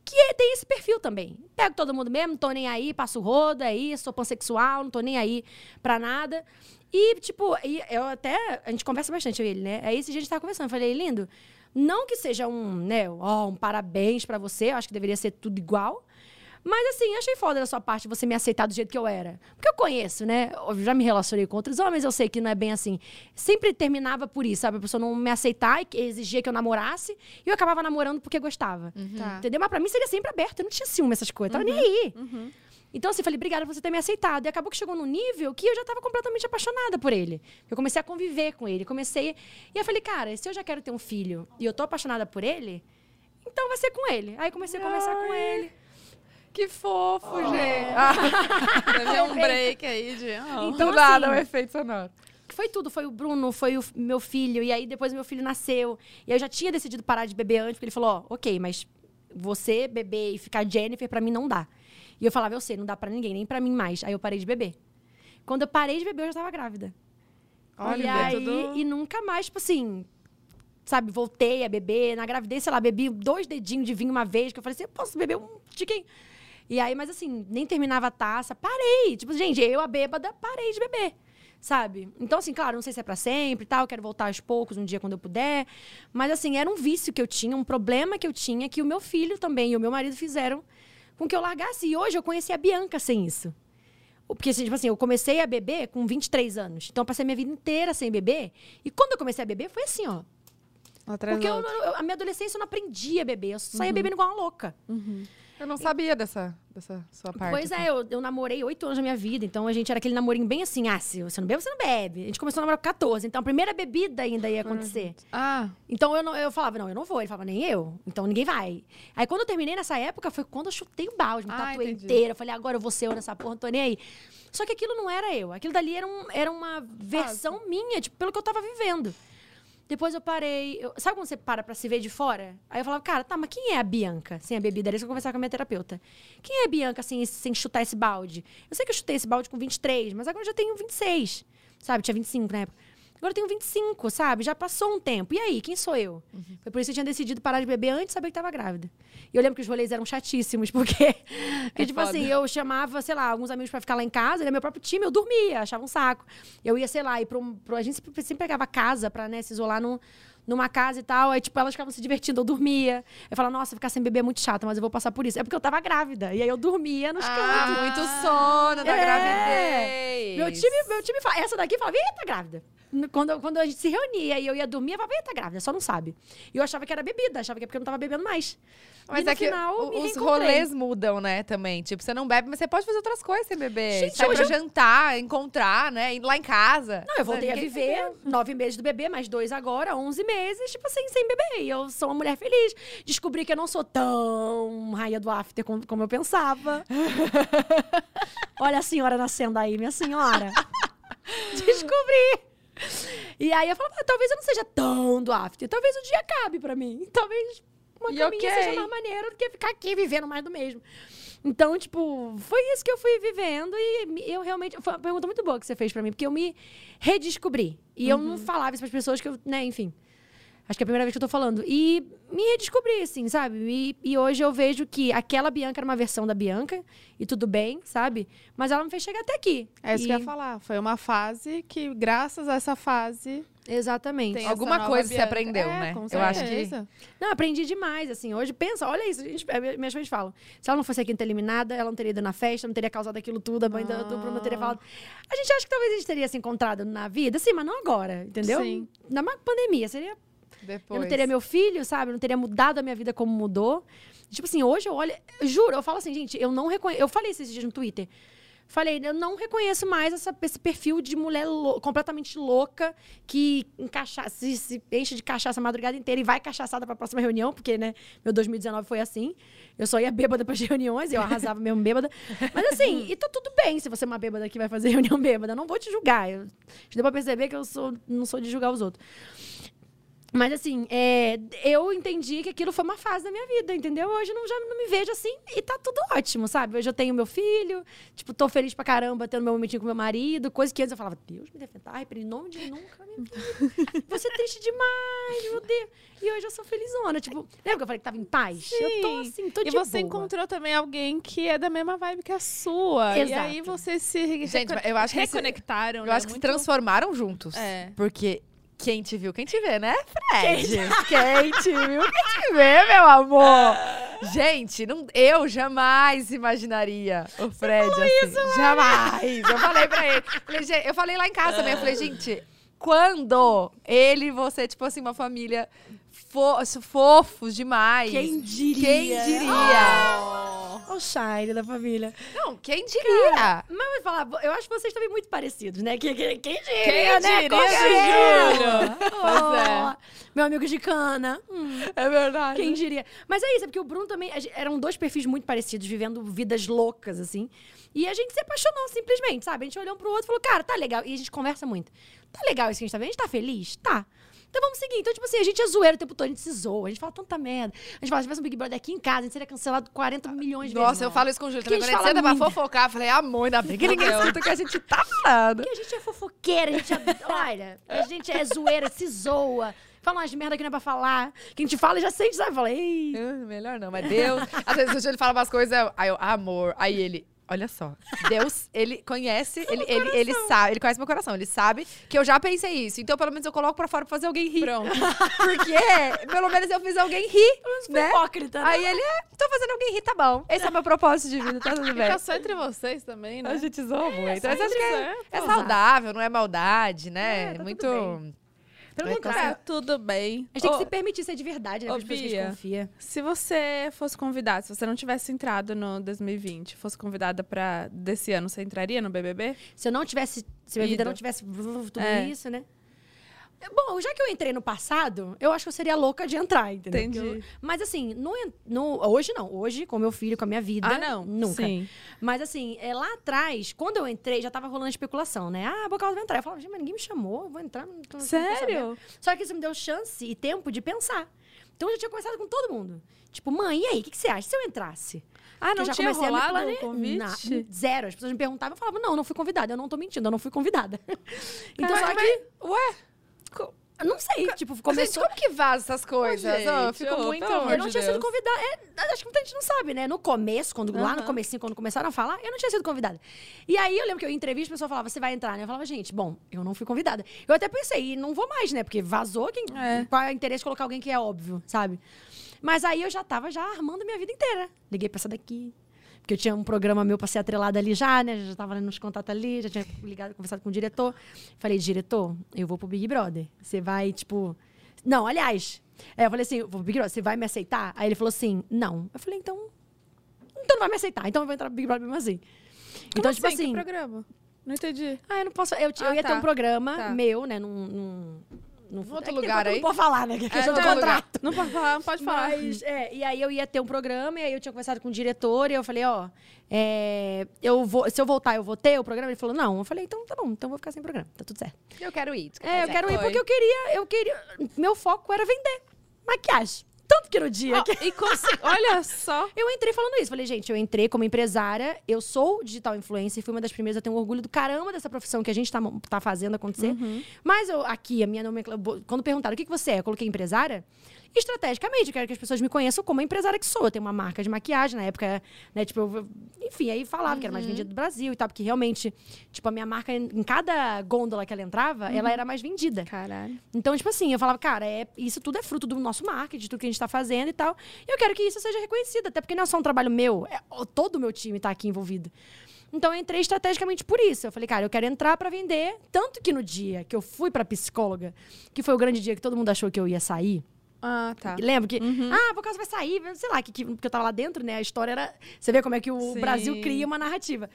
que é- tem esse perfil também. Pego todo mundo mesmo, não tô nem aí, passo rodo aí, sou pansexual, não tô nem aí pra nada. E, tipo, e eu até. A gente conversa bastante, e ele, né? Aí esse dia a gente tava conversando. Eu falei, lindo, não que seja um, né, ó, um parabéns pra você, eu acho que deveria ser tudo igual. Mas assim, achei foda da sua parte você me aceitar do jeito que eu era. Porque eu conheço, né? Eu já me relacionei com outros homens, eu sei que não é bem assim. Sempre terminava por isso, sabe? A pessoa não me aceitar e que- exigia que eu namorasse. E eu acabava namorando porque gostava. Tá. Entendeu? Mas pra mim seria sempre aberto. Eu não tinha ciúme essas coisas. Tava nem aí. Então, assim, falei, obrigada por você ter me aceitado. E acabou que chegou num nível que eu já tava completamente apaixonada por ele. Eu comecei a conviver com ele. Comecei. E eu falei, cara, se eu já quero ter um filho e eu tô apaixonada por ele, então vai ser com ele. Aí comecei a conversar com ele. Que fofo, gente. Ah, *laughs* Teve um break aí de. ah. Então, nada, assim, o efeito sonoro. Foi tudo, foi o Bruno, foi o meu filho, e aí depois meu filho nasceu. E eu já tinha decidido parar de beber antes, porque ele falou, ó, ok, mas você beber e ficar Jennifer, pra mim não dá. E eu falava, eu sei, não dá pra ninguém, nem pra mim mais. Aí eu parei de beber. Quando eu parei de beber, eu já tava grávida. Olha, e aí, e nunca mais, tipo assim, sabe, voltei a beber. Na gravidez, sei lá, bebi dois dedinhos de vinho uma vez, que eu falei assim, eu posso beber um tiquinho. E aí, mas assim, nem terminava a taça, parei. Tipo, gente, eu, a bêbada, parei de beber. Sabe? Então, assim, claro, não sei se é pra sempre e tal, quero voltar aos poucos, um dia quando eu puder. Mas, assim, era um vício que eu tinha, um problema que eu tinha, que o meu filho também e o meu marido fizeram com que eu largasse. E hoje eu conheci a Bianca sem isso. Porque, assim, tipo assim, eu comecei a beber com 23 anos. Então, eu passei minha vida inteira sem beber. E quando eu comecei a beber, foi assim, ó. Atrás Porque eu, eu- a minha adolescência eu não aprendi a beber. Eu saía Uhum. bebendo igual uma louca. Eu não sabia dessa, dessa sua parte. Pois assim. é, eu, eu namorei oito anos da minha vida, então a gente era aquele namorinho bem assim, ah, se você não bebe, você não bebe. A gente começou a namorar com 14, então a primeira bebida ainda ia acontecer. Ah, Então eu, não, eu falava, não, eu não vou. Ele falava, nem eu. Então ninguém vai. Aí quando eu terminei nessa época, foi quando eu chutei o balde, me Ah, tatuei entendi. inteira. Eu falei, agora eu vou ser eu nessa porra, não tô nem aí. Só que aquilo não era eu. Aquilo dali era, um- era uma versão minha, tipo, pelo que eu tava vivendo. Depois eu parei. eu- sabe quando você para pra se ver de fora? Aí eu falava, cara, tá, mas quem é a Bianca sem a bebida? Era isso que eu com a minha terapeuta. Quem é a Bianca sem, esse- sem chutar esse balde? Eu sei que eu chutei esse balde com 23, mas agora eu já tenho 26. Sabe? Tinha 25 na época. Agora eu tenho 25, sabe? Já passou um tempo. E aí, quem sou eu? Foi por isso que eu tinha decidido parar de beber antes de saber que tava grávida. E eu lembro que os rolês eram chatíssimos, *laughs* porque, porque tipo foda. assim, eu chamava, sei lá, alguns amigos pra ficar lá em casa, era meu próprio time, eu dormia, achava um saco. Eu ia, sei lá, ir pro, pro a gente sempre, pegava casa pra, né, se isolar num, numa casa e tal. Aí, tipo, elas ficavam se divertindo, eu dormia. Eu falava, nossa, ficar sem beber é muito chato, mas eu vou passar por isso. É porque eu tava grávida. E aí eu dormia nos ah, cantos. muito sono da É. gravidez. Meu time, meu time fala, essa daqui falava, tá grávida. Quando, quando a gente se reunia e eu ia dormir, eu falava, tá grávida, só não sabe. E eu achava que era bebida, achava que é porque eu não tava bebendo mais. Mas é que final, o- os rolês mudam, né, também. Tipo, você não bebe, mas você pode fazer outras coisas sem beber. Gente, hoje pra jantar, encontrar, né? Ir lá em casa. Não, eu voltei a viver bebeu. nove meses do bebê, mais dois agora, onze meses, tipo assim, sem beber. E eu sou uma mulher feliz. Descobri que eu não sou tão rainha do after como, como eu pensava. *laughs* Olha a senhora nascendo aí, minha senhora. *laughs* Descobri. E aí eu falava, ah, talvez eu não seja tão do after. Talvez o dia acabe pra mim. Talvez uma E caminha ok. seja mais maneiro do que ficar aqui vivendo mais do mesmo. Então, tipo, foi isso que eu fui vivendo e eu realmente. Foi uma pergunta muito boa que você fez pra mim, porque eu me redescobri. E eu Uhum. não falava isso pras pessoas que eu, né, enfim. Acho que é a primeira vez que eu tô falando. E me redescobri, assim, sabe? E, e hoje eu vejo que aquela Bianca era uma versão da Bianca, e tudo bem, sabe? Mas ela me fez chegar até aqui. É isso E- que eu ia falar. Foi uma fase que, graças a essa fase, Exatamente. tem Alguma coisa você aprendeu, É, né? com Eu acho que- certeza. Não, aprendi demais, assim. Hoje, pensa, olha isso. a gente- a- minhas mães falam. Se ela não fosse a quinta eliminada, ela não teria ido na festa, não teria causado aquilo tudo, a mãe do, do Bruno não teria falado. A gente acha que talvez a gente teria se encontrado na vida, sim, mas não agora, entendeu? Sim. Na pandemia, seria Depois. Eu não teria meu filho, sabe? Eu não teria mudado a minha vida como mudou. Tipo assim, hoje eu olho. eu Juro, eu falo assim, gente, eu não reconheço. Eu falei esses dias no Twitter. Falei, eu não reconheço mais essa- esse perfil de mulher lou- completamente louca que encaxa, se, se enche de cachaça a madrugada inteira e vai cachaçada pra próxima reunião, porque, né, meu 2019 foi assim. Eu só ia bêbada pras *laughs* reuniões, eu arrasava mesmo bêbada. Mas assim, *laughs* e tá tudo bem se você é uma bêbada que vai fazer *laughs* reunião bêbada. Eu não vou te julgar. Eu, deu pra perceber que eu sou, não sou de julgar os outros. Mas assim, é, eu entendi que aquilo foi uma fase da minha vida, entendeu? Hoje eu não, já não me vejo assim e tá tudo ótimo, sabe? Hoje eu tenho meu filho, tipo, tô feliz pra caramba tendo meu momentinho com meu marido, coisa que antes eu falava, Deus me defenda, ai, em nome de nunca, minha vida. Você é triste demais, meu Deus. E hoje eu sou felizona, tipo, lembra que eu falei que tava em paz? Eu tô Sim. assim, tô E de você boa. encontrou também alguém que é da mesma vibe que a sua. E Exato. aí vocês se Gente, eu acho que reconectaram. Eu né? acho que se Muito- transformaram juntos. É. Porque quem te viu, quem te vê, né, Fred? *laughs* Quem te viu, quem te vê, meu amor. Gente, não, eu jamais imaginaria o Fred assim. jamais. Eu falei pra ele. Falei, "Gente", eu falei lá em casa também. Eu falei, gente, quando ele e você, tipo assim, uma família fo- fofos demais. Quem diria? Quem diria? Olha o shine da família. Não, quem diria? Mas eu vou falar, eu acho vocês também muito parecidos, né? Que- que- Quem diria, Quem né? diria, Júlio? é. Oh, Meu amigo de cana. Hum, É verdade. quem diria? Mas é isso, é porque o Bruno também... Eram dois perfis muito parecidos, vivendo vidas loucas, assim. E a gente se apaixonou, simplesmente, sabe? A gente olhou um pro outro e falou, cara, tá legal. E a gente conversa muito. Tá legal isso que a gente tá vendo? A gente tá feliz? Tá. Então vamos seguir. Então, tipo assim, a gente é zoeiro o tempo todo, a gente se zoa, a gente fala tanta merda. A gente fala, se tivesse um Big Brother aqui em casa, a gente seria cancelado 40 milhões de vezes. Nossa, eu falo isso com o Júlio também. Quando a gente senta pra fofocar, eu falei, amor, ainda bem que ninguém escuta que a gente tá falando. Porque a gente é fofoqueira, a gente é. Olha, a gente é zoeira, se zoa. Fala umas merda que não é pra falar. Que a gente fala e já sente, sabe? Fala, ei. Ah, Melhor não, mas Deus. Às vezes o Júlio fala umas coisas, aí eu, amor. Aí ele, olha só. Deus, *laughs* ele conhece, ele, ele, ele sabe, ele conhece meu coração, ele sabe que eu já pensei isso. Então, pelo menos eu coloco pra fora pra fazer alguém rir. Pronto. *laughs* Porque, pelo menos eu fiz alguém rir. Né? Hipócrita, né? Aí ele, é, tô fazendo alguém rir, tá bom. Esse é o meu propósito de vida, tá tudo bem. Fica só entre vocês também, né? A gente zoa muito. só Mas acho que é, é saudável, não é maldade, né? É, tá tudo muito. Pelo contrário. Tá tudo bem. A gente tem que se permitir ser de verdade, né? Ô, As pessoas que a gente Bia. confia. Se você fosse convidada, se você não tivesse entrado no 2020, fosse convidada pra desse ano, você entraria no BBB? Se eu não tivesse. Se minha vida não tivesse tudo É. isso, né? Bom, já que eu entrei no passado, eu acho que eu seria louca de entrar, entendeu? Entendi. Eu- mas assim, no, no- hoje não. Hoje, com meu filho, com a minha vida. Ah, não. Nunca. Sim. Mas assim, é, lá atrás, quando eu entrei, já tava rolando especulação, né? Ah, a Boca vai entrar. Eu falava, gente, mas ninguém me chamou, eu vou entrar. Não tô, não tô sabendo." Sério? Só que isso me deu chance e tempo de pensar. Então eu já tinha conversado com todo mundo. Tipo, mãe, e aí, o que, que você acha? Se eu entrasse? Ah, não eu já tinha comecei a me rolado plane- convite? Na- zero. As pessoas me perguntavam, eu falava, não, não fui convidada. Eu não tô mentindo, eu não fui convidada. *laughs* então, Caralho, só que, Ué, eu não sei, tipo, gente, começou... como que vaza essas coisas? gente, Ô, eu fico ô, muito... Eu não tinha sido Deus. convidada. É, acho que muita gente não sabe, né? No começo, quando, lá no comecinho, quando começaram a falar, eu não tinha sido convidada. E aí eu lembro que eu entrevista, a pessoa falava, você vai entrar, né? Eu falava, gente, bom, eu não fui convidada. Eu até pensei, não vou mais, né? Porque vazou, quem, É. qual é o interesse de colocar alguém que é óbvio, sabe? Mas aí eu já tava já armando minha vida inteira. Liguei pra essa daqui. Porque eu tinha um programa meu pra ser atrelado ali já, né? Já tava nos contatos ali, já tinha ligado, conversado com o diretor. Falei, diretor, eu vou pro Big Brother. Você vai, tipo. Não, aliás. É, eu falei assim, eu vou pro Big Brother, você vai me aceitar? Aí ele falou assim, não. Eu falei, então. Então não vai me aceitar. Então eu vou entrar pro Big Brother mesmo assim. então, Como tipo assim? Que assim. programa? Não entendi. Ah, eu não posso. Eu, eu Ah, ia ter tá. um programa Tá. meu, né? Num. num, num Outro é lugar aí? Não pode falar, né? Que é questão É, do não, contrato. Não pode falar, não pode falar. Mas, é, e aí eu ia ter um programa, e aí eu tinha conversado com o diretor, e eu falei, ó, é, eu vou, se eu voltar, eu vou ter o programa? Ele falou, não. Eu falei, então tá bom, então eu vou ficar sem programa, tá tudo certo. Eu quero ir. É, eu quero ir porque eu queria, eu queria, meu foco era vender maquiagem. Tanto que no dia Ó, que e consi- *laughs* Olha só. eu entrei falando isso. Falei, gente, eu entrei como empresária, eu sou digital influencer, fui uma das primeiras a ter um orgulho do caramba dessa profissão que a gente tá, tá fazendo acontecer. Mas eu, aqui, a minha nomenclatura, quando perguntaram o que, que você é, eu coloquei empresária. Estrategicamente, eu quero que as pessoas me conheçam como a empresária que sou. Eu tenho uma marca de maquiagem, na época, né, tipo, eu- enfim, aí falava que era mais vendida do Brasil e tal, porque realmente, tipo, a minha marca, em cada gôndola que ela entrava, ela era mais vendida. Caralho. Então, tipo assim, eu falava, cara, é, isso tudo é fruto do nosso marketing, de tudo que a gente tá fazendo e tal. E eu quero que isso seja reconhecido, até porque não é só um trabalho meu, é, todo o meu time tá aqui envolvido. Então, eu entrei estrategicamente por isso. Eu falei, cara, eu quero entrar pra vender. Tanto que no dia que eu fui pra psicóloga, que foi o grande dia que todo mundo achou que eu ia sair, Ah, tá. Lembra que, ah, por causa vai sair, sei lá, que, que, porque eu tava lá dentro, né? A história era. Você vê como é que o Sim. Brasil cria uma narrativa.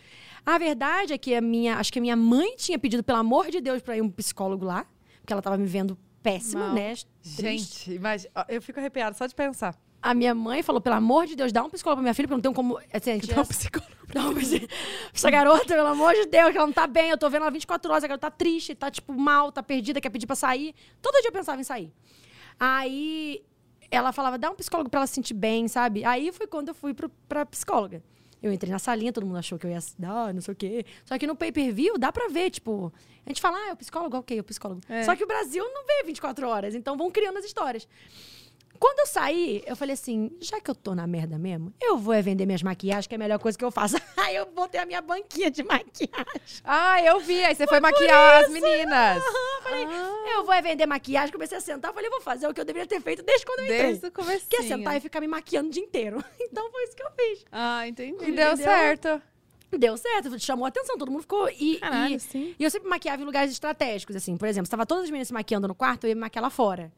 A verdade é que a minha. Acho que a minha mãe tinha pedido, pelo amor de Deus, pra ir um psicólogo lá, porque ela tava me vendo péssima, Mal. né? triste. Gente, ó, eu fico arrepiada só de pensar. A minha mãe falou, pelo amor de Deus, dá um psicólogo pra minha filha, porque eu não tenho como. Assim, a gente Dá um psicólogo. Não, mas essa garota, pelo amor de Deus, que ela não tá bem. Eu tô vendo ela 24 horas, a garota tá triste, tá, tipo, mal, tá perdida, quer pedir pra sair. Todo dia eu pensava em sair. Aí ela falava, dá um psicólogo pra ela se sentir bem, sabe? Aí foi quando eu fui pro, pra psicóloga. Eu entrei na salinha, todo mundo achou que eu ia dar, não sei o quê. Só que no pay-per-view dá pra ver, tipo... A gente fala, ah, é o psicólogo, ok, é o psicólogo. É. Só que o Brasil não vê 24 horas, então vão criando as histórias. Quando eu saí, eu falei assim, já que eu tô na merda mesmo, eu vou é vender minhas maquiagens, que é a melhor coisa que eu faço. *laughs* Aí eu botei a minha banquinha de maquiagem. Ah, eu vi. Aí você foi maquiar as meninas. Eu falei, eu vou é vender maquiagem. Comecei a sentar, falei, vou fazer o que eu deveria ter feito desde quando eu entrei. Desde o começo. Que é sentar e ficar me maquiando o dia inteiro. *laughs* Então foi isso que eu fiz. Ah, entendi. E deu Entendeu? certo. Deu certo, chamou a atenção, todo mundo ficou. E, Caralho, e, e eu sempre maquiava em lugares estratégicos, assim. Por exemplo, estava todas as meninas se maquiando no quarto, eu ia me maquiar lá fora.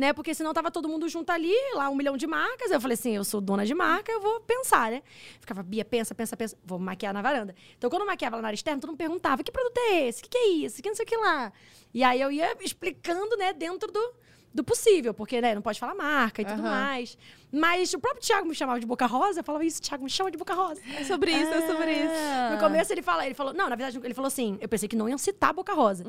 Né? Porque senão tava todo mundo junto ali, lá um milhão de marcas. Eu falei assim, eu sou dona de marca, eu vou pensar, né? Ficava, Bia, pensa, pensa, pensa. Vou maquiar na varanda. Então, quando eu maquiava lá na área externa, todo mundo perguntava, que produto é esse? O que, que é isso? Que não sei o que lá. E aí eu ia explicando, né, dentro do, do possível. Porque, né, não pode falar marca e tudo Aham. mais. Mas o próprio Thiago me chamava de Boca Rosa. Eu falava isso, Thiago, me chama de Boca Rosa. É sobre isso, é sobre isso. No começo ele fala, ele falou, não, na verdade, ele falou assim, eu pensei que não iam citar Boca Rosa.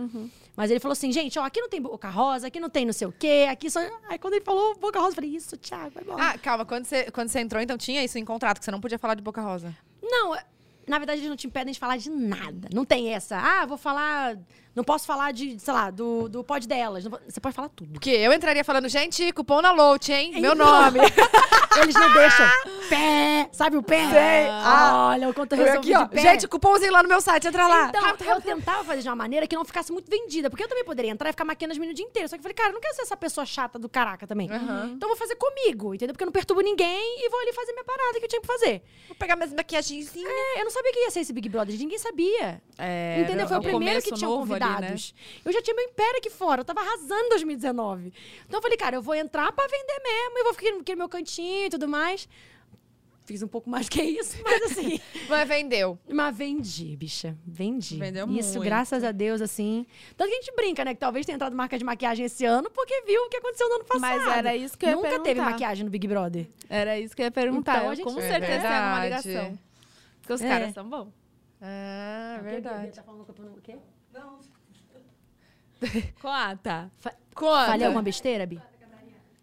Mas ele falou assim, gente, ó, aqui não tem Boca Rosa, aqui não tem não sei o quê, aqui só. Aí quando ele falou Boca Rosa, eu falei, isso, Thiago, vai embora. Ah, calma. Quando você, quando você entrou, então tinha isso em contrato, que você não podia falar de Boca Rosa. Não, na verdade, eles não te impedem de falar de nada. Não tem essa, ah, vou falar. Não posso falar de, sei lá, do, do pod delas. Não você pode falar tudo. Porque eu entraria falando, gente, cupom na Lout, hein? Meu nome. *laughs* Eles não deixam. Pé! Sabe o pé? Sei. Ah. Olha, o quanto eu resolvi aqui, ó. pé. Gente, cupomzinho lá no meu site, entra lá. Então, Rápido, eu tentava fazer de uma maneira que não ficasse muito vendida. Porque eu também poderia entrar e ficar maquiando as meninas o dia inteiro. Só que eu falei, cara, eu não quero ser essa pessoa chata do caraca também. Aham. Então eu vou fazer comigo, entendeu? Porque eu não perturbo ninguém e vou ali fazer minha parada que eu tinha que fazer. Vou pegar minhas maquiagenzinhas. É, eu não sabia que ia ser esse Big Brother, ninguém sabia. É, Entendeu? Foi o no primeiro que tinha novo dados. Eu já tinha meu império aqui fora, eu tava arrasando em 2019. Então eu falei, cara, eu vou entrar pra vender mesmo, e vou ficar no meu cantinho e tudo mais. Fiz um pouco mais que isso, mas *laughs* assim. Mas vendeu. Mas vendi, bicha. Vendi. Vendeu Isso, muito. graças a Deus, assim. Tanto que a gente brinca, né? Que talvez tenha entrado marca de maquiagem esse ano, porque viu o que aconteceu no ano passado. Mas era isso que eu ia Nunca teve perguntar. maquiagem no Big Brother. Era isso que eu ia perguntar. Então, a Eu gente- com É certeza verdade. ligação. Porque os É. caras são bons. Ah, verdade. Tá falando que eu tô no quê? *laughs* Conta. Conta. Falei alguma besteira, Bi?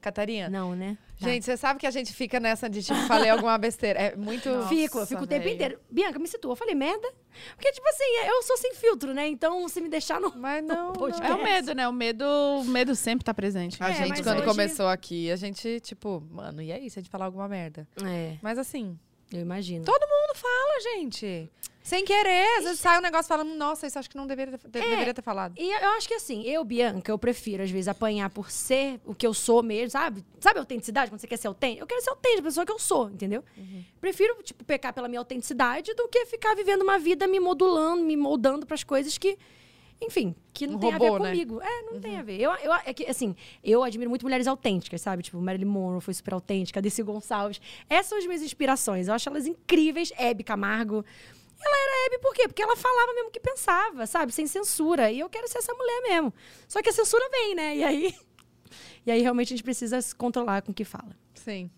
Catarina. Não, né? Tá. Gente, você sabe que a gente fica nessa de, tipo, falei alguma *laughs* besteira. É muito... fico, eu fico o tempo inteiro. Bianca, me situa. Eu falei merda. Porque, tipo assim, eu sou sem filtro, né? Então, se me deixar no. Mas não. É não. o medo, né? O medo, o medo sempre tá presente. A É, gente, quando hoje- começou aqui, a gente, tipo, mano, e aí, se a gente falar alguma merda? É, Mas assim, eu imagino. todo mundo fala, gente. Sem querer, às vezes sai um negócio falando, nossa, isso acho que não deveria, ter- É. deveria ter falado. E eu acho que assim, eu, Bianca, eu prefiro, às vezes, apanhar por ser o que eu sou mesmo, sabe? Sabe a autenticidade, quando você quer ser autêntico? Eu quero ser autêntico, a pessoa que eu sou, entendeu? Prefiro, tipo, pecar pela minha autenticidade do que ficar vivendo uma vida me modulando, me moldando pras coisas que, enfim, que não Um tem a robô, ver né? comigo. É, não tem a ver. Eu, eu, é que, assim, eu admiro muito mulheres autênticas, sabe? Tipo, Marilyn Monroe foi super autêntica, Desi Gonçalves. Essas são as minhas inspirações. Eu acho elas incríveis. Hebe Camargo. Ela era Hebe por quê? Porque ela falava mesmo o que pensava, sabe? Sem censura. E eu quero ser essa mulher mesmo. Só que a censura vem, né? E aí... *laughs* E aí, realmente, a gente precisa se controlar com o que fala. Sim.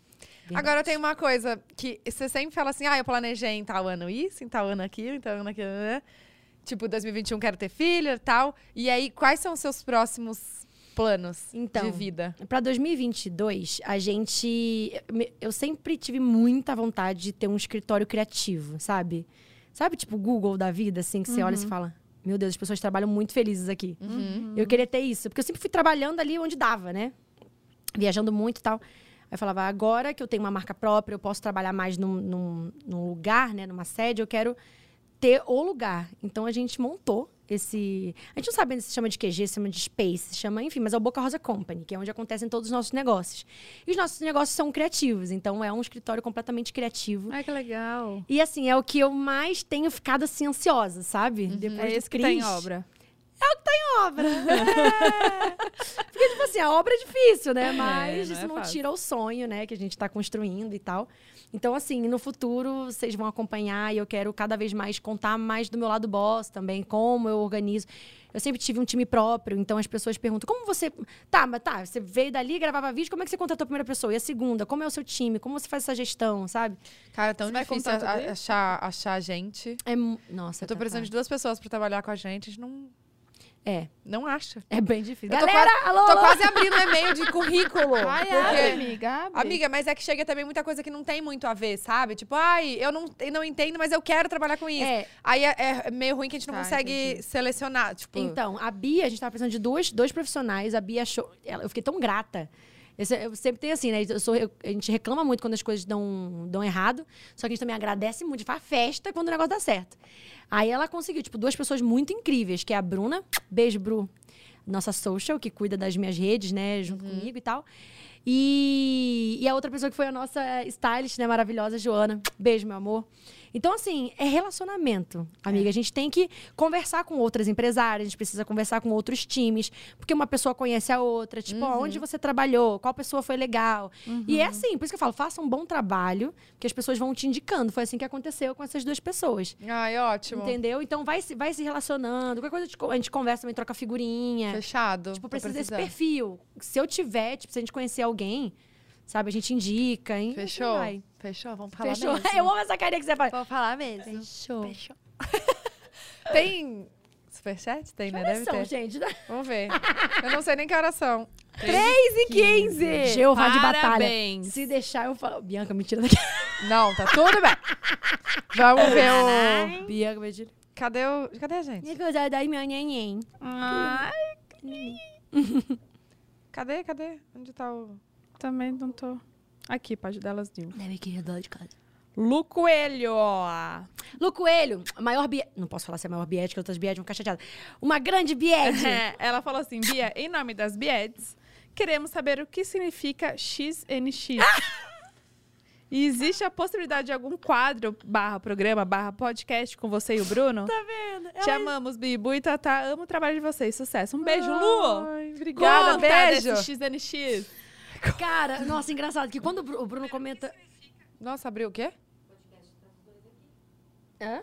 Agora tem uma coisa que você sempre fala assim, ah, eu planejei em tal ano isso, em tal ano aquilo, em tal ano aquilo, né? Tipo, 2021 quero ter filho e tal. E aí, quais são os seus próximos planos Então, de vida? Pra 2022, a gente. Eu sempre tive muita vontade de ter um escritório criativo, sabe? Sabe, tipo, o Google da vida, assim, que você olha e você fala: Meu Deus, as pessoas trabalham muito felizes aqui. Eu queria ter isso, porque eu sempre fui trabalhando ali onde dava, né? Viajando muito e tal. Aí eu falava: Agora que eu tenho uma marca própria, eu posso trabalhar mais num, num, num lugar, né? Numa sede, eu quero ter o lugar. Então a gente montou esse. A gente não sabe ainda se chama de QG, se chama de Space, se chama, enfim, mas é o Boca Rosa Company, que é onde acontecem todos os nossos negócios. E os nossos negócios são criativos, então é um escritório completamente criativo. Ai, que legal. E assim, é o que eu mais tenho ficado assim ansiosa, sabe? Depois É esse que tá em Cris. obra. obra. *laughs* É. Porque, tipo assim, a obra é difícil, né? Mas não isso é não fácil. tira o sonho, né? Que a gente tá construindo e tal. Então, assim, no futuro, vocês vão acompanhar e eu quero cada vez mais contar mais do meu lado boss também, como eu organizo. Eu sempre tive um time próprio, então as pessoas perguntam, como você... Tá, mas tá, você veio dali, gravava vídeo, como é que você contratou a primeira pessoa? E a segunda? Como é o seu time? Como você faz essa gestão, sabe? Cara, é tão Você difícil achar, achar gente. É... Nossa, Eu tô tá precisando de fácil. duas pessoas pra trabalhar com a gente, a gente não, É, não acha. é bem difícil. Eu tô Galera, alô, Tô alô! quase abrindo e-mail de currículo. *laughs* Ai, porque- abre, amiga, abre. Amiga, mas é que chega também muita coisa que não tem muito a ver, sabe? Tipo, ai, eu não, eu não entendo, mas eu quero trabalhar com isso. É. Aí é, é meio ruim que a gente não Tá, consegue entendi. selecionar. Tipo, Então, a Bia, a gente tava precisando de dois, dois profissionais. A Bia achou. ela- eu fiquei tão grata. Eu, se- eu sempre tenho assim, né? Eu sou- eu- a gente reclama muito quando as coisas dão, dão errado. Só que a gente também agradece muito, faz festa quando o negócio dá certo. Aí ela conseguiu, tipo, duas pessoas muito incríveis, que é a Bruna, beijo, Bru, nossa social, que cuida das minhas redes, né, junto comigo e tal. E, e a outra pessoa que foi a nossa stylist, né, maravilhosa, Joana. Beijo, meu amor. Então, assim, é relacionamento, amiga. A gente tem que conversar com outras empresárias, a gente precisa conversar com outros times, porque uma pessoa conhece a outra. Tipo, ó, onde você trabalhou, qual pessoa foi legal. E é assim, por isso que eu falo, faça um bom trabalho, que as pessoas vão te indicando. Foi assim que aconteceu com essas duas pessoas. ai, ótimo. Entendeu? Então vai se, vai se relacionando. Qualquer coisa a gente co- a gente conversa também, troca figurinha. Fechado. Tipo, precisa desse perfil. Se eu tiver, tipo, se a gente conhecer alguém, sabe, a gente indica, hein? Fechou? vai. Fechou, vamos falar Fechou. mesmo. *laughs* Eu amo essa carinha que você faz. Vamos falar mesmo. Fechou. Fechou. *laughs* Tem superchat? Tem, né? Olha Deve só, ter. gente. Vamos ver. *laughs* Eu não sei nem que horas são. 3 e 15. Jeová de batalha. Parabéns. Se deixar, eu falo. Bianca, me tira daqui. Não, tá tudo bem. Vamos ver o... Bianca, me tira. Cadê o... Cadê a gente? Neném. Ai, Cadê, cadê? Onde tá o... também não tô. Aqui, pode delas Nil. Deve querer dó de casa. Lu Coelho. Lu Coelho, a maior bié... Não posso falar se é a maior biética, outras biéticas vão ficar chateadas. Uma grande. É, *laughs* ela falou assim, Bia, em nome das Bieds, queremos saber o que significa XNX. E existe a possibilidade de algum quadro, barra programa, barra podcast com você e o Bruno? Tá vendo? Te amamos, Bibu e Tatá. Amo o trabalho de vocês. Sucesso. Um beijo, Lu. Ai, obrigada, Conta beijo. desse XNX. Cara, nossa, engraçado que quando o Bru- o Bruno comenta. Nossa, abriu o quê? Hã?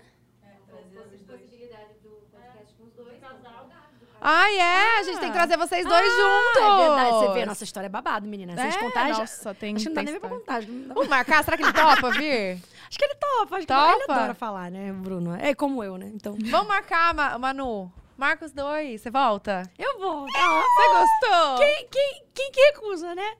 Ai, é, a gente tem que trazer vocês dois juntos. É verdade, você vê, a nossa história é babado, menina. Se a gente É, contar, já- nossa, tem- acho que não dá tem nem pra contar. não dá- Vamos marcar? Será que ele topa vir? *laughs* Acho que ele topa, acho que Topa? ele adora falar, né, Bruno? É como eu, né? Então. Vamos marcar, Ma- Manu. Marca os dois. Você volta? Eu vou. Você gostou? Quem, quem, quem que recusa, né?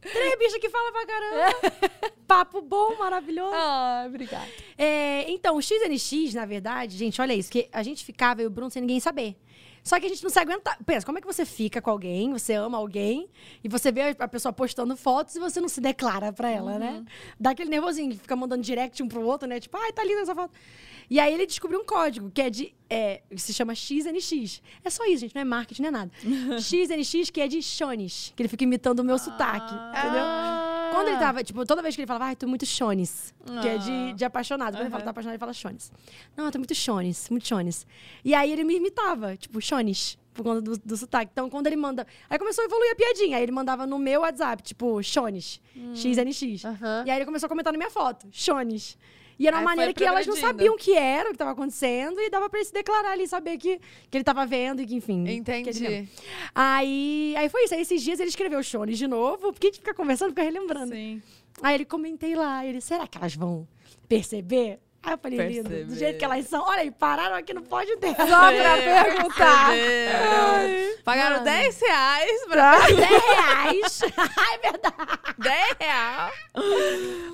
Três bichas que falam pra caramba. *laughs* Papo bom, maravilhoso. Ah, obrigada. É, então, o XNX, na verdade, gente, olha isso, que a gente ficava, eu e o Bruno, sem ninguém saber. Só que a gente não se aguenta. Pensa, como é que você fica com alguém, você ama alguém, e você vê a pessoa postando fotos e você não se declara pra ela, né? Dá aquele nervosinho, fica mandando direct um pro outro, né? Tipo, ai, tá linda essa foto. E aí ele descobriu um código, que é de. É, se chama XNX. É só isso, gente, não é marketing, não é nada. *laughs* XNX, que é de Shones, que ele fica imitando o meu sotaque, entendeu? Quando ele tava, tipo, toda vez que ele falava, ai, tô muito chones, que é de, de apaixonado. Quando ele fala, tá apaixonado, ele fala chones. Não, eu tô muito chones, muito chones. E aí ele me imitava, tipo, chones, por conta do, do sotaque. Então, quando ele manda... Aí começou a evoluir a piadinha. Aí ele mandava no meu WhatsApp, tipo, chones, XNX. Aham. E aí ele começou a comentar na minha foto, chones. E era uma Aí maneira que elas não sabiam o que era, o que tava acontecendo, e dava pra ele se declarar ali, saber que, que ele tava vendo e que, enfim. que Entendi. lembra. Aí, aí foi isso. Aí esses dias ele escreveu chones de novo, porque a gente fica conversando, fica relembrando. Sim. Aí ele comentei lá, ele, será que elas vão perceber? Aí eu falei, lindo, do jeito que elas são. Olha aí, pararam aqui no pódio dela. Só pra perguntar. Perceberam. Pagaram Mano. 10 reais pra 10 reais. *laughs* é verdade. 10 reais.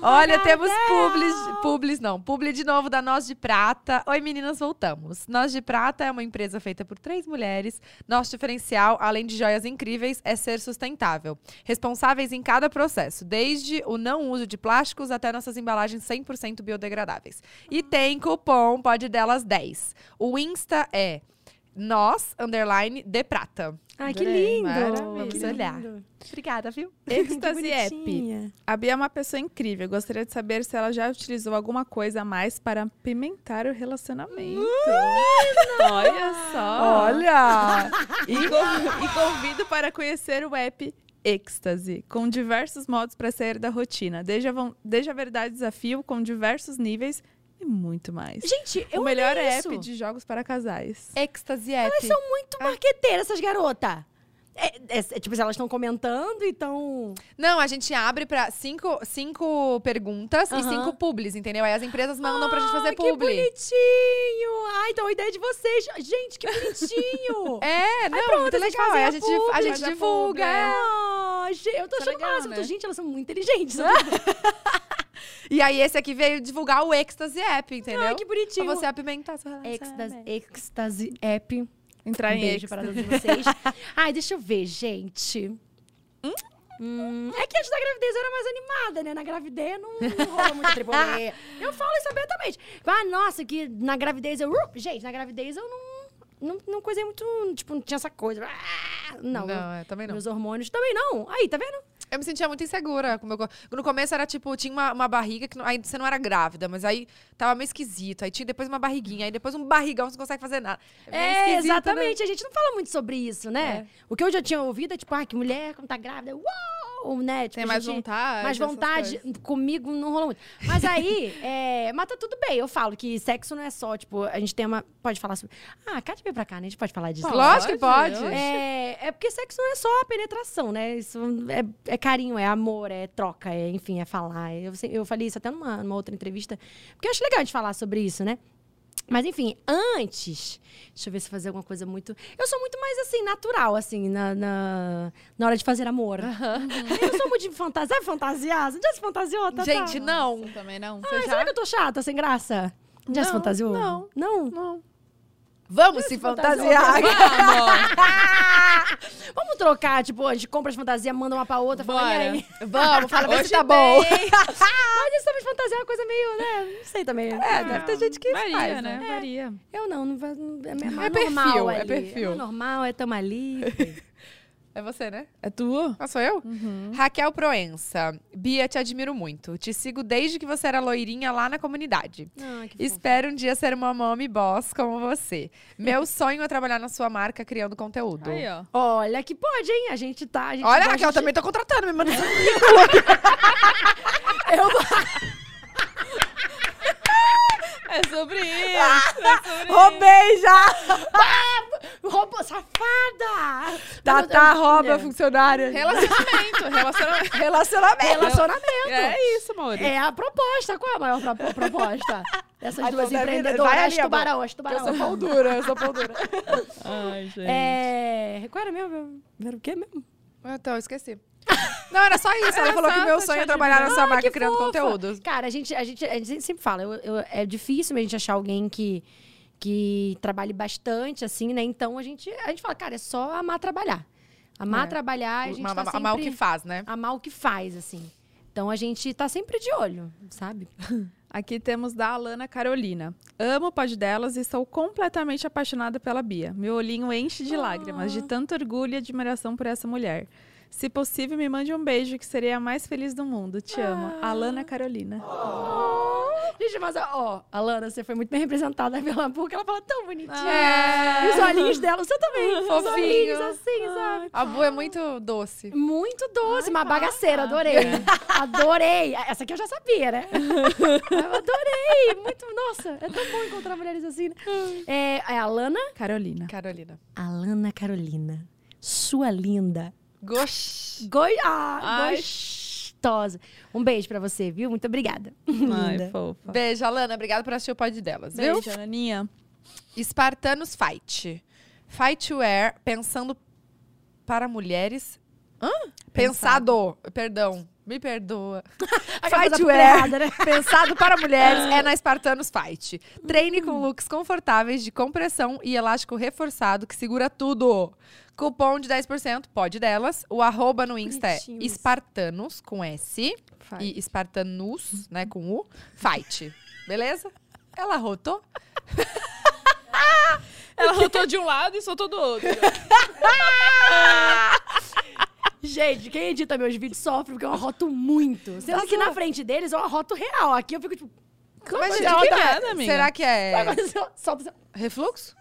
Olha, temos publis, publis não, publi de novo da Nós de Prata. Oi meninas, voltamos. Nós de Prata é uma empresa feita por três mulheres. Nosso diferencial, além de joias incríveis, é ser sustentável. Responsáveis em cada processo, desde o não uso de plásticos até nossas embalagens 100% biodegradáveis. E tem cupom pode delas 10. O Insta é nós, underline, de prata. Ai, que lindo. maravilha. Vamos olhar. lindo. Obrigada, viu? *laughs* Que App. A Bia é uma pessoa incrível. Gostaria de saber se ela já utilizou alguma coisa a mais para pimentar o relacionamento. Olha só. Olha! *laughs* E, con- e convido para conhecer o app Êxtase, com diversos modos para sair da rotina. Desde a, desde a verdade desafio, com diversos níveis e muito mais. Gente, eu o melhor amei app isso. de jogos para casais. Ecstasy App. Elas são muito marqueteiras, essas garotas. É, é, é, tipo, elas estão comentando e estão... Não, a gente abre pra cinco, cinco perguntas e Aham. cinco publis, entendeu? Aí as empresas mandam pra gente fazer que publi. bonitinho! Ai, então a ideia de vocês. Gente, que bonitinho! *laughs* É, não, pronto, muito legal. Aí a a gente, publi, a gente faz a divulga. publi, é. Ah, eu tô é achando legal, máximo. né? Tô, Gente, elas são muito inteligentes. *laughs* E aí esse aqui veio divulgar o Ecstasy App, entendeu? Ai, que bonitinho. Pra você apimentar seu Ecstasy, relacionamento. Ecstasy App. Entrar Um em beijo para todos vocês. *laughs* Ai, deixa eu ver, gente. Hum, é que antes da gravidez eu era mais animada, né? Na gravidez não, não rola muito tribolê. *laughs* Eu falo isso abertamente. Ah, nossa, que na gravidez eu. uh, Gente, na gravidez eu não. Não, não coisei muito. Tipo, não tinha essa coisa. Ah, não. Não, é, também não. Meus hormônios também não. Aí, tá vendo? Eu me sentia muito insegura. Com o meu co- No começo era tipo, tinha uma, uma barriga que não- aí você não era grávida, mas aí tava meio esquisito. Aí tinha depois uma barriguinha, aí depois um barrigão, você não consegue fazer nada. É, esquisito, né? exatamente. A gente não fala muito sobre isso, né? O que eu já tinha ouvido é tipo, ah, que mulher quando tá grávida, uau, né? Tipo, Tem mais gente- vontade. mais vontade. Comigo não rolou muito. Mas aí, *laughs* é, mas tá tudo bem. Eu falo que sexo não é só, tipo, a gente tem uma. Pode falar sobre. Ah, Kátia veio pra cá, né? A gente pode falar disso. Pode, Lógico que pode. É, é porque sexo não é só a penetração, né? Isso é, é carinho, é amor, é troca, é, enfim, é falar. Eu, se- eu falei isso até numa, numa outra entrevista, porque eu acho legal a gente falar sobre isso, né? Mas enfim, antes, deixa eu ver se eu fazer alguma coisa muito. Eu sou muito mais assim, natural, assim, na, na, na hora de fazer amor. Eu não sou muito de fantasia. Sabe fantasiar? Você já se fantasiou, tá? Gente, não. Você também não? Ai, será que eu tô chata, sem graça? Já se Não, fantasiou? não. Não? Não. Vamos se fantasiar. *laughs* Vamos trocar, tipo, a gente compra as fantasias, manda uma pra outra, fala, e Bora. aí? *laughs* Vamos, fala ver se tá bom. *laughs* Mas isso também de fantasia é uma coisa meio, né? Não sei também. É, deve ter gente que Varia, faz, né? né? Eu não, não, é, É perfil, normal é ali. perfil. É normal, é tamo ali. É você, né? É tua? Ah, sou eu? Uhum. Raquel Proença. Bia, te admiro muito. Te sigo desde que você era loirinha lá na comunidade. Ah. Espero um dia ser uma mommy boss como você. Meu *laughs* sonho é trabalhar na sua marca criando conteúdo. Aí, ó. Olha que pode, hein? A gente tá. A gente Olha, Raquel, de- também tô contratando, me manda seu *laughs* É sobre isso. é sobre Roubei já! Roubou, safada! Tatá Eu- rouba é. funcionária. Relacionamento. Relacionamento. *laughs* Relacionamento. Relacionamento. É isso, amor. É a proposta. Qual é a maior pro- proposta? Essas Ai, duas deve- empreendedoras. ali, tubarão, as Eu tubarão. sou pão dura, eu sou pão dura. *laughs* Ai, gente. É. Qual era mesmo? Era o quê mesmo? Então, eu esqueci. Não, era só isso. Ela Era falou que só meu sonho é trabalhar sua Ah, marca criando fofa. conteúdos. Cara, a gente, a gente, a gente sempre fala, eu- eu- é difícil a gente achar alguém que, que trabalhe bastante, assim, né? Então a gente, a gente fala, cara, é só amar trabalhar. Amar É. trabalhar, a gente Amar tá sempre... amar o que faz, né? Amar o que faz, assim. Então a gente tá sempre de olho, sabe? *laughs* Aqui temos da Alana Carolina. Amo o pod delas e sou completamente apaixonada pela Bia. Meu olhinho enche de lágrimas, de tanto orgulho e admiração por essa mulher. Se possível, me mande um beijo, que seria a mais feliz do mundo. Te amo. Alana Carolina. Gente, mas, ó, Alana, você foi muito bem representada pela boca, ela fala tão bonitinha. É. E os olhinhos dela, você também. Os Fofinho. olhinhos assim, sabe? A Bu é muito doce. Muito doce, uma bagaceira, adorei. Adorei. Essa aqui eu já sabia, né? Eu adorei. Muito, nossa, é tão bom encontrar mulheres assim, né? É, é a Alana? Carolina. Carolina. Alana Carolina. Sua linda. Gosh. Goi ah, gostosa. Um beijo pra você, viu? Muito obrigada. Ai, Linda. fofa. Beijo, Alana. Obrigada por assistir o pod delas, viu? Beijo, Ananinha. Espartanos Fight. Fightwear pensando para mulheres. Hã? Pensado. Perdão. Me perdoa. *laughs* Fightwear errada, né? *laughs* pensado para mulheres *laughs* é na Espartanos Fight. Treine com looks confortáveis de compressão e elástico reforçado que segura tudo. Cupom de 10%, pode delas. O arroba no Insta é. Espartanos, com S. Faz. E Espartanus, né, com U. Fight. Beleza? Ela rotou? Ela rotou de um lado e soltou do outro. Gente, quem edita meus vídeos sofre porque eu arroto muito. Sendo que na frente deles eu arroto real. Aqui eu fico tipo. Como Mas, o que é? nada, amiga. Será que é *laughs* assim, refluxo?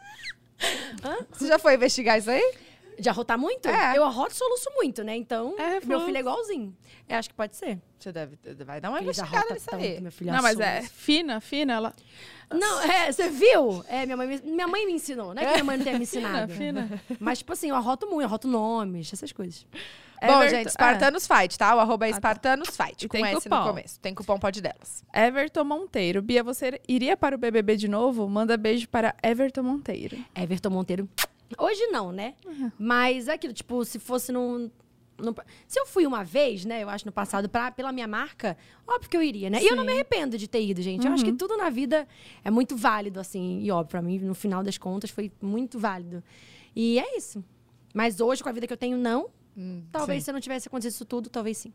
*laughs* Você já foi investigar isso aí? De arrotar muito? É. Eu arroto e soluço muito, né? Então, É, meu filho é igualzinho. Eu acho que pode ser. Você deve, vai dar uma Porque investigada nisso tanto, aí. meu filho Não, mas é fina, fina, ela. Não, é, você viu? É, minha mãe, me- minha mãe me ensinou. Não é que minha mãe não tenha me *laughs* Fina, ensinado. fina. Mas, tipo assim, eu arroto muito, eu arroto nomes, essas coisas. Bom, Everton- gente, Espartanos Fight, tá? O arroba é Espartanos Fight, E com tem S cupom. no começo. Tem cupom pode delas. É, Everton Monteiro. Bia, você iria para o BBB de novo? Manda beijo para Everton Monteiro. Everton Monteiro. Hoje não, né? Mas é aquilo, tipo, se fosse num. num- Se eu fui uma vez, né, eu acho, no passado, pra, pela minha marca, óbvio que eu iria, né? E eu não me arrependo de ter ido, gente. Eu acho que tudo na vida é muito válido, assim. E óbvio, pra mim, no final das contas, foi muito válido. E é isso. Mas hoje, com a vida que eu tenho, não. talvez sim. se eu não tivesse acontecido isso tudo, talvez sim.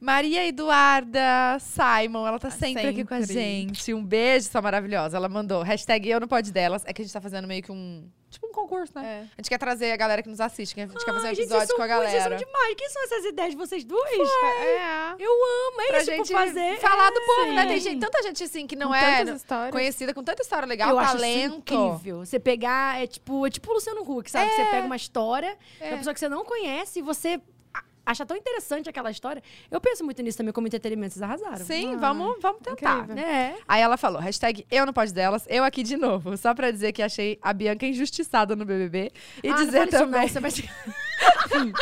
Maria Eduarda Simon, ela tá Tá sempre, aqui com a sempre. gente. Um beijo, sua maravilhosa. Ela mandou hashtag eu no pod delas. É que a gente tá fazendo meio que um. Tipo um concurso, né? É. A gente quer trazer a galera que nos assiste, a gente quer fazer um gente, episódio vocês com a galera. são demais. Quem são essas ideias de vocês duas? É. Eu amo, é Pra isso gente fazer. falar do É, povo, né? sim. Tem gente, tanta gente assim que não Com é histórias. conhecida, com tanta história legal, eu acho isso talento. incrível. Você pegar, é tipo, é tipo o Luciano Huck, sabe? Você pega uma história É. uma pessoa que você não conhece e você acha tão interessante aquela história. Eu penso muito nisso também como entretenimento, vocês arrasaram. Sim, Ai, vamos, vamos tentar. incrível. É. Aí ela falou, hashtag eu no pod delas, eu aqui de novo. Só pra dizer que achei a Bianca injustiçada no BBB. E Ah, não dizer fale isso também... *laughs*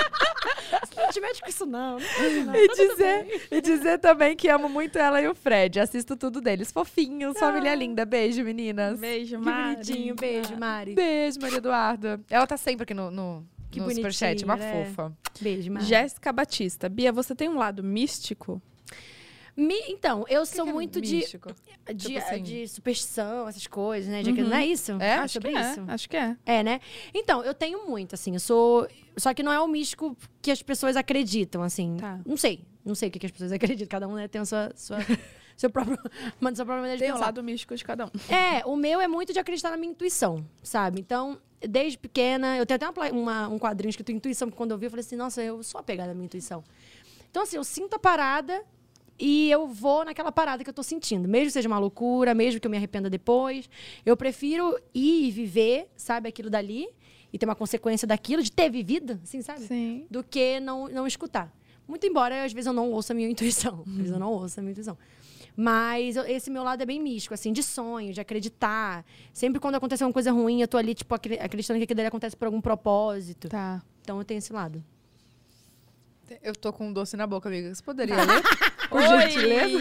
Não, você não te mete com isso, não. não não. E Tá dizer, e dizer também que amo muito ela e o Fred. Assisto tudo deles. Fofinhos, família Ah. linda. Beijo, meninas. Beijo, Que Mari. bonitinho. Beijo, Mari. Beijo, Maria Eduarda. Ela tá sempre aqui no, no, Que no superchat, uma né? fofa. Beijo, Mari. Jéssica Batista. Bia, você tem um lado místico? Mi- Então, eu sou que é muito de, místico? de, Tipo assim. de superstição, essas coisas, né? De aquilo- Não é isso? É? Ah, acho sobre que isso. é. Acho que é. É, né? Então, eu tenho muito, assim, eu sou. Só que não é o místico que as pessoas acreditam, assim. Tá. Não sei. Não sei o que, que as pessoas *laughs* acreditam. Cada um né, tem a sua. sua *laughs* seu próprio. *laughs* Manda sua própria maneira de Tem o pensar. lado místico de cada um. É, o meu é muito de acreditar na minha intuição, sabe? Então, desde pequena, eu tenho até uma uma- um quadrinho escrito intuição, que quando eu vi, eu falei assim, nossa, eu sou apegada à minha intuição. Então, assim, eu sinto a parada e eu vou naquela parada que eu tô sentindo. Mesmo que seja uma loucura, mesmo que eu me arrependa depois. Eu prefiro ir e viver, sabe, aquilo dali e ter uma consequência daquilo, de ter vivido, assim, sabe? Sim. do que não, não escutar. Muito embora, às vezes, eu não ouça a minha *laughs* intuição. Às vezes eu não ouço a minha intuição. Mas eu- esse meu lado é bem místico, assim, de sonho, de acreditar. Sempre quando acontece alguma coisa ruim, eu tô ali, tipo, acre- acreditando que aquilo ali acontece por algum propósito. Tá. Então eu tenho esse lado. Eu tô com um doce na boca, amiga. Você poderia *laughs* ler? Por Oi! gentileza?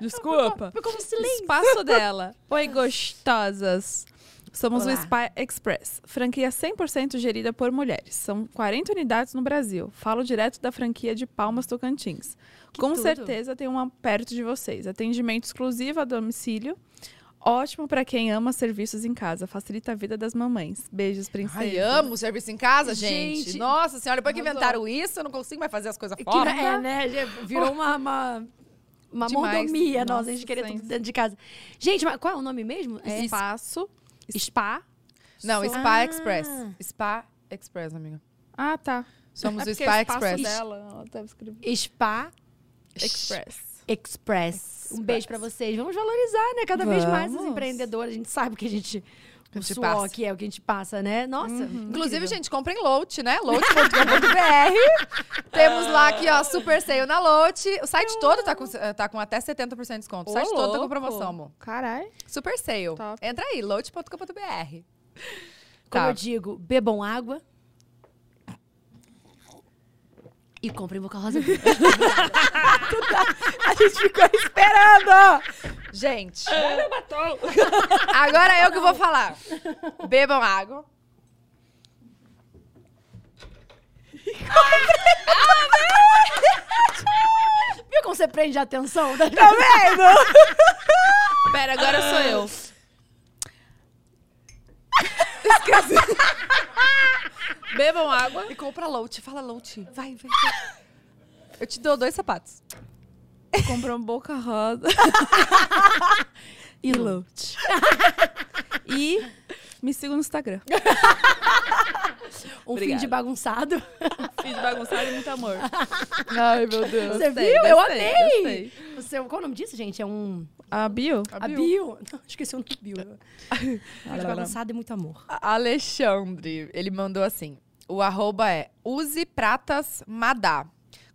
Desculpa. Ficou um silêncio. Espaço dela. Oi, gostosas. Somos Olá. o Spy Express, franquia 100% gerida por mulheres. São 40 unidades no Brasil. Falo direto da franquia de Palmas Tocantins. Com tudo. certeza tem uma perto de vocês. Atendimento exclusivo a domicílio. Ótimo para quem ama serviços em casa. Facilita a vida das mamães. Beijos, princesa. Ai, amo serviço em casa, gente. Gente. Nossa senhora, depois que inventaram isso, eu não consigo mais fazer as coisas Que, fora. é, né? já Virou uma, uma, uma Demais. mordomia nossa, a Nossa, gente querer sim. tudo dentro de casa. Gente, mas qual é o nome mesmo? É Espaço. Spa? Não, Sou- Spa Ah. Express. Spa Express, amiga. Ah, tá. Somos É o Spa espaço Express. dela. Spa Express. Express. Um beijo pra vocês. Vamos valorizar, né? Cada vez mais as Vamos. empreendedoras. A gente sabe que a gente. O suor passa. que é o que a gente passa, né? Nossa. Inclusive, incrível. gente, comprem Lote, né? Lote.com.br. *laughs* Temos lá aqui, ó, super sale na Lote. O site todo tá com, tá com até 70% de desconto. O site Ô, todo tá com promoção, amor. Caralho. Super sale. Top. Entra aí, lote.com.br. Como Tá. eu digo, bebam água. E comprem Boca Rosa. *laughs* A gente ficou esperando! Gente, agora eu que vou falar. Bebam água. Viu como você prende a atenção? Tá vendo? Pera, agora sou eu. Bebam água. E compra Lote. Fala Lote. Vai, vai, vai. Eu te dou dois sapatos. Compram boca rosa. *laughs* e lote. *laughs* e me siga no Instagram. Um fim Obrigada. de bagunçado. Fiz bagunçado e muito amor. Ai, meu Deus. Você Gostei, viu? Eu gostei, amei. gostei. Você, qual é o nome disso, gente? É um... A bio? A bio. Não, esqueci o nome bio. *laughs* Fim de bagunçado e muito amor. Alexandre, ele mandou assim: o arroba é use pratas madá.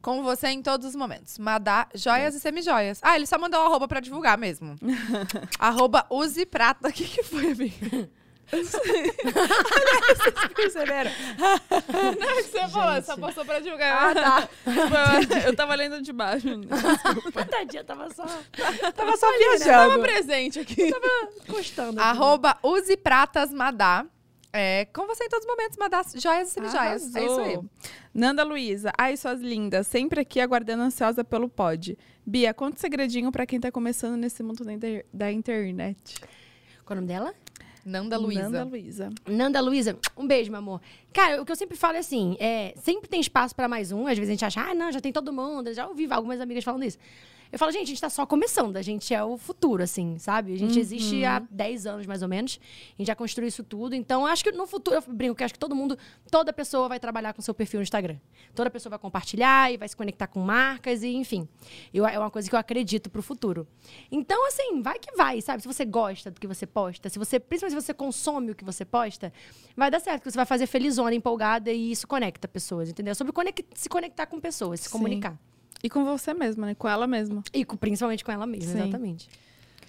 Com você em todos os momentos. Madá, joias e semijoias. Ah, ele só mandou o arroba pra divulgar mesmo. *laughs* arroba use prata. *laughs* O que, que foi, amiga? Vocês perceberam? *laughs* Não, que você falou, só passou pra divulgar. Ah, tá. Eu tava lendo de baixo. Tadinha, tava só Tava só Tava viajando. presente aqui. encostando. Arroba use pratas madá. É, com você em todos os momentos, madá, joias e semijoias. É isso aí. Nanda Luiza, ai, suas lindas, sempre aqui aguardando ansiosa pelo pod. Bia, conta um segredinho pra quem tá começando nesse mundo da, inter- da internet. Qual é o nome dela? Nanda Luiza. Nanda Luiza. Nanda Luiza, um beijo, meu amor. Cara, o que eu sempre falo é assim: é, sempre tem espaço pra mais um. Às vezes a gente acha, ah, não, já tem todo mundo. Já ouvi algumas amigas falando isso. Eu falo, gente, a gente tá só começando, a gente é o futuro, assim, sabe? A gente existe há 10 anos, mais ou menos. A gente já construiu isso tudo. Então, acho que no futuro, eu brinco que acho que todo mundo, toda pessoa vai trabalhar com seu perfil no Instagram. Toda pessoa vai compartilhar e vai se conectar com marcas, e enfim. Eu, é uma coisa que eu acredito pro futuro. Então, assim, vai que vai, sabe? Se você gosta do que você posta, se você, principalmente se você consome o que você posta, vai dar certo, porque você vai fazer felizona, empolgada e isso conecta pessoas, entendeu? Sobre conec- se conectar com pessoas, se Sim. comunicar. E com você mesma, né? Com ela mesma. E com- principalmente com ela mesma, Sim. exatamente.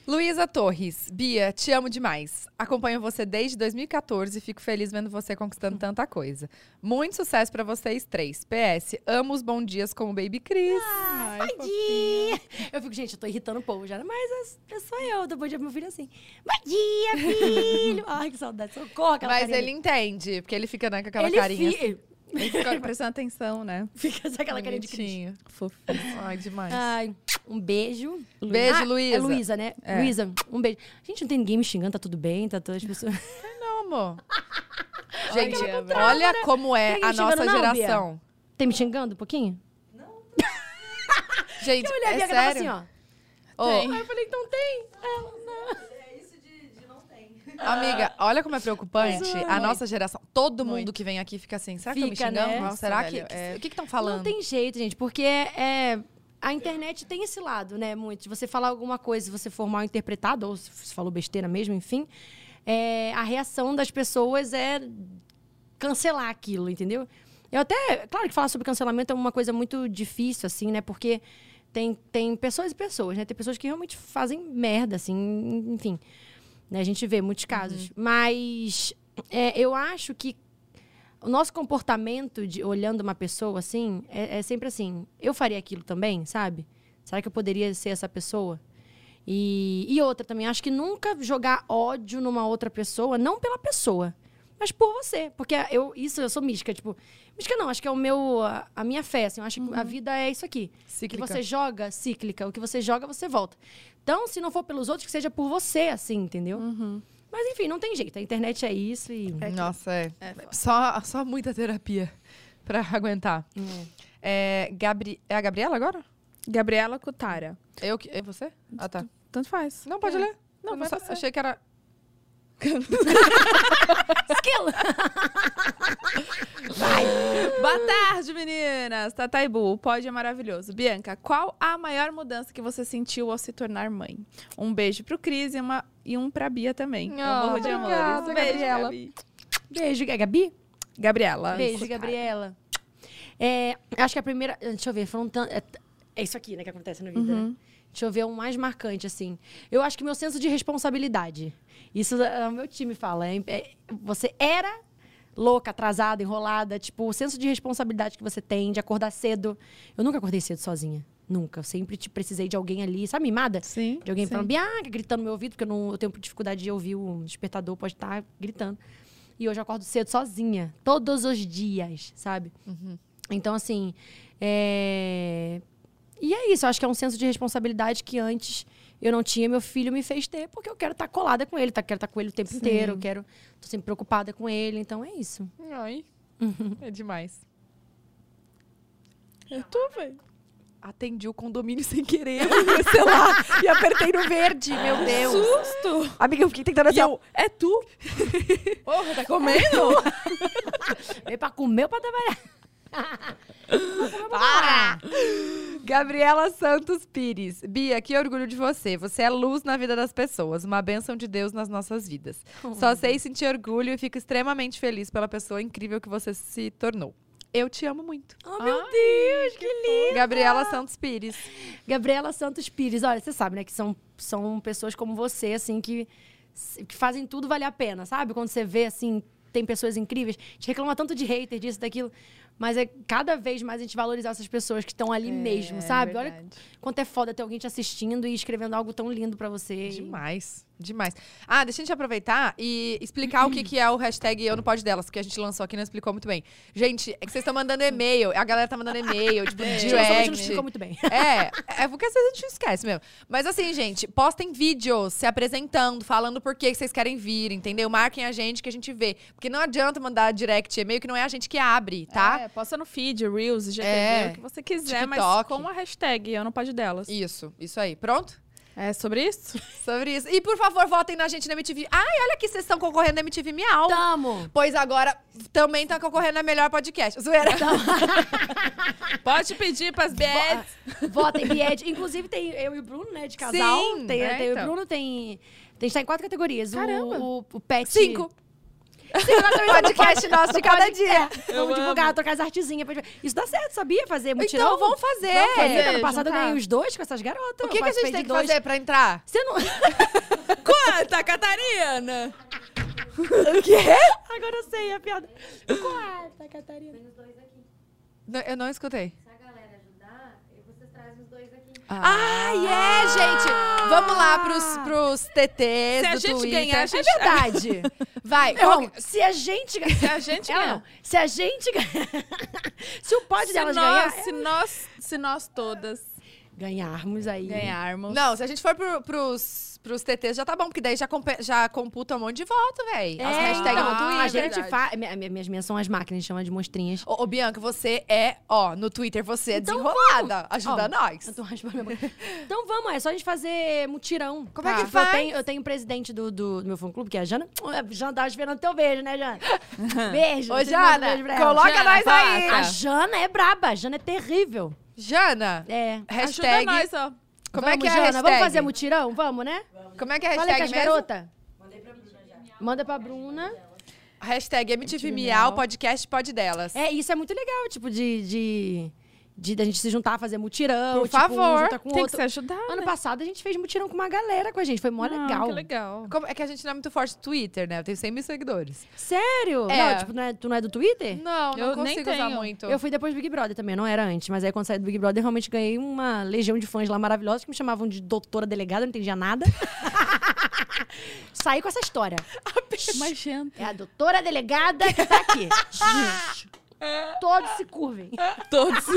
Luísa Torres, Bia, te amo demais. Acompanho você desde 2014 e fico feliz vendo você conquistando tanta coisa. Muito sucesso pra vocês três. PS, amo os bom dias com o Baby Cris. Ai, Dia! Eu fico, gente, eu tô irritando o povo já, mas é, é só eu, depois de meu filho assim. Bom dia, filho! *laughs* Ai, que saudade, socorro, aquela Mas carinha ele entende, porque ele fica né, com aquela ele carinha. fi- Fica prestando atenção, né? *laughs* Fica só aquela carinha de cringe. Fofinho. Ai, demais. Ai, um beijo. Beijo, Ah, Luísa. É Luísa, né? É. Luísa, um beijo. Gente, não tem ninguém me xingando, tá tudo bem, tá todas as pessoas. Não, amor. *laughs* Gente, Olha, olha como é Tem a nossa não, geração. Tem me xingando um pouquinho? *laughs* Gente, Eu olhei a é Bia que tava sério. assim, ó. Ô, Tem. Aí eu falei, então tem. Ela, não. É isso de, de não tem. *laughs* Amiga, olha como é preocupante. A nossa geração, todo mundo que vem aqui fica assim, será que eu me xingando? né? Nossa, será Nossa, que, velho, é. O que estão falando? Não tem jeito, gente, porque é, a internet tem esse lado, né? Muito. Você falar alguma coisa, se você for mal interpretado, ou se você falou besteira mesmo, enfim, é, a reação das pessoas é cancelar aquilo, entendeu? Eu até, claro que falar sobre cancelamento é uma coisa muito difícil, assim, né? Porque tem, tem pessoas e pessoas, né? Tem pessoas que realmente fazem merda, assim, enfim. Né? A gente vê muitos casos. Mas é, eu acho que o nosso comportamento de olhando uma pessoa assim é, é sempre assim. Eu faria aquilo também, sabe? Será que eu poderia ser essa pessoa? E, e outra também, acho que nunca jogar ódio numa outra pessoa, não pela pessoa, mas por você. Porque eu, isso, eu sou mística, tipo. Mística não, acho que é o meu, a, a minha fé, assim. Eu acho que a vida é isso aqui. O que Cíclica. você joga, cíclica. O que você joga, você volta. Então, se não for pelos outros, que seja por você, assim, entendeu? Mas enfim, não tem jeito. A internet é isso e. Nossa, é. É só, só muita terapia *laughs* pra aguentar. É, Gabri... é a Gabriela agora? Gabriela Cutara. Eu que. É você? Ah, tá. Tanto faz. Não, pode É. ler. Não, Eu vai só- achei que era. Esquilo! Boa tarde, meninas! Tataibu, o pódio é maravilhoso. Bianca, qual a maior mudança que você sentiu ao se tornar mãe? Um beijo pro Cris e, uma, e um pra Bia também. Eu Ah, morro de obrigada, amores. Beijo, Gabriela. Gabi. Beijo, Gabi? Gabriela. Beijo, Gabriela. É, acho que a primeira. Deixa eu ver, foram tan- é, é isso aqui, né, que acontece na vida, né? Deixa eu ver um mais marcante, assim. Eu acho que meu senso de responsabilidade. Isso é, o meu time fala. é- é- você era louca, atrasada, enrolada. Tipo, o senso de responsabilidade que você tem, de acordar cedo. Eu nunca acordei cedo sozinha. Nunca. Eu sempre te precisei de alguém ali, sabe, mimada? Sim. De alguém sim. falando, Bianca, gritando no meu ouvido, porque eu, não, eu tenho dificuldade de ouvir o despertador, pode estar gritando. E hoje eu acordo cedo sozinha, todos os dias, sabe? Então, assim, é... E é isso, eu acho que é um senso de responsabilidade que antes eu não tinha, meu filho me fez ter, porque eu quero estar colada com ele, tá? quero estar com ele o tempo Sim. inteiro, eu quero... Tô sempre preocupada com ele, então é isso. Ai. É demais. É tu, velho. Atendi o condomínio sem querer, sei lá, *laughs* e apertei no verde, meu Deus. Susto! Amiga, eu fiquei tentando assim, eu, é tu? *laughs* Porra, tá comendo? *laughs* Veio pra comer ou pra trabalhar? Para! Gabriela Santos Pires. Bia, que orgulho de você. Você é luz na vida das pessoas, uma bênção de Deus nas nossas vidas. Só sei sentir orgulho e fico extremamente feliz pela pessoa incrível que você se tornou. Eu te amo muito. Oh, meu Deus, que lindo! Gabriela Santos Pires. Gabriela Santos Pires, olha, você sabe, né, que são, são pessoas como você, assim, que, que fazem tudo valer a pena, sabe? Quando você vê, assim, tem pessoas incríveis, a gente reclama tanto de hater, disso, daquilo, mas é cada vez mais a gente valorizar essas pessoas que estão ali mesmo, sabe? Olha verdade. quanto é foda ter alguém te assistindo e escrevendo algo tão lindo pra você. Demais, demais. Ah, deixa a gente aproveitar e explicar o que, que é o hashtag Eu Não Pode Delas, que a gente lançou aqui e não explicou muito bem. Gente, é que vocês estão mandando e-mail, a galera tá mandando e-mail, *laughs* tipo, lançou, mas a gente não direct. ficou muito bem. É, é porque às vezes a gente esquece mesmo. Mas assim, gente, postem vídeos se apresentando, falando por que que vocês querem vir, entendeu? Marquem a gente que a gente vê. Porque não adianta mandar direct e-mail que não é a gente que abre, tá? É, posta no feed, Reels, GTV, É. o que você quiser, mas TikTok. com a hashtag Eu Não Pode Delas. Isso, isso aí. Pronto? É sobre isso? *laughs* Sobre isso. E por favor, votem na gente na MTV. Ai, olha que vocês estão concorrendo na MTV Miau. Tamo! Pois agora também tá concorrendo na melhor podcast. Zoeira. *laughs* Pode pedir pras beds. Votem, Bied. Inclusive, tem eu e o Bruno, né, de casal. Sim, tem, é, tem eu e então. o Bruno, tem... Tem está em quatro categorias. O- Caramba. O, o, pet... Cinco. Podcast nosso de cada dia. Eu Vamos divulgar, amo. trocar as artezinhas. pra- Isso dá certo, sabia? Fazer mutirão. Então vamos fazer. Vamos fazer. Ano passado eu juntar. ganhei os dois com essas garotas. O que, Eu que a gente tem que dois. fazer pra entrar? Você não... *laughs* Quanta, Catarina? O quê? Agora eu sei a piada. Quarta, Catarina. Eu não escutei. Se a galera ajudar, vocês trazem aqui. Ai, é, gente. Vamos lá pros, pros TTs Se a do gente Twitter. ganhar, a É gente- verdade. *laughs* Vai. Não, se a gente ganhar... Se a gente ganhar. não. Se a gente *laughs* ganhar... se o pod Se delas nós, ganhar... se nós, se nós todas Ganharmos aí. ganharmos. Não, se a gente for pro, pros, pros TTs já tá bom, porque daí já, já computa um monte de voto, véi. As É, hashtags então, no Twitter. A gente faz. minha- minha- Minhas minhas são as máquinas, a gente chama de monstrinhas. Ô, ô, Bianca, você é, ó, no Twitter você é Então desenrolada. Ajuda Ó, nós. Eu tô raspando minha boca. Então vamos, é só a gente fazer mutirão. Como é Tá. que faz? Eu tenho, eu tenho um presidente do, do, do meu fã-clube, que é a Jana. Jana tava esperando teu beijo, né, Jana? *laughs* Beijo. Ô, vocês mandam Jana, beijo pra ela. coloca Jana, nós aí. A Jana é braba, a Jana é terrível. Jana, É. hashtag... Ajuda nós, ó. Como é Vamos, que é a Jana, hashtag? Vamos fazer mutirão? Vamos, né? Como é que é a Fala aí hashtag com as mesmo? garotas. Manda pra Bruna. Hashtag MTV Miau, podcast pode delas. É, isso é muito legal, tipo, de. de... De da gente se juntar, fazer mutirão. Por tipo, um favor, o Tem que outro. se ajudar. Ano né? passado a gente fez mutirão com uma galera com a gente. Foi mó Ah, legal. Que legal. Como- é que a gente não é muito forte no Twitter, né? Eu tenho 100 mil seguidores. Sério? É. Não, tipo, não é- tu não é do Twitter? Não, não Eu nem consigo usar tenho. muito. Eu fui depois do Big Brother também, não era antes. Mas aí quando saí do Big Brother, eu realmente ganhei uma legião de fãs lá maravilhosos que me chamavam de doutora delegada, não entendia nada. *laughs* Saí com essa história. *laughs* Mas, gente. É a doutora delegada que tá aqui. *laughs* Todos se curvem. *laughs* Todos se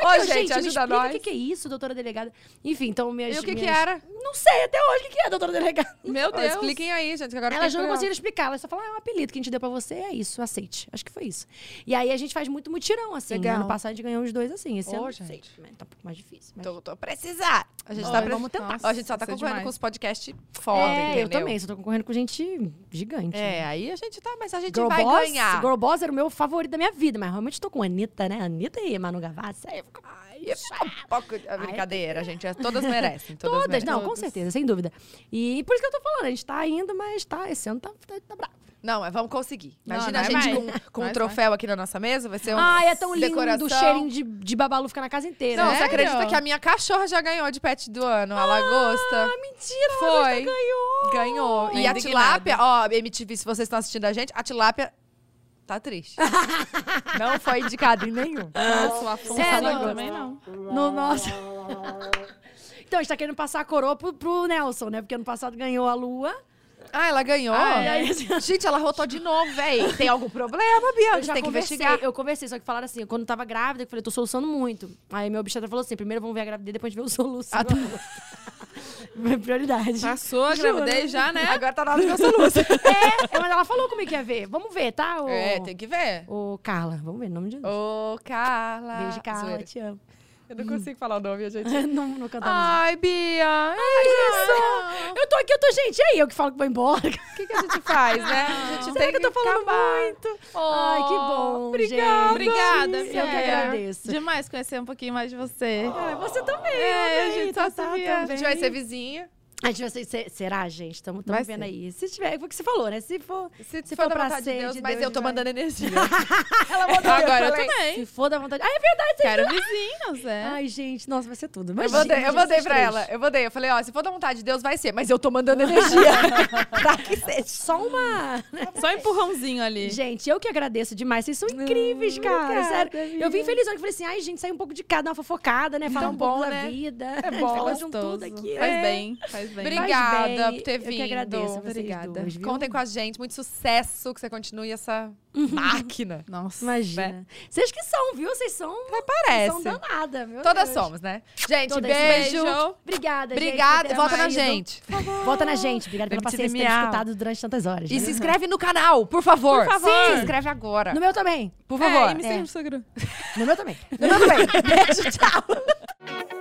Ô, Aqui, ó, gente, me ajuda explica nós. O que, que é isso, doutora delegada? Enfim, então minhas... E o que que minhas- era? Não sei até hoje o que que é, doutora delegada. *laughs* Meu Ó, Deus. expliquem aí, gente, que agora Elas não conseguiram explicar. Elas só falaram, ah, é um apelido que a gente deu pra você, é isso, aceite. Acho que foi isso. E aí a gente faz muito mutirão, assim. Legal. Ano passado a gente ganhou uns dois, assim. Esse Ô, ano, gente. sei. Tá um pouco mais difícil. Mas... Tô, tô precisar. A gente Ó, tá pre- vamos tentar. Nossa, Ó, a gente só tá é concorrendo demais. com os podcasts foda, é, entendeu? eu também. Só tô concorrendo com gente gigante. É, aí a gente tá, mas a gente Girl vai Boss, ganhar. Girl Boss era o meu favorito da minha vida, mas realmente tô com a Anitta, né? Anitta e Manu Gavassi. Aí fica- Ai, é um pouco de brincadeira, gente. Todas merecem. Todas, Todas, merecem. não, com certeza, sem dúvida. E por isso que eu tô falando, a gente tá indo, mas tá, esse ano tá, tá, tá bravo. Não, mas vamos conseguir. Não, Imagina a nós gente com, com um troféu aqui na nossa mesa, vai ser um Ai, é tão lindo, decoração. o cheirinho de, de babalu fica na casa inteira. Não, né? você Sério? acredita que a minha cachorra já ganhou de pet do ano, a lagosta? Ah, mentira, a Foi. Ganhou. Ganhou. E a indignada. tilápia, ó, MTV, se vocês estão assistindo a gente, a tilápia tá triste. *laughs* não foi indicada em nenhum. Nossa, o Afonso É, não, não. também não. No nosso. *laughs* Então, a gente tá querendo passar a coroa pro, pro Nelson, né? Porque ano passado ganhou a lua. Ah, ela ganhou? Ah, é? Gente, ela rotou de novo, véi. Tem algum problema, Bianca? Eu já Tem que conversei, investigar. eu conversei, só que falaram assim, quando eu tava grávida, eu falei, tô soluçando muito. Aí meu obstetra falou assim, primeiro vamos ver a gravidez, depois a gente vê o soluço. Ah, tá. *laughs* Prioridade. Passou a gravidez já, né? Agora tá na hora de ver o soluço. É, mas ela falou comigo que ia ver. Vamos ver, tá? O, É, tem que ver. o Carla, vamos ver, nome de Deus. Ô, Carla. Beijo, Carla, Zoeira. te amo. Eu não consigo falar o nome, gente. *laughs* não, não cantamos. Ai, Bia. Ai, Eu tô aqui, eu tô, gente, e aí? Eu que falo que vou embora. O que, que a gente faz, né? *laughs* A gente Será tem que eu tô falando acabar. muito? Ai, que bom, Obrigada. gente. Obrigada, Eu que Bia. agradeço. Demais conhecer um pouquinho mais de você. Ai, você também, É, a gente se Tatá via. A gente vai ser vizinha. A gente vai ser, se- será, gente? Estamos vendo ser. aí. Se tiver, foi o que você falou, né? Se for, Se, Se for for da pra vontade ser de Deus, de mas Deus, eu tô vai. mandando energia. *laughs* ela mandou Agora eu também. Se for da vontade. Ah, é verdade. você Quero vizinhos, é. Ai, gente, nossa, vai ser tudo. Eu Imagina, mandei, eu mandei pra três. ela. Eu mandei. Eu falei, ó, se for da vontade de Deus, vai ser. Mas eu tô mandando energia. *laughs* pra que seja. Só uma. Só um empurrãozinho ali. Gente, eu que agradeço demais. Vocês são incríveis, cara. obrigada, Sério. Eu vim felizão que falei assim: ai, gente, sai um pouco de cada, uma fofocada, né? Falar Tão um pouco bom, da né? vida. É *laughs* bom, Falar Gostoso. tudo aqui. Faz É. bem, faz bem. Faz Obrigada bem. por ter Eu que vindo. agradeço Obrigada. duas? Contem com a gente. Muito sucesso. Que você continue essa Uhum. máquina. *laughs* Nossa. Imagina. Vocês que são, viu? Vocês são. Parece. São danada, meu Todas Deus. somos, né? Gente, Todas. beijo. Beijo. Obrigada, Obrigada. Volta na assistido. gente. Volta na gente. Obrigada pela paciência de ter escutado durante tantas horas. E né? se inscreve no canal, por favor. Por favor. Se inscreve agora. No meu também. Por É, favor. e me segue no Instagram. No meu também. No meu também. *laughs* Beijo, tchau. *laughs*